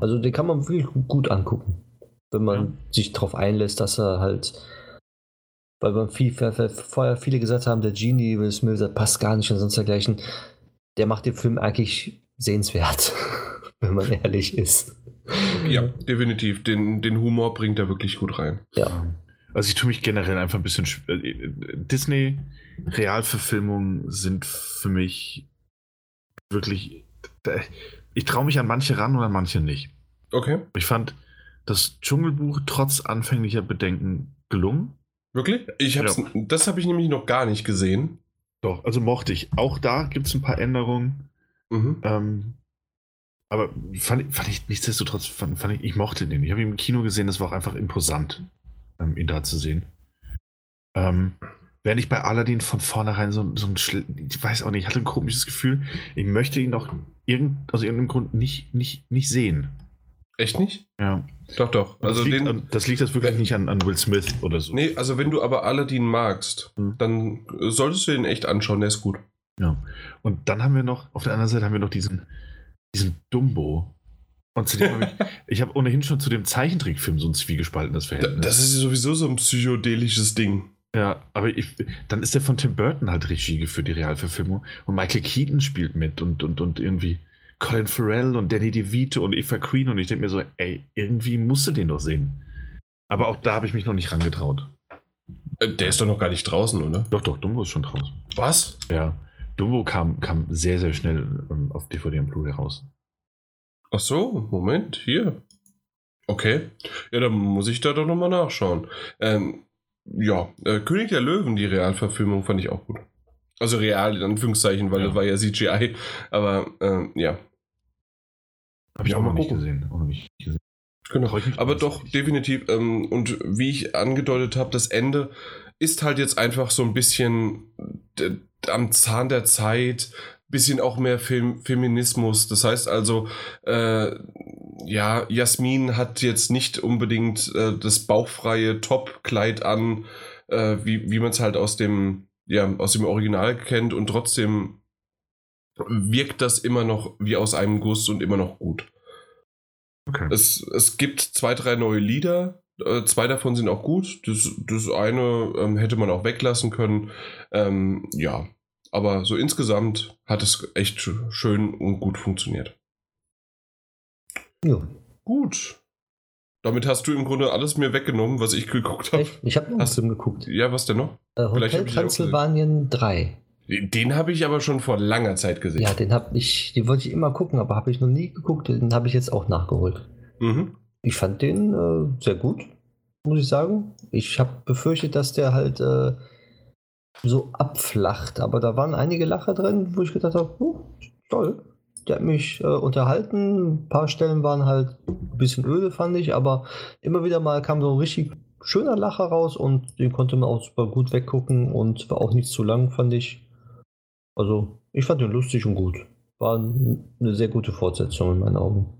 Also den kann man wirklich gut angucken, wenn man ja. sich darauf einlässt, dass er halt, weil man viel, vorher viele gesagt haben, der Genie Will Smith, passt gar nicht und sonst dergleichen. Der macht den Film eigentlich sehenswert, *laughs* wenn man ehrlich ist. Ja, definitiv. Den, den Humor bringt er wirklich gut rein. Ja. Also ich tue mich generell einfach ein bisschen. Äh, Disney Realverfilmungen sind für mich wirklich ich traue mich an manche ran und an manche nicht. Okay. Ich fand das Dschungelbuch trotz anfänglicher Bedenken gelungen. Wirklich? Ich hab's, ja. Das habe ich nämlich noch gar nicht gesehen. Doch, also mochte ich. Auch da gibt es ein paar Änderungen. Mhm. Ähm, aber fand, fand, ich nichtsdestotrotz, fand, fand ich, ich mochte den. Ich habe ihn im Kino gesehen, das war auch einfach imposant, ähm, ihn da zu sehen. Ähm, während ich bei Aladdin von vornherein so, so ein, ich weiß auch nicht, ich hatte ein komisches Gefühl, ich möchte ihn auch irgend, aus irgendeinem Grund nicht, nicht, nicht sehen. Echt nicht? Ja. Doch, doch. Also das, liegt, den, das liegt jetzt wirklich nicht an, an Will Smith oder so. Nee, also wenn du aber Aladdin magst, mhm. dann solltest du den echt anschauen, der ist gut. Ja. Und dann haben wir noch, auf der anderen Seite haben wir noch diesen, diesen Dumbo. Und zu dem habe ich, *laughs* ich habe ohnehin schon zu dem Zeichentrickfilm so ein zwiegespaltenes Verhältnis. Das ist sowieso so ein psychedelisches Ding. Ja, aber ich, dann ist der von Tim Burton halt Regie für die Realverfilmung und Michael Keaton spielt mit und, und, und irgendwie Colin Farrell und Danny DeVito und Eva Queen und ich denke mir so, ey, irgendwie musst du den doch sehen. Aber auch da habe ich mich noch nicht rangetraut. Äh, der ist doch noch gar nicht draußen, oder? Doch, doch, Dumbo ist schon draußen. Was? Ja. Dumbo kam, kam sehr, sehr schnell ähm, auf DVD und Blu-ray raus. Ach so, Moment, hier. Okay. Ja, dann muss ich da doch nochmal nachschauen. Ähm, ja, äh, König der Löwen, die Realverfilmung, fand ich auch gut. Also real, in Anführungszeichen, weil Ja. das war ja CGI. Aber ähm, ja, Habe ich Ja, auch noch nicht gesehen. Auch noch nicht gesehen. genau. Aber doch, definitiv. Ähm, und wie ich angedeutet habe, das Ende ist halt jetzt einfach so ein bisschen am Zahn der Zeit, bisschen auch mehr Fem Feminismus. Das heißt also, äh, ja, Jasmin hat jetzt nicht unbedingt äh, das bauchfreie Top-Kleid an, äh, wie, wie man es halt aus dem, ja, aus dem Original kennt und trotzdem wirkt das immer noch wie aus einem Guss und immer noch gut. Okay. Es, es gibt zwei, drei neue Lieder. Äh, zwei davon sind auch gut. Das, das eine ähm, hätte man auch weglassen können. Ähm, ja, aber so insgesamt hat es echt sch- schön und gut funktioniert. Ja. Gut. Damit hast du im Grunde alles mir weggenommen, was ich geguckt habe. Ich habe noch einen Hast- Film geguckt. Ja, was denn noch? Äh, Hotel Transsilvanien 3. Den habe ich aber schon vor langer Zeit gesehen. Ja, den hab ich, den wollte ich immer gucken, aber habe ich noch nie geguckt. Den habe ich jetzt auch nachgeholt. Mhm. Ich fand den äh, sehr gut, muss ich sagen. Ich habe befürchtet, dass der halt äh, so abflacht, aber da waren einige Lacher drin, wo ich gedacht habe, oh, toll. Der hat mich äh, unterhalten. Ein paar Stellen waren halt ein bisschen öde, fand ich, aber immer wieder mal kam so ein richtig schöner Lacher raus und den konnte man auch super gut weggucken und war auch nicht zu lang, fand ich. Also, ich fand den lustig und gut. War eine sehr gute Fortsetzung in meinen Augen.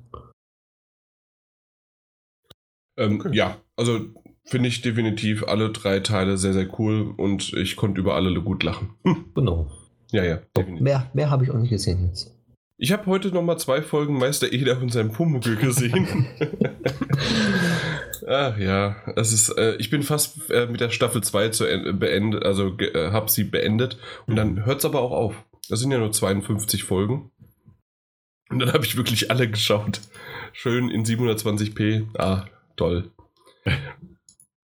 Ähm, Okay. Ja, also finde ich definitiv alle drei Teile sehr, sehr cool und ich konnte über alle gut lachen. Genau. ja, ja, definitiv. Mehr, mehr habe ich auch nicht gesehen jetzt. Ich habe heute noch mal zwei Folgen Meister Eder und sein Pumuckl gesehen. *laughs* Ach ja, es ist, äh, ich bin fast äh, mit der Staffel 2 zu en- beendet, also äh, habe sie beendet und dann hört es aber auch auf. Das sind ja nur 52 Folgen. Und dann habe ich wirklich alle geschaut. Schön in 720p. Ah, toll. *laughs*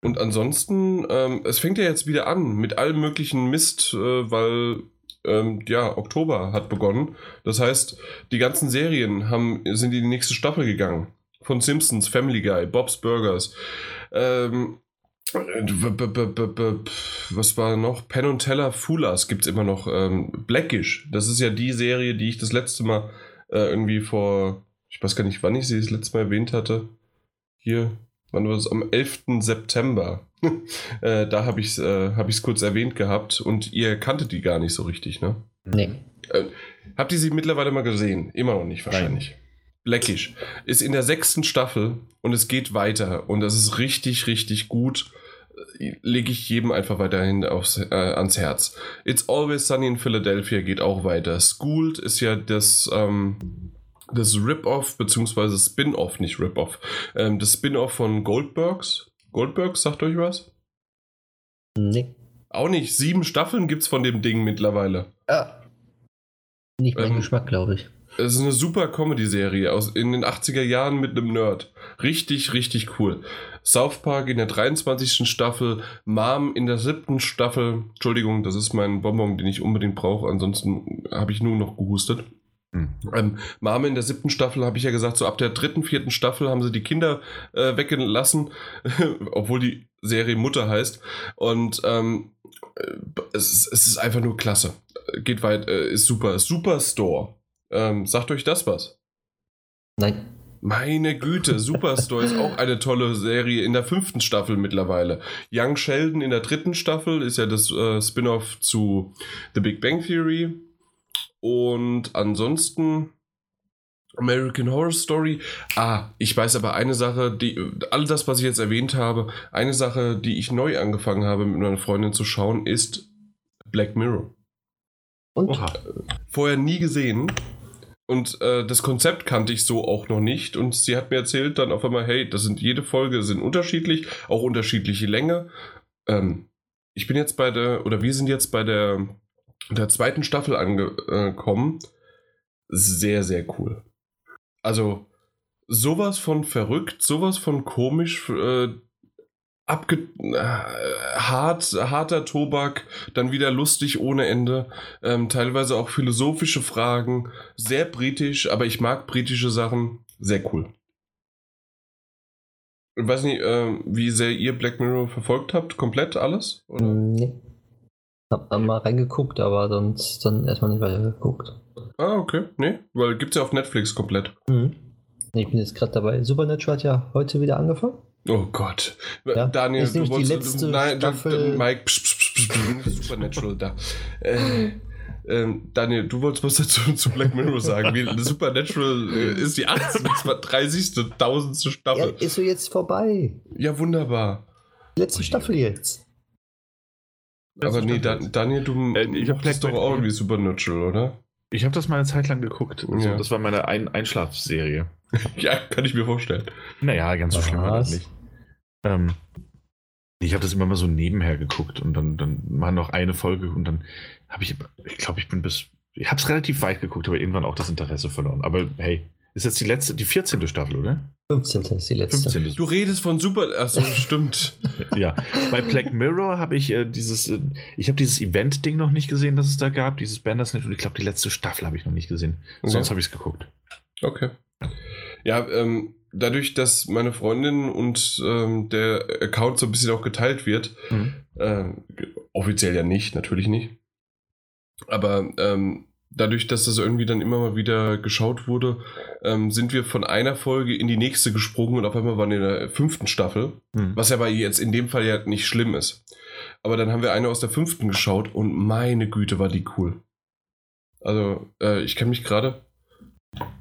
Und ansonsten, ähm, es fängt ja jetzt wieder an mit allem möglichen Mist, äh, weil ähm, ja, Oktober hat begonnen. Das heißt, die ganzen Serien haben, sind in die nächste Staffel gegangen. Von Simpsons, Family Guy, Bob's Burgers. Ähm, was war noch? Penn und Teller Fullers gibt es immer noch. Ähm, Blackish, das ist ja die Serie, die ich das letzte Mal äh, irgendwie vor, ich weiß gar nicht, wann ich sie das letzte Mal erwähnt hatte. Hier, wann war das? Am 11. September. *laughs* äh, da habe ich es äh, hab kurz erwähnt gehabt und ihr kanntet die gar nicht so richtig, ne? Nee. Habt ihr sie mittlerweile mal gesehen? Immer noch nicht wahrscheinlich. Blackish ist in der sechsten Staffel und es geht weiter und das ist richtig, richtig gut. Äh, Lege ich jedem einfach weiterhin aufs, äh, ans Herz. It's Always Sunny in Philadelphia geht auch weiter. Schooled ist ja das, ähm, das Rip-Off, beziehungsweise Spin-Off, nicht Rip-Off. Ähm, das Spin-Off von Goldbergs. Goldbergs, sagt euch was? Nee. Auch nicht. Sieben Staffeln gibt es von dem Ding mittlerweile. Ja. Nicht mein Ähm, Geschmack, glaube ich. Es ist eine super Comedy-Serie aus in den 80er Jahren mit einem Nerd. Richtig, richtig cool. South Park in der 23. Staffel, Mom in der siebten Staffel. Entschuldigung, das ist mein Bonbon, den ich unbedingt brauche. Ansonsten habe ich nur noch gehustet. Hm. Ähm, Mame in der siebten Staffel habe ich ja gesagt, so ab der dritten, vierten Staffel haben sie die Kinder äh, weggelassen, *laughs* obwohl die Serie Mutter heißt. Und ähm, äh, es, ist, es ist einfach nur klasse. Geht weit, äh, ist super. Superstore. Ähm, sagt euch das was? Nein. Meine Güte, Superstore ist auch eine tolle Serie in der fünften Staffel mittlerweile. Young Sheldon in der dritten Staffel ist ja das äh, Spin-off zu The Big Bang Theory. Und ansonsten American Horror Story. Ah, ich weiß aber eine Sache, die all das, was ich jetzt erwähnt habe, eine Sache, die ich neu angefangen habe mit meiner Freundin zu schauen, ist Black Mirror. Und? Oha. Vorher nie gesehen. Und äh, das Konzept kannte ich so auch noch nicht. Und sie hat mir erzählt dann auf einmal, hey, das sind jede Folge sind unterschiedlich, auch unterschiedliche Länge. Ähm, ich bin jetzt bei der, oder wir sind jetzt bei der, der zweiten Staffel angekommen. Sehr, sehr cool. Also sowas von verrückt, sowas von komisch. Äh, abge äh, hart, harter Tobak, dann wieder lustig ohne Ende, ähm, teilweise auch philosophische Fragen, sehr britisch, aber ich mag britische Sachen, sehr cool. Ich weiß nicht, äh, wie sehr ihr Black Mirror verfolgt habt, komplett alles? Oder? Nee. Hab dann mal reingeguckt, aber sonst dann erstmal nicht weitergeguckt. Ah, okay. Nee, weil gibt's ja auf Netflix komplett. Mhm. Ich bin jetzt gerade dabei. Supernatural hat ja heute wieder angefangen. Oh Gott. Ja, Daniel, du nämlich die wolltest. letzte nein, du- Staffel- du- Mike, psch, psch, psch, psch, Supernatural da. Äh, ähm, Daniel, du wolltest was dazu *laughs* zu Black Mirror sagen. Wie, Supernatural äh, ist die 30. 1000. Ja, Staffel. ist so jetzt vorbei. Ja, wunderbar. Letzte Staffel jetzt. Aber nee, Dan Daniel, du Äh, ich Black doch auch irgendwie Supernatural, oder? Ich habe das mal eine Zeit lang geguckt. Also, Ja. Das war meine Ein Einschlafserie. *laughs* Ja, kann ich mir vorstellen. Naja, ganz so schlimm war das nicht. Ähm, ich habe das immer mal so nebenher geguckt und dann, dann war noch eine Folge und dann habe ich, ich glaube, ich bin bis, ich habe es relativ weit geguckt, aber irgendwann auch das Interesse verloren. Aber hey, ist jetzt die letzte, die 14. Staffel, oder? 15. ist die letzte. 15. Du redest von Super. Achso, *laughs* stimmt. Ja, bei Black Mirror habe ich äh, dieses, äh, ich habe dieses Event-Ding noch nicht gesehen, das es da gab, dieses Bandersnatch und ich glaube, die letzte Staffel habe ich noch nicht gesehen. Sonst Okay. habe ich es geguckt. Okay. Ja, ähm, dadurch, dass meine Freundin und ähm, der Account so ein bisschen auch geteilt wird, äh, offiziell ja nicht, natürlich nicht. Aber ähm, dadurch, dass das irgendwie dann immer mal wieder geschaut wurde, ähm, sind wir von einer Folge in die nächste gesprungen und auf einmal waren wir in der fünften Staffel, Mhm. was ja aber jetzt in dem Fall ja nicht schlimm ist. Aber dann haben wir eine aus der fünften geschaut und meine Güte war die cool. Also, äh, ich kann mich gerade.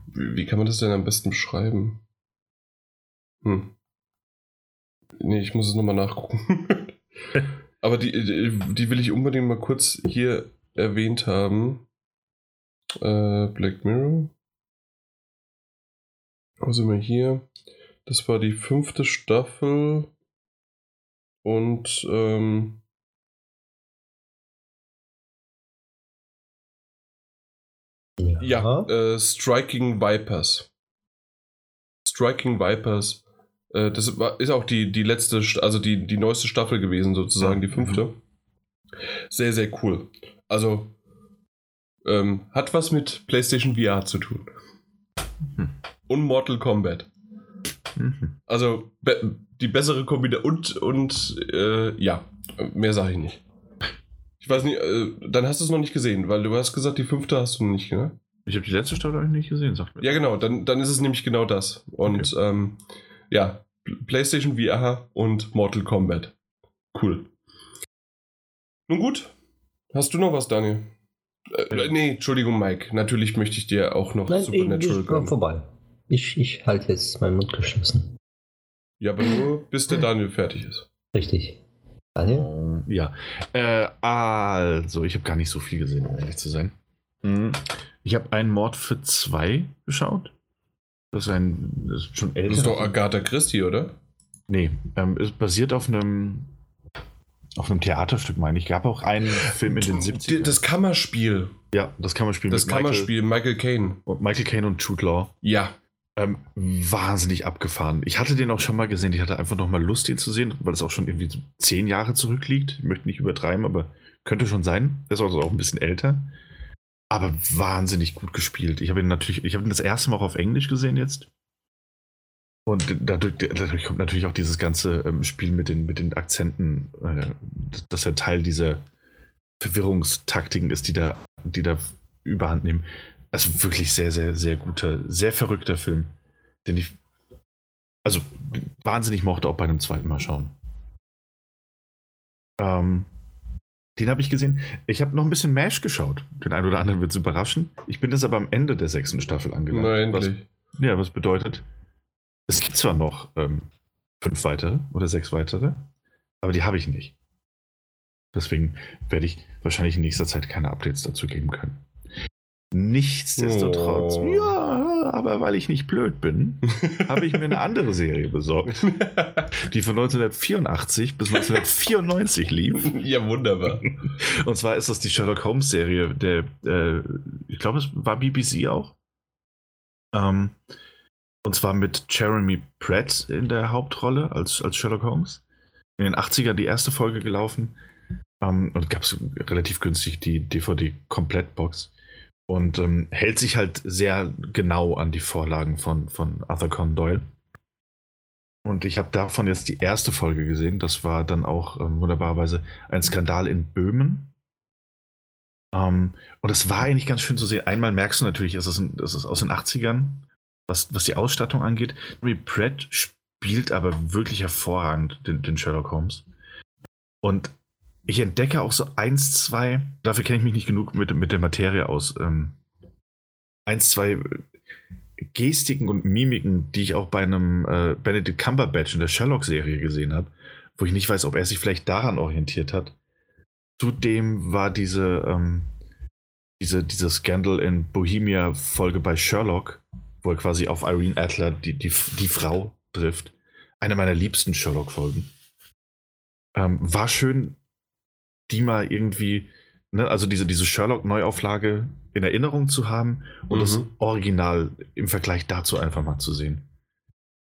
Wie, wie kann man das denn am besten beschreiben? Hm. Nee, ich muss es nochmal nachgucken. *laughs* Aber die, die, die will ich unbedingt mal kurz hier erwähnt haben. Äh, Black Mirror. Wo sind wir hier? Das war die fünfte Staffel. Und ähm, ja, äh, Striking Vipers. Striking Vipers. Äh, das war, ist auch die, die letzte, also die, die neueste Staffel gewesen, sozusagen, die fünfte. Sehr, sehr cool. Also, ähm, hat was mit PlayStation VR zu tun. Hm. Und Mortal Kombat. Mhm. Also be die bessere Kombination und, und äh, ja, mehr sage ich nicht. Ich weiß nicht, äh, dann hast du es noch nicht gesehen, weil du hast gesagt, die fünfte hast du nicht, ne? Ich habe die letzte Staffel eigentlich nicht gesehen, sagt mir. Ja, genau, dann, dann ist es nämlich genau das. Und ähm, ja, Pl- PlayStation VR und Mortal Kombat. Cool. Nun gut, hast du noch was, Daniel? Äh, nee, Entschuldigung, Mike. Natürlich möchte ich dir auch noch Nein, ich, Supernatural ich gönnen. vorbei. Ich, ich halte jetzt meinen Mund geschlossen. Ja, aber nur bis der Daniel fertig ist. Richtig. Daniel? Ja, äh, also, ich habe gar nicht so viel gesehen, um ehrlich zu sein. Mhm. Ich habe einen Mord für zwei geschaut. Das ist ein, das ist schon älter. Das ist doch Agatha Christie, oder? Nee, ähm, ist basiert auf einem, auf einem Theaterstück, meine ich. Gab auch einen Film in den 70ern. Das Kammerspiel. ja, das Kammerspiel Das Kammerspiel, Michael Caine. Michael, Caine und Jude Law. Ja. Ähm, wahnsinnig abgefahren. Ich hatte den auch schon mal gesehen. Ich hatte einfach noch mal Lust, ihn zu sehen, weil es auch schon irgendwie so zehn Jahre zurückliegt. Ich möchte nicht übertreiben, aber könnte schon sein. Er ist also auch ein bisschen älter. Aber wahnsinnig gut gespielt. Ich habe ihn natürlich, ich habe ihn das erste Mal auch auf Englisch gesehen jetzt. Und dadurch, dadurch kommt natürlich auch dieses ganze ähm, Spiel mit den, mit den Akzenten, äh, dass er Teil dieser Verwirrungstaktiken ist, die da, die da überhand nehmen. Also wirklich sehr, sehr, sehr guter, sehr verrückter Film, den ich also wahnsinnig mochte, auch bei einem zweiten Mal schauen. Ähm, den habe ich gesehen. Ich habe noch ein bisschen MASH geschaut. Den einen oder anderen wird es überraschen. Ich bin jetzt aber am Ende der sechsten Staffel angelangt. Na, was, ja, was bedeutet, es gibt zwar noch ähm, fünf weitere oder sechs weitere, aber die habe ich nicht. Deswegen werde ich wahrscheinlich in nächster Zeit keine Updates dazu geben können. Nichtsdestotrotz, Oh. ja, aber weil ich nicht blöd bin, *laughs* habe ich mir eine andere Serie besorgt, die von 1984 bis 1994 lief. *laughs* ja, wunderbar. Und zwar ist das die Sherlock Holmes Serie, der, äh, ich glaube, es war BBC auch. Ähm, und zwar mit Jeremy Pratt in der Hauptrolle als, als Sherlock Holmes. in den 80er die erste Folge gelaufen ähm, und gab es relativ günstig die DVD-Komplettbox. Und ähm, hält sich halt sehr genau an die Vorlagen von, von Arthur Conan Doyle. Und ich habe davon jetzt die erste Folge gesehen. Das war dann auch ähm, wunderbarerweise ein Skandal in Böhmen. Ähm, und es war eigentlich ganz schön zu sehen. Einmal merkst du natürlich, es ist, ein, es ist aus den 80ern, was, was die Ausstattung angeht. Henry Pratt spielt aber wirklich hervorragend den, den Sherlock Holmes. Und ich entdecke auch so eins, zwei, dafür kenne ich mich nicht genug mit, mit der Materie aus. Ähm, eins, zwei Gestiken und Mimiken, die ich auch bei einem äh, Benedict Cumberbatch in der Sherlock-Serie gesehen habe, wo ich nicht weiß, ob er sich vielleicht daran orientiert hat. Zudem war diese, ähm, diese, diese Scandal in Bohemia-Folge bei Sherlock, wo er quasi auf Irene Adler, die, die, die Frau, trifft. Eine meiner liebsten Sherlock-Folgen. Ähm, war schön, die mal irgendwie, ne, also diese, diese Sherlock-Neuauflage in Erinnerung zu haben und mhm. das Original im Vergleich dazu einfach mal zu sehen.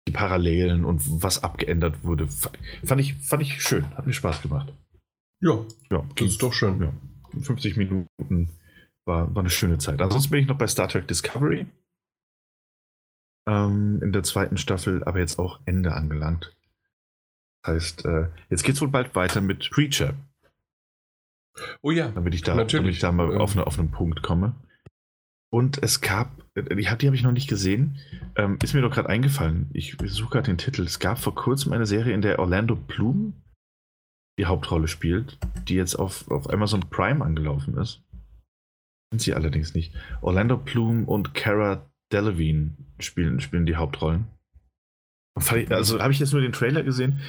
Die Parallelen und was abgeändert wurde, fand ich, fand ich schön, hat mir Spaß gemacht. Ja, ja das ist doch schön. Ja, 50 Minuten war, war eine schöne Zeit. Ansonsten bin ich noch bei Star Trek Discovery ähm, in der zweiten Staffel, aber jetzt auch Ende angelangt. Das heißt, äh, jetzt geht es wohl bald weiter mit Preacher. Oh ja, damit ich da, natürlich. Damit ich da mal auf, eine, auf einen Punkt komme. Und es gab, die, habe ich noch nicht gesehen, ähm, ist mir doch gerade eingefallen. Ich suche gerade den Titel. Es gab vor kurzem eine Serie, in der Orlando Bloom die Hauptrolle spielt, die jetzt auf, auf Amazon Prime angelaufen ist. Sind sie allerdings nicht. Orlando Bloom und Cara Delevingne spielen, spielen die Hauptrollen. Also habe ich jetzt nur den Trailer gesehen.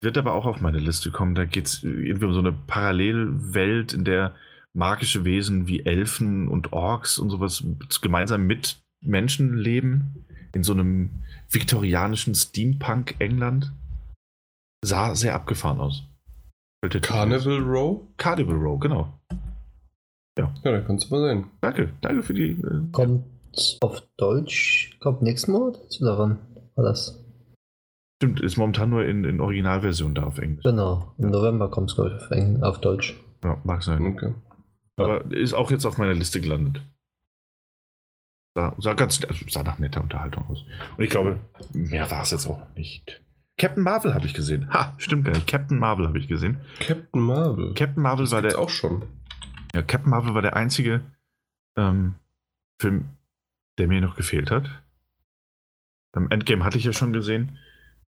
Wird aber auch auf meine Liste kommen. Da geht es irgendwie um so eine Parallelwelt, in der magische Wesen wie Elfen und Orks und sowas gemeinsam mit Menschen leben. In so einem viktorianischen Steampunk-England. Sah sehr abgefahren aus. Carnival Row? Carnival Row, genau. Ja. Ja, da kannst du mal sehen. Danke, danke für die. Äh, kommt auf Deutsch, kommt nächsten Monat daran. War das? Stimmt, ist momentan nur in, in Originalversion da auf Englisch. Genau, im November kommt es, auf, auf Deutsch. Ja, mag sein. Okay. Aber ja. ist auch jetzt auf meiner Liste gelandet. Sah, sah ganz also sah nach netter Unterhaltung aus. Und ich glaube, mehr war es jetzt auch nicht. Captain Marvel habe ich gesehen. Ha, stimmt gar nicht. Captain Marvel habe ich gesehen. Captain Marvel. Captain Marvel das war der auch schon. Ja, Captain Marvel war der einzige ähm, Film, der mir noch gefehlt hat. Beim Endgame hatte ich ja schon gesehen.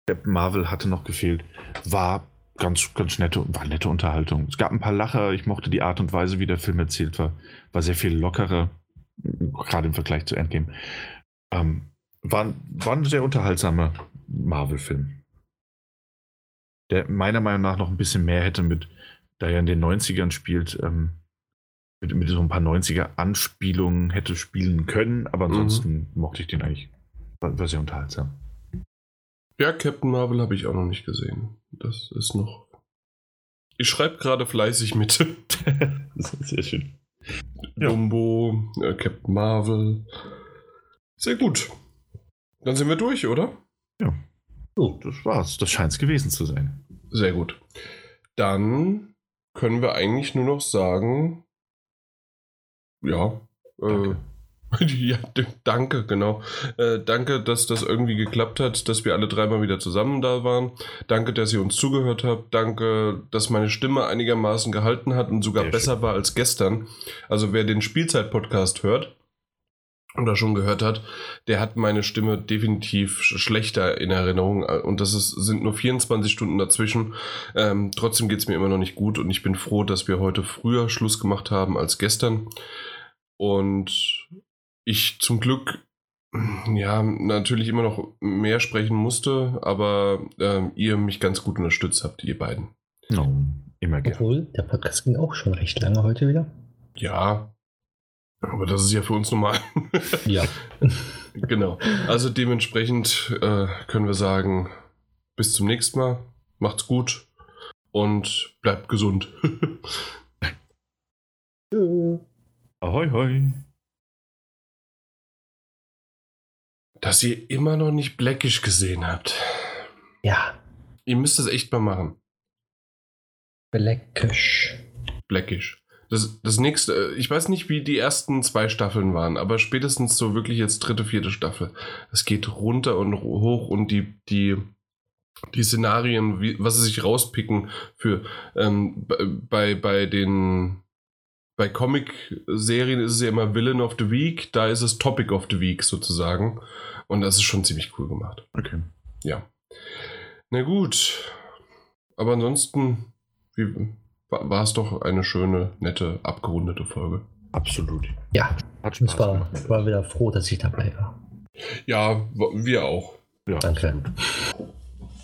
Captain Marvel hatte noch gefehlt. War ganz, ganz nette, war nette Unterhaltung. Es gab ein paar Lacher. Ich mochte die Art und Weise, wie der Film erzählt war. War sehr viel lockerer, gerade im Vergleich zu Endgame. Ähm, war, war ein sehr unterhaltsamer Marvel-Film. Der meiner Meinung nach noch ein bisschen mehr hätte mit, da er in den 90ern spielt, ähm, mit, mit so ein paar 90er-Anspielungen hätte spielen können, aber mhm. ansonsten mhm. mochte ich den eigentlich. War, sehr unterhaltsam. Ja, Captain Marvel habe ich auch noch nicht gesehen. Das ist noch. Ich schreibe gerade fleißig mit. *laughs* sehr schön. Dumbo, äh, Captain Marvel. Sehr gut. Dann sind wir durch, oder? Ja. Oh, das war's. Das scheint es gewesen zu sein. Sehr gut. Dann können wir eigentlich nur noch sagen, ja, äh, *laughs* ja, danke, genau. Äh, danke, dass das irgendwie geklappt hat, dass wir alle dreimal wieder zusammen da waren. Danke, dass ihr uns zugehört habt. Danke, dass meine Stimme einigermaßen gehalten hat und sogar Sehr besser schön. war als gestern. Also wer den Spielzeit-Podcast hört oder schon gehört hat, der hat meine Stimme definitiv schlechter in Erinnerung. Und das ist, sind nur 24 Stunden dazwischen. Ähm, trotzdem geht es mir immer noch nicht gut und ich bin froh, dass wir heute früher Schluss gemacht haben als gestern. Und ich zum Glück *clears throat* ja, natürlich immer noch mehr sprechen musste, aber äh, ihr mich ganz gut unterstützt habt, ihr beiden. Oh, immer gerne. Obwohl, der Podcast ging auch schon recht lange heute wieder. Ja, aber das ist ja für uns normal. *laughs* ja. genau. Also dementsprechend äh, können wir sagen, bis zum nächsten Mal. Macht's gut und bleibt gesund. *laughs* Ahoi, hoi. dass ihr immer noch nicht Blackish gesehen habt. Ja. Ihr müsst das echt mal machen. Blackish. Blackish. Das, das nächste, äh, ich weiß nicht, wie die ersten zwei Staffeln waren, aber spätestens so wirklich jetzt dritte, vierte Staffel. Es geht runter und hoch und die, die, die Szenarien, wie, was sie sich rauspicken für ähm, bei, bei den bei Comic-Serien ist es ja immer Villain of the Week, da ist es Topic of the Week sozusagen. Und das ist schon ziemlich cool gemacht. Okay. Ja. Na gut. Aber ansonsten wie, war es doch eine schöne, nette, abgerundete Folge. Absolut. Ja, Hat ich Spaß war, gemacht. war wieder froh, dass ich dabei war. Ja, wir auch. Ja, Danke.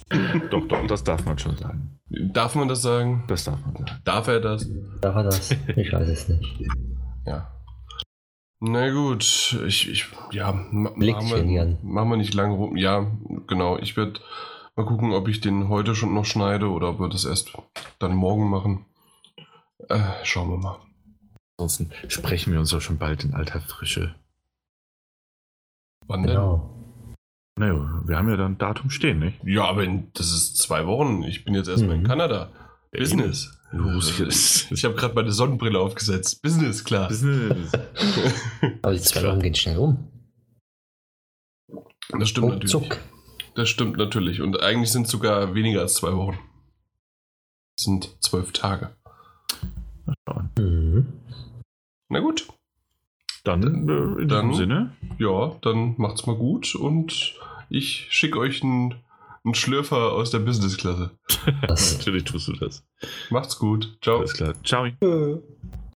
*clears throat* Doch, doch, das darf man schon sagen. Darf man das sagen? Das darf man sagen. Darf er das? Da war das. Ich weiß es nicht. Ja. Na gut, ich, ich ja, ma- machen wir, machen wir nicht lange rum. Ja, genau. Ich werde mal gucken, ob ich den heute schon noch schneide oder ob wir das erst dann morgen machen. Äh, schauen wir mal. Ansonsten sprechen wir uns doch schon bald in alter Frische. Wann denn? Genau. Naja, wir haben ja dann ein Datum stehen, nicht? Ja, aber in, das ist zwei Wochen. Ich bin jetzt erstmal in Mhm. Kanada. Business. Business. *laughs* Ich habe gerade meine Sonnenbrille aufgesetzt. Business, klar. Business. *laughs* Aber die zwei Wochen gehen schnell um. Das stimmt natürlich. Ruckzuck. Das stimmt natürlich. Und eigentlich sind es sogar weniger als zwei Wochen. Das sind zwölf Tage. Mhm. Na gut. Dann äh, in Dann- diesem Sinne. Ja, dann macht's mal gut und ich schicke euch einen, einen Schlürfer aus der Businessklasse. *laughs* Natürlich tust du das. Macht's gut. Ciao. Alles klar. Ciao.